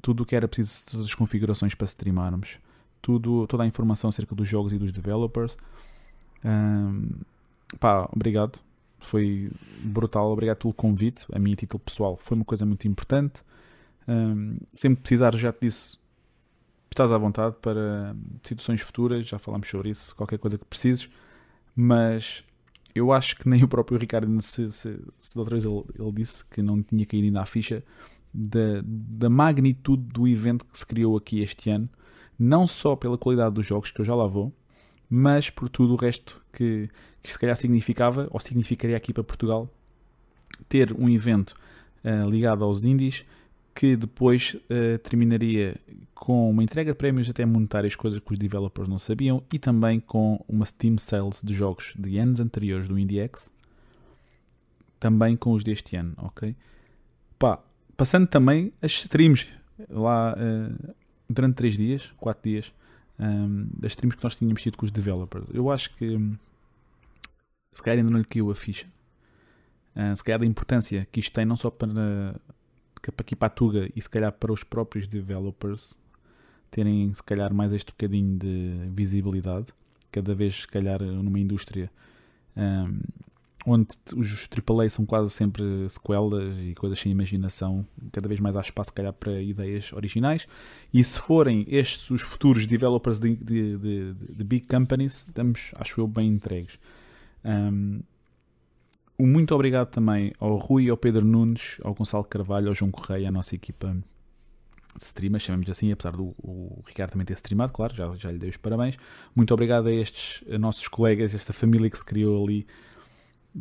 Tudo o que era preciso, todas as configurações para streamarmos. Tudo, toda a informação acerca dos jogos e dos developers. Um, pá, obrigado. Foi brutal. Obrigado pelo convite. A minha título pessoal foi uma coisa muito importante. Sempre que precisar, já te disse, estás à vontade para situações futuras, já falámos sobre isso, qualquer coisa que precises, mas eu acho que nem o próprio Ricardo, se, se, se da outra vez ele, ele, disse que não tinha caído ainda à ficha da, da magnitude do evento que se criou aqui este ano, não só pela qualidade dos jogos, que eu já lá vou, mas por tudo o resto que, que se calhar significava, ou significaria aqui para Portugal, ter um evento uh, ligado aos indies que depois uh, terminaria com uma entrega de prémios até monetárias, coisas que os developers não sabiam, e também com uma Steam Sales de jogos de anos anteriores do IndieX, também com os deste ano, ok? Pá, passando também as streams lá uh, durante 3 dias, 4 dias, um, ehm, das streams que nós tínhamos tido com os developers. Eu acho que se calhar ainda não lhe caiu a ficha. Uh, se calhar da importância que isto tem não só para aqui para a Tuga e se calhar para os próprios developers terem se calhar mais este bocadinho de visibilidade, cada vez se calhar numa indústria um, onde os AAA são quase sempre sequelas e coisas sem imaginação, cada vez mais há espaço se calhar para ideias originais e se forem estes os futuros developers de, de, de, de big companies, estamos acho eu bem entregues. Um, um muito obrigado também ao Rui, ao Pedro Nunes, ao Gonçalo Carvalho, ao João Correia, a nossa equipa de streamers, chamamos assim, apesar do o Ricardo também ter streamado, claro, já, já lhe dei os parabéns. Muito obrigado a estes a nossos colegas, esta família que se criou ali,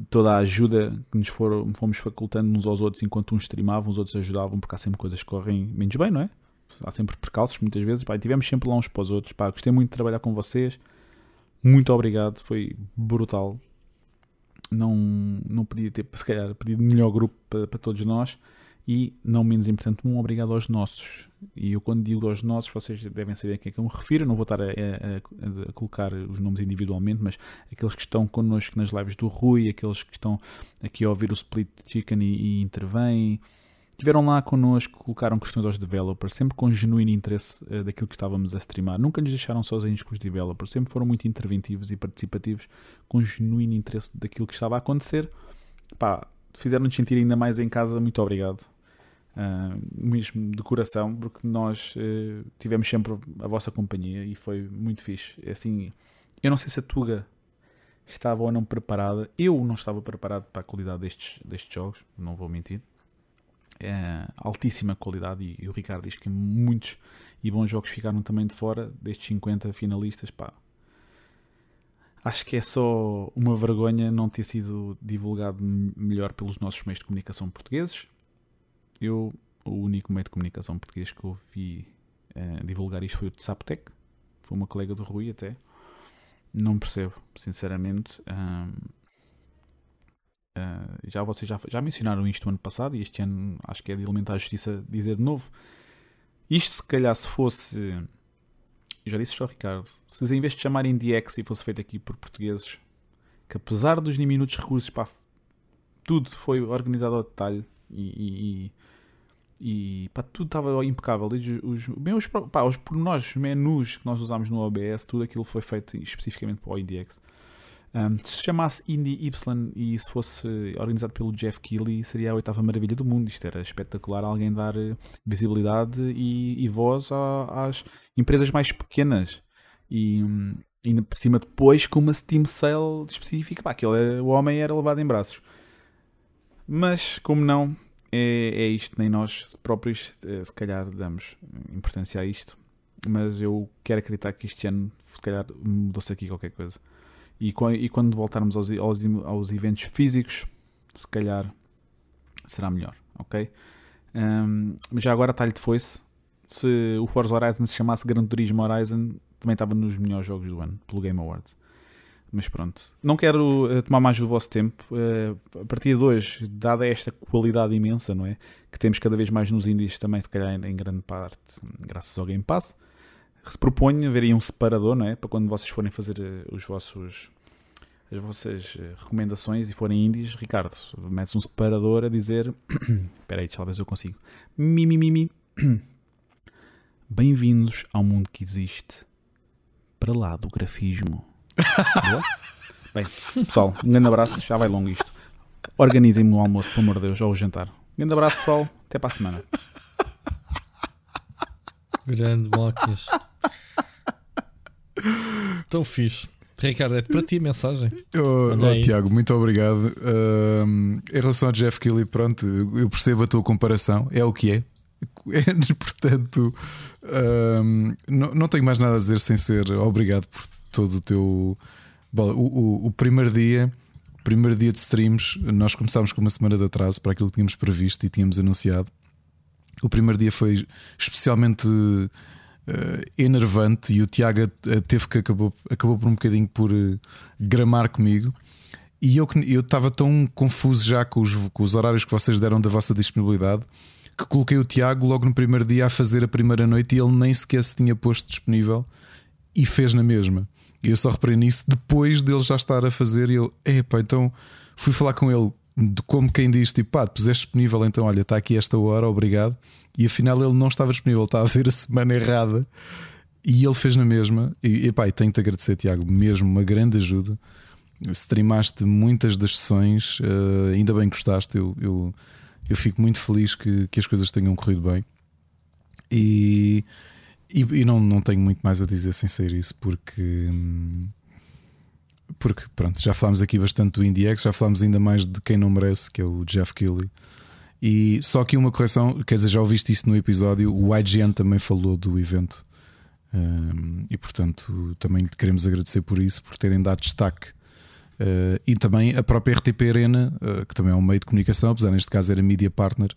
toda a ajuda que nos foram, fomos facultando uns aos outros enquanto uns streamavam, os outros ajudavam, porque há sempre coisas que correm menos bem, não é? Há sempre percalços muitas vezes, pá, e tivemos sempre lá uns para os outros, pá, gostei muito de trabalhar com vocês, muito obrigado, foi brutal não, não podia ter, se calhar, pedido melhor grupo para, para, todos nós. E, não menos importante, um obrigado aos nossos. E eu, quando digo aos nossos, vocês devem saber a quem é que eu me refiro. Eu não vou estar a, a, a, colocar os nomes individualmente, mas aqueles que estão connosco nas lives do Rui, aqueles que estão aqui a ouvir o Split Chicken e, e intervêm Estiveram lá connosco, colocaram questões aos developers, sempre com genuíno interesse uh, daquilo que estávamos a streamar. Nunca nos deixaram sozinhos com os developers, sempre foram muito interventivos e participativos, com genuíno interesse daquilo que estava a acontecer. Pá, fizeram-nos sentir ainda mais em casa. Muito obrigado. Uh, mesmo de coração, porque nós uh, tivemos sempre a vossa companhia e foi muito fixe. É assim, eu não sei se a Tuga estava ou não preparada. Eu não estava preparado para a qualidade destes, destes jogos, não vou mentir é, altíssima qualidade e, e, o Ricardo diz que muitos e bons jogos ficaram também de fora destes 50 finalistas. Pá. Acho que é só uma vergonha não ter sido divulgado melhor pelos nossos meios de comunicação portugueses. Eu, o único meio de comunicação português que ouvi é, divulgar isto foi o de Saptec, foi uma colega do Rui até. Não percebo, sinceramente. Uh, já vocês já, já mencionaram isto ano passado e este ano acho que é de elementar a justiça dizer de novo. Isto se calhar se fosse. Já disse ao Ricardo. Se em vez de chamarem DX e fosse feito aqui por portugueses, que apesar dos diminutos recursos, pá, tudo foi organizado ao detalhe e, e, e pá, tudo estava impecável. Os, os, pá, os pormenores, os menus que nós usámos no OBS, tudo aquilo foi feito especificamente para o IDX. Um, se chamasse Indie Y e se fosse organizado pelo Jeff Keighley, seria a oitava maravilha do mundo. Isto era espetacular alguém dar eh, visibilidade e, e voz a, às empresas mais pequenas. E hum, ainda por cima depois com uma Steam Sale específica, pá, aquele era, o homem era levado em braços. Mas, como não, é, é isto, nem nós próprios eh, se calhar damos importância a isto. Mas eu quero acreditar que este ano se calhar mudou-se aqui qualquer coisa. E, e quando voltarmos aos, aos, aos, eventos físicos, se calhar será melhor, ok? Um, mas já agora talho de foice. Se o Forza Horizon se chamasse Gran Turismo Horizon, também estava nos melhores jogos do ano, pelo Game Awards. Mas pronto, não quero uh, tomar mais o vosso tempo. Uh, a partir de hoje, dada esta qualidade imensa, não é? Que temos cada vez mais nos indies também, se calhar em grande parte, graças ao Game Pass proponho haver aí um separador, não é? Para quando vocês forem fazer eh, os vossos as vossas eh, recomendações e forem indies, Ricardo, metes um separador a dizer <coughs> espera aí, talvez eu consigo. Mi. <coughs> bem-vindos ao mundo que existe para lá do grafismo. <laughs> Bem, pessoal, um grande abraço, já vai longo isto. Organizem-me o almoço, pelo amor de Deus, ou o jantar. Um grande abraço pessoal, até para a semana. Grande Mocas Tão fixe. Ricardo, é para ti a mensagem. Oh, oh, Tiago, muito obrigado. Em relação ao Jeff Kelly, pronto, eu percebo a tua comparação, é o que é. <laughs> é portanto, uh, não, não tenho mais nada a dizer sem ser obrigado por todo o teu. Bom, o, o, o primeiro dia primeiro dia de streams, nós começámos com uma semana de atraso para aquilo que tínhamos previsto e tínhamos anunciado. O primeiro dia foi especialmente enervante e o Tiago teve que acabou, acabou por um bocadinho por uh, gramar comigo. E eu estava tão confuso já com os, com os horários que vocês deram da vossa disponibilidade que coloquei o Tiago logo no primeiro dia a fazer a primeira noite e ele nem sequer se tinha posto disponível e fez na mesma. E eu só reparei nisso depois dele já estar a fazer. E eu, epá, então fui falar com ele de como quem diz: tipo, pá, puseste disponível, então olha, está aqui esta hora, obrigado. E afinal ele não estava disponível, estava a ver a semana errada. E ele fez na mesma. E epá, tenho-te a agradecer, Tiago, mesmo uma grande ajuda. Streamaste muitas das sessões, uh, ainda bem que gostaste. Eu, eu, eu fico muito feliz que, que as coisas tenham corrido bem. E e, e, não, não tenho muito mais a dizer sem ser isso, porque. Porque, pronto, já falámos aqui bastante do IndieX, já falámos ainda mais de quem não merece, que é o Jeff Keighley. E só aqui uma correção, quer dizer, já ouviste isso no episódio, o IGN também falou do evento. Um, e portanto, também lhe queremos agradecer por isso, por terem dado destaque. Uh, e também a própria RTP Arena, uh, que também é um meio de comunicação, apesar neste caso era media partner.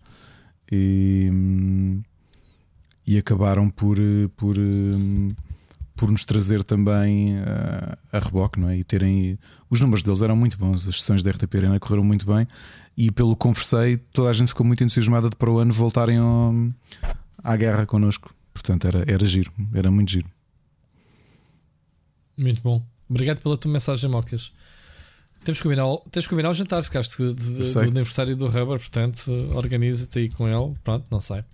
E. Um, e acabaram por, eh, por, eh, por nos trazer também a, eh, a reboque, não é? E terem. Os números deles eram muito bons, as sessões da RTP Arena correram muito bem e pelo que conversei, toda a gente ficou muito entusiasmada de para o ano voltarem ao, à guerra connosco. Portanto, era, era giro, era muito giro. Muito bom. Obrigado pela tua mensagem, Mocas. Temos que combinar, tens que combinar o jantar, ficaste de, de, do aniversário do Rubber, portanto, organiza-te aí com ele. Pronto, não sei.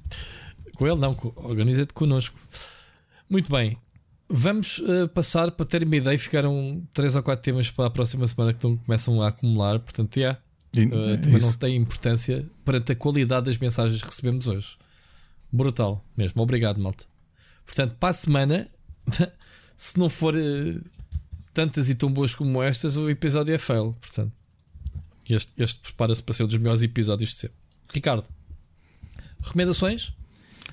Com ele não, organiza-te connosco. Muito bem. Vamos uh, passar para ter uma ideia. Ficaram 3 ou 4 temas para a próxima semana que estão, começam a acumular. Portanto, yeah, uh, também não tem importância perante a qualidade das mensagens que recebemos hoje. Brutal mesmo. Obrigado, malta. Portanto, para a semana, <laughs> se não for uh, tantas e tão boas como estas, o episódio é fail. Portanto, este, este prepara-se para ser um dos melhores episódios de sempre. Ricardo, recomendações?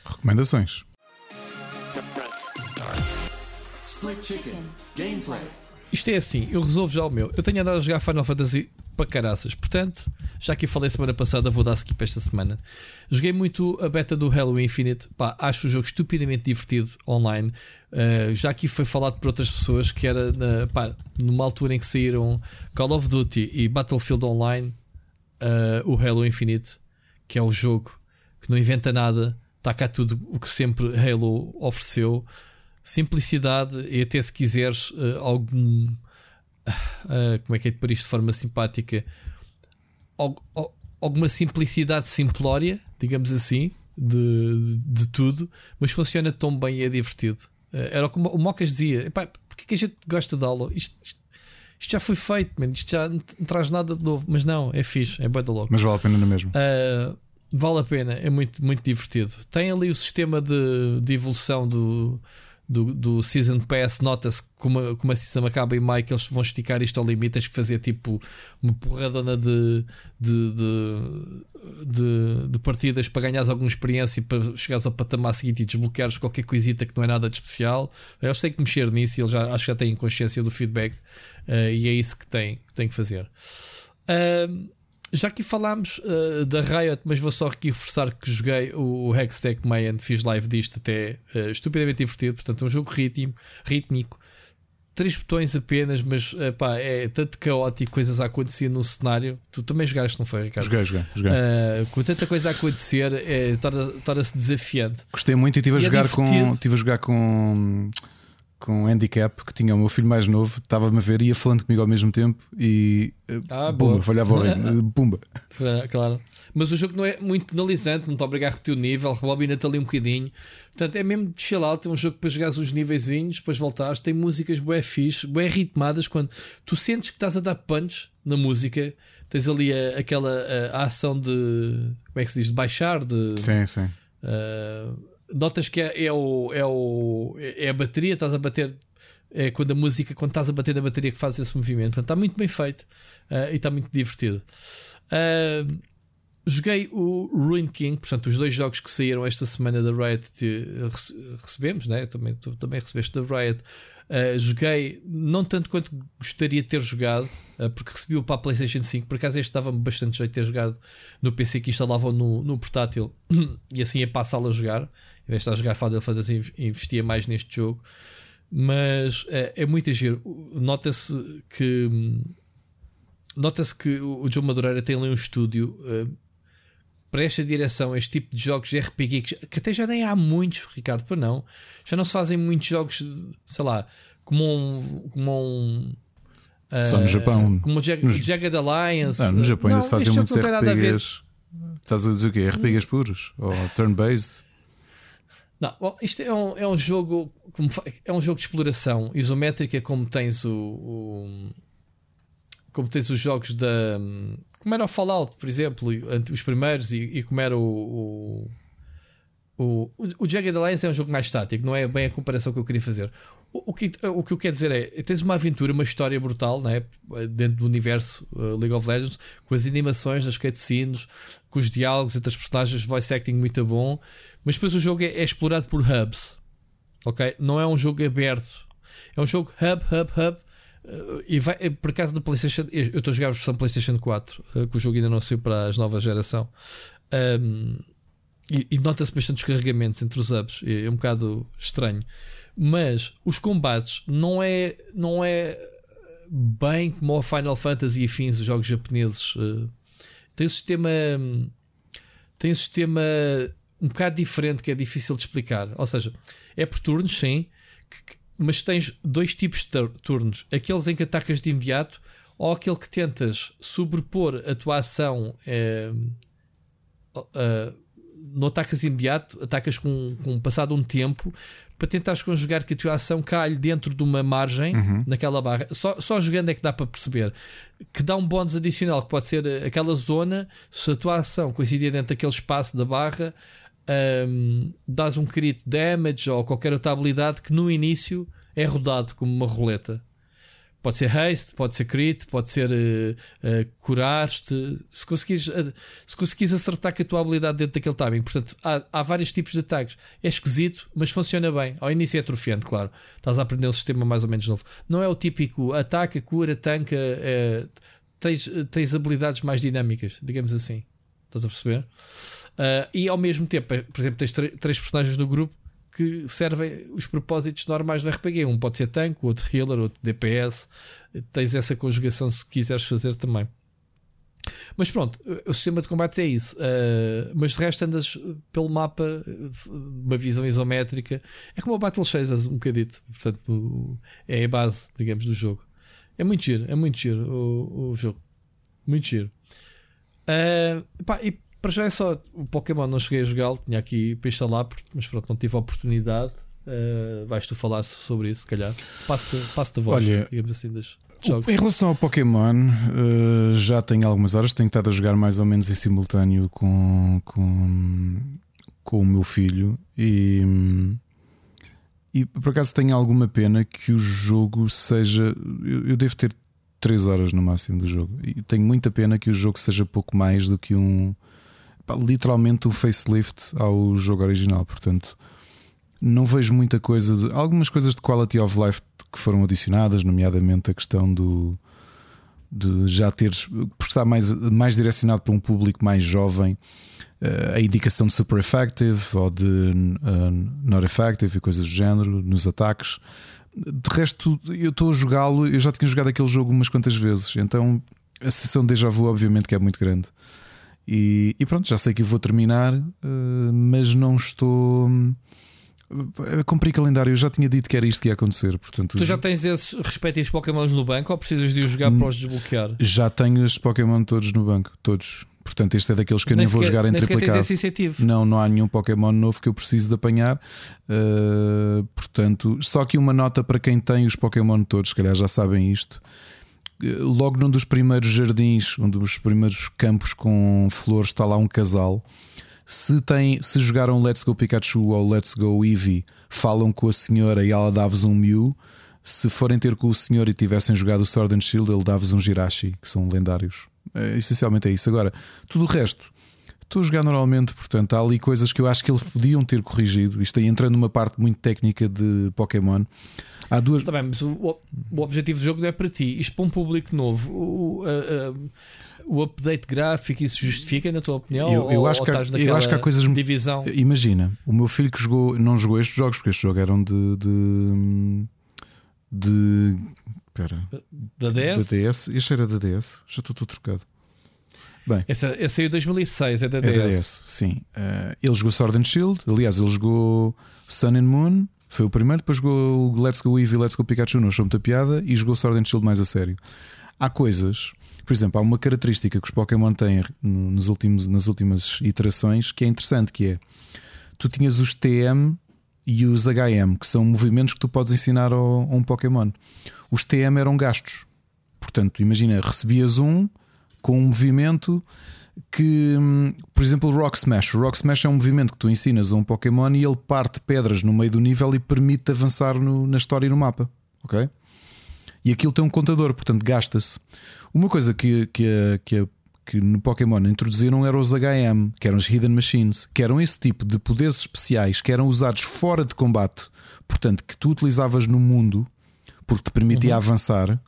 Recomendações. Isto é assim, eu resolvo já o meu. Eu tenho andado a jogar Final Fantasy para caraças, portanto, já que falei semana passada, vou dar skip esta semana. Joguei muito a beta do Halo Infinite, pá, acho o jogo estupidamente divertido online. Uh, já aqui foi falado por outras pessoas que era na, pá, numa altura em que saíram Call of Duty e Battlefield Online, uh, o Halo Infinite, que é o jogo que não inventa nada, cá tudo o que sempre Halo ofereceu. Simplicidade e até se quiseres uh, algum. Uh, como é que é de pôr isto de forma simpática? Al alguma simplicidade simplória, digamos assim, de, de, de, tudo, mas funciona tão bem e é divertido. Uh, era como o Mocas dizia: porque que a gente gosta de Halo? Isto, isto, isto já foi feito, man. isto já não traz nada de novo, mas não, é fixe, é bem da louco. Mas vale a pena no mesmo. Uh, Vale a pena, é muito, muito divertido. Tem ali o sistema de, de evolução do, do, do Season Pass. Nota-se como, como a season acaba em maio que eles vão esticar isto ao limite. Tens que fazer tipo uma porradona de, de, de, de, de partidas para ganhares alguma experiência e para chegares ao patamar seguinte e desbloqueares qualquer coisita que não é nada de especial. Eles têm que mexer nisso e eles já, acho que já têm consciência do feedback uh, e é isso que têm que, têm que fazer. Uh, já aqui falámos uh, da Riot, mas vou só aqui reforçar que joguei o Hextech Mayan, fiz live disto até uh, estupidamente divertido. Portanto, é um jogo ritmo, rítmico, três botões apenas, mas uh, pá, é tanto caótico, coisas a acontecer no cenário. Tu também jogaste, não foi, Ricardo? Joguei, joguei. joguei. Uh, com tanta coisa a acontecer, é, torna-se desafiante. Gostei muito e estive a, é jogar com, estive a jogar com com handicap que tinha o meu filho mais novo, estava-me a ver, ia falando comigo ao mesmo tempo e ah, pumba, falhava o reino, <laughs> pumba. Claro. Mas o jogo não é muito penalizante, não te obriga a repetir o nível, rebobina-te ali um bocadinho. Portanto, é mesmo de chill out, é um jogo para jogares uns níveis, depois voltares, tem músicas bué fixe, bué ritmadas, quando tu sentes que estás a dar punch na música, tens ali a, aquela a, a ação de como é que se diz? De baixar, de sim, sim. Uh, notas que é, é, o, é, o, é a bateria, estás a bater é quando a música, quando estás a bater na bateria, que faz esse movimento. Portanto, está muito bem feito uh, e está muito divertido. Uh, joguei o Ruin King, portanto, os dois jogos que saíram esta semana da Riot recebemos, né? também, tu, também recebeste da Riot. Uh, joguei não tanto quanto gostaria de ter jogado, uh, porque recebi o para a PlayStation 5. Por acaso, este dava-me bastante jeito de ter jogado no PC que instalavam no, no portátil <clears throat> e assim ia para a sala jogar. Em vez de estar a jogar Final Fantasy, investia mais neste jogo. Mas uh, é muito giro. Nota-se que. Nota-se que o João Madureira tem ali um estúdio para esta direção, este tipo de jogos de RPG, que, que até já nem há muitos, Ricardo, para não. Já não se fazem muitos jogos, sei lá, como um. Como um Só no uh, Japão. Como o Jag no, Jagged Alliance. Não, no Japão ainda se fazem muitos RPGs. Estás a dizer o quê? RPGs puros? Ou turn-based? Não, isto é um, é um jogo é um jogo de exploração isométrica como tens o, o como tens os jogos da como era o Fallout, por exemplo, os primeiros, e, e como era o. O, o, o Jagged Alliance é um jogo mais estático, não é bem a comparação que eu queria fazer. O, que, o que eu quero dizer é: tens uma aventura, uma história brutal né? dentro do universo uh, League of Legends, com as animações, as cutscenes, com os diálogos entre as personagens, voice acting muito bom, mas depois o jogo é, é explorado por hubs, ok? Não é um jogo aberto, é um jogo hub, hub, hub e vai, eh, por acaso da PlayStation, eu estou a jogar a versão PlayStation 4, uh, que o jogo ainda não saiu para as novas geração. Um, e, e nota-se bastante os carregamentos entre os hubs, é, é, um bocado estranho. Mas os combates não é, não é bem como o Final Fantasy e afins, os jogos japoneses. Uh, tem um sistema. Tem um sistema um bocado diferente que é difícil de explicar. Ou seja, é por turnos, sim. Mas tens dois tipos de turnos: aqueles em que atacas de imediato ou aquele que tentas sobrepor a tua ação. Eh, uh, não atacas imediato, atacas com, com passado um tempo para tentares conjugar que a tua ação calhe dentro de uma margem uhum. naquela barra. Só, só jogando é que dá para perceber que dá um bónus adicional que pode ser aquela zona. Se a tua ação coincidir dentro daquele espaço da barra, um, dás um crit damage ou qualquer outra habilidade que no início é rodado como uma roleta. Pode ser haste, pode ser crit, pode ser uh, uh, curar-te. Se conseguires, uh, se acertar com a tua habilidade dentro daquele timing. Portanto, há, há, vários tipos de ataques. É esquisito, mas funciona bem. Ao início é atrofiante, claro. Estás a aprender um sistema mais ou menos novo. Não é o típico ataca, cura, tanca. tens, tens habilidades mais dinâmicas, digamos assim. Estás a perceber? Uh, e ao mesmo tempo, por exemplo, tens três personagens no grupo que servem os propósitos normais do RPG. Um pode ser tanque, outro healer, outro DPS. Tens essa conjugação se quiseres fazer também. Mas pronto, o sistema de combates é isso. Uh, mas de resto andas pelo mapa, uma visão isométrica. É como o Battle Chasers, um bocadito. Portanto, é a base, digamos, do jogo. É muito giro, é muito giro o, o jogo. Muito giro. Uh, pá, e para já é só o Pokémon, não cheguei a jogá-lo, tinha aqui para instalar, mas pronto, não tive a oportunidade. Uh, vais tu falar sobre isso, se calhar. Passo-te passo a voz, Olha, digamos assim, das jogos. Em relação ao Pokémon, uh, já tenho algumas horas, tenho estado a jogar mais ou menos em simultâneo com, com, com o meu filho e. E por acaso tenho alguma pena que o jogo seja. Eu, eu devo ter 3 horas no máximo do jogo. E tenho muita pena que o jogo seja pouco mais do que um literalmente o facelift ao jogo original. Portanto, não vejo muita coisa. De, algumas coisas de quality of life que foram adicionadas, nomeadamente a questão do de já teres, porque está mais, mais direcionado para um público mais jovem, eh, a indicação de super effective ou de uh, not effective e coisas do género nos ataques. De resto, eu estou a jogá-lo, eu já tinha jogado aquele jogo umas quantas vezes, então a sessão de déjà vu, obviamente, que é muito grande. E, e pronto, já sei que vou terminar, uh, mas não estou. Uh, cumpri calendário, eu já tinha dito que era isto que ia acontecer. Portanto, tu já tens esses respectivos Pokémons no banco ou precisas de os jogar para os desbloquear? Já tenho esses Pokémon todos no banco, todos. Portanto, este é daqueles que eu nem, nem vou jogar em triplicado. Não, não há nenhum Pokémon novo que eu preciso de apanhar. Uh, portanto, só aqui uma nota para quem tem os Pokémon todos, se calhar já sabem isto logo num dos primeiros jardins, um dos primeiros campos com flores, está lá um casal. Se, tem, se jogaram Let's Go Pikachu ou Let's Go Eevee, falam com a senhora e ela dá-vos um Mew. se forem ter com o senhor e tivessem jogado o Sword and Shield, ele dá-vos um Jirachi, que são lendários. É, essencialmente é isso. Agora, tudo o resto, estou a jogar normalmente, portanto, há ali coisas que eu acho que eles podiam ter corrigido. Isto aí entrando numa parte muito técnica de Pokémon. Há duas. Está bem, mas o, o objetivo do jogo não é para ti. Isto para um público novo. O, o update gráfico, isso justifica, na tua opinião? Eu, eu, acho, que há, eu acho que há coisas. Divisão? Imagina, o meu filho que jogou, não jogou estes jogos, porque estes jogos eram de. de, de espera. Da DS? Da DS. Este era da DS. Já estou todo trocado. Bem, essa, essa saiu em 2006, é da DS. É da DS, sim. Uh, ele jogou Sword and Shield, aliás, ele jogou Sun and Moon, foi o primeiro, depois jogou Let's Go Eevee e Let's Go Pikachu, não achou muita piada, e jogou Sword and Shield mais a sério. Há coisas, por exemplo, há uma característica que os Pokémon têm nos últimos, nas últimas iterações que é interessante, que é tu tinhas os TM e os HM, que são movimentos que tu podes ensinar ao, a um Pokémon. Os TM eram gastos. Portanto, imagina, recebias um com um movimento que, hum, por exemplo, o Rock Smash. O Rock Smash é um movimento que tu ensinas a um Pokémon e ele parte pedras no meio do nível e permite avançar no, na história e no mapa. Ok? E aquilo tem um contador, portanto gasta-se. Uma coisa que, que, que, que no Pokémon introduziram eram os HM, que eram os Hidden Machines, que eram esse tipo de poderes especiais que eram usados fora de combate, portanto, que tu utilizavas no mundo porque te permitia uhum. avançar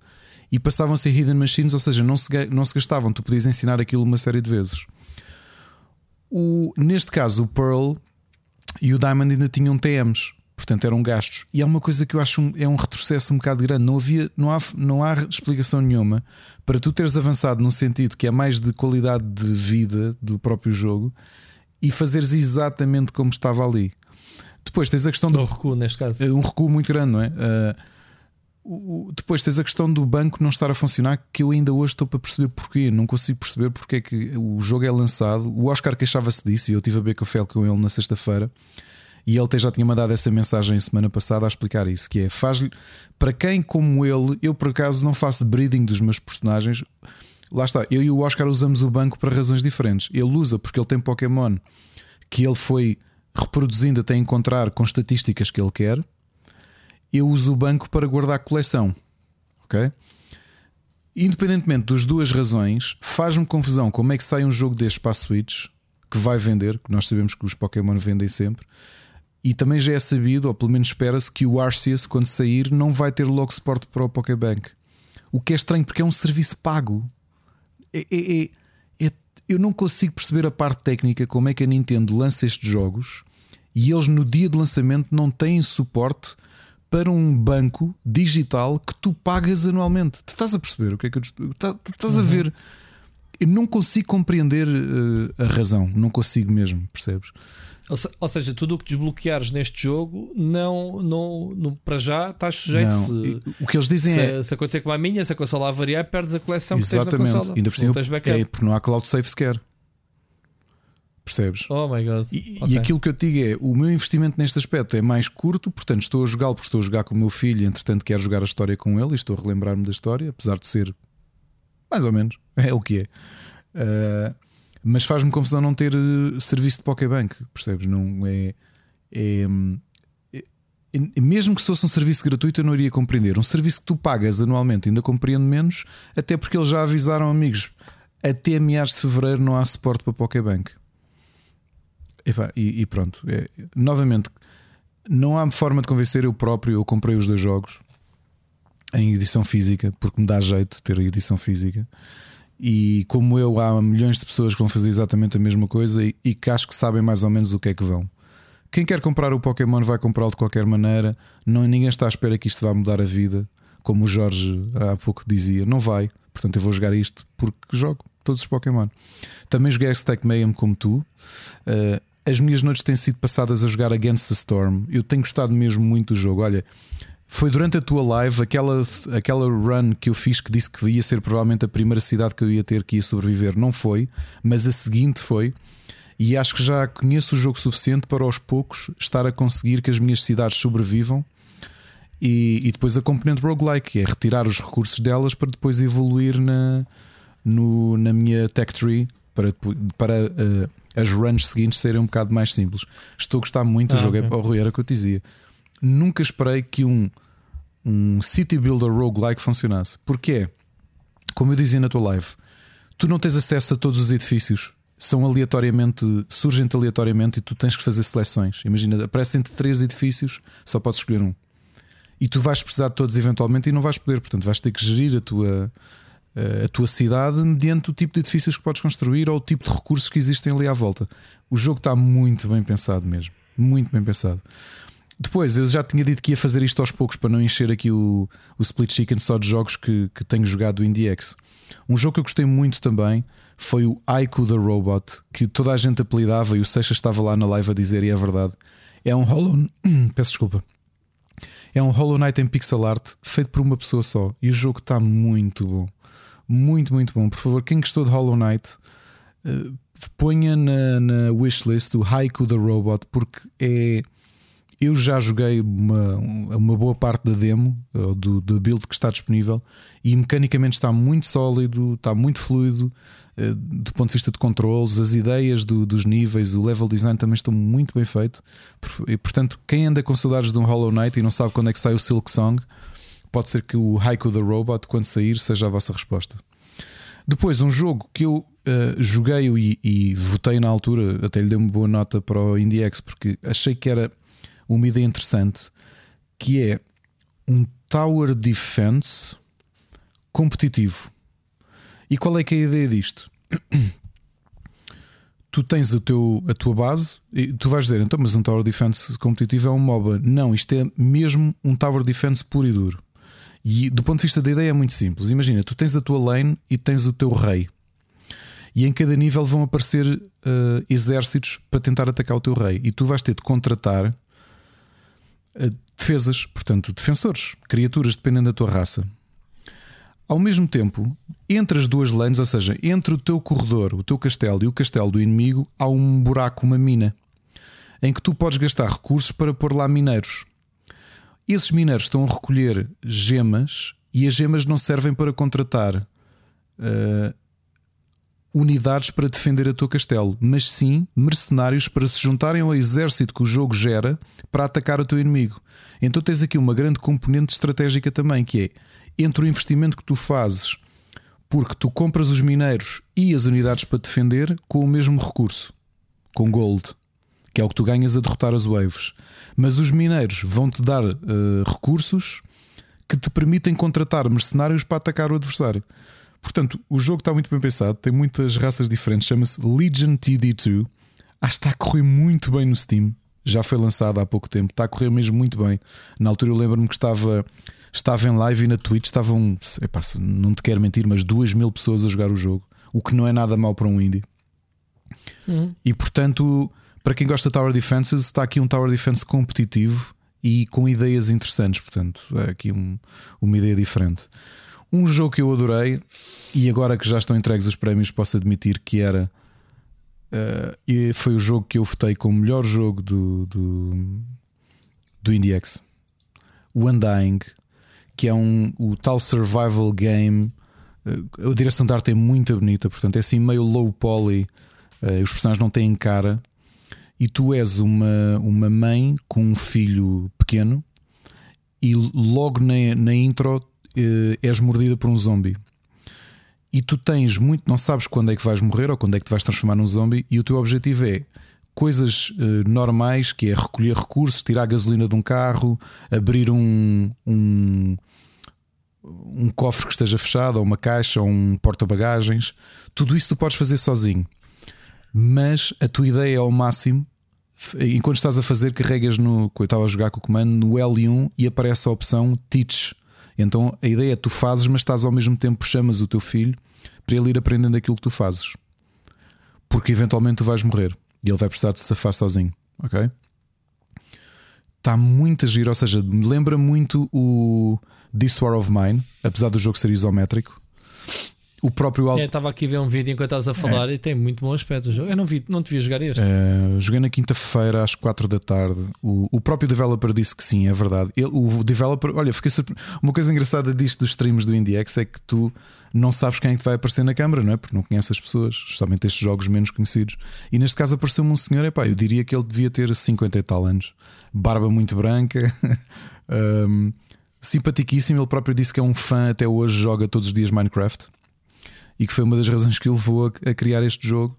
e passavam a ser hidden machines, ou seja, não se, não se gastavam, tu podias ensinar aquilo uma série de vezes. O, neste caso, o Pearl e o Diamond ainda tinham TMs, portanto eram gastos. E há uma coisa que eu acho um, é um retrocesso um bocado grande. Não, havia, não, há, não há explicação nenhuma para tu teres avançado num sentido que é mais de qualidade de vida do próprio jogo e fazeres exatamente como estava ali. Depois tens a questão do. Um recuo, neste caso. Um recuo muito grande, não é? Uh, o, depois tens a questão do banco não estar a funcionar, que eu ainda hoje estou para perceber porquê. Não consigo perceber porque é que o jogo é lançado. O Oscar queixava-se disso e eu tive a ver café com ele na sexta-feira. E ele já tinha mandado essa mensagem semana passada a explicar isso: que é faz-lhe para quem como ele, eu por acaso não faço breeding dos meus personagens. Lá está, eu e o Oscar usamos o banco para razões diferentes. Ele usa porque ele tem Pokémon que ele foi reproduzindo até encontrar com estatísticas que ele quer eu uso o banco para guardar coleção. Ok? Independentemente das duas razões, faz-me confusão como é que sai um jogo destes para a Switch que vai vender, que nós sabemos que os Pokémon vendem sempre. E também já é sabido, ou pelo menos espera-se, que o Arceus, quando sair, não vai ter logo suporte para o Pokébank. O que é estranho porque é um serviço pago. É, é, é, é, eu não consigo perceber a parte técnica como é que a Nintendo lança estes jogos e eles no dia de lançamento não têm suporte para um banco digital que tu pagas anualmente. Tu estás a perceber o que é que eu, tu, tá, tu estás uhum. a ver? Eu não consigo compreender uh, a razão, não consigo mesmo, percebes? Ou seja, tudo o que desbloqueares neste jogo, não, não, não para já estás sujeito. Se, o que eles dizem se, é. Se acontecer com a minha, se a consola variar, perdes a coleção Exatamente. que tens na consola. Ainda por cima, é, porque não há cloud save sequer. Percebes? Oh my god. E, okay. e, aquilo que eu te digo é: o meu investimento neste aspecto é mais curto, portanto, estou a jogá-lo porque estou a jogar com o meu filho, entretanto, quero jogar a história com ele e estou a relembrar-me da história, apesar de ser mais ou menos, <laughs> é o que é. Uh, mas faz-me confusão não ter uh, serviço de Pokébank, percebes? Não é, é, é, é, Mesmo que fosse um serviço gratuito, eu não iria compreender. Um serviço que tu pagas anualmente, ainda compreendo menos, até porque eles já avisaram, amigos, até meados de fevereiro não há suporte para Pokébank. E, e pronto, é, novamente, não há forma de convencer eu próprio. Eu comprei os dois jogos em edição física, porque me dá jeito ter a edição física. E como eu, há milhões de pessoas que vão fazer exatamente a mesma coisa e, e que acho que sabem mais ou menos o que é que vão. Quem quer comprar o Pokémon vai comprá-lo de qualquer maneira. Não, ninguém está à espera que isto vá mudar a vida, como o Jorge há pouco dizia. Não vai. Portanto, eu vou jogar isto porque jogo todos os Pokémon. Também joguei Stack Mayhem como tu. Uh, as minhas noites têm sido passadas a jogar Against the Storm. Eu tenho gostado mesmo muito do jogo. Olha, foi durante a tua live, aquela, aquela run que eu fiz que disse que ia ser provavelmente a primeira cidade que eu ia ter que ia sobreviver. Não foi, mas a seguinte foi. E acho que já conheço o jogo suficiente para aos poucos estar a conseguir que as minhas cidades sobrevivam. E, e depois a componente roguelike, é retirar os recursos delas para depois evoluir na, no, na minha tech tree para, para uh, as runs seguintes serem um bocado mais simples. Estou a gostar muito ah, do jogo, okay. é o Rui, era o que eu te dizia. Nunca esperei que um um City Builder roguelike funcionasse. Porque como eu dizia na tua live, tu não tens acesso a todos os edifícios, são aleatoriamente, surgem aleatoriamente e tu tens que fazer seleções. Imagina, aparecem-te três edifícios, só podes escolher um. E tu vais precisar de todos eventualmente e não vais poder, portanto, vais ter que gerir a tua, a tua cidade mediante o tipo de edifícios que podes construir ou o tipo de recursos que existem ali à volta. O jogo está muito bem pensado mesmo. Muito bem pensado. Depois, eu já tinha dito que ia fazer isto aos poucos para não encher aqui o, o Split Chicken só de jogos que, que tenho jogado do IndieX. Um jogo que eu gostei muito também foi o Aiku the Robot, que toda a gente apelidava e o Seixas estava lá na live a dizer, e é verdade. É um Hollow. <clears throat> Peço desculpa. É um Hollow Knight em pixel art feito por uma pessoa só. E o jogo está muito bom. Muito, muito bom. Por favor, quem gostou de Hollow Knight, uh, ponha na, na wishlist o Haiku the Robot, porque é eu já joguei uma, uma boa parte da demo, do, do build que está disponível, e mecanicamente está muito sólido, está muito fluido, eh, do ponto de vista de controles, as ideias do, dos níveis, o level design também estão muito bem feito. E, portanto, quem anda com saudades de um Hollow Knight e não sabe quando é que sai o Silk Song, pode ser que o Haiku the Robot, quando sair, seja a vossa resposta. Depois, um jogo que eu uh, joguei e, e, votei na altura, até lhe dei uma boa nota para o IndieX, porque achei que era uma ideia interessante que é um Tower Defense competitivo. E qual é que é a ideia disto? <coughs> tu tens o teu, a tua base e tu vais dizer, então, mas um Tower Defense competitivo é um MOBA. Não, isto é mesmo um Tower Defense puro e duro. E do ponto de vista da ideia é muito simples. Imagina, tu tens a tua lane e tens o teu rei. E em cada nível vão aparecer uh, exércitos para tentar atacar o teu rei. E tu vais ter de contratar defesas, portanto, defensores, criaturas, dependendo da tua raça. Ao mesmo tempo, entre as duas lanes, ou seja, entre o teu corredor, o teu castelo e o castelo do inimigo, há um buraco, uma mina, em que tu podes gastar recursos para pôr lá mineiros. Esses mineiros estão a recolher gemas e as gemas não servem para contratar uh, unidades para defender a teu castelo, mas sim mercenários para se juntarem ao exército que o jogo gera para atacar o teu inimigo. Então tens aqui uma grande componente estratégica também, que é entre o investimento que tu fazes, porque tu compras os mineiros e as unidades para defender com o mesmo recurso, com gold, que é o que tu ganhas a derrotar as waves. Mas os mineiros vão-te dar uh, recursos que te permitem contratar mercenários para atacar o adversário. Portanto, o jogo está muito bem pensado, tem muitas raças diferentes, chama-se Legion TD2. Acho que está a correr muito bem no Steam. Já foi lançado há pouco tempo, está a correr mesmo muito bem. Na altura eu lembro-me que estava, estava em live e na Twitch estavam, epá, não te quero mentir, mas duas mil pessoas a jogar o jogo, o que não é nada mal para um indie. Uhum. E portanto, para quem gosta de Tower Defenses, está aqui um Tower Defense competitivo e com ideias interessantes. Portanto, é aqui um, uma ideia diferente. Um jogo que eu adorei e agora que já estão entregues os prémios, posso admitir que era. Uh, foi o jogo que eu votei como melhor jogo do, do, do IndieX. O Undying, que é um, o tal survival game. Uh, a direção de arte é muito bonita, portanto é assim meio low poly. Uh, os personagens não têm cara. E tu és uma, uma mãe com um filho pequeno, e logo na, na intro uh, és mordida por um zombie. E tu tens muito, não sabes quando é que vais morrer ou quando é que te vais transformar num zombie, e o teu objetivo é coisas uh, normais, que é recolher recursos, tirar a gasolina de um carro, abrir um, um, um cofre que esteja fechado, ou uma caixa, ou um porta-bagagens. Tudo isso tu podes fazer sozinho. Mas a tua ideia é ao máximo. Enquanto estás a fazer, carregas no. Eu estava a jogar com o comando no L1 e aparece a opção Teach então a ideia é tu fazes, mas estás ao mesmo tempo chamas o teu filho para ele ir aprendendo aquilo que tu fazes. Porque eventualmente tu vais morrer e ele vai precisar de se safar sozinho, ok? Está muito a giro, ou seja, me lembra muito o This War of Mine, apesar do jogo ser isométrico o próprio Alto. Estava aqui a ver um vídeo enquanto estás a falar é. e tem muito bom aspecto o jogo. Eu não, vi, não te vi jogar este. É, joguei na quinta-feira às 4 da tarde. O, o próprio developer disse que sim, é verdade. Ele, o developer, olha, fiquei Uma coisa engraçada disto dos streams do IndieX é que tu não sabes quem é que vai aparecer na câmara, não é? Porque não conheces as pessoas, justamente estes jogos menos conhecidos. E neste caso apareceu-me um senhor, epá, eu diria que ele devia ter 50 e tal anos, barba muito branca. <laughs> um, simpaticíssimo. Ele próprio disse que é um fã, até hoje joga todos os dias Minecraft e que foi uma das razões que o levou a, a criar este jogo.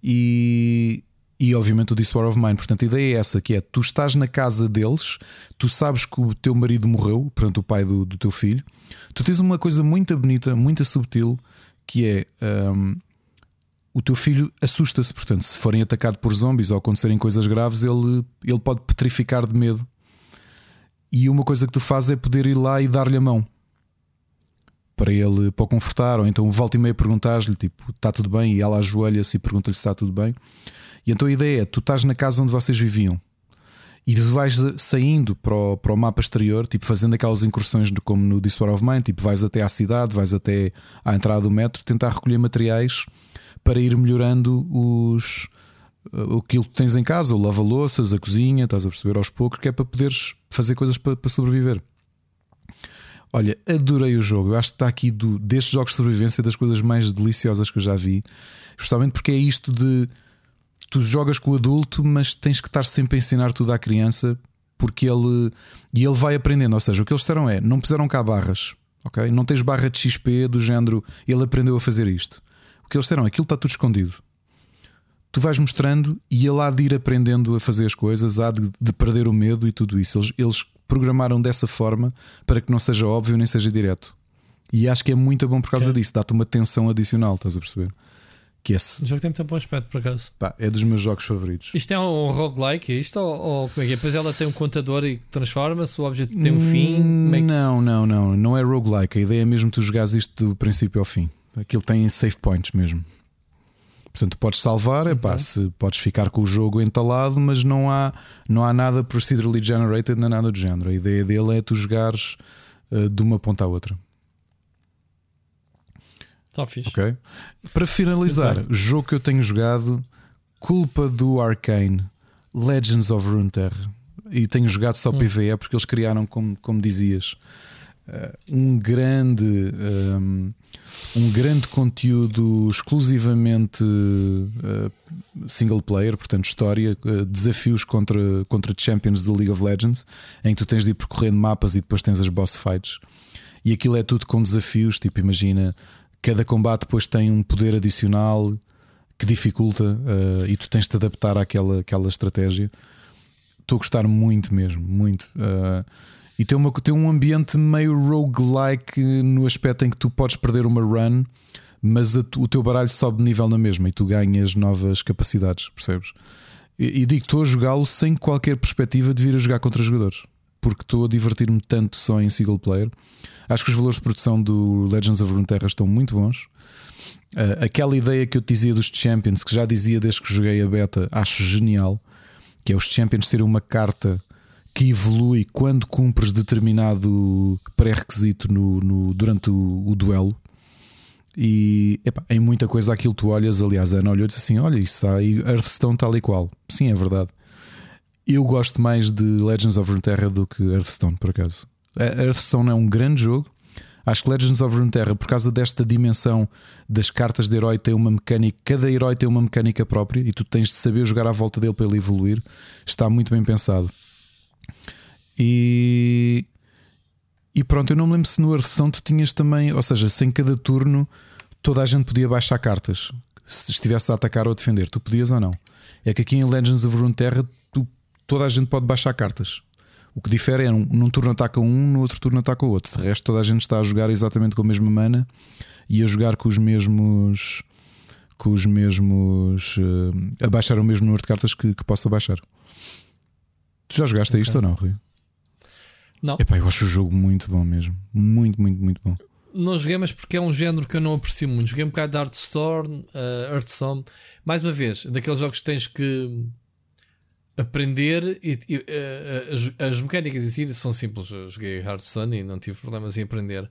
E, e obviamente o This War of Mine. Portanto, a ideia é essa: que é tu estás na casa deles, tu sabes que o teu marido morreu, portanto, o pai do, do teu filho. Tu tens uma coisa muito bonita, muito subtil, que é um, o teu filho assusta-se. Portanto, se forem atacados por zombies ou acontecerem coisas graves, ele, ele pode petrificar de medo. E uma coisa que tu fazes é poder ir lá e dar-lhe a mão para ele para o confortar, ou então volta e meia perguntar-lhe tipo, está tudo bem? E ela ajoelha-se e pergunta-lhe se está tudo bem. E então a ideia é: tu estás na casa onde vocês viviam e vais saindo para o, para o mapa exterior, tipo fazendo aquelas incursões como no War of Mine, tipo vais até à cidade, vais até à entrada do metro, tentar recolher materiais para ir melhorando os aquilo que tens em casa, o lava-louças, a cozinha, estás a perceber aos poucos, que é para poderes fazer coisas para, para sobreviver. Olha, adorei o jogo. Eu acho que está aqui do, destes jogos de sobrevivência das coisas mais deliciosas que eu já vi. Justamente porque é isto de tu jogas com o adulto, mas tens que estar sempre a ensinar tudo à criança porque ele e ele vai aprendendo. Ou seja, o que eles disseram é: não puseram cá barras, ok? Não tens barra de XP do género, ele aprendeu a fazer isto. O que eles disseram, aquilo está tudo escondido. Tu vais mostrando e ele há de ir aprendendo a fazer as coisas, há de, de perder o medo e tudo isso. Eles, eles programaram dessa forma para que não seja óbvio nem seja direto. E acho que é muito bom por causa okay. disso, dá-te uma tensão adicional, estás a perceber? Que esse... O jogo tem muito bom aspecto, por acaso. Pá, é dos meus jogos favoritos. Isto é um roguelike, é isto? Ou, ou como é que é? Depois ela tem um contador e transforma-se, o objeto tem um fim? É que... Não, não, não. Não é roguelike. A ideia é mesmo tu jogares isto do princípio ao fim. Aquilo tem save points mesmo. Portanto, podes salvar, uhum. epá, se podes ficar com o jogo entalado, mas não há, não há nada procedurally generated, nem nada do género. A ideia dele é tu jogares uh, de uma ponta à outra. Está fixe. Ok. Para finalizar, jogo que eu tenho jogado, culpa do Arcane, Legends of Runeterra. E tenho jogado só hum. PVE porque eles criaram, como, como dizias, uh, um grande. Um, um grande conteúdo exclusivamente uh, single player, portanto, história, uh, desafios contra, contra champions do League of Legends, em que tu tens de ir percorrendo mapas e depois tens as boss fights. E aquilo é tudo com desafios, tipo, imagina, cada combate depois tem um poder adicional que dificulta uh, e tu tens de adaptar àquela, àquela estratégia. Estou a gostar muito mesmo, muito. Uh, e tem, uma, tem um ambiente meio roguelike no aspecto em que tu podes perder uma run, mas a, o teu baralho sobe de nível na mesma e tu ganhas novas capacidades, percebes? E, e digo, estou a jogá-lo sem qualquer perspectiva de vir a jogar contra jogadores, porque estou a divertir-me tanto só em single player. Acho que os valores de produção do Legends of Runeterra estão muito bons. Uh, aquela ideia que eu te dizia dos Champions, que já dizia desde que joguei a beta, acho genial. Que é os Champions serem uma carta que evolui quando cumpres determinado pré-requisito no, no, durante o, o duelo. E epá, em muita coisa aquilo tu olhas, aliás, a Ana olhou e disse assim: Olha, isso está aí, Hearthstone tal e qual. Sim, é verdade. Eu gosto mais de Legends of Runeterra do que Hearthstone, por acaso. Hearthstone é um grande jogo. Acho que Legends of Runeterra, por causa desta dimensão das cartas de herói, tem uma mecânica. Cada herói tem uma mecânica própria e tu tens de saber jogar à volta dele para ele evoluir. Está muito bem pensado. E, e pronto, eu não me lembro se no Hearthstone tu tinhas também, ou seja, sem cada turno toda a gente podia baixar cartas. Se estivesse a atacar ou a defender, tu podias ou não. É que aqui em Legends of Runeterra tu, toda a gente pode baixar cartas. O que difere é num, num turno ataca um, no outro turno ataca o outro. De resto, toda a gente está a jogar exatamente com a mesma mana e a jogar com os mesmos. com os mesmos. Uh, a baixar o mesmo número de cartas que, que possa baixar. Tu já jogaste okay. isto ou não, Rui? Não. Epá, eu acho o jogo muito bom mesmo. Muito, muito, muito bom. Não joguei, mas porque é um género que eu não aprecio muito. Joguei um bocado de Hearthstone, uh, Hearthstone. Mais uma vez, daqueles jogos que tens que aprender e, e uh, as, as, mecânicas em si são simples. Eu joguei Hearthstone e não tive problemas em aprender.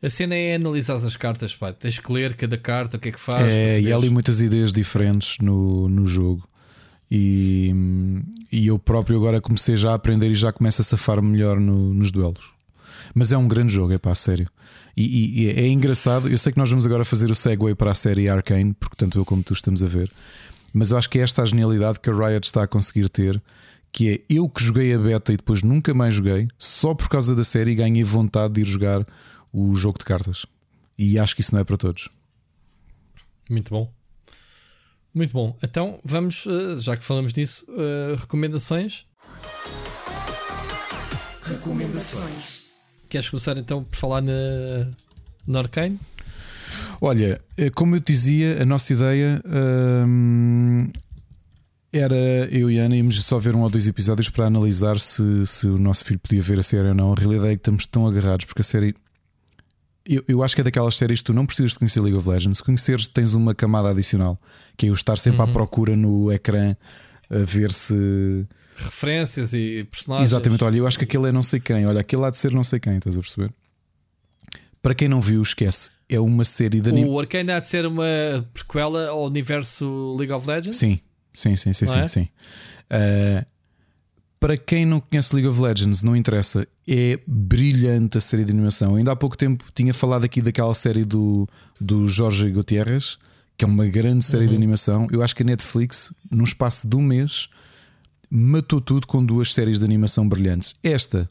A cena é analisar as cartas, pá. tens que ler cada carta, o que é que faz. É, e há ali muitas ideias diferentes no, no jogo. E, e eu próprio agora comecei já a aprender e já começo a safar melhor no, nos duelos. Mas é um grande jogo, é pá, sério. E, e, é engraçado. Eu sei que nós vamos agora fazer o segue para a série Arcane, porque tanto eu como tu estamos a ver. Mas eu acho que é esta a genialidade que a Riot está a conseguir ter, que é eu que joguei a beta e depois nunca mais joguei, só por causa da série ganhei vontade de ir jogar o jogo de cartas. E acho que isso não é para todos. Muito bom. Muito bom. Então vamos, eh, já que falamos disso, uh, recomendações. Recomendações. Queres começar então por falar na, na Arcane? Olha, eh, como eu dizia, a nossa ideia hum, era eu e Ana íamos só ver um ou dois episódios para analisar se, se o nosso filho podia ver a série ou não. A realidade é que estamos tão agarrados porque a série. Eu, eu acho que é daquelas séries que tu não precisas de conhecer League of Legends. Se conheceres, tens uma camada adicional que é eu estar sempre uhum. à procura no ecrã a ver se. Referências e personagens. Exatamente, olha, eu acho que aquele é não sei quem, olha, aquele há de ser não sei quem, estás a perceber? Para quem não viu, esquece. É uma série de anime. O Arcane há de ser uma prequela ao universo League of Legends? Sim, sim, sim, sim, sim. É? sim. Uh, para quem não conhece League of Legends, não interessa. É brilhante a série de animação. Ainda há pouco tempo tinha falado aqui daquela série do, do Jorge Gutierrez, que é uma grande série uhum. de animação. Eu acho que a Netflix, num espaço de um mês, matou tudo com duas séries de animação brilhantes. Esta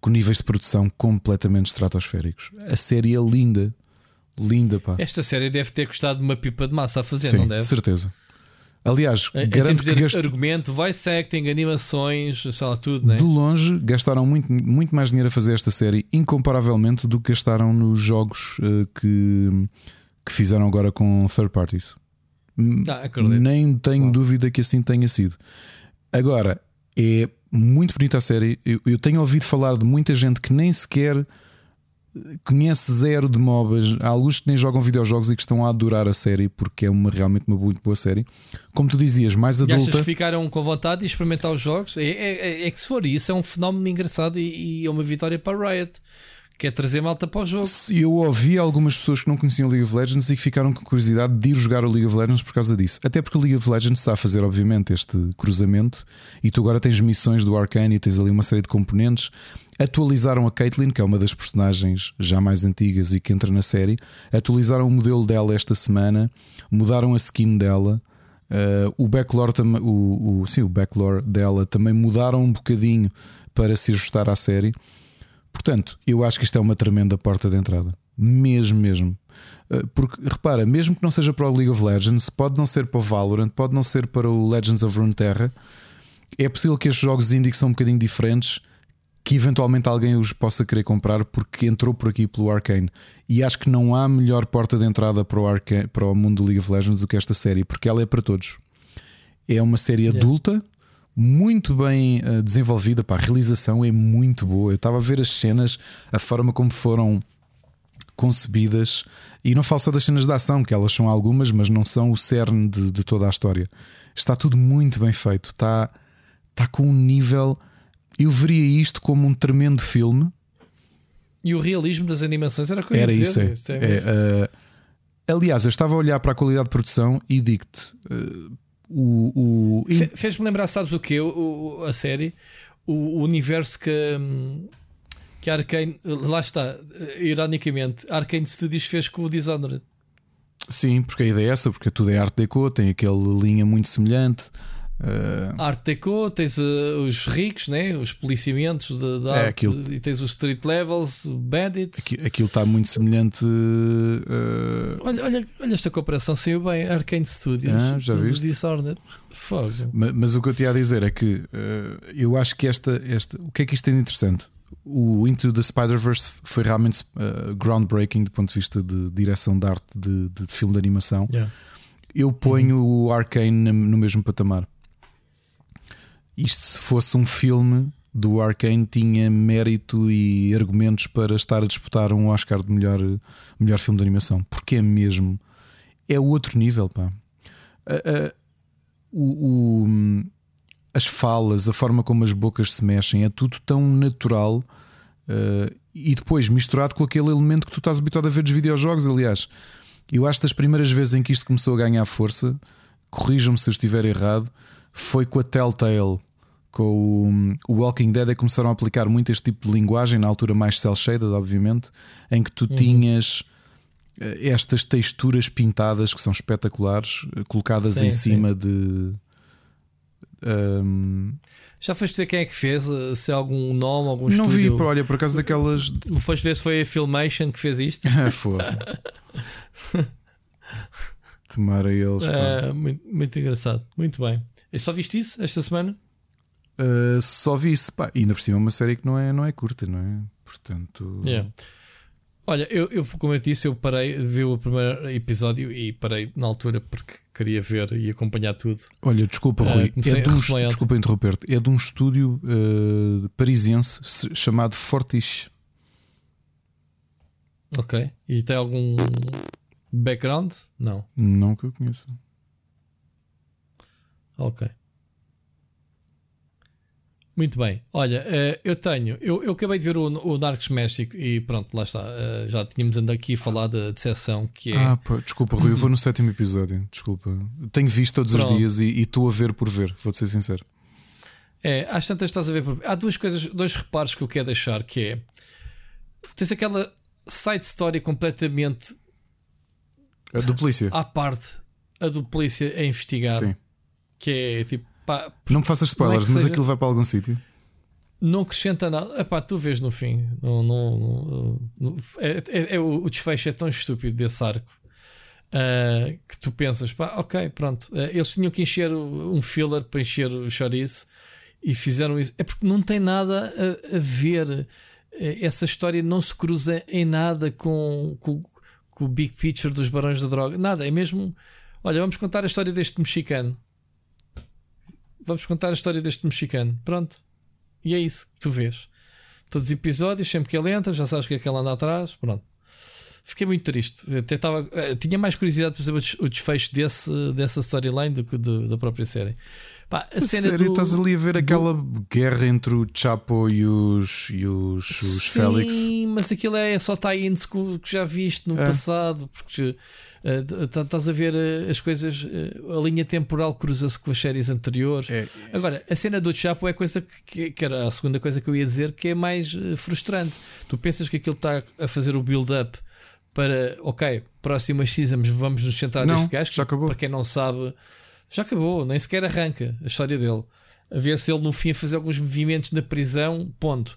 com níveis de produção completamente estratosféricos. A série é linda. Linda, pá. Esta série deve ter custado uma pipa de massa a fazer, Sim, não deve? certeza. Aliás, em, garanto que gasto... argumento, voice acting, animações, sei lá, tudo, né? De longe, gastaram muito, muito mais dinheiro a fazer esta série, incomparavelmente, do que gastaram nos jogos uh, que, que fizeram agora com third parties. Ah, Nem tenho dúvida que assim tenha sido. Agora, é muito bonita a série. Eu, eu, tenho ouvido falar de muita gente que nem sequer conhece zero de MOBAs. Há alguns que nem jogam videojogos e que estão a adorar a série porque é uma, realmente uma muito boa série. Como tu dizias, mais adulta. E achas que ficaram com vontade de experimentar os jogos? É, é, é, é que se for isso, é um fenómeno engraçado e, e é uma vitória para a Riot que é trazer malta para o jogo. Eu ouvi algumas pessoas que não conheciam League of Legends e que ficaram com curiosidade de ir jogar o League of Legends por causa disso. Até porque o League of Legends está a fazer, obviamente, este cruzamento e tu agora tens missões do Arcane e tens ali uma série de componentes. Atualizaram a Caitlyn, que é uma das personagens já mais antigas e que entra na série. Atualizaram o modelo dela esta semana, mudaram a skin dela. Uh, o backlore, o, o, sim, o backlore dela também mudaram um bocadinho para se ajustar à série. Portanto, eu acho que isto é uma tremenda porta de entrada. Mesmo, mesmo. Eh, porque, repara, mesmo que não seja para o League of Legends, pode não ser para o Valorant, pode não ser para o Legends of Runeterra. É possível que estes jogos indie que são um bocadinho diferentes, que eventualmente alguém os possa querer comprar porque entrou por aqui pelo Arcane. E acho que não há melhor porta de entrada para o, Arcane, para o mundo do League of Legends do que esta série, porque ela é para todos. É uma série adulta, muito bem uh, desenvolvida. Pá, a realização é muito boa. Eu estava a ver as cenas, a forma como foram concebidas. E não falo só das cenas de ação, que elas são algumas, mas não são o cerne de, de toda a história. Está tudo muito bem feito. Está, está com um nível. Eu veria isto como um tremendo filme. E o realismo das animações era coisa Era isso, é. é, é uh, aliás, eu estava a olhar para a qualidade de produção e digo-te: uh, o, o... Fez-me lembrar, sabes o que? O, a série, o, o, universo que, que a Arkane, lá está, ironicamente, a Arkane Studios fez com o Dishonored. Sim, porque a ideia é essa, porque tudo é Art Deco, tem aquela linha muito semelhante. Uh... Art Deco, tens uh, os ricos, né? os policiamentos de, de é, aquilo... e tens os street levels, bandits. Aquilo, aquilo está muito semelhante. Uh... Olha, olha, olha esta cooperação saiu bem, Arcane Studios, ah, já viste? Dishonored. Fogo. Mas, mas, o que eu te ia dizer é que eu acho que esta, esta. O que é que isto tem de interessante? O Into the Spider-Verse foi realmente groundbreaking do ponto de vista de direção de arte de, de, de filme de animação. Yeah. Eu ponho uhum. o Arcane no mesmo patamar isto se fosse um filme do Arkane tinha mérito e argumentos para estar a disputar um Oscar de melhor, melhor filme de animação, porque é mesmo é outro nível, pá. o, o, as falas, a forma como as bocas se mexem, é tudo tão natural uh, e depois misturado com aquele elemento que tu estás habituado a ver dos videojogos. Aliás, eu acho que das primeiras vezes em que isto começou a ganhar força, corrijam-me se eu estiver errado foi com a Telltale. Com o, Walking Dead é que começaram a aplicar muito este tipo de linguagem, na altura mais cel-shaded, obviamente, em que tu uhum. tinhas eh, estas texturas pintadas que são espetaculares, eh, coladas sim, em cima de Um... Já foste ver quem é que fez? Se é algum nome, algum Não estúdio? vi, olha, por acaso daquelas. Foste ver se foi a Filmation que fez isto? <laughs> foi. <laughs> Tomara eles. Uh, muito, muito, engraçado, muito bem. E só viste isso esta semana? Uh, só vi isso, pá, ainda por cima é uma série que não é, não é curta, não é? Portanto. Yeah. Olha, eu, eu, como eu disse, eu parei, vi o primeiro episódio e parei na altura porque queria ver e acompanhar tudo. Olha, desculpa, Rui, uh, é de um, <laughs> desculpa interromper-te, é de um estúdio uh, parisiense chamado Fortiche. Ok, e tem algum background? Não. Não que eu conheça. Ok. Muito bem. Olha, uh, eu tenho. Eu, eu acabei de ver o, o Narcos México e pronto, lá está. Uh, já tínhamos andado aqui a falar da decepção que é. Ah, pá, desculpa, Rui, eu vou no sétimo episódio. Desculpa. Tenho visto todos pronto. os dias e estou a ver por ver, vou-te ser sincero. É, às tantas estás a ver por ver. Há duas coisas, dois reparos que eu quero deixar: que é. Tens aquela side story completamente. A do polícia. À parte. A do polícia a investigar. Sim. Que é tipo Pá, não me faças spoilers, é mas seja, aquilo vai para algum sítio. Não acrescenta nada. Epá, tu vês no fim. Não, não, não é, é, é, o desfecho é tão estúpido desse arco uh, que tu pensas, pá, ok, pronto. Uh, eles tinham que encher um filler para encher o chouriço e fizeram isso. É porque não tem nada a, a ver. Essa história não se cruza em nada com, com, com o big picture dos barões da droga. Nada, é mesmo. Olha, vamos contar a história deste mexicano vamos contar a história deste mexicano. Pronto. E é isso que tu vês. Todos os episódios, sempre que ele entra, já sabes que é que ele anda atrás. Pronto. Fiquei muito triste. até tava, eh, tinha mais curiosidade por saber o desfecho desse, dessa storyline do que do, da própria série. Pá, a, cena sério, do, estás ali a ver do... aquela guerra entre o Chapo e os, e os, os Sim, Félix. Sim, mas aquilo é só tie-ins que já viste no é. passado. Porque uh, estás a ver uh, as coisas, uh, a linha temporal cruza-se com as séries anteriores. É. Agora, a cena do Chapo é coisa que, que, era a segunda coisa que eu ia dizer, que é mais frustrante. Tu pensas que aquilo está a fazer o build-up para, ok, próximas seasons vamos nos centrar não, neste gajo. Acabou. Para quem não sabe já acabou, nem sequer arranca a história dele. A ver se ele no fim a fazer alguns movimentos na prisão, ponto.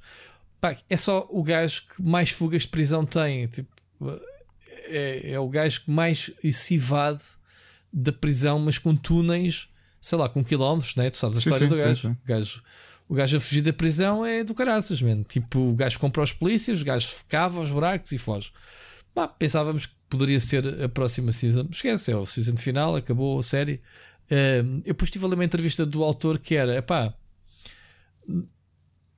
Pá, é só o gajo que mais fugas de prisão tem. Tipo, é, é o gajo que mais se evade da prisão, mas com túneis, sei lá, com quilómetros, né? Tu sabes a sim, história sim, do gajo. Sim, o gajo. O gajo a fugir da prisão é do caraças, mano. Tipo, o gajo compra os polícias, o gajo cava os buracos e foge. Pá, pensávamos que poderia ser a próxima season. Esquece, é o season final, acabou a série. Uh, eu depois tive ali uma entrevista do autor que era, pá,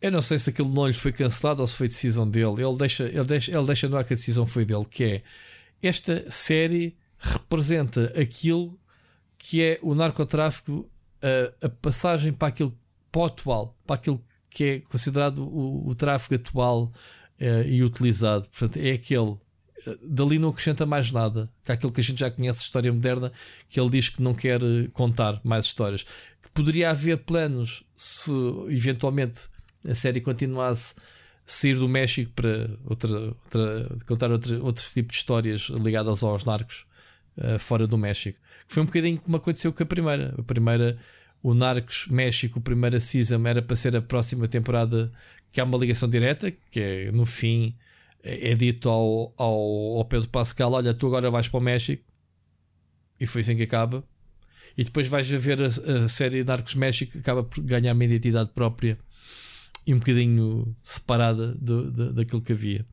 eu não sei se aquilo não lhe foi cancelado ou se foi decisão dele. Ele deixa, ele deixa, ele deixa no ar que a decisão foi dele, que é esta série representa aquilo que é o narcotráfico, a, a passagem para aquilo para o atual, para aquilo que é considerado o, o tráfico atual uh, e utilizado. Portanto, é aquele dali não acrescenta mais nada. Que é aquilo que a gente já conhece, história moderna, que ele diz que não quer eh, contar mais histórias. Que poderia haver planos se eventualmente a série continuasse sair do México para outra, outra, contar outra, outro tipo de histórias ligadas aos narcos uh, fora do México. Que foi um bocadinho como aconteceu com a primeira. A primeira, o Narcos México, a primeira season era para ser a próxima temporada que há uma ligação direta, que é no fim é dito ao, ao, ao Pedro Pascal: Olha, tu agora vais para o México, e foi assim que acaba. E depois vais a ver a, a série Narcos México, que acaba por ganhar uma identidade própria e um bocadinho separada do, do, daquilo que havia.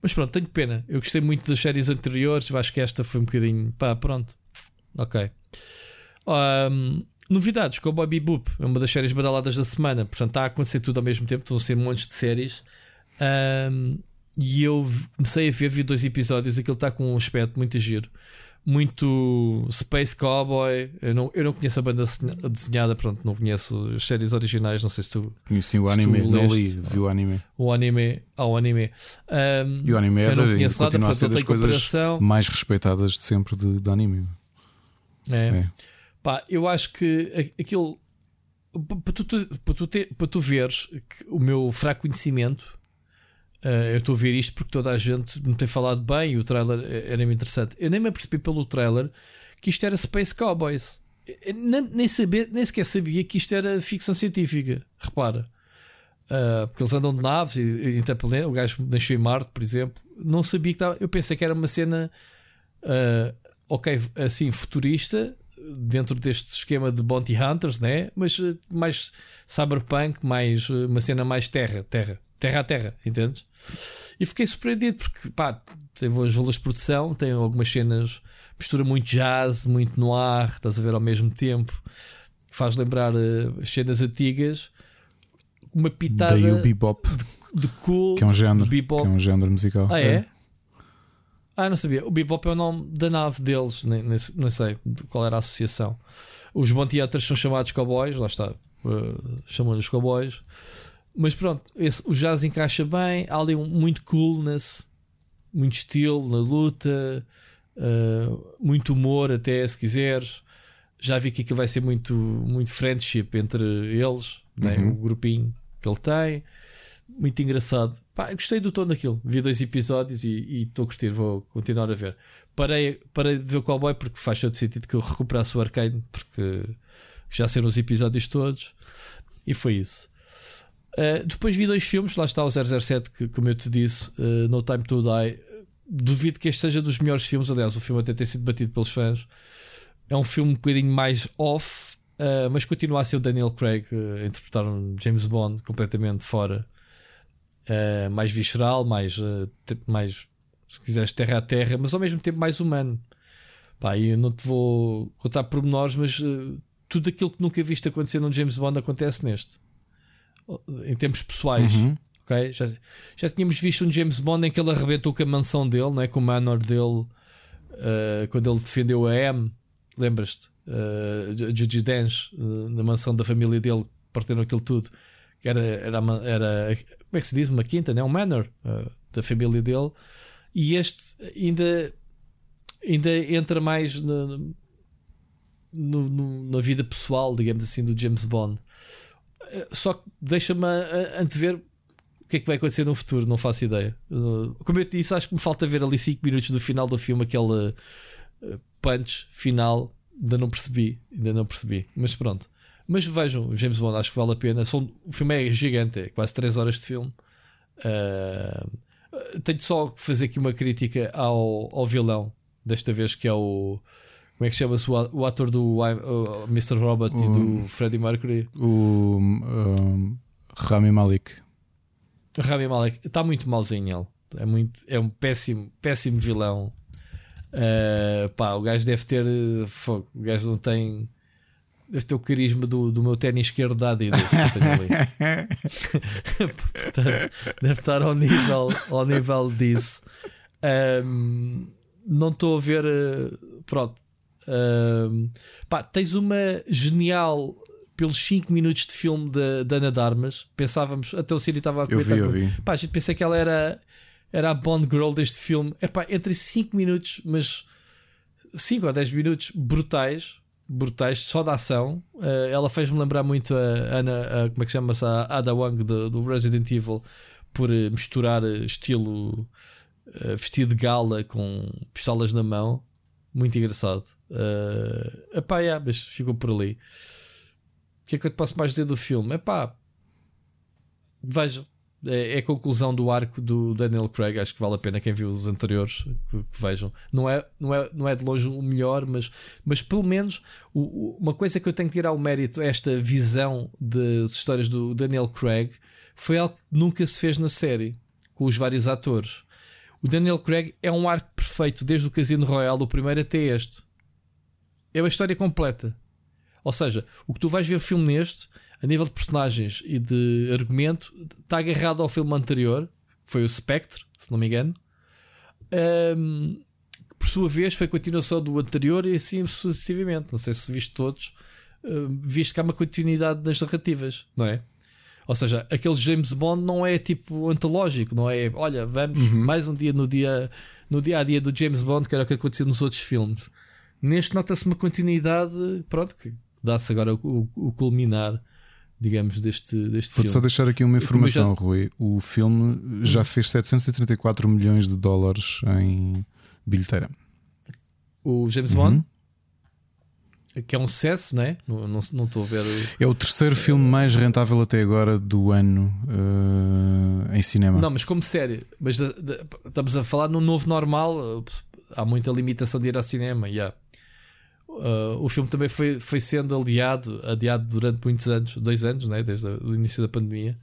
Mas pronto, tenho pena. Eu gostei muito das séries anteriores, acho que esta foi um bocadinho. pá, pronto. Ok. Um, novidades com o Bobby Boop, é uma das séries badaladas da semana. Portanto, está a acontecer tudo ao mesmo tempo, vão ser montes de séries. Um, e eu comecei a ver, vi dois episódios, aquilo está com um aspecto muito giro. Muito Space Cowboy. Eu não, eu não conheço a banda desenhada, pronto, não conheço as séries originais. Não sei se tu. Conheci o anime, não li, vi o anime. O anime, ao ah, anime. Um, e o anime é, não conheço nada, portanto, a ser das coisas mais respeitadas de sempre de, de anime. É. é. Pá, eu acho que aquilo. Para tu, para tu, ter, para tu veres o meu fraco conhecimento Uh, eu estou a ver isto porque toda a gente me tem falado bem e o trailer era interessante. Eu nem me apercebi pelo trailer que isto era Space Cowboys. nem, nem, saber, nem sequer sabia que isto era ficção científica. Repara. Uh, porque eles andam de naves e, e o gajo nasceu em Marte, por exemplo. Não sabia que estava. Eu pensei que era uma cena, uh, ok, assim, futurista, dentro deste esquema de Bounty Hunters, né? mas mais cyberpunk, mais, uma cena mais terra, terra, terra a terra, entendes? E fiquei surpreendido porque, pá, tem boas valas de produção, tem algumas cenas, mistura muito jazz, muito noir, estás a ver ao mesmo tempo, faz lembrar as cenas antigas uma pitada Daí o bebop, de, de cool, que é um género, que é um género musical. Ah, é? é? Ah, não sabia. O bebop é o nome da nave deles, nem, nem, nem sei qual era a associação. Os Montiatras são chamados cowboys, lá está, uh, chamam-lhes cowboys. Mas pronto, esse, o jazz encaixa bem. Há ali um, muito coolness, muito estilo na luta, uh, muito humor, até se quiseres. Já vi que aquilo vai ser muito, muito friendship entre eles, né? uhum. né? o grupinho que ele tem. Muito engraçado. Pá, gostei do tom daquilo. Vi dois episódios e estou a curtir, vou continuar a ver. Parei, parei de ver o Cowboy porque faz todo sentido que eu recuperasse o Arcane, porque já serão os episódios todos. E foi isso. Uh, depois vi dois filmes, lá está o 007, que, como eu te disse, uh, No Time to Die. Duvido que este seja dos melhores filmes. Aliás, o filme até tem sido batido pelos fãs. É um filme um bocadinho mais off, Uh, mas continua a ser o Daniel Craig a interpretar um James Bond completamente fora, mais visceral, mais, mais se quiseres, terra a terra, mas ao mesmo tempo mais humano. Pá, eu não te vou contar pormenores, mas tudo aquilo que nunca viste acontecer num James Bond acontece neste, em termos pessoais. Uhum. Okay? Já, já tínhamos visto um James Bond em que ele arrebentou com a mansão dele, né? com o manor dele, quando ele defendeu a M. Lembras-te? uh, Gigi Dench uh, na mansão da família dele, partiram aquilo tudo. Que era, era, era, como é que se diz? Uma quinta, né? um manor uh, da família dele. E este ainda, ainda entra mais no, no, no, na vida pessoal, digamos assim, do James Bond. Só que deixa-me antever o que é que vai acontecer no futuro, não faço ideia. Como eu te disse, acho que me falta ver ali 5 minutos do final do filme, aquele punch final Ainda não percebi, ainda não percebi, mas pronto. Mas vejam, James Bond, acho que vale a pena. O filme é gigante, é quase 3 horas de filme. Uh, tenho só que fazer aqui uma crítica ao, ao vilão, desta vez, que é o. Como é que chama-se o, o ator do uh, Mr. Robot o, e do Freddie Mercury? O um, Rami Malik. Rami Malek está muito malzinho ele. É, muito, é um péssimo, péssimo vilão. Uh, pá, o gajo deve ter. Fogo, o gajo não tem. Deve ter o carisma do, do meu ténis esquerdo da Adidas. Portanto, deve estar ao nível, ao nível disso. Um, não estou a ver. Uh, pronto. Pá, tens uma genial pelos 5 minutos de filme da Ana Darmas. Pensávamos, até o Siri estava a comentar. Eu vi, eu vi. Pá, a gente pensei que ela era era a Bond Girl deste filme. Epá, entre 5 minutos, mas 5 ou 10 minutos brutais, brutais, só da ação. Uh, ela fez-me lembrar muito a Ana, a, como é que chama-se? A Ada Wong do, do Resident Evil, por uh, misturar uh, estilo vestido de gala com pistolas na mão. Muito engraçado. Uh, epá, yeah, mas ficou por ali. O que é que eu te posso mais dizer do filme? Epá, vejam é, é, a conclusão do arco do Daniel Craig. Acho que vale a pena quem viu os anteriores que, que vejam. Não é, não, é, não é de longe o melhor, mas, mas pelo menos o, o, uma coisa que eu tenho que tirar o mérito, esta visão das histórias do Daniel Craig, foi algo que nunca se fez na série com os vários atores. O Daniel Craig é um arco perfeito, desde o Casino Royale, o primeiro até este. É uma história completa. Ou seja, o que tu vais ver o filme neste a nível de personagens e de argumento, está agarrado ao filme anterior, que foi o Spectre, se não me engano. Um, que por sua vez foi continuação do anterior e assim sucessivamente. Não sei se viste todos, uh, visto que há uma continuidade das narrativas, não é? Ou seja, aquele James Bond não é tipo antológico, não é? Olha, vamos uhum. mais um dia no dia no dia a dia do James Bond, que era o que aconteceu nos outros filmes. Neste nota-se uma continuidade, pronto, que dá-se agora o, o, culminar digamos, deste, deste Vou filme. só deixar aqui uma informação, já... Rui. O filme já fez 734 milhões de dólares em bilheteira. O James Bond? Uhum. que é um sucesso, né? não Não estou a ver. É o terceiro filme mais rentável até agora do ano uh, em cinema. Não, mas como série, mas de, de, estamos a falar no novo normal. Há muita limitação de ir ao cinema. Yeah. Uh, o filme também foi, foi sendo adiado, adiado durante muitos anos, dois anos, né? desde o início da pandemia.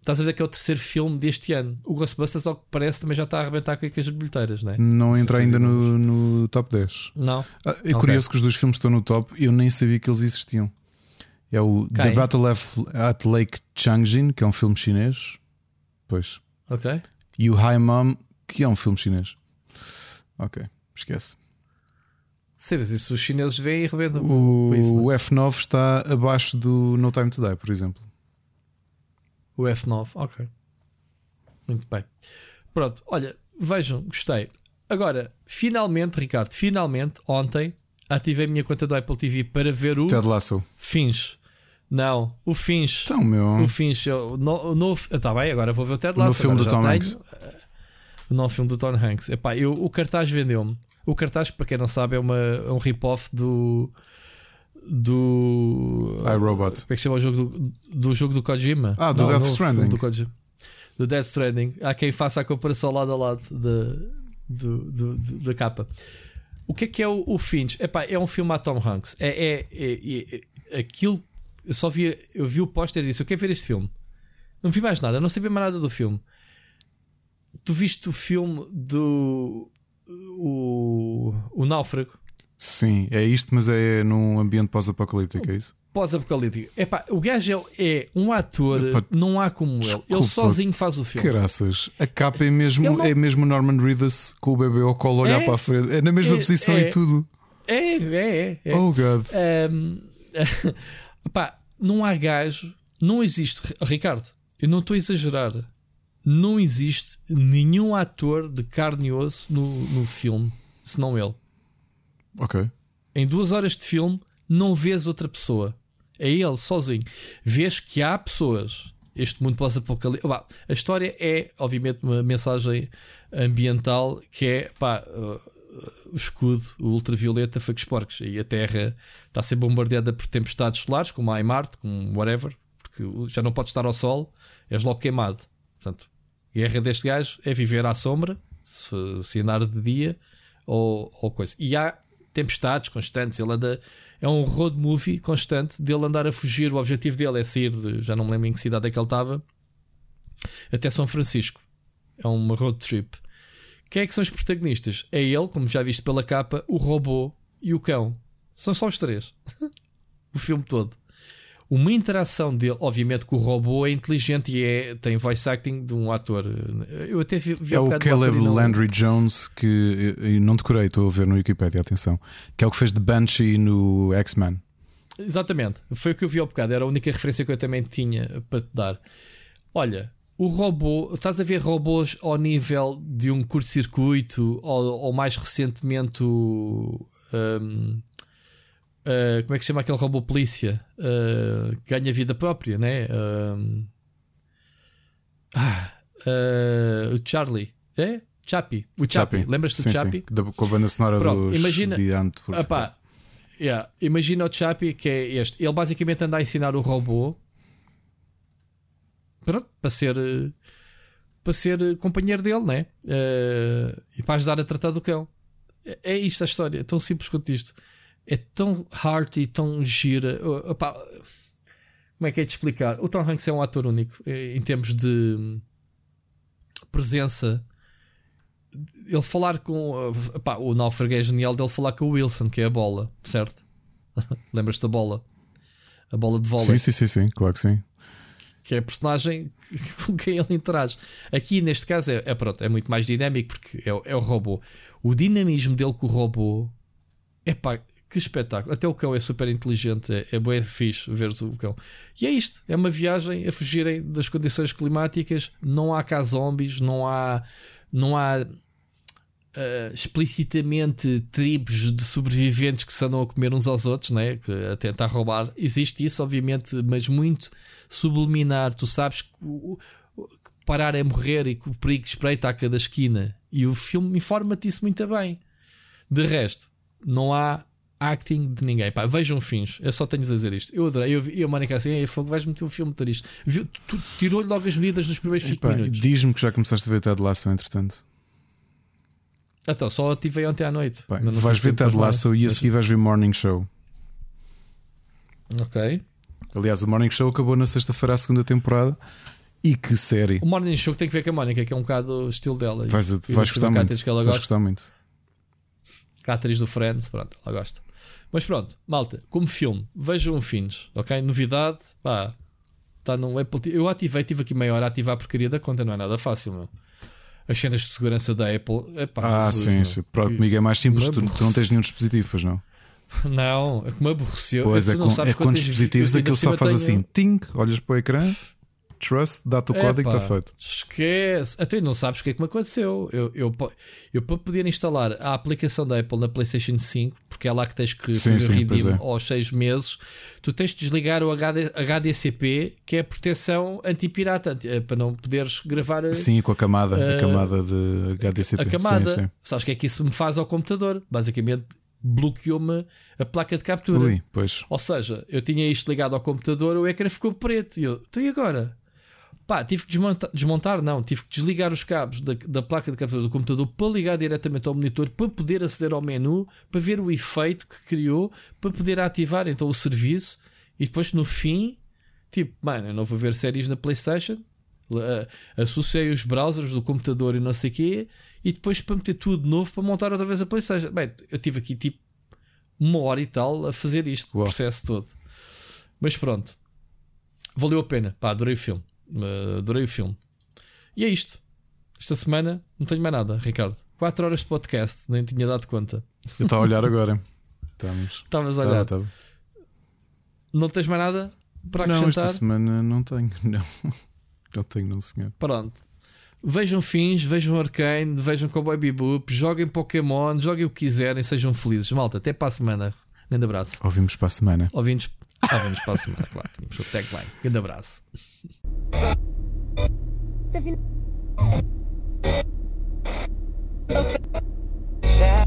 Estás a ver que é o terceiro filme deste ano. O Ghostbusters, ao que parece, também já está a arrebentar com as bilheteiras, não é? Não entra ainda no, no, top 10. Não. Ah, é okay. curioso que os dois filmes estão no top e eu nem sabia que eles existiam. É o Quem? The Battle at Lake Changjin, que é um filme chinês. Pois. Ok. E o High Mom, que é um filme chinês. Ok, esquece. Mas isso os chineses veem e arrebentam. O, isso, o F9 está abaixo do No Time to Die, por exemplo. O F9, ok. Muito bem. Pronto, olha, vejam, gostei. Agora, finalmente, Ricardo, finalmente, ontem, ativei a minha conta do Apple TV para ver o Ted Lasso. Fins. Não, o Fins. Então, meu. O Fins. O novo. Está bem, agora vou ver o Ted Lasso. No filme do Tom Hanks. O novo filme do Tom Hanks. Epá, eu, o cartaz vendeu-me. O cartaz, para quem não sabe, é, uma, é um rip-off do do. iRobot. Como é que chama o jogo do, do jogo do Kojima? Ah, do não, Death Stranding. Do, Kojima. do Death Stranding. Há quem faça a comparação lado a lado do, da capa. O que é que é o, o Finch? Epá, é um filme a Tom Hanks. É, é, é, é aquilo. Eu só vi, eu vi o póster e disse: Eu quero ver este filme. Não vi mais nada, não sabia mais nada do filme. Tu viste o filme do. O, o Náufrago? Sim, é isto, mas é num ambiente pós-apocalíptico, é isso? Pós-apocalíptico. Epá, o gajo é, é um ator, Epá, não há como desculpa, ele. Ele sozinho faz o filme. Graças. A capa é mesmo, não... é mesmo Norman Reedus com o bebê ao colo olhar é, para a frente. É na mesma é, posição é, e tudo. É, é, é. Oh, God. Um, <laughs> epá, não há gajo, não existe. Ricardo, eu não estou a exagerar. Não existe nenhum ator de carne e osso no, no filme, senão ele. Ok. Em duas horas de filme, não vês outra pessoa. É ele sozinho. Vês que há pessoas. Este mundo pós-apocalipse. A história é, obviamente, uma mensagem ambiental que é pá, uh, o escudo, o ultravioleta foi com os porcos. E a Terra está a ser bombardeada por tempestades solares, como a Marte, como whatever, porque já não pode estar ao sol, és logo queimado. Portanto, guerra deste gajo é viver à sombra, se, se andar de dia ou, ou coisa. E há tempestades constantes. Ele anda. É um road movie constante dele andar a fugir. O objetivo dele é sair de. Já não me lembro em que cidade é que ele estava. Até São Francisco. É uma road trip. Quem é que são os protagonistas? É ele, como já viste pela capa, o robô e o cão. São só os três. <laughs> o filme todo uma interação dele, obviamente que o robô é inteligente e é, tem voice acting de um ator. Eu até vi, vi É um o Caleb Landry Jones que eu não decorei, estou a ver no Wikipedia, atenção, que é o que fez de Banshee no X-Men. Exatamente, foi o que eu vi ao bocado, era a única referência que eu também tinha para te dar. Olha, o robô, estás a ver robôs ao nível de um curto-circuito ou, ou, mais recentemente. Um, Uh, como é que se chama aquele robô polícia? Uh, ganha vida própria, né? Uh, ah, o Charlie. É? Chappie. O Chappie. Lembras-te do Chappie? Sim. Com a banda sonora Pronto, dos imagina, de Apá, yeah, imagina o Chappie que é este. Ele basicamente anda a ensinar o robô pronto, para ser para ser companheiro dele, né? Uh, e para ajudar a tratar do cão. É, é isto a história, é tão simples quanto isto é tão hearty, tão gira. Opa, como é que é de explicar? O Tom Hanks é um ator único eh, em termos de presença. Ele falar com. Opa, o náufrago é genial dele falar com o Wilson, que é a bola, certo? <laughs> Lembras-te da bola? A bola de vôlei. Sim, sim, sim, sim, claro que sim. Que é a personagem <laughs> com quem ele interage. Aqui, neste caso, é, é pronto, é muito mais dinâmico porque é, é o robô. O dinamismo dele com o robô é pá, que espetáculo. Até o cão é super inteligente, é, é bem fixe ver o cão. E é isto: é uma viagem a fugirem das condições climáticas. Não há cá zombies, não há. Não há uh, explicitamente tribos de sobreviventes que se andam a comer uns aos outros, né? que, a tentar roubar. Existe isso, obviamente, mas muito subliminar. Tu sabes que, que parar é morrer e que o perigo espreita a cada esquina. E o filme informa-te isso muito bem. De resto, não há acting de ninguém. Pá, vejam fins. Eu só tenho de dizer isto. Eu adorei. Eu, eu a Mónica assim, Ei, fogo, vais meter um filme de isto. Tirou-lhe logo as medidas nos primeiros 5 minutos. Diz-me que já começaste a ver Ted Lasso, entretanto. Então, só ativei ontem à noite. Bem, vais ver Ted Lasso e a seguir vais ver Morning Show. Ok. Aliás, o Morning Show acabou na sexta-feira a segunda temporada. E que série! O Morning Show tem que ver com a Mónica, que é um bocado o estilo dela. Vais, vais gostar muito. Vais gostar muito. A atriz do Friends, pronto, ela gosta. Mas pronto, malta, como filme, vejam Fins, ok? Novidade, pá, está no Apple. Eu ativei, tive aqui meia hora a ativar a porcaria da conta, não é nada fácil, meu. As cenas de segurança da Apple, epá, ah, Jesus, sim, sim. Pronto, comigo é mais simples, tu, tu, não tens nenhum dispositivo, pois não? <laughs> Não, é que me aborreceu. Pois é, com, é com dispositivos aquilo só faz tenho... assim, ting, olhas para o ecrã, trust, dá-te o código e está feito. Esquece. Até não sabes o que é que me aconteceu. Eu, eu, eu, para poder instalar a aplicação da Apple na PlayStation 5, porque é lá que tens que sim, fazer sim, redeem é. aos 6 meses, tu tens de desligar o HD, HDCP, que é a proteção anti-pirata, eh, para não poderes gravar. Eh, sim, com a camada, uh, a eh, camada de HDCP. A camada. Sim, sim. Sabes o que é que isso me faz ao computador? Basicamente bloqueou-me a placa de captura. Ui, pois. Ou seja, eu tinha isto ligado ao computador, o ecrã ficou preto. E eu, então e agora? Pá, tive que desmontar, desmontar, não, tive que desligar os cabos da, da placa de captura do computador para ligar diretamente ao monitor para poder aceder ao menu, para ver o efeito que criou, para poder ativar então o serviço e depois no fim, tipo, mano, eu não vou ver séries na PlayStation, uh, associei os browsers do computador e não sei o quê, e depois para meter tudo de novo para montar outra vez a PlayStation. Bem, eu tive aqui tipo uma hora e tal a fazer isto, o processo todo. Mas pronto, valeu a pena, pá, adorei o filme. Uh, adorei o filme. E é isto. Esta semana não tenho mais nada, Ricardo. 4 horas de podcast, nem tinha dado conta. Eu estava a olhar agora. <laughs> Estavas a olhar. Tava, tava. Não tens mais nada para acrescentar? Não, esta semana não tenho. <laughs> Não, não tenho, não, senhor. Pronto. Vejam fins, vejam Arcane, vejam Cowboy Bebop, joguem Pokémon, joguem o que quiserem, sejam felizes. Malta, até para a semana. Grande abraço. Ouvimos para a semana. Ouvimos, ah, Estávamos para a semana, claro. Tínhamos o tagline. Grande abraço. Tá